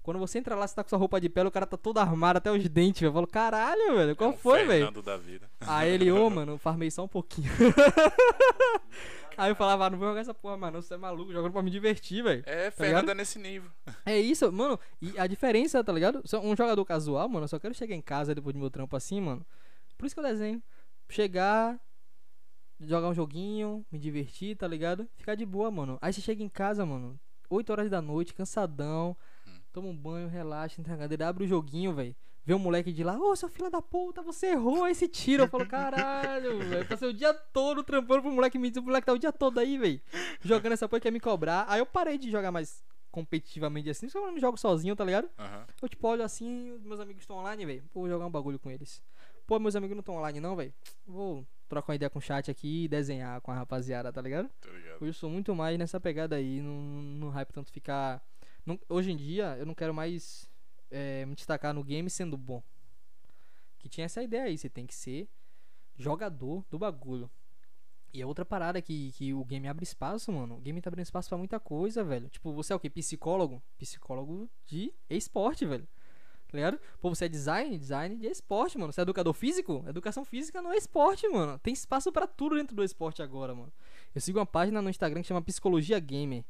Quando você entra lá, você tá com sua roupa de pele, o cara tá todo armado até os dentes, velho. Eu falo, caralho, velho, qual É um foi, velho? Da vida. Aí ele, ô, mano, eu farmei só um pouquinho. [laughs] Aí eu falava, ah, não vou jogar essa porra mais não, você é maluco, jogando pra me divertir, velho. É? Fernando é nesse nível. É isso, mano. E a diferença, tá ligado? Um jogador casual, mano, eu só quero chegar em casa depois do meu trampo assim, mano. Por isso que eu desenho. Chegar, jogar um joguinho, me divertir, tá ligado? Ficar de boa, mano. Aí você chega em casa, mano, 8 horas da noite, cansadão. Toma um banho, relaxa, entra na cadeira, abre o joguinho, velho. Vê um moleque de lá, ô seu filho da puta, você errou esse tiro. Eu falo, [laughs] caralho, velho. Passei o dia todo trampando pro moleque me dizer, o moleque tá o dia todo aí, velho. Jogando essa porra quer me cobrar. Aí eu parei de jogar mais competitivamente assim, só que eu não jogo sozinho, tá ligado? Aham. Eu tipo, olho assim, meus amigos estão online, velho. Pô, vou jogar um bagulho com eles. Pô, meus amigos não estão online não, velho. Vou trocar uma ideia com o chat aqui e desenhar com a rapaziada, tá ligado? Tô ligado. Eu sou muito mais nessa pegada aí, não, não hype tanto ficar. Não- hoje em dia eu não quero mais é, me destacar no game sendo bom. Que tinha essa ideia aí, você tem que ser jogador do bagulho. E é outra parada que, que o game abre espaço, mano. O game tá abrindo espaço pra muita coisa, velho. Tipo, você é o que? Psicólogo? Psicólogo de esporte, velho. Tá ligado? Pô, você é design? Design de esporte, mano. Você é educador físico? Educação física não é esporte, mano. Tem espaço pra tudo dentro do esporte agora, mano. Eu sigo uma página no Instagram que chama Psicologia Gamer.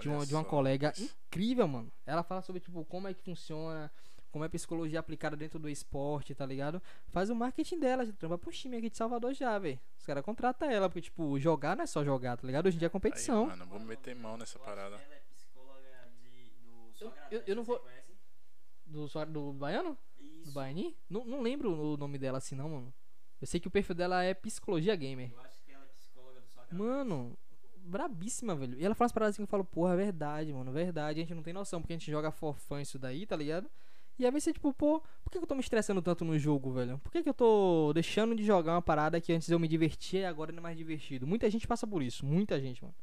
De uma, de uma colega incrível, mano. Ela fala sobre, tipo, como é que funciona, como é a psicologia aplicada dentro do esporte, tá ligado? Faz o marketing dela, já trampa pro time aqui de Salvador já, velho. Os caras contratam ela, porque, tipo, jogar não é só jogar, tá ligado? Hoje em dia é competição. Aí, mano, vou meter mão nessa parada. Ela é psicóloga de, do Só Eu- eu- eu não vou- do, do Baiano? Do Isso. Baiani? Não, não lembro o nome dela assim, não, mano. Eu sei que o perfil dela é Psicologia Gamer. Eu acho que ela é psicóloga do Só. Mano, brabíssima, velho. E ela fala umas paradas assim que eu falo, porra, é verdade, mano, verdade. A gente não tem noção, porque a gente joga for fun isso daí, tá ligado? E aí ser tipo, pô, por que que eu tô me estressando tanto no jogo, velho? Por que que eu tô deixando de jogar uma parada que antes eu me divertia e agora não é mais divertido? Muita gente passa por isso, muita gente, mano.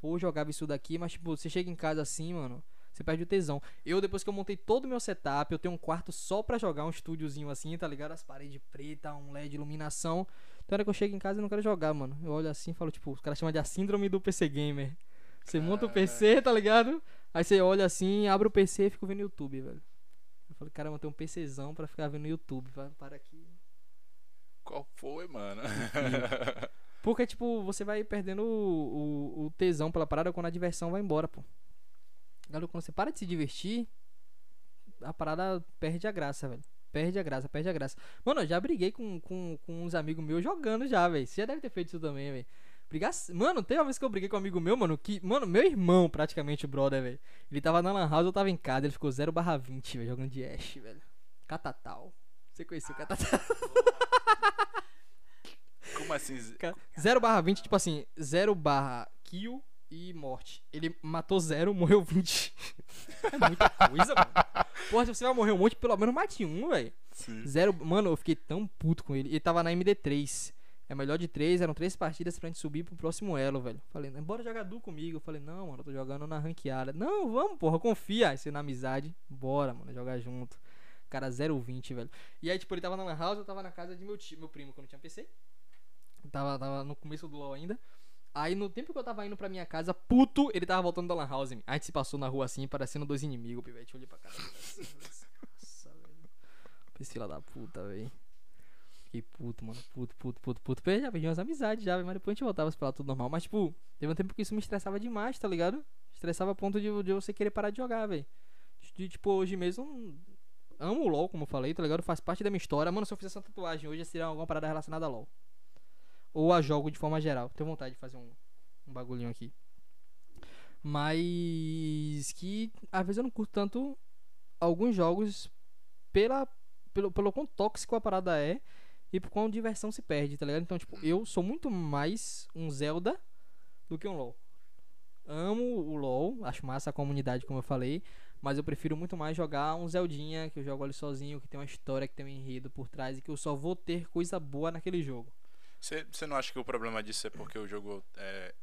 Pô, eu jogava isso daqui, mas tipo, você chega em casa assim, mano, você perde o tesão. Eu, depois que eu montei todo o meu setup, eu tenho um quarto só pra jogar, um estúdiozinho assim, tá ligado? As paredes pretas, um LED de iluminação. Então, hora que eu chego em casa, eu não quero jogar, mano. Eu olho assim e falo, tipo, os caras chamam de a síndrome do PC Gamer. Você monta o PC, tá ligado? Aí você olha assim, abre o PC e fica vendo YouTube, velho. Eu falei, caramba, tem um PCzão pra ficar vendo YouTube. Vai, para aqui. Qual foi, mano? [laughs] Porque, tipo, você vai perdendo o, o, o tesão pela parada quando a diversão vai embora, pô. Galera, quando você para de se divertir, a parada perde a graça, velho. Perde a graça, perde a graça. Mano, eu já briguei com, com, com uns amigos meus jogando já, velho. Você já deve ter feito isso também, velho. Brigar. Mano, teve uma vez que eu briguei com um amigo meu, mano, que. Mano, meu irmão, praticamente, o brother, velho. Ele tava na Lan House, eu tava em casa, ele ficou 0 barra 20, velho, jogando de Ash, velho. Catatal. Você conheceu o Catatal? Como assim? 0 barra 20, tipo assim, 0 barra kill e morte. Ele matou 0, morreu 20. [laughs] é muita coisa, mano. Porra, se você vai morrer um monte, pelo menos mate um, velho. Zero. Mano, eu fiquei tão puto com ele. Ele tava na MD3. É melhor de 3, eram 3 partidas pra gente subir pro próximo elo, velho. Falei, bora jogar duo comigo. Eu falei, não, mano, eu tô jogando na ranqueada. Não, vamos, porra, confia. Aí você na amizade, bora, mano, jogar junto. Cara, 0,20, velho. E aí, tipo, ele tava na Lan House, eu tava na casa de meu tio, meu primo, quando tinha PC. Tava, tava no começo do LoL ainda. Aí no tempo que eu tava indo pra minha casa, puto, ele tava voltando da Lan House. A gente se passou na rua assim, parecendo dois inimigos, pivete. Olhei pra cara. Nossa, velho. Esse da puta, velho. Fiquei puto, mano. Puto, puto, puto, puto. Já perdi umas amizades já, mas depois a gente voltava a se falar tudo normal. Mas, tipo, teve um tempo que isso me estressava demais, tá ligado? Estressava a ponto de, de você querer parar de jogar, velho. Tipo, hoje mesmo. Amo o LOL, como eu falei, tá ligado? Faz parte da minha história. Mano, se eu fizesse essa tatuagem hoje, seria alguma parada relacionada a LOL. Ou a jogo de forma geral. Tenho vontade de fazer um, um bagulhinho aqui. Mas que às vezes eu não curto tanto alguns jogos pela, pelo, pelo quão tóxico a parada é e por quão diversão se perde, tá ligado? Então, tipo, eu sou muito mais um Zelda do que um LoL. Amo o LoL, acho massa a comunidade, como eu falei, mas eu prefiro muito mais jogar um Zeldinha, que eu jogo ali sozinho, que tem uma história, que tem um enredo por trás e que eu só vou ter coisa boa naquele jogo. Você você não acha que o problema disso é porque o jogo é.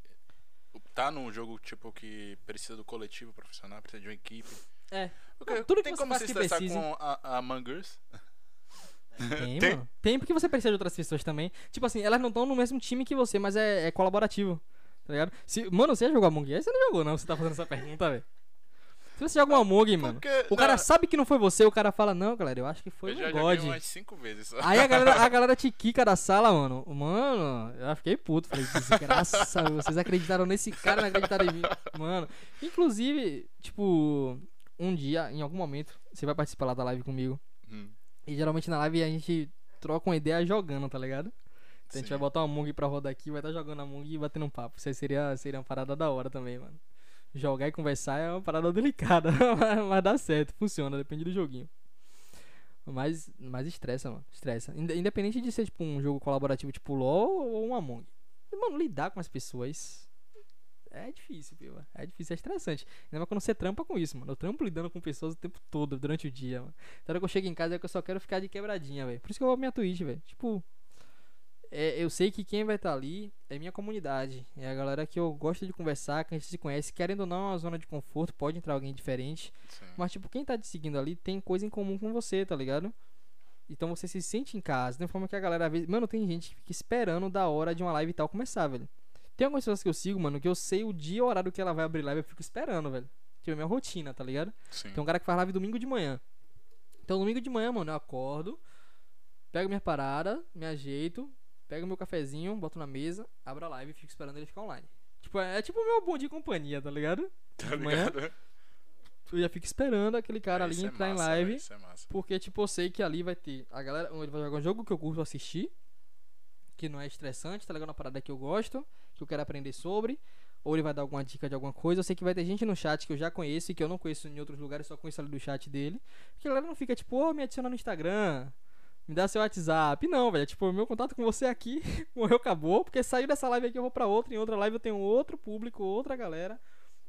Tá num jogo tipo que precisa do coletivo profissional, precisa de uma equipe. É. Porque tudo que tem você como que estressar com a, a Us? Tem, Tem? mano. Tem porque você precisa de outras pessoas também. Tipo assim, elas não estão no mesmo time que você, mas é, é colaborativo. Tá ligado? Se, mano, você já jogou Among Us? Você não jogou, não. Você tá fazendo essa pergunta, velho. Se você joga um Among, mano, Porque, o cara não, sabe que não foi você, o cara fala, não, galera, eu acho que foi Eu já God. cinco vezes. Aí a galera, a [laughs] galera te quica da sala, mano. Mano, eu fiquei puto. Falei, desgraça, vocês acreditaram nesse cara, não acreditaram em mim. Mano, inclusive, tipo, um dia, em algum momento, você vai participar lá da live comigo. Hum, E geralmente na live a gente troca uma ideia jogando, tá ligado? Então a gente vai botar uma Among pra rodar aqui, vai estar jogando a Among e batendo um papo. Isso aí seria, seria uma parada da hora também, mano. Jogar e conversar é uma parada delicada, [laughs] mas- dá certo, funciona, depende do joguinho. Mas, mas estressa, mano. Estressa. Inde- Independente de ser tipo um jogo colaborativo tipo LoL ou um Among. Mano, lidar com as pessoas é difícil, piva. É difícil, é estressante. Ainda mais quando você trampa com isso, mano. Eu trampo lidando com pessoas o tempo todo, durante o dia, mano. Então, hora que eu chego em casa é que eu só quero ficar de quebradinha, velho. Por isso que eu vou minha Twitch, velho. Tipo, é, eu sei que quem vai estar ali é minha comunidade. É a galera que eu gosto de conversar, que a gente se conhece. Querendo ou não, é uma zona de conforto. Pode entrar alguém diferente. sim. Mas, tipo, quem tá te seguindo ali tem coisa em comum com você, tá ligado? Então você se sente em casa. Da forma que a galera às vezes. Mano, tem gente que fica esperando da hora de uma live e tal começar, velho. Tem algumas pessoas que eu sigo, mano, que eu sei o dia e o horário que ela vai abrir live, eu fico esperando, velho. Tipo, é minha rotina, tá ligado? sim. Tem um cara que faz live domingo de manhã. Então, domingo de manhã, mano, eu acordo, pego minha parada, me ajeito, pego meu cafezinho, boto na mesa, abro a live e fico esperando ele ficar online. Tipo, é, é tipo o meu bom de companhia, tá ligado? Tá manhã, ligado? Eu já fico esperando aquele cara ali Isso é entrar em massa, live. Isso é massa. Porque, tipo, eu sei que ali vai ter a galera. Ele vai jogar um jogo que eu curto assistir. Que não é estressante, tá ligado? Uma parada que eu gosto, que eu quero aprender sobre. Ou ele vai dar alguma dica de alguma coisa. Eu sei que vai ter gente no chat que eu já conheço e que eu não conheço em outros lugares, só conheço ali do chat dele. Porque a galera não fica tipo, ô, me adiciona no Instagram. Me dá seu WhatsApp. Não, velho. Tipo, o meu contato com você aqui [laughs] morreu, acabou. Porque saiu dessa live aqui, eu vou pra outra. Em outra live eu tenho outro público, outra galera.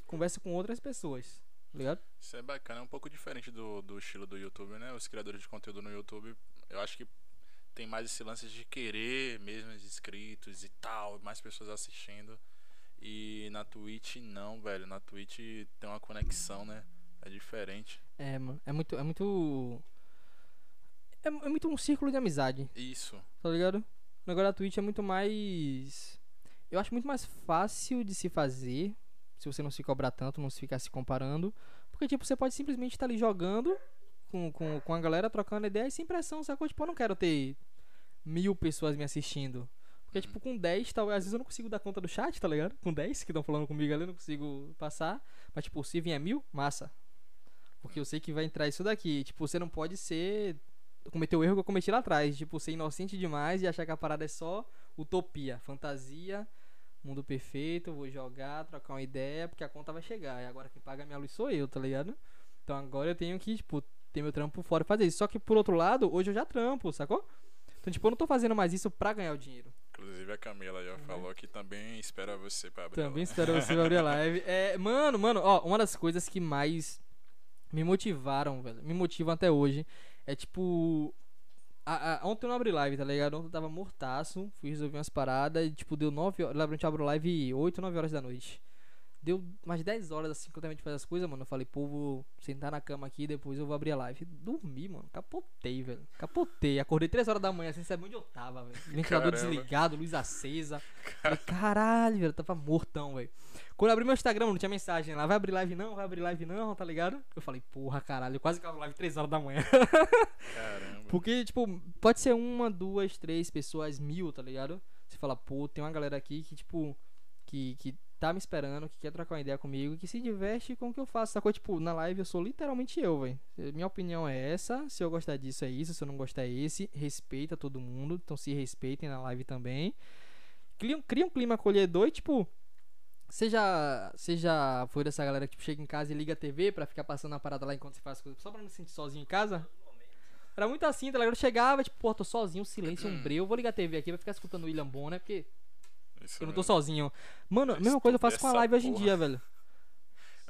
Converso com outras pessoas. Tá ligado? Isso é bacana, é um pouco diferente do, do estilo do YouTube, né? Os criadores de conteúdo no YouTube, eu acho que tem mais esse lance de querer mesmo os inscritos e tal, mais pessoas assistindo. E na Twitch não, velho. Na Twitch tem uma conexão, né? É diferente. É, mano. É muito. É muito. É, é muito um círculo de amizade, Isso. tá ligado? O negócio da Twitch é muito mais. Eu acho muito mais fácil de se fazer. Se você não se cobrar tanto, não se ficar se comparando. Porque, tipo, você pode simplesmente estar ali jogando com, com, com a galera, trocando ideia e sem pressão, sacou? Tipo, eu não quero ter mil pessoas me assistindo. Porque, tipo, com 10, talvez, às vezes eu não consigo dar conta do chat, tá ligado? Com 10 que estão falando comigo ali, eu não consigo passar. Mas, tipo, se vier mil, massa. Porque eu sei que vai entrar isso daqui. Tipo, você não pode ser cometer o erro que eu cometi lá atrás. Tipo, ser inocente demais e achar que a parada é só utopia, fantasia, mundo perfeito, vou jogar, trocar uma ideia, porque a conta vai chegar. E agora quem paga a minha luz sou eu, tá ligado? Então agora eu tenho que, tipo, ter meu trampo fora e fazer isso. Só que por outro lado, hoje eu já trampo, sacou? Então, tipo, eu não tô fazendo mais isso pra ganhar o dinheiro. Inclusive a Camila já falou que também espera você pra abrir Uhum. Também ela. espero você abrir a live. [laughs] É, mano, mano, ó, uma das coisas que mais me motivaram, velho, me motivam até hoje, é tipo. a- a- ontem eu não abri live, tá ligado? Ontem eu tava mortaço, fui resolver umas paradas e, tipo, deu 9 horas. Lembrando que eu abro live 8, 9 horas da noite. Deu mais 10 horas assim que eu terminei de fazer as coisas, mano. Eu falei, pô, vou sentar na cama aqui depois eu vou abrir a live. Dormi, mano. Capotei, velho. Capotei. Acordei 3 horas da manhã, sem saber onde eu tava, velho. Ventilador desligado, luz acesa. Falei, caralho, velho. Tava mortão, velho. Quando eu abri meu Instagram, não tinha mensagem lá. Vai abrir live não, vai abrir live não, tá ligado? Eu falei, porra, caralho. Eu quase que live 3 horas da manhã. Caramba. Porque, tipo, pode ser uma, duas, três pessoas, mil, tá ligado? Você fala, pô, tem uma galera aqui que, tipo, que, que tá me esperando, que quer trocar uma ideia comigo, que se diverte com o que eu faço, sacou? Tipo, na live eu sou literalmente eu, velho. Minha opinião é essa, se eu gostar disso é isso, se eu não gostar é esse. Respeita todo mundo, então se respeitem na live também. Cria, cria um clima acolhedor e, tipo, Seja, seja foi dessa galera que tipo, chega em casa e liga a TV pra ficar passando a parada lá enquanto você faz as coisas, só pra não se sentir sozinho em casa. Era muito assim, tá ligado? Eu chegava, tipo, pô, tô sozinho, silêncio, um breu, vou ligar a TV aqui, vai ficar escutando o William Bonner, porque Isso eu não tô mesmo. sozinho. Mano, a mesma coisa eu faço com a live essa hoje em porra. dia, velho.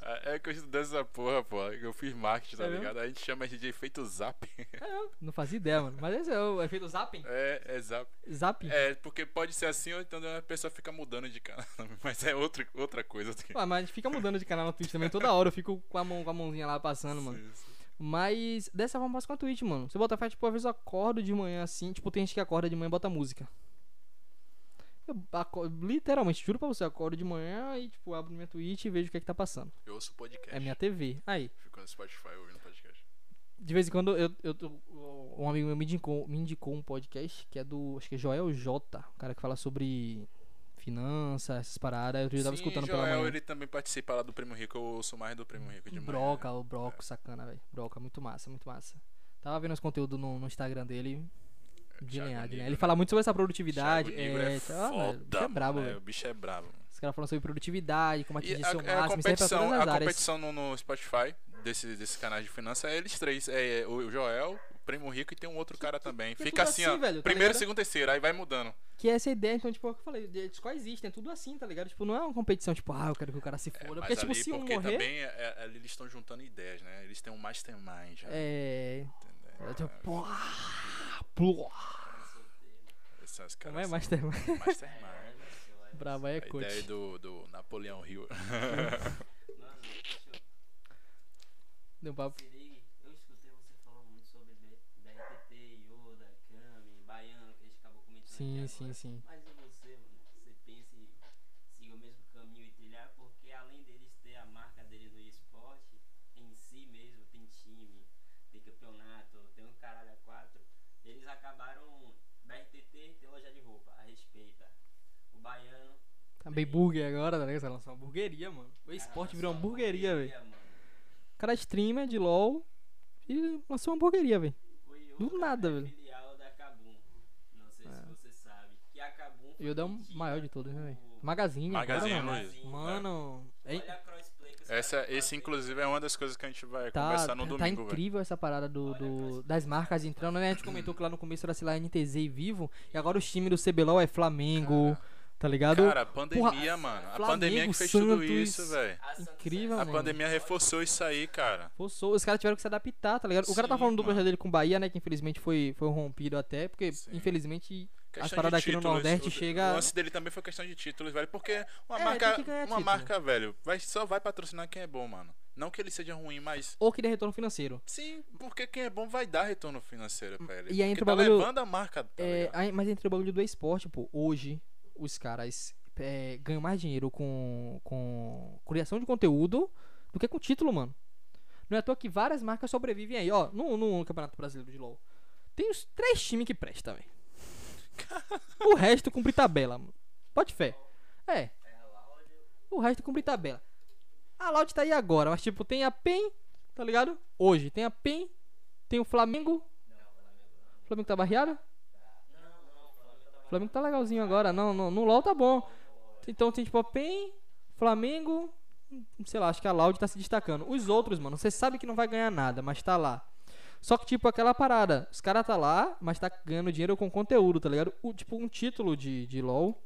É é que eu estudei essa porra, pô. Eu fiz marketing, tá É mesmo? ligado? A gente chama de efeito zap. É, não fazia ideia, mano. Mas esse é o efeito zapping. É, é zap. Zapping. É, porque pode ser assim ou então a pessoa fica mudando de canal. [laughs] Mas é outra, outra coisa. Ué, mas a gente fica mudando de canal no Twitch também toda hora. Eu fico com a, mão, com a mãozinha lá passando, mano. Sim, sim. Mas dessa forma eu faço com a Twitch, mano. Você bota fé, tipo, às vezes eu acordo de manhã assim. Tipo, tem gente que acorda de manhã e bota música. Eu acordo, literalmente, juro pra você, eu acordo de manhã e, tipo, abro minha Twitch e vejo o que é que tá passando. Eu ouço podcast. É minha TV. Aí, Fico no Spotify ouvindo podcast. de vez em quando eu, eu, eu- um amigo meu me indicou, me indicou um podcast que é do, acho que é Joel J, um cara que fala sobre finanças, essas paradas. Eu já tava Sim, escutando Joel, pela manhã. ele também participa lá do Primo Rico. Eu ouço mais do Primo Rico de manhã. Broca, o Broco, sacana, velho. Broca, muito massa, muito massa. Tava vendo os conteúdos no, no Instagram dele. Ele né? fala muito sobre essa produtividade. Thiago é, é, foda, ah, velho, o bicho é brabo, mano. É. O bicho é brabo. Os caras falam sobre produtividade, como E atingir a, seu a máximo, pra competição, a competição no, no Spotify desse, desse canal de finanças é eles três. É o Joel, o Primo Rico e tem um outro cara também. que é Fica assim, assim, ó. velho, tá primeiro, ligado? segundo, terceiro. Aí vai mudando. Que é essa ideia, então, tipo, é o que eu falei, eles coexistem, é tudo assim, tá ligado? Tipo, não é uma competição, tipo, ah, eu quero que o cara se É, foda. mas porque, tipo, ali, se um porque morrer. também é- é- ali eles estão juntando ideias, né? Eles têm um mastermind. já, É. entendeu? é tipo, pô, pô, Essas caras é são Mastermind? aí é A coach. ideia do, do Napoleão Hill. [laughs] Deu um papo. Se ligue, eu escutei você falando muito sobre B- BRTT, Yoda, Kami, Baiano, que a gente acabou comentando Sim, aqui sim, sim. Mas e você, mano? Você pensa em seguir o mesmo caminho e trilhar, porque além deles ter a marca dele no esporte, em si mesmo, tem time, tem campeonato, tem um caralho a quatro, eles acabaram. BRTT tem loja de roupa, a respeita. O Baiano. Também burger agora, tá ligado? Você lançou uma hamburgueria, mano. O esporte virou uma hamburgueria, velho. O cara é streamer de LOL e lançou uma hamburgueria, velho. Do nada, é velho. filial da Kabum. Não sei se você sabe. Que a Kabum foi E um vendida maior de todos, né, velho? Magazine, Magazine agora, mano. Luiza. Mano, é- Olha a crossplay que os Essa, esse, inclusive, é uma das coisas que a gente vai tá, conversar no tá domingo, velho. incrível essa parada do, do- das marcas entrando, né? A gente comentou que lá no começo era, sei lá, NTZ e Vivo. E agora os times do CBLOL é Flamengo, tá ligado? Cara, a pandemia, Porra, mano. A Flamengo, pandemia que fez tudo Santos. isso, velho. Incrível, A mano. pandemia reforçou isso aí, cara. Forçou, os caras tiveram que se adaptar, tá ligado? O cara tá Sim, falando do projeto dele com o Bahia, né? Que infelizmente foi, foi rompido até, porque Sim. infelizmente as Questão paradas de aqui no Nordeste o, chega. O lance dele também foi questão de títulos, velho. Porque uma É, marca, uma título. marca, velho, vai, só vai patrocinar quem é bom, mano. Não que ele seja ruim, mas. Ou que dê retorno financeiro. Sim, porque quem é bom vai dar retorno financeiro pra ele. E aí entra o tá bagulho- levando a marca, tá É, aí- mas entre o bagulho do esporte, pô, hoje os caras é, ganham mais dinheiro com, com criação de conteúdo do que com título, mano. Não é à toa que várias marcas sobrevivem aí, ó, no, no Campeonato Brasileiro de LoL. Tem os três times que prestam, velho. [laughs] o resto cumpre tabela, mano. Pode fé. É. O resto cumpre tabela. A Loud tá aí agora, mas tipo, tem a PEN, tá ligado? Hoje, tem a PEN, tem o Flamengo, Não, o Flamengo Flamengo tá barreado? Não, não, Flamengo tá legalzinho agora. Não, no, no LoL tá bom. Então tem tipo a PEN, Flamengo, sei lá, acho que a Loud tá se destacando. Os outros, mano, você sabe que não vai ganhar nada, mas tá lá. Só que, tipo, aquela parada, os caras tá lá, mas tá ganhando dinheiro com conteúdo, tá ligado? O, tipo, um título de, de LoL,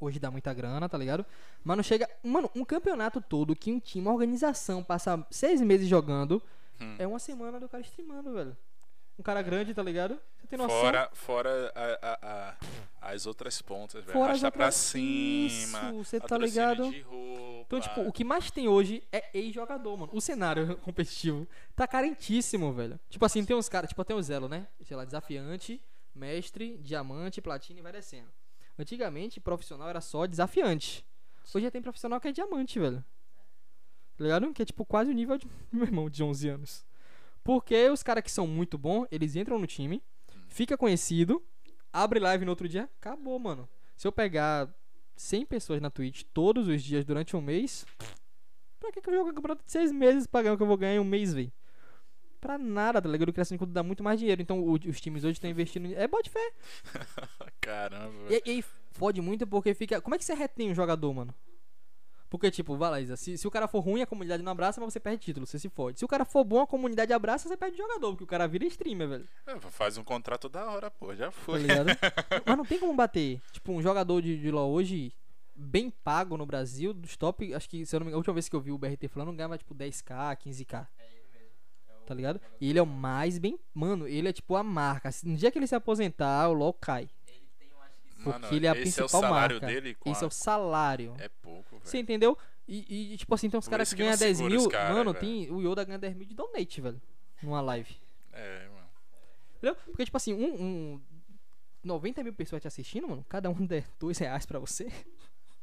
hoje dá muita grana, tá ligado? Mas não chega. Mano, um campeonato todo que um time, uma organização, passa seis meses jogando, Hum. é uma semana do cara streamando, velho. Um cara grande, tá ligado? Você tem noção? Fora, fora a- a- a- as outras pontas, velho. Fora pra cima. Isso, cê tá ligado? Então, tipo, o que mais tem hoje é ex-jogador, mano. O cenário [laughs] competitivo tá carentíssimo, velho. Tipo assim, tem uns caras, tipo, tem o Zelo, né? Sei lá, desafiante, mestre, diamante, platina e vai descendo. Antigamente, profissional era só desafiante. Hoje já tem profissional que é diamante, velho. Tá ligado? Que é tipo quase o nível de [laughs] meu irmão de 11 anos. Porque os caras que são muito bons, eles entram no time, fica conhecido, abre live no outro dia, acabou, mano. Se eu pegar 100 pessoas na Twitch todos os dias durante um mês, pra que, que eu vou jogar um campeonato de 6 meses pra ganhar o que eu vou ganhar em um mês, velho? Pra nada, tá ligado? O criação de conteúdo dá muito mais dinheiro. Então o- os times hoje estão investindo. em- É bote fé. [laughs] Caramba, E, e aí fode muito porque fica. Como é que você retém um jogador, mano? Porque, tipo, vai lá, Isa, se, se o cara for ruim, a comunidade não abraça, mas você perde título, você se fode. Se o cara for bom, a comunidade abraça, você perde jogador, porque o cara vira streamer, velho. É, Faz um contrato da hora, pô. Já Tá foi. ligado? [laughs] mas não tem como bater. Tipo, um jogador de, de LoL hoje, bem pago no Brasil, dos top, acho que, se eu não me engano, a última vez que eu vi o BRT falando, ganhava tipo 10k, 15k. É ele mesmo. É o Tá ligado? E ele é o mais bem. Mano, ele é tipo a marca. Se- No dia que ele se aposentar, o LoL cai. Ele tem, eu acho que. Mano, Porque ele é a esse principal é salário marca. dele Esse a- é o salário. É pouco, velho. Você entendeu? E, e, tipo assim, tem uns caras que que ganham 10 segura mil. cara, mano, velho. tem. O Yoda ganha 10 mil de donate, velho. Numa live. É, mano. Entendeu? Porque, tipo assim, um, um 90 mil pessoas te assistindo, mano. Cada um der 2 reais pra você.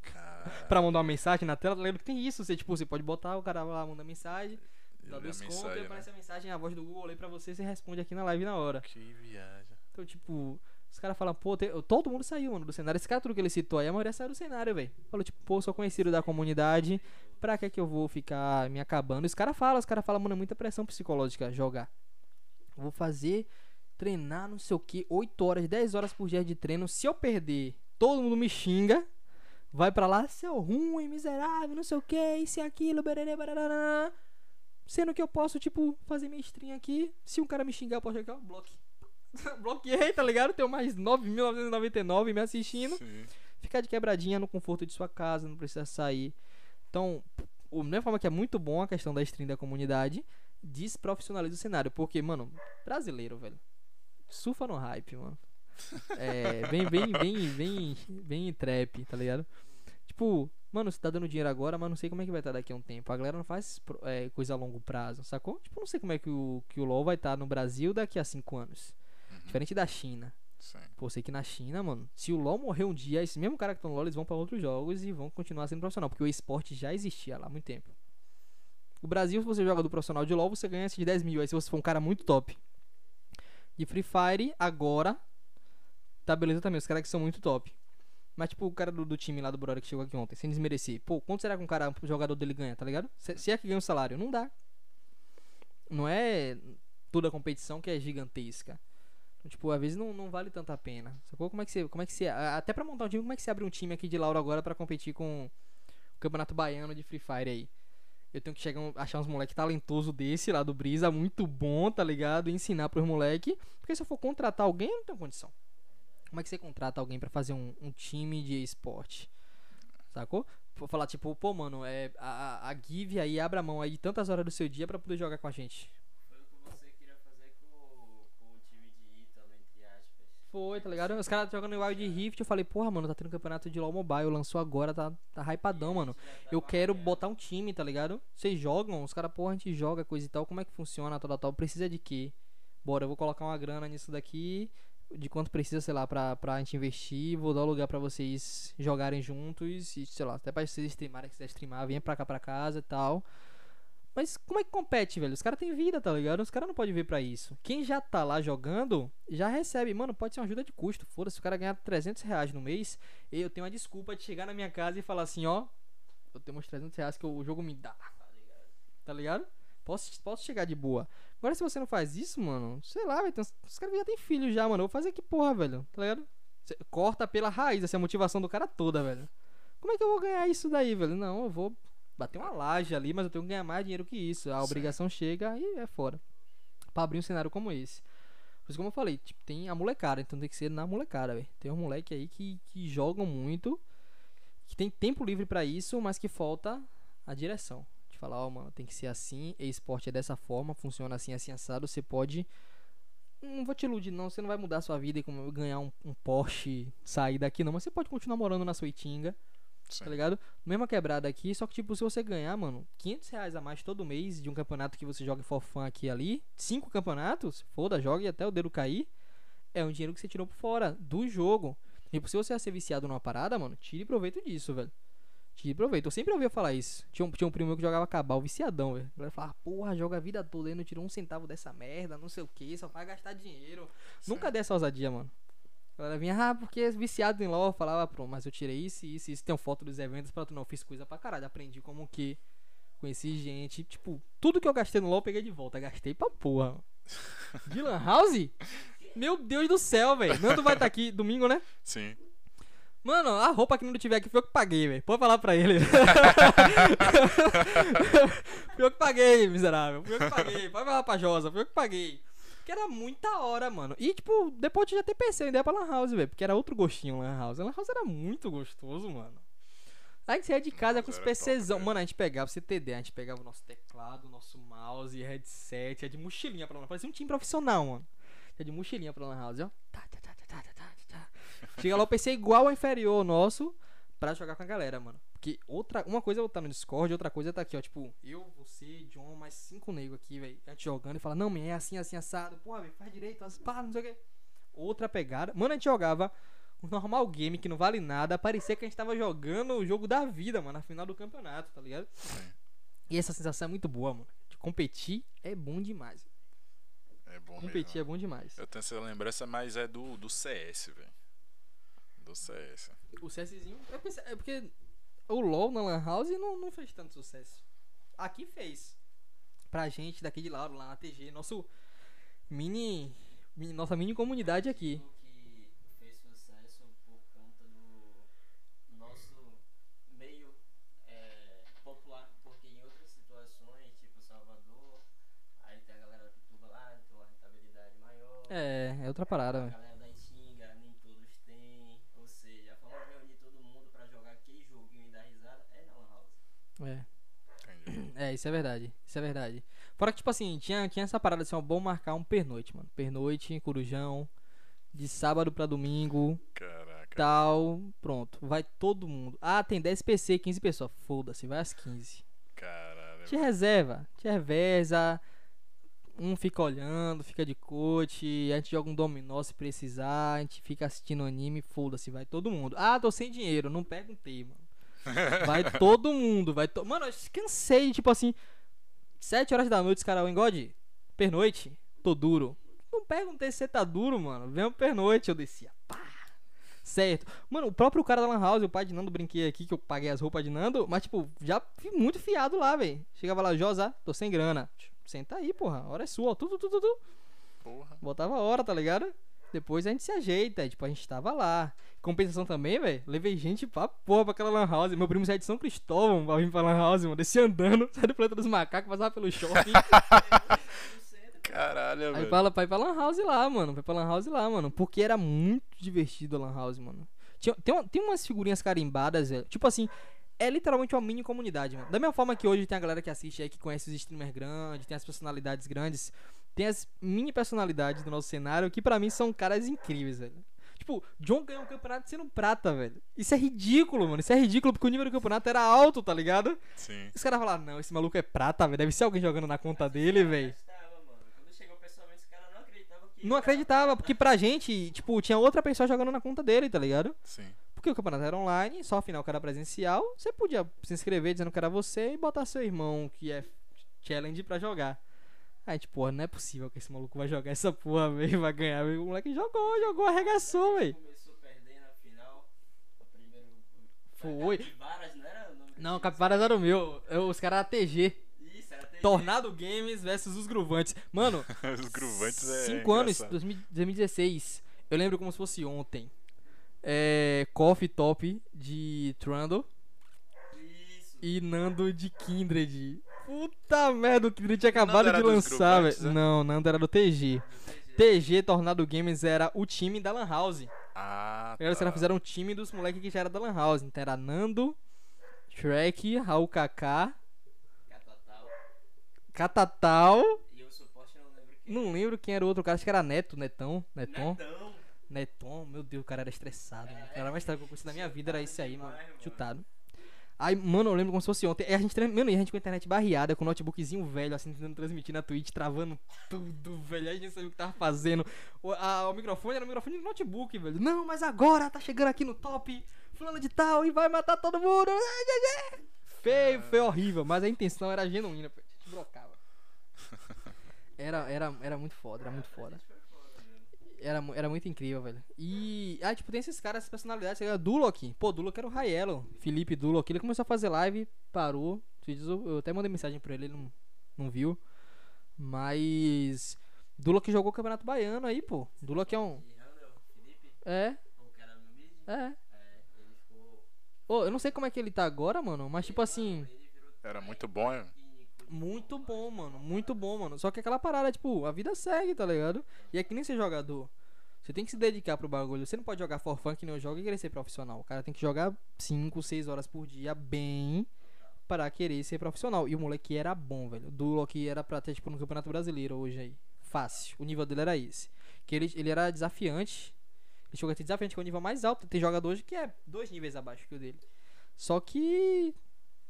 Cara. [laughs] pra mandar uma mensagem na tela. Lembra que tem isso. Você, tipo, você pode botar o cara lá, manda mensagem. Dá dois contos mensagem, e né? aparece a mensagem, a voz do Google aí pra você. Você responde aqui na live na hora. Que viagem. Então, tipo, os caras falam, pô, te- todo mundo saiu, mano, do cenário. Esse cara tudo que ele citou aí, a maioria saiu do cenário, velho. Falou, tipo, pô, sou conhecido da comunidade, pra que que eu vou ficar me acabando? Os caras falam, os caras falam, mano, é muita pressão psicológica jogar. Vou fazer, treinar, não sei o que, 8 horas, 10 horas por dia de treino. Se eu perder, todo mundo me xinga. Vai pra lá, seu ruim, miserável, não sei o que, isso e aquilo, bererê, barará. Sendo que eu posso, tipo, fazer minha stream aqui. Se um cara me xingar, eu posso chegar, bloque. [laughs] Bloqueei, tá ligado? Tenho mais 9.999 me assistindo. Sim. Ficar de quebradinha no conforto de sua casa, não precisa sair. Então, o- mesma forma que é muito bom a questão da stream da comunidade, desprofissionaliza o cenário. Porque, mano, brasileiro, velho. Surfa no hype, mano. [laughs] É, bem, bem, bem, bem, bem trap, tá ligado? Tipo, mano, você tá dando dinheiro agora, mas não sei como é que vai estar daqui a um tempo. A galera não faz é, coisa a longo prazo, sacou? Tipo, não sei como é que o, que o LoL vai estar no Brasil daqui a 5 anos. Diferente da China. Sim. Pô, sei que na China, mano, se o LoL morrer um dia, esse mesmo cara que tá no LoL, eles vão pra outros jogos e vão continuar sendo profissional, porque o esporte já existia lá há muito tempo. O Brasil, se você joga do profissional de LoL, você ganha esses 10 mil. Aí se você for um cara muito top. De Free Fire, agora, tá beleza também, os caras que são muito top. Mas, tipo, o cara do, do time lá do Brother que chegou aqui ontem, sem desmerecer. Pô, quanto será que um cara, um jogador dele ganha, tá ligado? Se, se é que ganha o salário, não dá. Não é toda a competição que é gigantesca. Tipo, às vezes não, não vale tanta a pena. Sacou? Como é que você. Como é que você. Até pra montar um time, como é que você abre um time aqui de Laura agora pra competir com o Campeonato Baiano de Free Fire aí? Eu tenho que chegar, achar uns moleque talentoso desse lá do Brisa, muito bom, tá ligado? E ensinar pros moleque. Porque se eu for contratar alguém, eu não tenho condição. Como é que você contrata alguém pra fazer um, um time de esporte? Sacou? Vou falar, tipo, pô, mano, é, a, a a Give aí abre a mão aí tantas horas do seu dia pra poder jogar com a gente. Foi o que você queria fazer com, o- com o time de Ítalo, entre aspas. Foi, tá ligado? Os caras jogando Wild Rift, eu falei, porra, mano, tá tendo campeonato de LoL Mobile, lançou agora, tá, tá hypadão, mano. Eu quero botar um time, tá ligado? Vocês jogam, os caras, porra, a gente joga, coisa e tal, como é que funciona, tal, tal, tal, precisa de quê? Bora, eu vou colocar uma grana nisso daqui, de quanto precisa, sei lá, pra, pra gente investir, vou dar um lugar pra vocês jogarem juntos, e sei lá, até pra vocês streamarem, quiser streamar, venha pra cá pra casa e tal. Mas como é que compete, velho? Os caras têm vida, tá ligado? Os caras não podem vir pra isso. Quem já tá lá jogando, já recebe. Mano, pode ser uma ajuda de custo. Foda-se, o cara ganhar 300 reais no mês. Eu tenho uma desculpa de chegar na minha casa e falar assim, ó. Eu tenho uns 300 reais que o jogo me dá. Tá ligado? Tá ligado? Posso, posso chegar de boa. Agora, se você não faz isso, mano, sei lá, velho. Os caras já tem filho já, mano. Eu vou fazer que porra, velho. Tá ligado? Corta pela raiz, essa é motivação do cara toda, velho. Como é que eu vou ganhar isso daí, velho? Não, eu vou bater uma laje ali, mas eu tenho que ganhar mais dinheiro que isso. A Sim. obrigação chega e é fora. Pra abrir um cenário como esse. Por isso, como eu falei, tipo, tem a molecada, então tem que ser na molecada, velho. Tem um moleque aí que, que jogam muito, que tem tempo livre pra isso, mas que falta a direção. De falar, ó, mano, tem que ser assim, esporte é dessa forma, funciona assim, assim, assado, você pode. Não vou te iludir, não, você não vai mudar a sua vida e ganhar um, um Porsche, sair daqui, não, mas você pode continuar morando na sua Itinga, Sim. tá ligado? Mesma quebrada aqui, só que, tipo, se você ganhar, mano, 500 reais a mais todo mês de um campeonato que você joga for fun aqui e ali, cinco campeonatos, foda, jogue até o dedo cair, é um dinheiro que você tirou por fora do jogo. Tipo, se você ia ser viciado numa parada, mano, tire proveito disso, velho. Tire proveito. Eu sempre ouvia falar isso. Tinha um, tinha um primo meu que jogava cabal, viciadão, velho. Ele falava, porra, joga a vida toda aí, não tirou um centavo dessa merda, não sei o que, só vai gastar dinheiro. Nunca dessa ousadia, mano. A galera vinha, ah, porque é viciado em LOL, falava, pronto, mas eu tirei isso, isso, isso. Tem foto dos eventos pra tu não, eu fiz coisa pra caralho, aprendi como que. Conheci gente, tipo, tudo que eu gastei no LOL eu peguei de volta, gastei pra porra. [laughs] De Lan House? Meu Deus do céu, velho. Nando vai estar aqui domingo, né? Sim. Mano, a roupa que não tiver aqui foi eu que paguei, velho. Pode falar pra ele. [laughs] fui eu que paguei, miserável. Fui eu que paguei. Pode falar pra Josa, fui eu que paguei. Que era muita hora, mano. E, tipo, depois eu já ter pensei em ideia pra Lan House, velho. Porque era outro gostinho Lan House. Lan House era muito gostoso, mano. Aí que você ia de casa com os top, PCzão. velho. Mano, a gente pegava, você ter ideia, a gente pegava o nosso teclado, o nosso mouse, headset, ia de mochilinha pra Lan House. Parecia um time profissional, mano. Ia de mochilinha pra Lan House, ó. Tá, tá, tá, tá, tá, tá, tá, tá. Chega lá o PC igual ao inferior ao nosso pra jogar com a galera, mano. Porque outra, uma coisa é eu estar no Discord, outra coisa é tá aqui, ó. Tipo, eu, você, John, mais cinco negros aqui, velho. A gente jogando e fala, não, man, é assim, assim, assado. Porra, velho, faz direito, as pá, não sei o quê. Outra pegada. Mano, a gente jogava um normal game que não vale nada. Parecia que a gente tava jogando o jogo da vida, mano, na final do campeonato, tá ligado? E essa sensação é muito boa, mano. De competir é bom demais. É bom Competir é mesmo. bom demais. Eu tenho essa lembrança, mas é do, do CS, velho. Do CS. O CSzinho. É porque, é porque o LoL na Lan House não, não fez tanto sucesso. Aqui fez. Pra gente daqui de Lauro, lá na TG. Nosso mini. mini- nossa mini comunidade aqui. que fez sucesso por conta do nosso meio é, popular, porque em outras situações, tipo Salvador, aí tem a galera que turba lá, tem uma rentabilidade maior. É, é outra parada, A velho. galera da Xinga, nem todos têm. Ou seja, a forma de reunir todo mundo pra jogar aquele joguinho e dar risada é na Lan House. É. Entendi. É, isso é verdade. Isso é verdade. Fora que, tipo assim, tinha, tinha essa parada assim, ó, bom marcar um pernoite, mano. Pernoite, corujão. De sábado pra domingo. Caraca. Tal. Pronto. Vai todo mundo. Ah, tem 10 PC, 15 pessoas. Foda-se, vai às 15. Caralho. Te reserva, te reveza. Um fica olhando, fica de coach. A gente joga um dominó se precisar. A gente fica assistindo anime. Foda-se, vai todo mundo. Ah, tô sem dinheiro. Não perguntei, mano. Vai todo mundo. Vai to... Mano, eu cansei. Tipo assim, 7 horas da noite, os caras, engode. Pernoite, tô duro. Não perguntei se você tá duro, mano. Vem pernoite. Eu descia. Pá. Certo. Mano, o próprio cara da Lan House, o pai de Nando, brinquei aqui que eu paguei as roupas de Nando, mas tipo, já fui muito fiado lá, velho. Chegava lá, Josa, tô sem grana. Senta aí, porra. A hora é sua, ó. Tu, tu, tu, tu, tu. Porra. Botava a hora, tá ligado? Depois a gente se ajeita, tipo, a gente tava lá. Compensação também, velho. Levei gente pra porra pra aquela Lan House. Meu primo saiu de São Cristóvão pra vir pra Lan House, mano. Descia andando, [laughs] saiu do planeta dos macacos, passava pelo shopping. [laughs] Caralho, Aí velho. fala pra ir pra Lan House lá, mano. Vai pra Lan House lá, mano. Porque era muito divertido a Lan House, mano. Tinha, tem, tem umas figurinhas carimbadas, velho. Tipo assim, é literalmente uma mini comunidade, mano. Da mesma forma que hoje tem a galera que assiste aí, que conhece os streamers grandes, tem as personalidades grandes. Tem as mini personalidades do nosso cenário, que pra mim são caras incríveis, velho. Tipo, John ganhou um campeonato sendo prata, velho. Isso é ridículo, mano. Isso é ridículo porque o nível do campeonato era alto, tá ligado? Sim. Os caras falaram, não, esse maluco é prata, velho. Deve ser alguém jogando na conta dele, velho. Gastava, mano. Quando chegou pessoalmente, os caras não acreditavam que. Não acreditava, porque pra gente, tipo, tinha outra pessoa jogando na conta dele, tá ligado? Sim. Porque o campeonato era online, só a final que era presencial. Você podia se inscrever dizendo que era você e botar seu irmão, que é challenge, pra jogar. Aí, tipo, porra, não é possível que esse maluco vai jogar essa porra, [laughs] velho, vai ganhar. velho. O moleque jogou, jogou, arregaçou, velho. Começou perdendo na final. O primeiro. Foi. Capivaras, não era o nome Não? Capivaras era o meu. Eu- os caras eram TG. Isso, era Tornado Games versus os Gruvantes. Mano, [laughs] Os gruvantes é. 5 anos, engraçado. 2000 2016. Eu lembro como se fosse ontem. É, Coffee Top de Trundle Isso. e Nando de Kindred. Puta merda, o Kindred tinha acabado de lançar, velho. né? Não, Nando era do TG. TG Tornado Games era o time da Lan House. Ah, Agora os tá. caras fizeram um time dos moleques que já era da Lan House. Então era Nando, Shrek, Raul Kaká, Catatal. Catatal. E o suporte não lembro quem. Não lembro quem era o outro cara, acho que era Neto, Netão, Neton. Netão. Neton, meu Deus, o cara era estressado. mano. O cara mais estressado que eu conheci na minha vida era esse aí, mano. Chutado. Aí, mano, eu lembro como se fosse ontem. E a gente, mano, e a gente com a internet barreada, com o notebookzinho velho, assim, tentando transmitir na Twitch, travando tudo, velho. Aí a gente sabia o que tava fazendo. O, a- o microfone era o microfone do notebook, velho. Não, mas agora tá chegando aqui no top, fulano de tal, e vai matar todo mundo. [laughs] Feio, foi horrível, mas a intenção era genuína, pô. A gente brocava. [laughs] Era, era, era muito foda, era muito foda. Era, era muito incrível, velho. E. Ah, tipo, tem esses caras, essas personalidades. Você Duloc. Pô, Duloc era o Raelo. Felipe Duloc. Ele começou a fazer live, parou. Eu até mandei mensagem pra ele, ele não, não viu. Mas. Duloc jogou o Campeonato Baiano aí, pô. Duloc é um. É, o cara no mid. é. É, ele ficou. Ô, eu não sei como é que ele tá agora, mano. Mas, tipo assim. Era muito bom, hein? Muito bom, mano. Muito bom, mano. Só que aquela parada, tipo, a vida segue, tá ligado? E é que nem ser jogador. Você tem que se dedicar pro bagulho. Você não pode jogar for que nem eu jogo e querer ser profissional. O cara tem que jogar 5, 6 horas por dia bem para querer ser profissional. E o moleque era bom, velho. O Duloc era pra ter, tipo, no Campeonato Brasileiro hoje aí. Fácil. O nível dele era esse. Que ele, ele era desafiante. Ele chegou a desafiante, que é o nível mais alto. Tem jogador hoje que é dois níveis abaixo que o dele. Só que.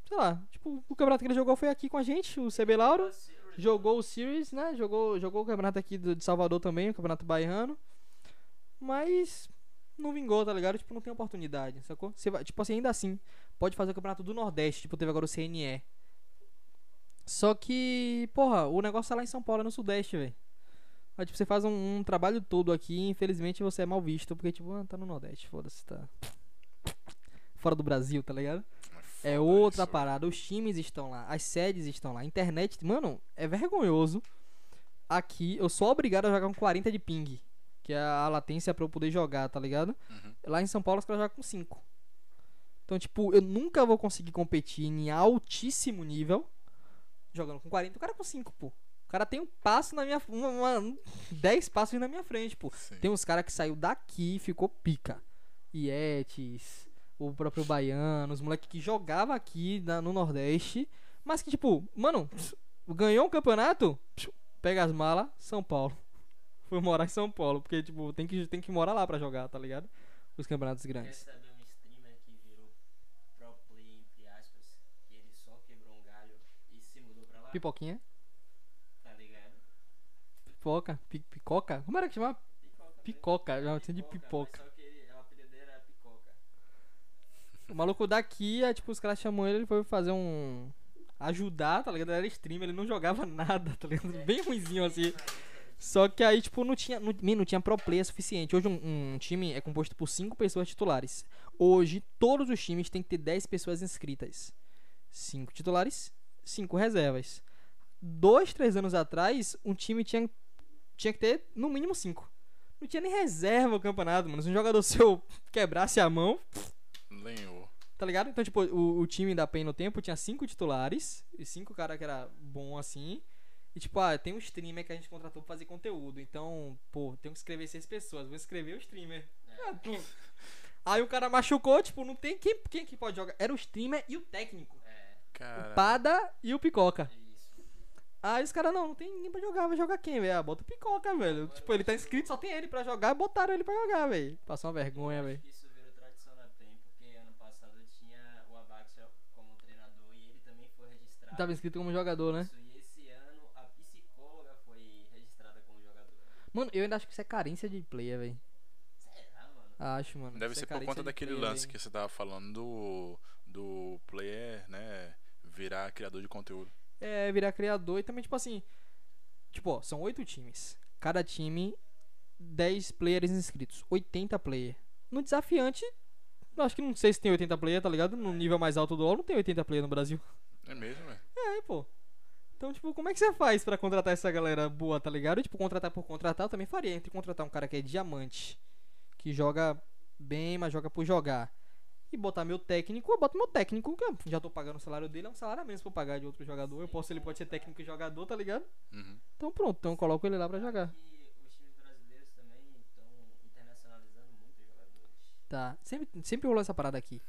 Sei lá, tipo, o campeonato que ele jogou foi aqui com a gente, o CB Lauro. Jogou o Series, né? Jogou, jogou o campeonato aqui de Salvador também, o campeonato baiano. Mas não vingou, tá ligado? Tipo, não tem oportunidade, sacou? Você vai, tipo assim, ainda assim, pode fazer o campeonato do Nordeste, tipo, teve agora o CNE. Só que, porra, o negócio tá lá em São Paulo, é no Sudeste, velho. Aí, tipo, você faz um, um trabalho todo aqui e infelizmente você é mal visto, porque, tipo, ah, tá no Nordeste, foda-se, tá. Fora do Brasil, tá ligado? É outra parada. Os times estão lá, as sedes estão lá, a internet. Mano, é vergonhoso. Aqui eu sou obrigado a jogar com 40 de ping, que é a latência pra eu poder jogar, tá ligado? Uhum. Lá em São Paulo os caras jogam com 5. Então, tipo, eu nunca vou conseguir competir em altíssimo nível jogando com 40. O cara com 5, pô. O cara tem um passo na minha. Uma, uma- 10 passos na minha frente, pô. Sim. Tem uns caras que saiu daqui e ficou pica. Ietes, o próprio Baiano, os moleques que jogava aqui na- no Nordeste, mas que tipo, mano, ganhou um campeonato, pega as malas, São Paulo. [laughs] Foi morar em São Paulo, porque tipo, tem que, tem que morar lá pra jogar, tá ligado? Os campeonatos Quer grandes. saber um streamer que virou pro play, entre aspas, que ele só quebrou um galho e se mudou pra lá? Pipoquinha, Tá ligado? pipoca, pi- picoca, como era que chamava? Picoca. Picoca, mesmo. já tinha de pipoca. Mas só que ele, o apelido dele era Picoca. O maluco daqui, é, tipo, os caras chamam ele, ele foi fazer um. Ajudar, tá ligado? Era streamer, ele não jogava [laughs] nada, tá ligado? Bem ruimzinho assim. Só que aí, tipo, não tinha, não, não tinha pro player suficiente. Hoje um, um time é composto por 5 pessoas titulares. Hoje, todos os times têm que ter 10 pessoas inscritas. 5 titulares, 5 reservas. Dois, três anos atrás, um time tinha, tinha que ter no mínimo 5. Não tinha nem reserva o campeonato, mano. Se um jogador seu [laughs] quebrasse a mão, Lenhou. Tá ligado? Então, tipo, o, o time da PEN no tempo tinha cinco titulares e cinco caras que era bom assim. E tipo, ah, tem um streamer que a gente contratou pra fazer conteúdo. Então, pô, tem que escrever seis pessoas. Vou escrever o streamer. É. Ah. Aí o cara machucou, tipo, não tem quem, quem que pode jogar. Era o streamer e o técnico. É, Cara. O Pada e o Picoca. isso. Aí os caras, não, não tem ninguém pra jogar, vai jogar quem, velho? Ah, bota o Picoca, velho. Tipo, ele tá inscrito, só tem ele pra jogar, botaram ele pra jogar, velho. Passou uma vergonha, velho. isso virou tradição na PEN, porque ano passado tinha o Abaxel como treinador e ele também Tava inscrito como jogador, né? Isso, e esse ano a psicóloga foi registrada como jogador. Mano, eu ainda acho que isso é carência de player, velho. Será, mano? Acho, mano. Deve Isso é ser por carência conta daquele player, lance velho. que você tava falando do, do player, né? Virar criador de conteúdo. É, virar criador e também, tipo assim. Tipo, ó, são oito times. Cada time, 10 players inscritos. 80 player. No desafiante, acho que não sei se tem 80 player, tá ligado? No nível mais alto do LoL não tem 80 player no Brasil. É mesmo, velho? É, pô. Então, tipo, como é que você faz pra contratar essa galera boa, tá ligado? Tipo, contratar por contratar eu também faria. Entre contratar um cara que é diamante, que joga bem, mas joga por jogar, e botar meu técnico, eu boto meu técnico, que eu já tô pagando o salário dele, é um salário a menos pra eu pagar de outro jogador. Eu posso, ele pode ser técnico e jogador, tá ligado? Uhum. Então pronto, então eu coloco ele lá pra jogar. E os times brasileiros também estão internacionalizando muito os jogadores. Tá. Sempre, sempre rolou essa parada aqui.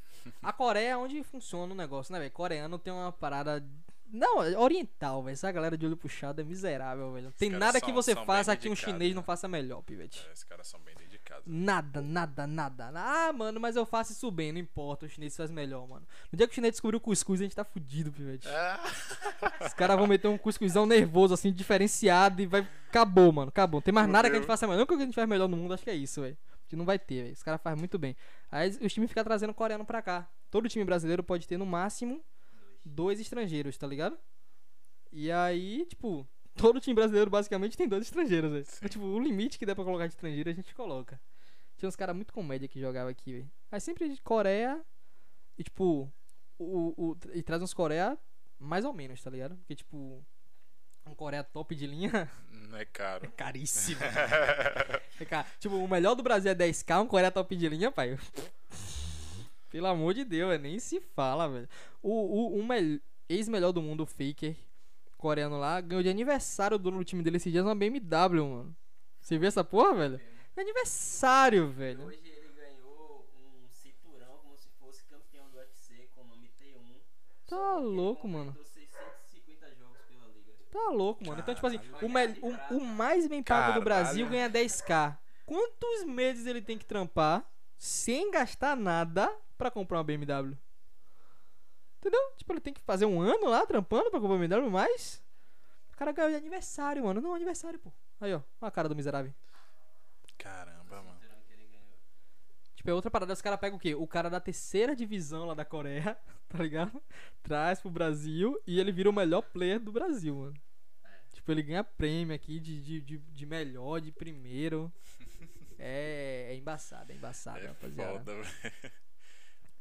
A Coreia é onde funciona o negócio, né, velho? Coreano tem uma parada. Não, é oriental, velho. Essa galera de olho puxado é miserável, velho. Tem nada são- que você faça que um chinês não né? faça melhor, pivete. É, esses caras são bem dedicados. Nada, nada, nada. Ah, mano, mas eu faço isso bem, não importa. O chinês faz melhor, mano. No dia que o chinês descobriu o cuscuz, a gente tá fudido, pivete. Ah, Os caras vão meter um cuscuzão nervoso, assim, diferenciado e vai. Acabou, mano. Acabou. Não tem mais nada que a gente faça melhor. Não que a gente faz melhor no mundo, acho que é isso, velho. Que não vai ter. Os caras fazem muito bem. Aí os times ficam trazendo coreano pra cá. Todo time brasileiro pode ter no máximo dois estrangeiros, tá ligado? E aí, tipo, [laughs] todo time brasileiro basicamente tem dois estrangeiros, velho. Tipo, o limite que der pra colocar de estrangeiro a gente coloca. Tinha uns caras muito comédia que jogavam aqui, velho. Aí sempre de Coreia e tipo, o, o, e traz uns Coreia mais ou menos, tá ligado? Porque tipo, um Coreia top de linha não é caro. caríssimo. [laughs] É caro. Tipo, o melhor do Brasil é 10k, um Coreia top de linha, pai. Pelo amor de Deus, é, nem se fala, velho. O, o, o mel- ex-melhor do mundo, o Faker, coreano lá, ganhou de aniversário do time dele esses dias uma BMW, mano. Você viu essa porra, velho? É aniversário, velho. Hoje ele ganhou um cinturão como se fosse campeão do UFC com o nome T1. Tá louco, mano. completou 650 jogos pela liga. Tá louco, mano. Então, tipo assim, o, mel- o, o mais bem pago do Caralho. Brasil ganha 10k. Quantos meses ele tem que trampar sem gastar nada pra comprar uma BMW? Entendeu? Tipo, ele tem que fazer um ano lá trampando pra comprar uma BMW mais. O cara ganhou de aniversário, mano. Não, aniversário, pô. Aí, ó. Olha a cara do miserável. Caramba, mano. Cinturão que ele ganhou. Tipo, é outra parada. Os caras pegam o quê? O cara da terceira divisão lá da Coreia, [laughs] tá ligado? Traz pro Brasil e ele vira o melhor player do Brasil, mano. Tipo, ele ganha prêmio aqui de, de, de, de melhor, de primeiro. É, é embaçado, é embaçado, É rapaziada. foda.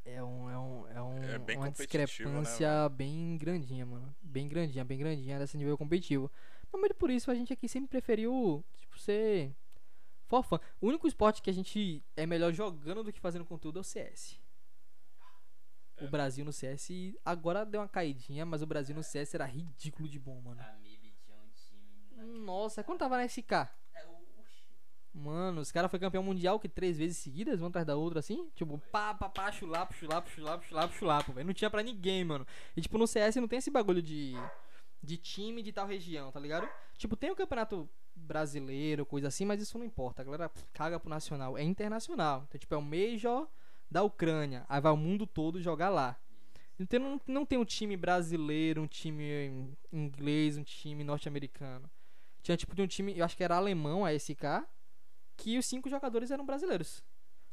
É, um, é, um, é, um, É bem uma né, discrepância bem grandinha, mano. Bem grandinha, bem grandinha desse nível competitivo. Mas muito por isso a gente aqui sempre preferiu, tipo, ser fofã. O único esporte que a gente é melhor jogando do que fazendo conteúdo é o CS. É. O Brasil no CS agora deu uma caidinha, mas o Brasil no CS era ridículo de bom, mano. Time. Nossa, quando tava na SK? É. Mano, os caras foi campeão mundial que três vezes seguidas, uma atrás da outra, assim. Tipo, pá, pá, pá, chulapo, chulapo, chulapo, chulapo, chulapo, velho. Não tinha pra ninguém, mano. E, tipo, no CS não tem esse bagulho de, de time de tal região, tá ligado? Tipo, tem o campeonato brasileiro, coisa assim, mas isso não importa. A galera caga pro nacional. É internacional. Então, tipo, é o Major da Ucrânia. Aí vai o mundo todo jogar lá. Então não, não tem um time brasileiro, um time inglês, um time norte-americano. Tinha tipo de um time, eu acho que era alemão, a SK, que os cinco jogadores eram brasileiros.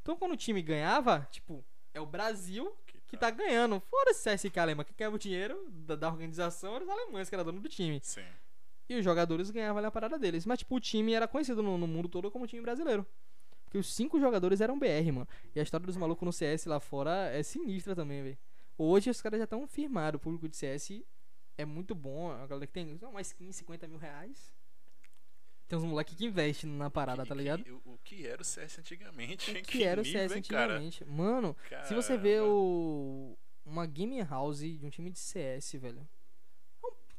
Então quando o time ganhava, tipo, é o Brasil que tá ganhando. Fora-se a SK alemã, que ganhava o dinheiro da, da organização, eram os alemães que era dono do time. Sim. E os jogadores ganhavam ali a parada deles. Mas, tipo, o time era conhecido no, no mundo todo como time brasileiro. Porque os cinco jogadores eram BR, mano. E a história dos malucos no CS lá fora é sinistra também, velho. Hoje os caras já estão firmados. O público de CS é muito bom. A galera que tem uma skin 50 mil reais. Tem uns moleques que investem na parada, Que- tá ligado? que- o, que era o CS antigamente? O hein? que era o CS hein, cara? antigamente. Mano, se você vê Caramba. o. Uma game house de um time de CS, velho.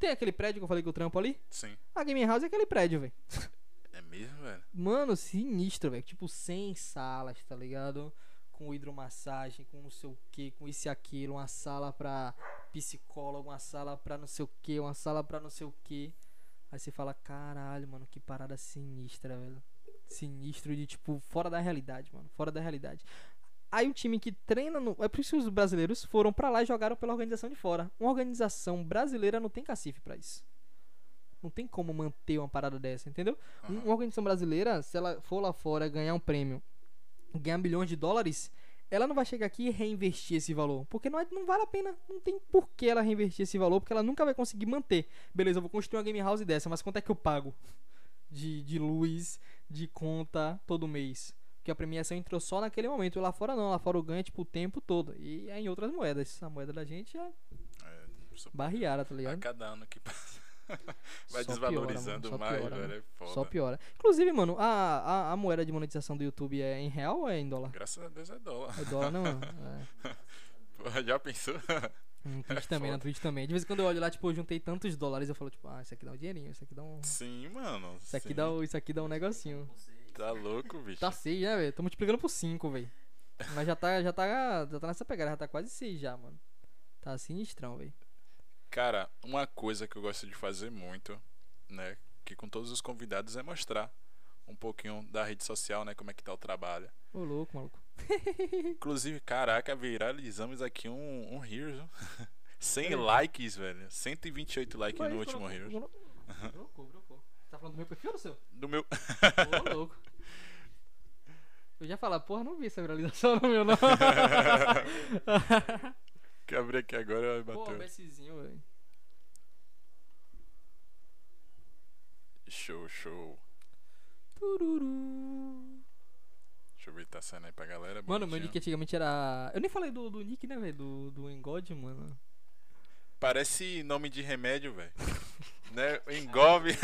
Tem aquele prédio que eu falei que eu trampo ali? Sim. A game house é aquele prédio, velho. É mesmo, velho? Mano, sinistro, velho. Tipo, 100 salas, tá ligado? Com hidromassagem, com não sei o que, com isso e aquilo. Uma sala pra psicólogo, uma sala pra não sei o que, uma sala pra não sei o que. Aí você fala, caralho, mano, que parada sinistra, velho. Sinistro de, tipo, fora da realidade, mano. Fora da realidade. Aí o time que treina no. É por isso que os brasileiros foram pra lá e jogaram pela organização de fora. Uma organização brasileira não tem cacife pra isso. Não tem como manter uma parada dessa, entendeu? Um- Uma organização brasileira, se ela for lá fora ganhar um prêmio, ganhar milhões de dólares, ela não vai chegar aqui e reinvestir esse valor. Porque não, é- não vale a pena. Não tem por que ela reinvestir esse valor, porque ela nunca vai conseguir manter. Beleza, eu vou construir uma game house dessa, mas quanto é que eu pago? De, de luz, de conta, todo mês. Porque a premiação entrou só naquele momento. E lá fora não, lá fora eu ganho tipo o tempo todo. E é em outras moedas. A moeda da gente é É, barreada, tá a ligado? cada ano que passa. [laughs] Vai Só desvalorizando piora, mais, piora, velho. É foda. Só piora. Inclusive, mano, a, a, a moeda de monetização do YouTube é em real ou é em dólar? Graças a Deus é dólar. É dólar, não? [laughs] É. Porra, já pensou? [laughs] No Twitch É também, na foda. Twitch também. De vez em quando eu olho lá, tipo, eu juntei tantos dólares, eu falo, tipo, ah, isso aqui dá um dinheirinho, isso aqui dá um. Sim, mano. Isso aqui, sim. dá, um- isso aqui dá um negocinho. Você Tá louco, bicho. Tá 6, né, velho? Tô multiplicando por 5, velho. Mas já tá, já tá, já tá nessa pegada, já tá quase 6 já, mano. Tá sinistrão, velho. Cara, uma coisa que eu gosto de fazer muito, né? Que com todos os convidados é mostrar um pouquinho da rede social, né? Como é que tá o trabalho. Ô, louco, maluco. [laughs] Inclusive, caraca, viralizamos aqui um, um Heroes. viu? [laughs] 100 Peraí. likes, velho. 128 likes no último Heroes. [laughs] Colocou, colocou. Tá falando do meu perfil ou do seu? Do meu. Ô, louco. Eu já falar, porra, não vi essa viralização no meu, não. [laughs] que abri aqui agora Pô, bateu. Messizinho, velho. Show, show. Tururu. Deixa eu ver, tá saindo aí pra galera. Mano, meu bonitinho. nick antigamente era. Eu nem falei do, do nick, né, velho? Do, do Engod, mano. Parece nome de remédio, velho. [laughs] né? Engove. É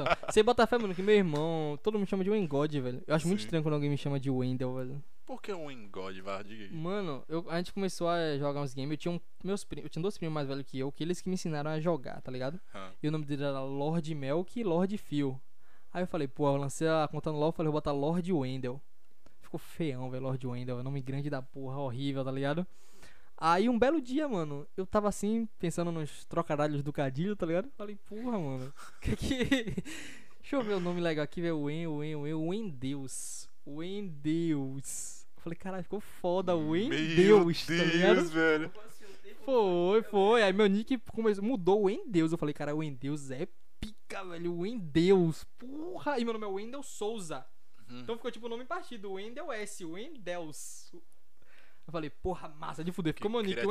ó. Você bota fé, mano, que meu irmão. Todo mundo me chama de Engod, velho. Eu acho muito Sim. estranho quando alguém me chama de Wendell, velho. Por que um engode? Diga aí. Mano, eu, a gente começou a jogar uns games. Eu tinha um, meus primos, eu tinha dois primos mais velhos que eu, que eles que me ensinaram a jogar, tá ligado? Ah, E o nome dele era Lord Melk e Lord Phil. Aí eu falei, pô, eu lancei a conta no LoL, falei, vou botar Lord Wendell. Ficou feião, velho, Lord Wendell. Nome grande da porra, horrível, tá ligado? Aí um belo dia, mano, eu tava assim, pensando nos trocadilhos do Cadilho, tá ligado? Falei, porra, mano, [laughs] que que. [laughs] Deixa eu ver o nome legal aqui, velho. Wen, Wen, Wen, Wendeus. Wendeus. Eu falei, caralho, ficou foda, Wendeus, tá ligado? velho. um tempo. Foi, foi. Aí meu nick começou, mudou o Endeus. Eu falei, cara, o Endeus é pica, velho. O Endeus. Porra. E meu nome é Wendel Souza. Uhum. Então ficou tipo o nome partido. Wendel S. Wendeus. Eu falei, porra, massa de fuder. Ficou meu nick, hein?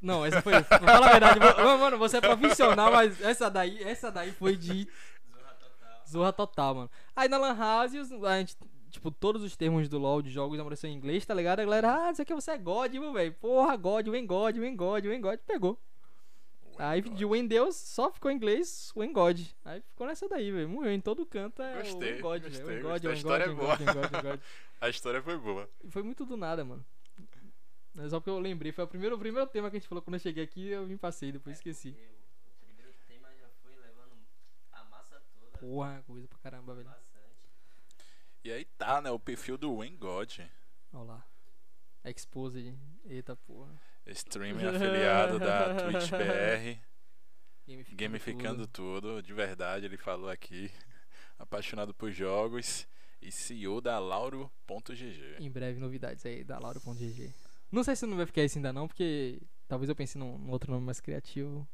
Não, essa foi. Fala a verdade. Mano, você é profissional, mas essa daí, essa daí foi de Zorra total. Zorra total, mano. Aí na Lan House, a gente, tipo, todos os termos do LoL de jogos apareceu em inglês, tá ligado? A galera, ah, isso aqui você é God, meu velho. Porra, God, Wen God, Wen God, Wen God. Pegou. Aí de Wen Deus só ficou em inglês, Wen God. Aí ficou nessa daí, velho. Morreu em todo canto, é Gostei, God, gostei, God, gostei. A God, história é boa. God. [laughs] A história foi boa. E Foi muito do nada, mano. Mas só porque eu lembrei, foi o primeiro, o primeiro tema que a gente falou quando eu cheguei aqui, eu me passei, depois esqueci. Porque O, primeiro tema já foi levando a massa toda. Porra, coisa pra caramba, velho. Bastante. E aí tá, né? O perfil do Wayne God. Olha lá. Exposed. Eita porra. Streamer afiliado da Twitch [laughs] BR. Gamificando, Gamificando tudo. tudo, de verdade, ele falou aqui. Apaixonado por jogos e CEO da Lauro.gg. Em breve novidades aí da Lauro.gg. Não sei se não vai ficar isso ainda não, porque talvez eu pense num, num outro nome mais criativo.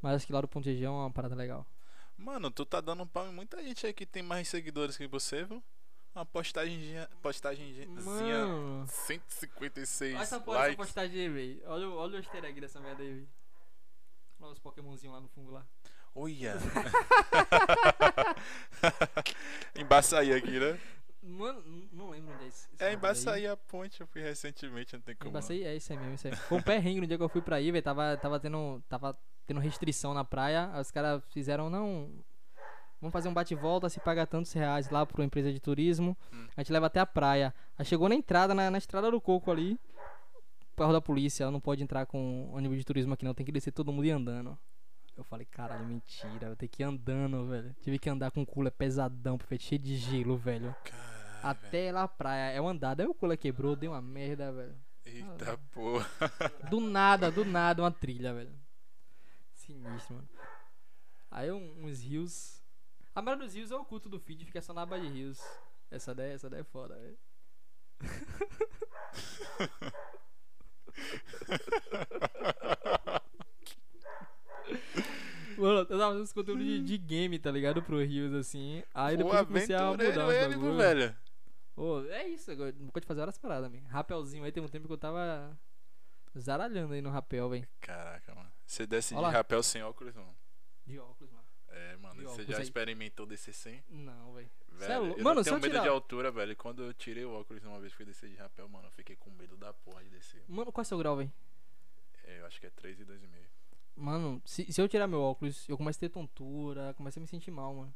Mas acho que Lauro.gg é uma parada legal. Mano, tu tá dando um pau em muita gente aí que tem mais seguidores que você, viu? Uma postagemzinha. Postagemzinha. Mano. 156 Olha essa porra likes. postagem aí, velho. Olha, o- olha o easter egg dessa merda aí, velho. Olha os pokémonzinhos lá no fundo lá. Olha! [laughs] Embaçaí aqui, né? Mano, não lembro onde é isso. É, Embaçaí a ponte, eu fui recentemente, não tem como. Embaçaí, é isso aí mesmo, isso aí. Foi um perrengue no dia que eu fui pra aí, velho. Tava, tava, tendo, tava tendo restrição na praia. Aí os caras fizeram, não. Vamos fazer um bate-volta, se paga tantos reais lá pra uma empresa de turismo. Hum. A gente leva até a praia. Aí chegou na entrada, na, na estrada do coco ali. Carro da polícia, ela não pode entrar com ônibus de turismo aqui não, tem que descer todo mundo e andando. Eu falei, caralho, mentira, eu tenho que ir andando, velho. Tive que andar com o cooler pesadão, feito cheio de gelo, velho. Caralho. Até lá a praia. É uma andada. Aí o cooler quebrou, deu uma merda, velho. Eita porra. Do nada, do [laughs] nada, uma trilha, velho. Sinistro, mano. Aí uns rios. A maioria dos rios é o culto do feed, fica só na aba de rios. Essa daí, essa daí é foda, velho. Mano, eu tava fazendo esse conteúdo de, de game, tá ligado? Pro Rios, assim. Aí Pô, depois eu comecei a mudar ele, bagulho. velho? Ô, é isso, agora não pode fazer várias paradas, man. Rapelzinho aí, tem um tempo que eu tava zaralhando aí no rapel, velho. Caraca, mano. Você desce de Olha lá. rapel sem óculos, mano. De óculos, mano. É, mano, De você óculos já aí. experimentou descer sem? Não, velho. É Velho, lou- eu Mano, não se tenho eu medo tirar- de altura, velho. Quando eu tirei o óculos uma vez fui descer de rapel, mano, eu fiquei com medo da porra de descer. Mano, qual é o seu grau, velho? É, eu acho que é 3 e 2,5. Mano, se, se eu tirar meu óculos, eu começo a ter tontura, começo a me sentir mal, mano.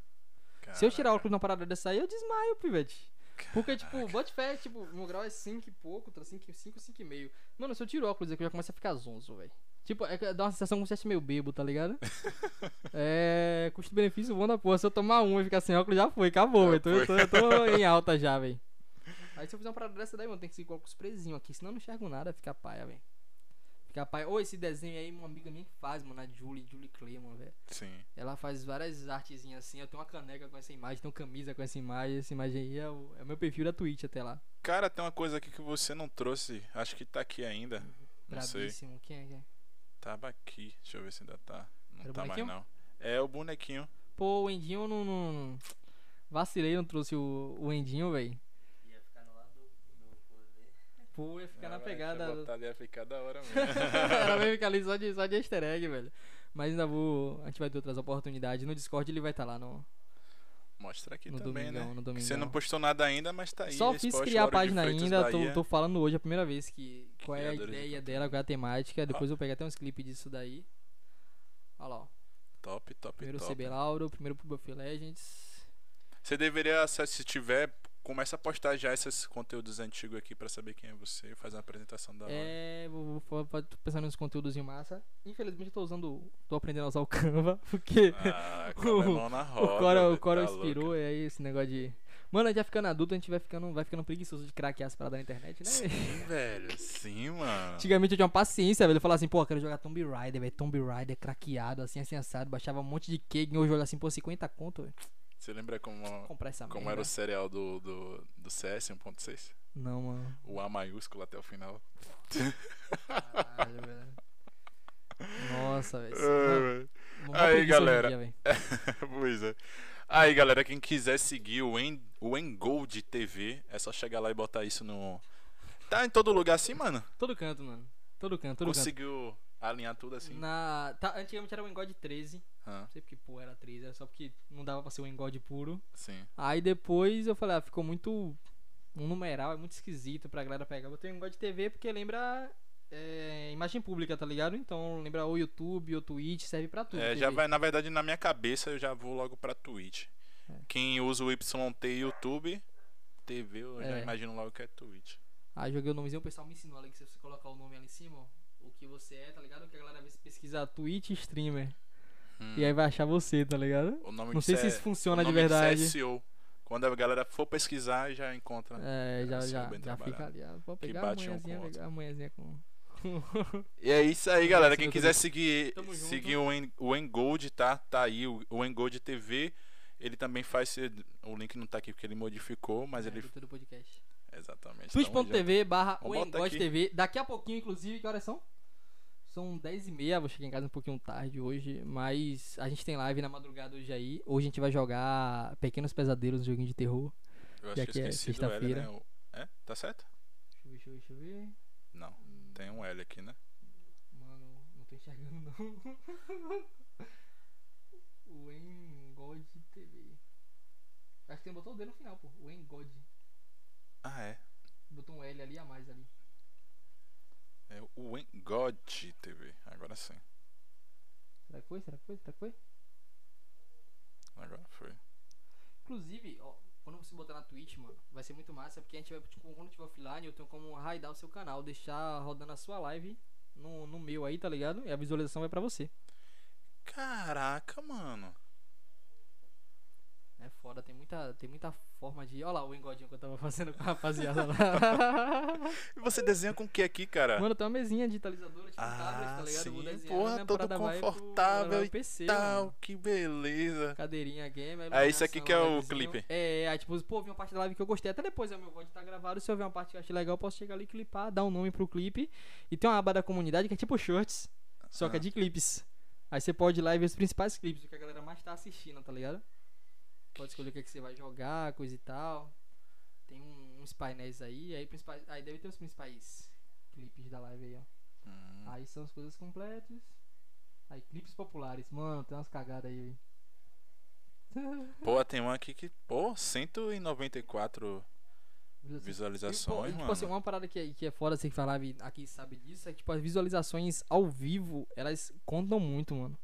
Caraca. Se eu tirar o óculos na parada dessa aí, eu desmaio, pivete. Porque, tipo, bote fé, tipo, meu grau é 5 e pouco, 5, 5, 5 e meio. Mano, se eu tiro o óculos aqui, eu já começo a ficar zonzo, velho. Tipo, é dá uma sensação como se estivesse meio bebo, tá ligado? [laughs] é. Custo-benefício bom da porra. Se eu tomar um e ficar sem óculos, já foi, acabou, velho. Tô, eu tô, eu tô em alta já, [laughs] velho. Aí se eu fizer uma parada dessa daí, mano, tem que seguir com o óculos presinho aqui, senão eu não enxergo nada, fica paia, velho. Fica paia. Ô, esse desenho aí, uma amiga minha que faz, mano, a Julie, Julie Clayman, velho. Sim. Ela faz várias artezinhas assim. Eu tenho uma caneca com essa imagem, tenho camisa com essa imagem. Essa imagem aí é o, é o meu perfil da Twitch até lá. Cara, tem uma coisa aqui que você não trouxe. Acho que tá aqui ainda. Não sei. Brabíssimo. Quem é? Quem é? Tava aqui. Deixa eu ver se ainda tá. Não Era tá mais não. É o bonequinho. Pô, o Endinho eu não, não. Vacilei, não trouxe o, o Endinho, velho. Ia ficar no lado do. Pô, ia ficar na Caraca, pegada. Botar ali ia ficar da hora [laughs] mesmo. Era mesmo ficar ali só de, só de easter egg, velho. Mas ainda vou. A gente vai ter outras oportunidades. No Discord ele vai estar lá no. Mostra aqui No também, domingão, né? no Que Você domingão. não postou nada ainda, mas tá aí. Só fiz criar a de página ainda, tô, Bahia. tô falando hoje a primeira vez que. Qual é a de ideia conteúdo. dela, qual é a temática. Depois eu peguei até uns clipes disso daí. Olha lá, ó. Top, top, Primeiro top. CB Lauro, primeiro pro Buffy Legends. Você deveria, se tiver, começa a postar já esses conteúdos antigos aqui pra saber quem é você e fazer uma apresentação da hora. É, vou, vou, vou tô pensando nos conteúdos em massa. Infelizmente eu tô usando. tô aprendendo a usar o Canva, [laughs] porque Ah, a mão na roda. o Cora, o tá inspirou, louco. e aí esse negócio de. Mano, a gente vai ficando adulto, a gente vai ficando, vai ficando preguiçoso de craquear as paradas na internet, né? Sim, [laughs] velho. Sim, mano. Antigamente eu tinha uma paciência, velho. Eu falava assim, pô, eu quero jogar Tomb Raider, velho. Tomb Raider craqueado, assim, assim, assado. Baixava um monte de cake, hoje jogar assim, pô, 50 conto, velho. Você lembra como, Comprar essa como merda. era o serial do, do, do CS 1.6? Não, mano. O A maiúsculo até o final. Caralho, velho. Nossa, velho. Mó Aí, galera. dia, [laughs] pois é. Aí, galera, quem quiser seguir o, en, o Engold TV, é só chegar lá e botar isso no. Tá em todo lugar assim, mano? Todo canto, mano. Todo canto, todo Conseguiu alinhar tudo assim? Na... Tá, antigamente era o Engode 13. Ah, Não sei porque, pô, era 13. Era só porque não dava pra ser o Engode puro. sim. Aí depois eu falei, ah, ficou muito. Um numeral, é muito esquisito pra galera pegar. Eu botei um Engode TV porque lembra. é, imagem pública, tá ligado? Então lembra ou YouTube ou Twitch, serve pra tudo. É, já vai, na verdade, na minha cabeça eu já vou logo pra Twitch. É. Quem usa o YT YouTube, TV, eu já É. imagino logo que é Twitch. Aí joguei o nomezinho, o pessoal me ensinou ali que se você colocar o nome ali em cima, ó, o que você é, tá ligado? Que a galera vê se pesquisar Twitch streamer. Hum. E aí vai achar você, tá ligado? Não sei se é- isso funciona de é verdade. SEO. Quando a galera for pesquisar, já encontra. É, já, é já, bem já fica ali. Vou Que pegar a bate um manhãzinha, pegar a manhãzinha com. E é isso aí, galera. Quem quiser seguir, Tamo seguir o, En, o Engold, tá? Tá aí, o, o Engold TV. Ele também faz. O link não tá aqui porque ele modificou, mas É, ele. podcast. Exatamente. twitch.tv barra botar Wengod aqui. TV. Daqui a pouquinho, inclusive, que horas são? São 10 e meia, vou chegar em casa um pouquinho tarde hoje, mas a gente tem live na madrugada hoje aí. Hoje a gente vai jogar Pequenos Pesadelos, um joguinho de terror. Eu acho já que é sexta-feira. né? É? Tá certo? Deixa eu ver, deixa eu ver, deixa eu ver. Não. Tem um L aqui, né? Mano, não tô enxergando não. [laughs] o Engod TV. Acho que tem botou o D no final, pô. O Engod. Ah, é. Botou um L ali a mais ali. É o Engod TV. Agora sim. Será que foi? Será que foi? Será que foi? Agora foi. Inclusive, ó, quando você botar na Twitch, mano, vai ser muito massa, porque a gente vai, tipo, quando tiver offline, eu tenho como raidar o seu canal, deixar rodando a sua live no, no meu aí, tá ligado? E a visualização vai pra você. Caraca, mano. É foda, tem muita, tem muita forma de. Olha lá o engodinho que eu tava fazendo com a rapaziada lá. [laughs] E você desenha com o que aqui, cara? Mano, tem uma mesinha digitalizadora, tipo Ah, tablet, tá ligado? Sim. desenhar, Porra, minha todo confortável pro e PC, Tal, mano. que beleza. Cadeirinha game. É isso aqui que é o clipe. livezinho. É, aí tipo, pô, vi uma parte da live que eu gostei. Até depois é o meu VOD tá gravado. Se eu ver uma parte que eu achei legal, eu posso chegar ali e clipar, dar um nome pro clipe. E tem uma aba da comunidade que é tipo shorts, só que é Ah. de clipes. Aí você pode ir lá e ver os principais clipes, o que a galera mais tá assistindo, tá ligado? Pode escolher o que, é que você vai jogar, coisa e tal. Tem um- uns painéis aí, aí, principais, aí deve ter os principais clipes da live aí, ó. Hum. Aí são as coisas completas. Aí clipes populares. Mano, tem umas cagadas aí. Pô, [laughs] tem um aqui que, pô, 194 Visualizações, E, pô, e, tipo assim, uma parada que, é- que é foda, você que fala aqui sabe disso, é que, tipo, as visualizações ao vivo, elas contam muito, mano.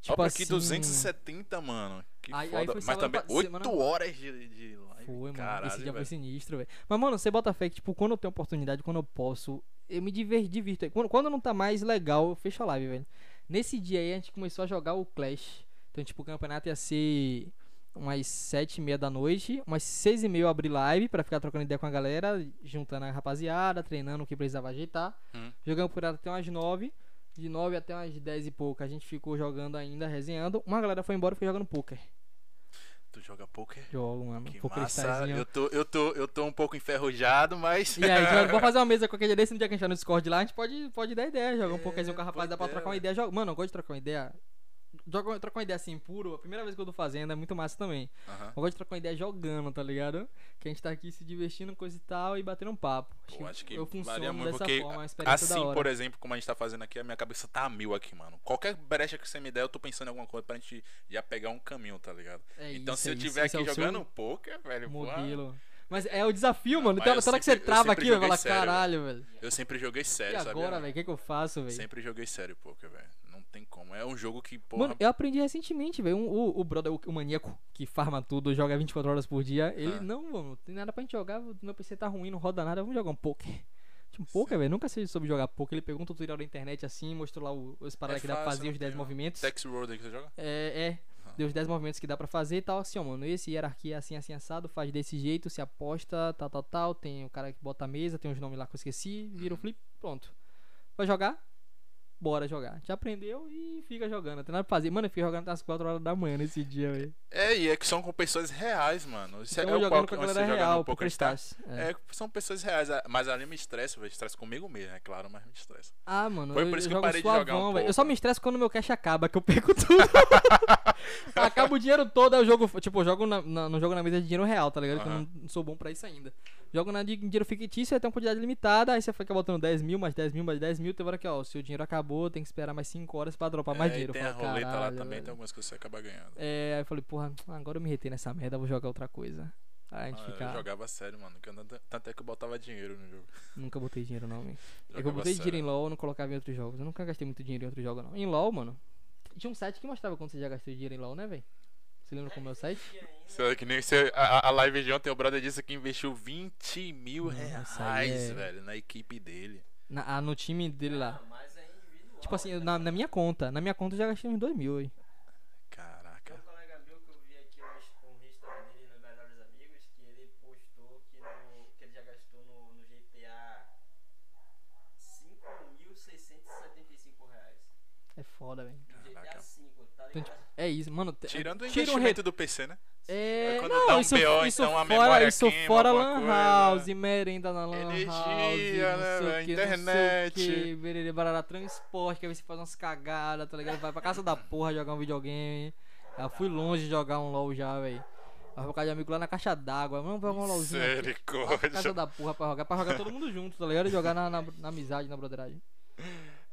Tipo aqui assim, 270, mano. Que Aí- aí foda. foi Mas semana também pa- 8 semana- horas de, de live. Foi, mano. Caralho, esse dia foi sinistro, velho. Mas, mano, você bota fé que, tipo, quando eu tenho oportunidade, quando eu posso, eu me diver, divirto. Quando, quando não tá mais legal, eu fecho a live, velho. Nesse dia aí, a gente começou a jogar o Clash. Então, tipo, o campeonato ia ser umas sete e meia da noite. Umas seis e meia eu abri live pra ficar trocando ideia com a galera, juntando a rapaziada, treinando o que precisava ajeitar. Hum. Jogamos por até umas nove. De nove até umas dez e pouco, a gente ficou jogando ainda, resenhando. Uma galera foi embora e ficou jogando poker. Tu joga poker? Jogo, mano. Que poker massa. Eu tô, eu, tô, eu tô um pouco enferrujado, mas. E aí, gente vamos [laughs] fazer uma mesa qualquer dia desse, no dia que a gente tá no Discord lá, a gente pode, pode dar ideia, jogar um É, pouquinho com a rapaz, dá pra boa trocar uma ideia, ideia. Joga... Mano, eu gosto de trocar uma ideia. Joga, trocar uma ideia assim, puro, a primeira vez que eu tô fazendo é muito massa também. Aham. Eu gosto de trocar uma ideia jogando, tá ligado? Que a gente tá aqui se divertindo, coisa e tal, e batendo um papo. Pô, acho que eu funciono muito, dessa porque forma, experiência assim, por exemplo, como a gente tá fazendo aqui, a minha cabeça tá a mil aqui, mano. Qualquer brecha que você me der, eu tô pensando em alguma coisa pra gente já pegar um caminho, tá ligado? É então isso, se é eu isso, tiver é aqui seu jogando poker, velho, modelo. Mas é o desafio, mano. Então, eu toda hora que você eu trava aqui, vai falar, sério, caralho, velho. eu sempre joguei E sério, sabe? agora, velho? O que, que eu faço, velho? Sempre joguei sério poker, velho. Tem como. É um jogo que, porra, Mano, eu aprendi recentemente, velho. O, o brother, o, o maníaco que farma tudo, joga 24 horas por dia. Ele, Ah. não, mano, tem nada pra gente jogar. Meu PC tá ruim, não roda nada. Vamos jogar um poker. [laughs] Um poker, velho. Nunca sei sobre jogar poker. Ele pegou um tutorial da internet assim, mostrou lá o- os paradas É que dá pra fazer, não os 10 tem, ó. movimentos. Tex Road aí que você joga? É, é. Ah. Deu os 10 movimentos que dá pra fazer e tal. Assim, ó, mano. Esse hierarquia é assim, assim, assado. Faz desse jeito, se aposta, tal, tal, tal. Tem o cara que bota a mesa, tem os nomes lá que eu esqueci. Vira o flip, pronto. Vai jogar? Bora jogar. Já aprendeu e fica jogando. Não tem nada pra fazer. Mano, eu fiquei jogando até as 4 horas da manhã nesse dia, velho. É, e é que são com pessoas reais, mano. Isso Então é o qual com a você galera real, no Stars. Stars. É. É, são pessoas reais. ah, Mas ali me estressa, velho. Estressa comigo mesmo, é claro, mas me estressa. Ah, mano, Foi eu, por isso que eu parei de jogar um pouco. Eu só me estresso quando meu cash acaba, que eu perco tudo. [laughs] acaba o dinheiro todo, aí eu jogo, tipo, eu jogo na, na, não jogo na mesa de dinheiro real, tá ligado? Que eu não sou bom pra isso ainda. Jogo na de dinheiro fictício, aí tem uma quantidade limitada, aí você fica botando 10 mil, mais 10 mil, mais 10 mil, tem hora que, ó, o seu dinheiro acabou, tem que esperar mais 5 horas pra dropar mais É, dinheiro. E tem Eu a falo, roleta lá "Caralho, também, velho." tem algumas que você acaba ganhando. É, aí eu falei, porra, agora eu me retei nessa merda, vou jogar outra coisa. Aí a gente Ah, fica. Eu jogava sério, mano. eu Tanto é que eu botava dinheiro no jogo. Nunca botei dinheiro não, man. É que eu botei dinheiro em sério. LoL, não colocava em outros jogos. Eu nunca gastei muito dinheiro em outros jogos, não. Em LoL, mano, tinha um site que mostrava quanto você já gastou dinheiro em LoL, né, velho? Você lembra como é o site? Ainda, Você, que nem você, a, a live de ontem, o brother disse que investiu 20 mil Nossa, reais, é- velho, na equipe dele. Na, ah, no time dele lá. ah, mas é individual. Tipo assim, na, na minha conta. Na minha conta eu já gastei uns 2 mil aí. Caraca. Tem um colega meu que eu vi aqui hoje com um history dele no Melhores Amigos, que ele postou que, no, que ele já gastou no, no GTA 5.675 reais. É foda, velho. No Caraca. GTA 5, tá Então, ligado? tipo, é isso, mano. Tirando o investimento re- do PC, né? É, quando não, dá um isso, BO, isso então a fora, memória isso queima, fora lan coisa. house, merenda na lan Energia, house, né, que, internet. barará, transporte, que aí você faz umas cagadas, tá ligado? Vai pra casa da porra jogar um videogame. Eu fui longe de jogar um LOL já, velho. Vai pra casa de amigo lá na caixa d'água, vamos jogar um LOLzinho pra casa Misericórdia. da porra pra jogar, pra jogar todo mundo junto, tá ligado? E jogar na, na, na amizade, na brotheragem.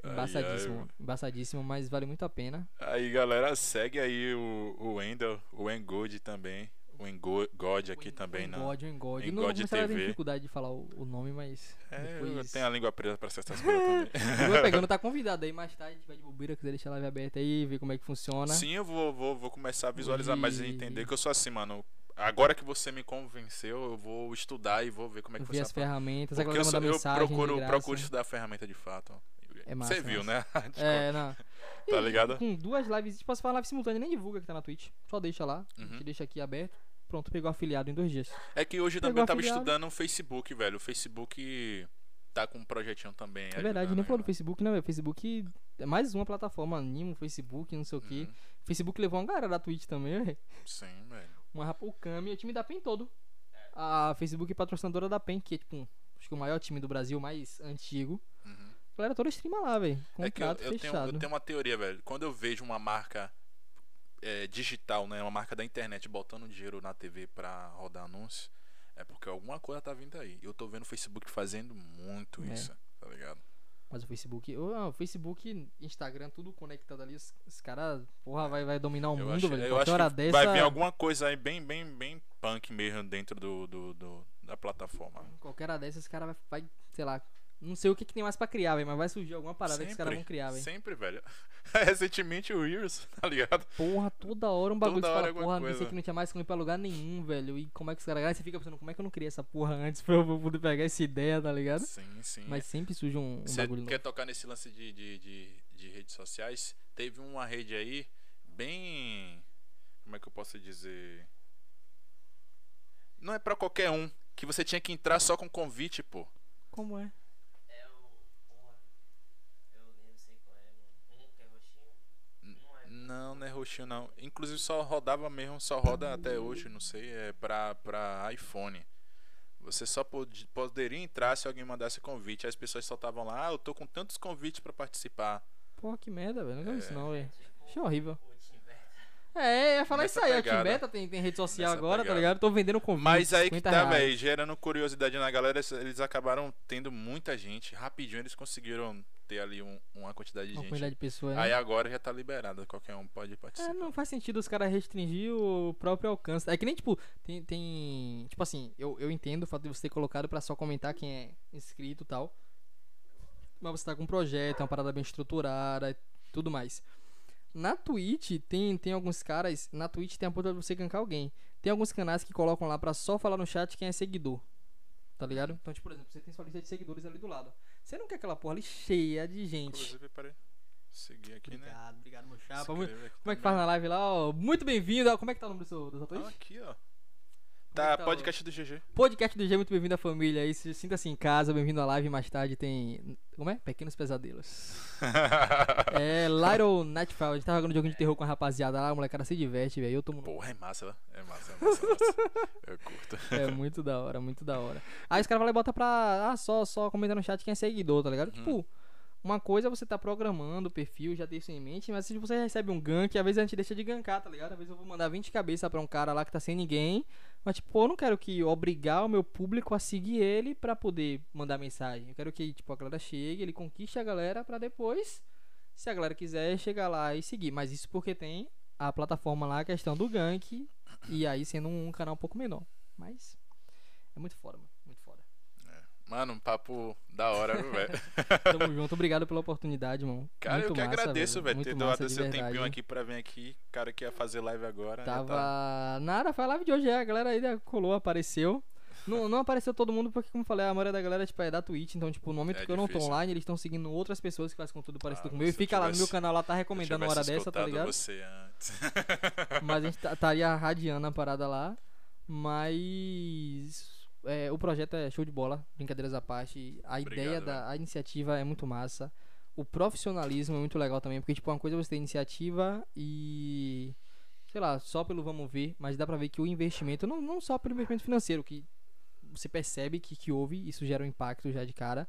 Embaçadíssimo, ai. embaçadíssimo, mas vale muito a pena. Aí, galera, segue aí o, o Wendel, o Engod também. O Engod aqui também, não. Engode, o Engode. Não a ter TV. dificuldade de falar o, o nome, mas. É, eu depois... tenho a [laughs] língua presa pra essas coisas também. [laughs] Continua pegando, tá convidado aí mais tarde, tiver de bobeira, quiser deixar a live aberta aí, ver como é que funciona. Sim, eu vou, vou, vou começar a visualizar, mas E- entender que eu sou assim, mano. Agora que você me convenceu, eu vou estudar e vou ver como é que ver as funciona. ferramentas, a Porque galera eu, sou- manda eu mensagem. procuro, procuro estudar a ferramenta de fato. É massa, Você viu, massa. né? [laughs] É, não. Tá ligado? Com duas lives, tipo, você faz live simultânea, nem divulga que tá na Twitch. Só deixa lá, Uhum. deixa aqui aberto. Pronto, pegou afiliado em dois dias. É que hoje Pegou também eu tava afiliado. estudando no Facebook, velho. O Facebook tá com um projetinho também. É verdade, nem falou do. Facebook, né, velho? Facebook é mais uma plataforma, animo, Facebook, não sei o que. Uhum. Facebook levou uma galera da Twitch também, velho. Sim, velho. Uma rapa, o Kami, o time da PEN todo. A Facebook é patrocinadora da PEN, que é tipo, acho que o maior time do Brasil, mais antigo. Uhum. A galera toda streama lá, velho. É que eu, eu tenho, eu tenho uma teoria, velho. Quando eu vejo uma marca é, digital, né? Uma marca da internet botando dinheiro na TV pra rodar anúncio, é porque alguma coisa tá vindo aí. Eu tô vendo o Facebook fazendo muito É. isso, tá ligado? Mas o Facebook, o, Facebook, Instagram, tudo conectado ali, os, os caras, porra, vai, vai dominar o Eu mundo, acho, velho. eu acho hora que dessa. vai vir alguma coisa aí bem, bem, bem punk mesmo dentro do, do, do- da plataforma. Qualquer hora dessas, os caras vai, vai, sei lá. Não sei o que, que tem mais pra criar, velho, mas vai surgir alguma parada que os caras vão criar, velho. Sempre, velho. [laughs] Recentemente o Reels, [laughs] tá ligado? Porra, toda hora um bagulho Toda fala, porra, coisa. pensei que não tinha mais clipe pra lugar nenhum, velho. E como é que os caras. Aí você fica pensando, como é que eu não criei essa porra antes pra eu poder pegar essa ideia, tá ligado? Sim, sim. Mas sempre surge um, um Você bagulho quer novo. tocar nesse lance de, de, de, de redes sociais? Teve uma rede aí bem. Como é que eu posso dizer? Não é pra qualquer um. Que você tinha que entrar só com convite, pô. Como? É o. Porra. Eu nem sei qual é, mano. Um que é roxinho? Não é. Não, é roxinho não. Inclusive só rodava mesmo, só roda até hoje, não sei, é pra, pra iPhone. Você só pod- poderia entrar se alguém mandasse convite. Aí as pessoas só estavam lá, ah, eu tô com tantos convites pra participar. Porra, que merda, velho. Não É. isso não, velho. Achei horrível. O Team Beta. É, ia falar Nessa isso aí. pegada. A Team Beta tem, tem rede social Nessa agora, tá pegada. ligado? Tô vendendo convite. Mas aí que 50 tá, velho, gerando curiosidade na galera, eles acabaram tendo muita gente. Rapidinho eles conseguiram ter ali um- uma quantidade de Uma gente. quantidade de pessoas. Aí né? agora já tá liberado, qualquer um pode participar. É, não faz sentido os caras restringir o próprio alcance. É que nem, tipo, tem. tem tipo assim, eu, eu entendo o fato de você ter colocado pra só comentar quem é inscrito e tal. Mas você tá com um projeto, é uma parada bem estruturada e tudo mais. Na Twitch, tem, tem alguns caras. Na Twitch tem a possibilidade de você gankar alguém. Tem alguns canais que colocam lá pra só falar no chat quem é seguidor. Tá ligado? Então, tipo, por exemplo, você tem sua lista de seguidores ali do lado. Você não quer aquela porra ali cheia de gente. Inclusive, peraí. Seguir aqui, né? Obrigado, obrigado, meu chapa. Como é que também. faz na live lá? ó? Muito bem-vindo. Como é que tá o nome do seu, do seu? Ah, aqui, ó. É Tá, tá podcast do GG. Podcast do G, muito bem-vindo à família aí. se- Sinta-se em casa, bem-vindo à live. Mais tarde tem. Como é? Pequenos Pesadelos. [laughs] é Little Nightfall. A gente tava jogando joguinho de terror com a rapaziada lá, a molecada se diverte, velho. Eu tomo. no- Porra, é massa, ó. É massa, é massa, é massa. [laughs] Eu curto. É muito da hora, muito da hora. Aí os caras vão lá e botam pra. Ah, só, só comenta no chat quem é seguidor, tá ligado? Uhum. Tipo. Uma coisa é você tá programando o perfil, já ter isso em mente, mas se você recebe um gank, às vezes a gente deixa de gankar, tá ligado? Às vezes eu vou mandar 20 cabeças pra um cara lá que tá sem ninguém, mas tipo, eu não quero que obrigar o meu público a seguir ele pra poder mandar mensagem. Eu quero que, tipo, a galera chegue, ele conquiste a galera pra depois, se a galera quiser, chegar lá e seguir. Mas isso porque tem a plataforma lá, a questão do gank, e aí sendo um canal um pouco menor. Mas é muito foda, mano. Mano, um papo da hora, viu, velho? [laughs] Tamo junto. Obrigado pela oportunidade, mano. Cara, muito eu que massa, agradeço, velho, ter doado de seu verdade. tempinho aqui pra vir aqui. Cara que ia fazer live agora. Tava. tá- Nada, foi a live de hoje, é. A galera ainda colou, apareceu. Não, não apareceu todo mundo porque, como eu falei, a maioria da galera tipo, é da Twitch. Então, tipo, no momento É que eu não tô online, eles estão seguindo outras pessoas que fazem conteúdo parecido Ah, com o meu. E fica lá no meu tivesse- canal, lá tá recomendando uma hora tivesse dessa, tá ligado? você antes. [laughs] Mas a gente tá- estaria radiando a parada lá. Mas. É, o projeto é show de bola, brincadeiras à parte. A Obrigado, ideia da a iniciativa é muito massa. O profissionalismo é muito legal também, porque, tipo, uma coisa é você ter iniciativa e. Sei lá, só pelo vamos ver, mas dá pra ver que o investimento, não, não só pelo investimento financeiro, que você percebe que, que houve, isso gera um impacto já de cara,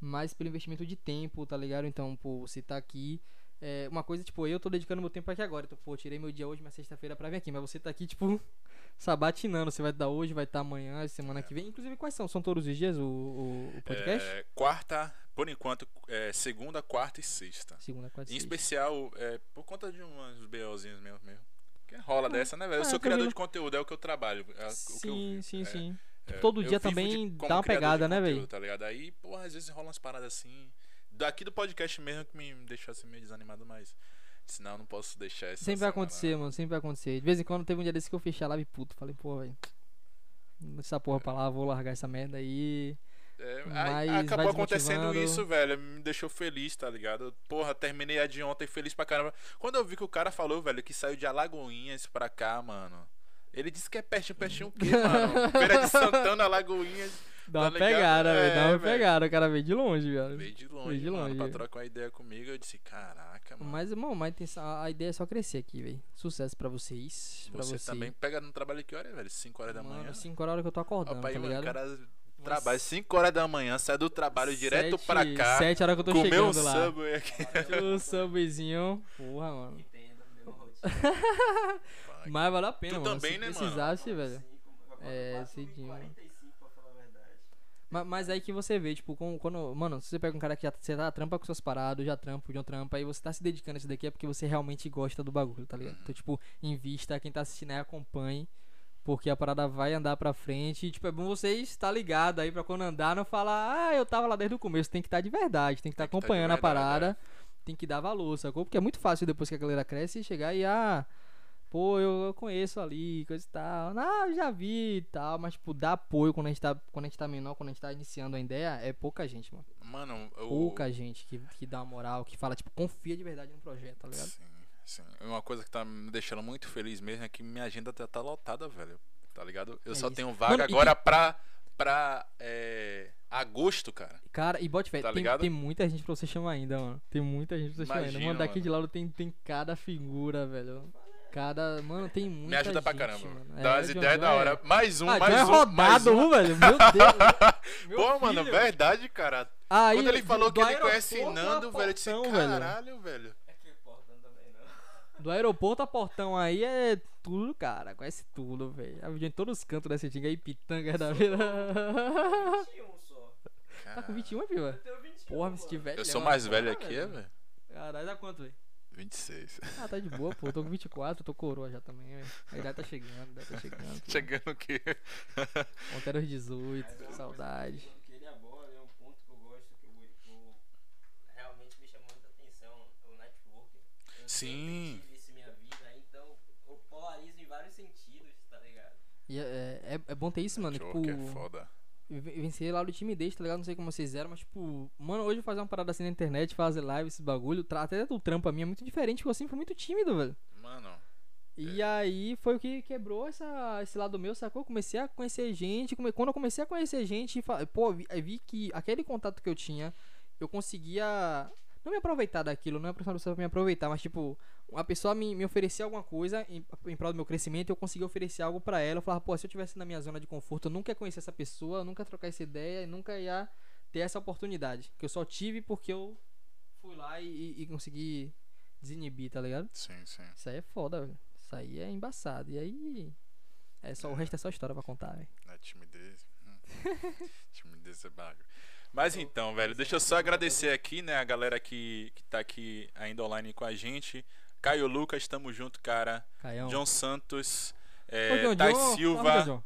mas pelo investimento de tempo, tá ligado? Então, pô, você tá aqui. É, uma coisa, tipo, eu tô dedicando meu tempo aqui agora. Então, pô, tirei meu dia hoje, minha sexta-feira pra vir aqui. Mas você tá aqui, tipo, sabatinando. Você vai dar hoje, vai estar amanhã, semana que vem. Inclusive, quais são? São todos os dias o, o, o podcast? É, quarta, por enquanto, é, segunda, quarta e sexta. Segunda, quarta e Em sexta. especial, é, por conta de uns BOzinhos mesmo. mesmo. Que rola dessa, né, velho? Eu ah, sou criador de conteúdo, é o que eu trabalho. é o que eu Sim, sim, É, sim. é, todo dia também dá uma pegada, né, velho? Tá ligado? Aí, porra, às vezes rola umas paradas assim. Daqui do podcast mesmo que me deixou assim meio desanimado, mas. Senão eu não posso deixar essa. Sempre vai acontecer, mano. Sempre vai acontecer. De vez em quando teve um dia desse que eu fechei a live puto. Falei, pô, velho. Essa porra pra lá, vou largar essa merda aí. É, aí acabou acontecendo isso, velho. Me deixou feliz, tá ligado? Porra, terminei a de ontem feliz pra caramba. Quando eu vi que o cara falou, velho, que saiu de Alagoinhas pra cá, mano. Ele disse que é pertinho, pertinho o quê, [laughs] mano? Feira de Santana, Alagoinhas. Dá Tá uma ligado? pegada, É, velho. Dá uma velho. pegada. O cara veio de longe, velho. Veio de longe, Veio de mano, longe. pra trocar uma ideia comigo. Eu disse, caraca, mano. Mas, irmão, mas tem, a a ideia é só crescer aqui, velho. Sucesso pra vocês. Pra você, você também pega no trabalho que hora, velho? 5 horas da manhã. Mano, 5 horas é que eu tô acordando, Rapaz, tá mano, o ligado? cara trabalha 5 horas da manhã, sai do trabalho direto Sete- pra cá. Sete horas que eu tô Comeu um chegando lá. Subway aqui. O subwayzinho. Porra, mano. Rotina. [laughs] Mas valeu a pena, Tu mano. também, Se né, mano? precisasse, velho. Cinco, É, cedinho. 45, pra falar a verdade. Ma- Mas aí que você vê, tipo, com- quando. Mano, se você pega um cara que já você tá trampa com suas paradas, já trampo, já trampa, aí você tá se dedicando a isso daqui é porque você realmente gosta do bagulho, tá ligado? Então, tipo, invista, quem tá assistindo aí acompanhe. Porque a parada vai andar pra frente. E, tipo, é bom você estar ligado aí pra quando andar, não falar, ah, eu tava lá desde o começo. Tem que estar de verdade, tem que estar Tem que tá de acompanhando a verdade, parada. Tem que dar valor, sacou? Porque é muito fácil depois que a galera cresce chegar e, ah, pô, eu, eu conheço ali, coisa e tal. Ah, eu já vi e tal. Mas, tipo, dar apoio quando a gente tá, quando a gente tá menor, quando a gente tá iniciando a ideia, é pouca gente, mano. Mano, eu... Pouca gente que, que dá uma moral, que fala, tipo, confia de verdade no projeto, tá ligado? Sim, sim. Uma coisa que tá me deixando muito feliz mesmo é que minha agenda tá, tá lotada, velho. Tá ligado? Eu É só isso. tenho vaga Mano, e agora pra, pra é, agosto, cara. Cara, e bote fé, Tá tem, ligado? tem muita gente pra você chamar ainda, mano. Tem muita gente pra você chamar ainda. Imagina, Mano, daqui mano. de lá tem, tem cada figura, velho. Cada. Mano, tem muita Me ajuda pra gente, caramba. mano. Dá É, as John, ideias da é- hora. Mais um, ah, mais é um, mais rodado, um. velho. Meu Deus. [laughs] Meu Pô, mano, filho. verdade, cara. Aí, Quando ele falou do que ele conhece Nando, velho, eu disse, caralho, velho. É que importante também, não. Do aeroporto a portão aí é tudo, cara. Conhece tudo, velho. A gente em todos os cantos dessa tinga aí, pitanga da vida. 21 [laughs] só. tá com 21, filho? Eu tenho 21. Porra, me senti velho. Eu sou mais velho aqui, é, velho? Caralho, dá quanto, velho? 26. Ah, tá de boa, pô. Eu tô com 24, tô coroa já também, velho. A idade tá chegando, a idade tá chegando. pô. Chegando o quê? Ontem era os 18, Mas é saudade. coisa Que ele aborda é um ponto que eu gosto, que eu, eu- realmente me chamou muita atenção, o network. Eu Sim. tive isso em minha vida, então eu polarizo em vários sentidos, tá ligado? E é, é, é bom ter isso, mano. Tipo, Jogo é foda. Ven- vencer lá do timidez, tá ligado? Não sei como vocês eram, mas tipo, mano, hoje fazer uma parada assim na internet, fazer live, esse bagulho, até do trampo a mim é muito diferente, porque eu sempre fui muito tímido, velho. Mano, E aí foi o que quebrou essa, esse lado meu, sacou? Comecei a conhecer gente. come- Quando eu comecei a conhecer gente, pô, vi, vi que aquele contato que eu tinha, eu conseguia. Não me aproveitar daquilo, não é pra pessoa me aproveitar, mas tipo, uma pessoa me, me oferecia alguma coisa em, em prol do meu crescimento eu conseguia oferecer algo pra ela. Eu falava, pô, se eu tivesse na minha zona de conforto, eu nunca ia conhecer essa pessoa, eu nunca ia trocar essa ideia, e nunca ia ter essa oportunidade. Que eu só tive porque eu fui lá e, e- consegui desinibir, tá ligado? sim, sim. Isso aí é foda, velho. Isso aí é embaçado. E aí. É só, o resto é só história pra contar, velho. Na timidez. hum. [laughs] timidez é bagulho. Mas então, velho, deixa eu só agradecer aqui, né, a galera que, que tá aqui ainda online com a gente. Caio Lucas, tamo junto, cara. Caião. John Santos, Ô, é, John, Tais John, Silva, John.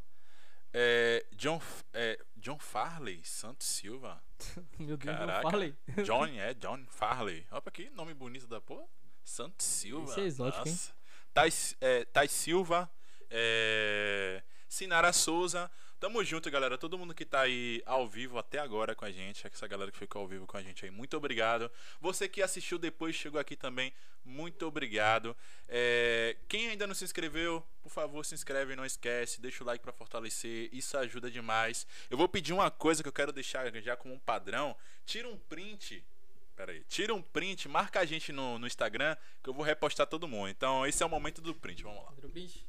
é, John, é, John Farley, Santos Silva. [laughs] Meu Deus, Caraca. não falei. John, [laughs] é, John Farley. Opa, que nome bonito da porra. Santos Silva. Esse é exótico, hein? Nossa. Tais, é, Silva, é, Sinara Souza. Tamo junto, galera. Todo mundo que tá aí ao vivo até agora com a gente, essa galera que ficou ao vivo com a gente aí, muito obrigado. Você que assistiu depois, chegou aqui também, muito obrigado. É, quem ainda não se inscreveu, por favor, se inscreve, não esquece, deixa o like pra fortalecer, isso ajuda demais. Eu vou pedir uma coisa que eu quero deixar já como um padrão. Tira um print Pera aí. Tira um print, marca a gente no, no Instagram que eu vou repostar todo mundo. Então, esse é o momento do print. Vamos lá. Pedro Bicho.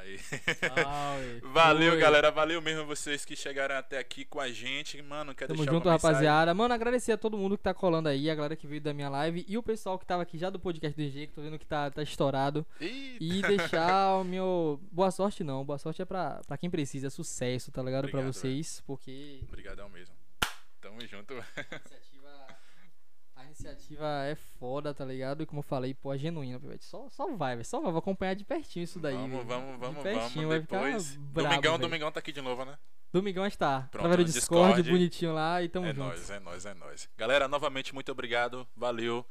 Aí. Salve. [laughs] Valeu, Fui. galera. Valeu mesmo vocês que chegaram até aqui com a gente. Mano, quer Tamo deixar junto, rapaziada. Mano, agradecer a todo mundo que tá colando aí, a galera que veio da minha live e o pessoal que tava aqui já do podcast do G, que tô vendo que tá, tá estourado. Eita. E deixar o meu. Boa sorte não, boa sorte é pra, pra quem precisa, é sucesso, tá ligado? pra Obrigado, vocês, porque Obrigadão mesmo. Tamo junto. A iniciativa. É foda, tá ligado? E como eu falei, pô, é genuína, velho. Só, só vai, velho. Só vai, vou acompanhar de pertinho isso daí. vamos, velho. vamos, De vamos, pertinho, vamos. vai Depois. ficar brabo, Domingão, velho. Domingão tá aqui de novo, né? Domingão está. Pronto, Através do Discord, Discord. bonitinho lá e tamo é junto. nóis, é nóis, é nóis. Galera, novamente, muito obrigado. Valeu.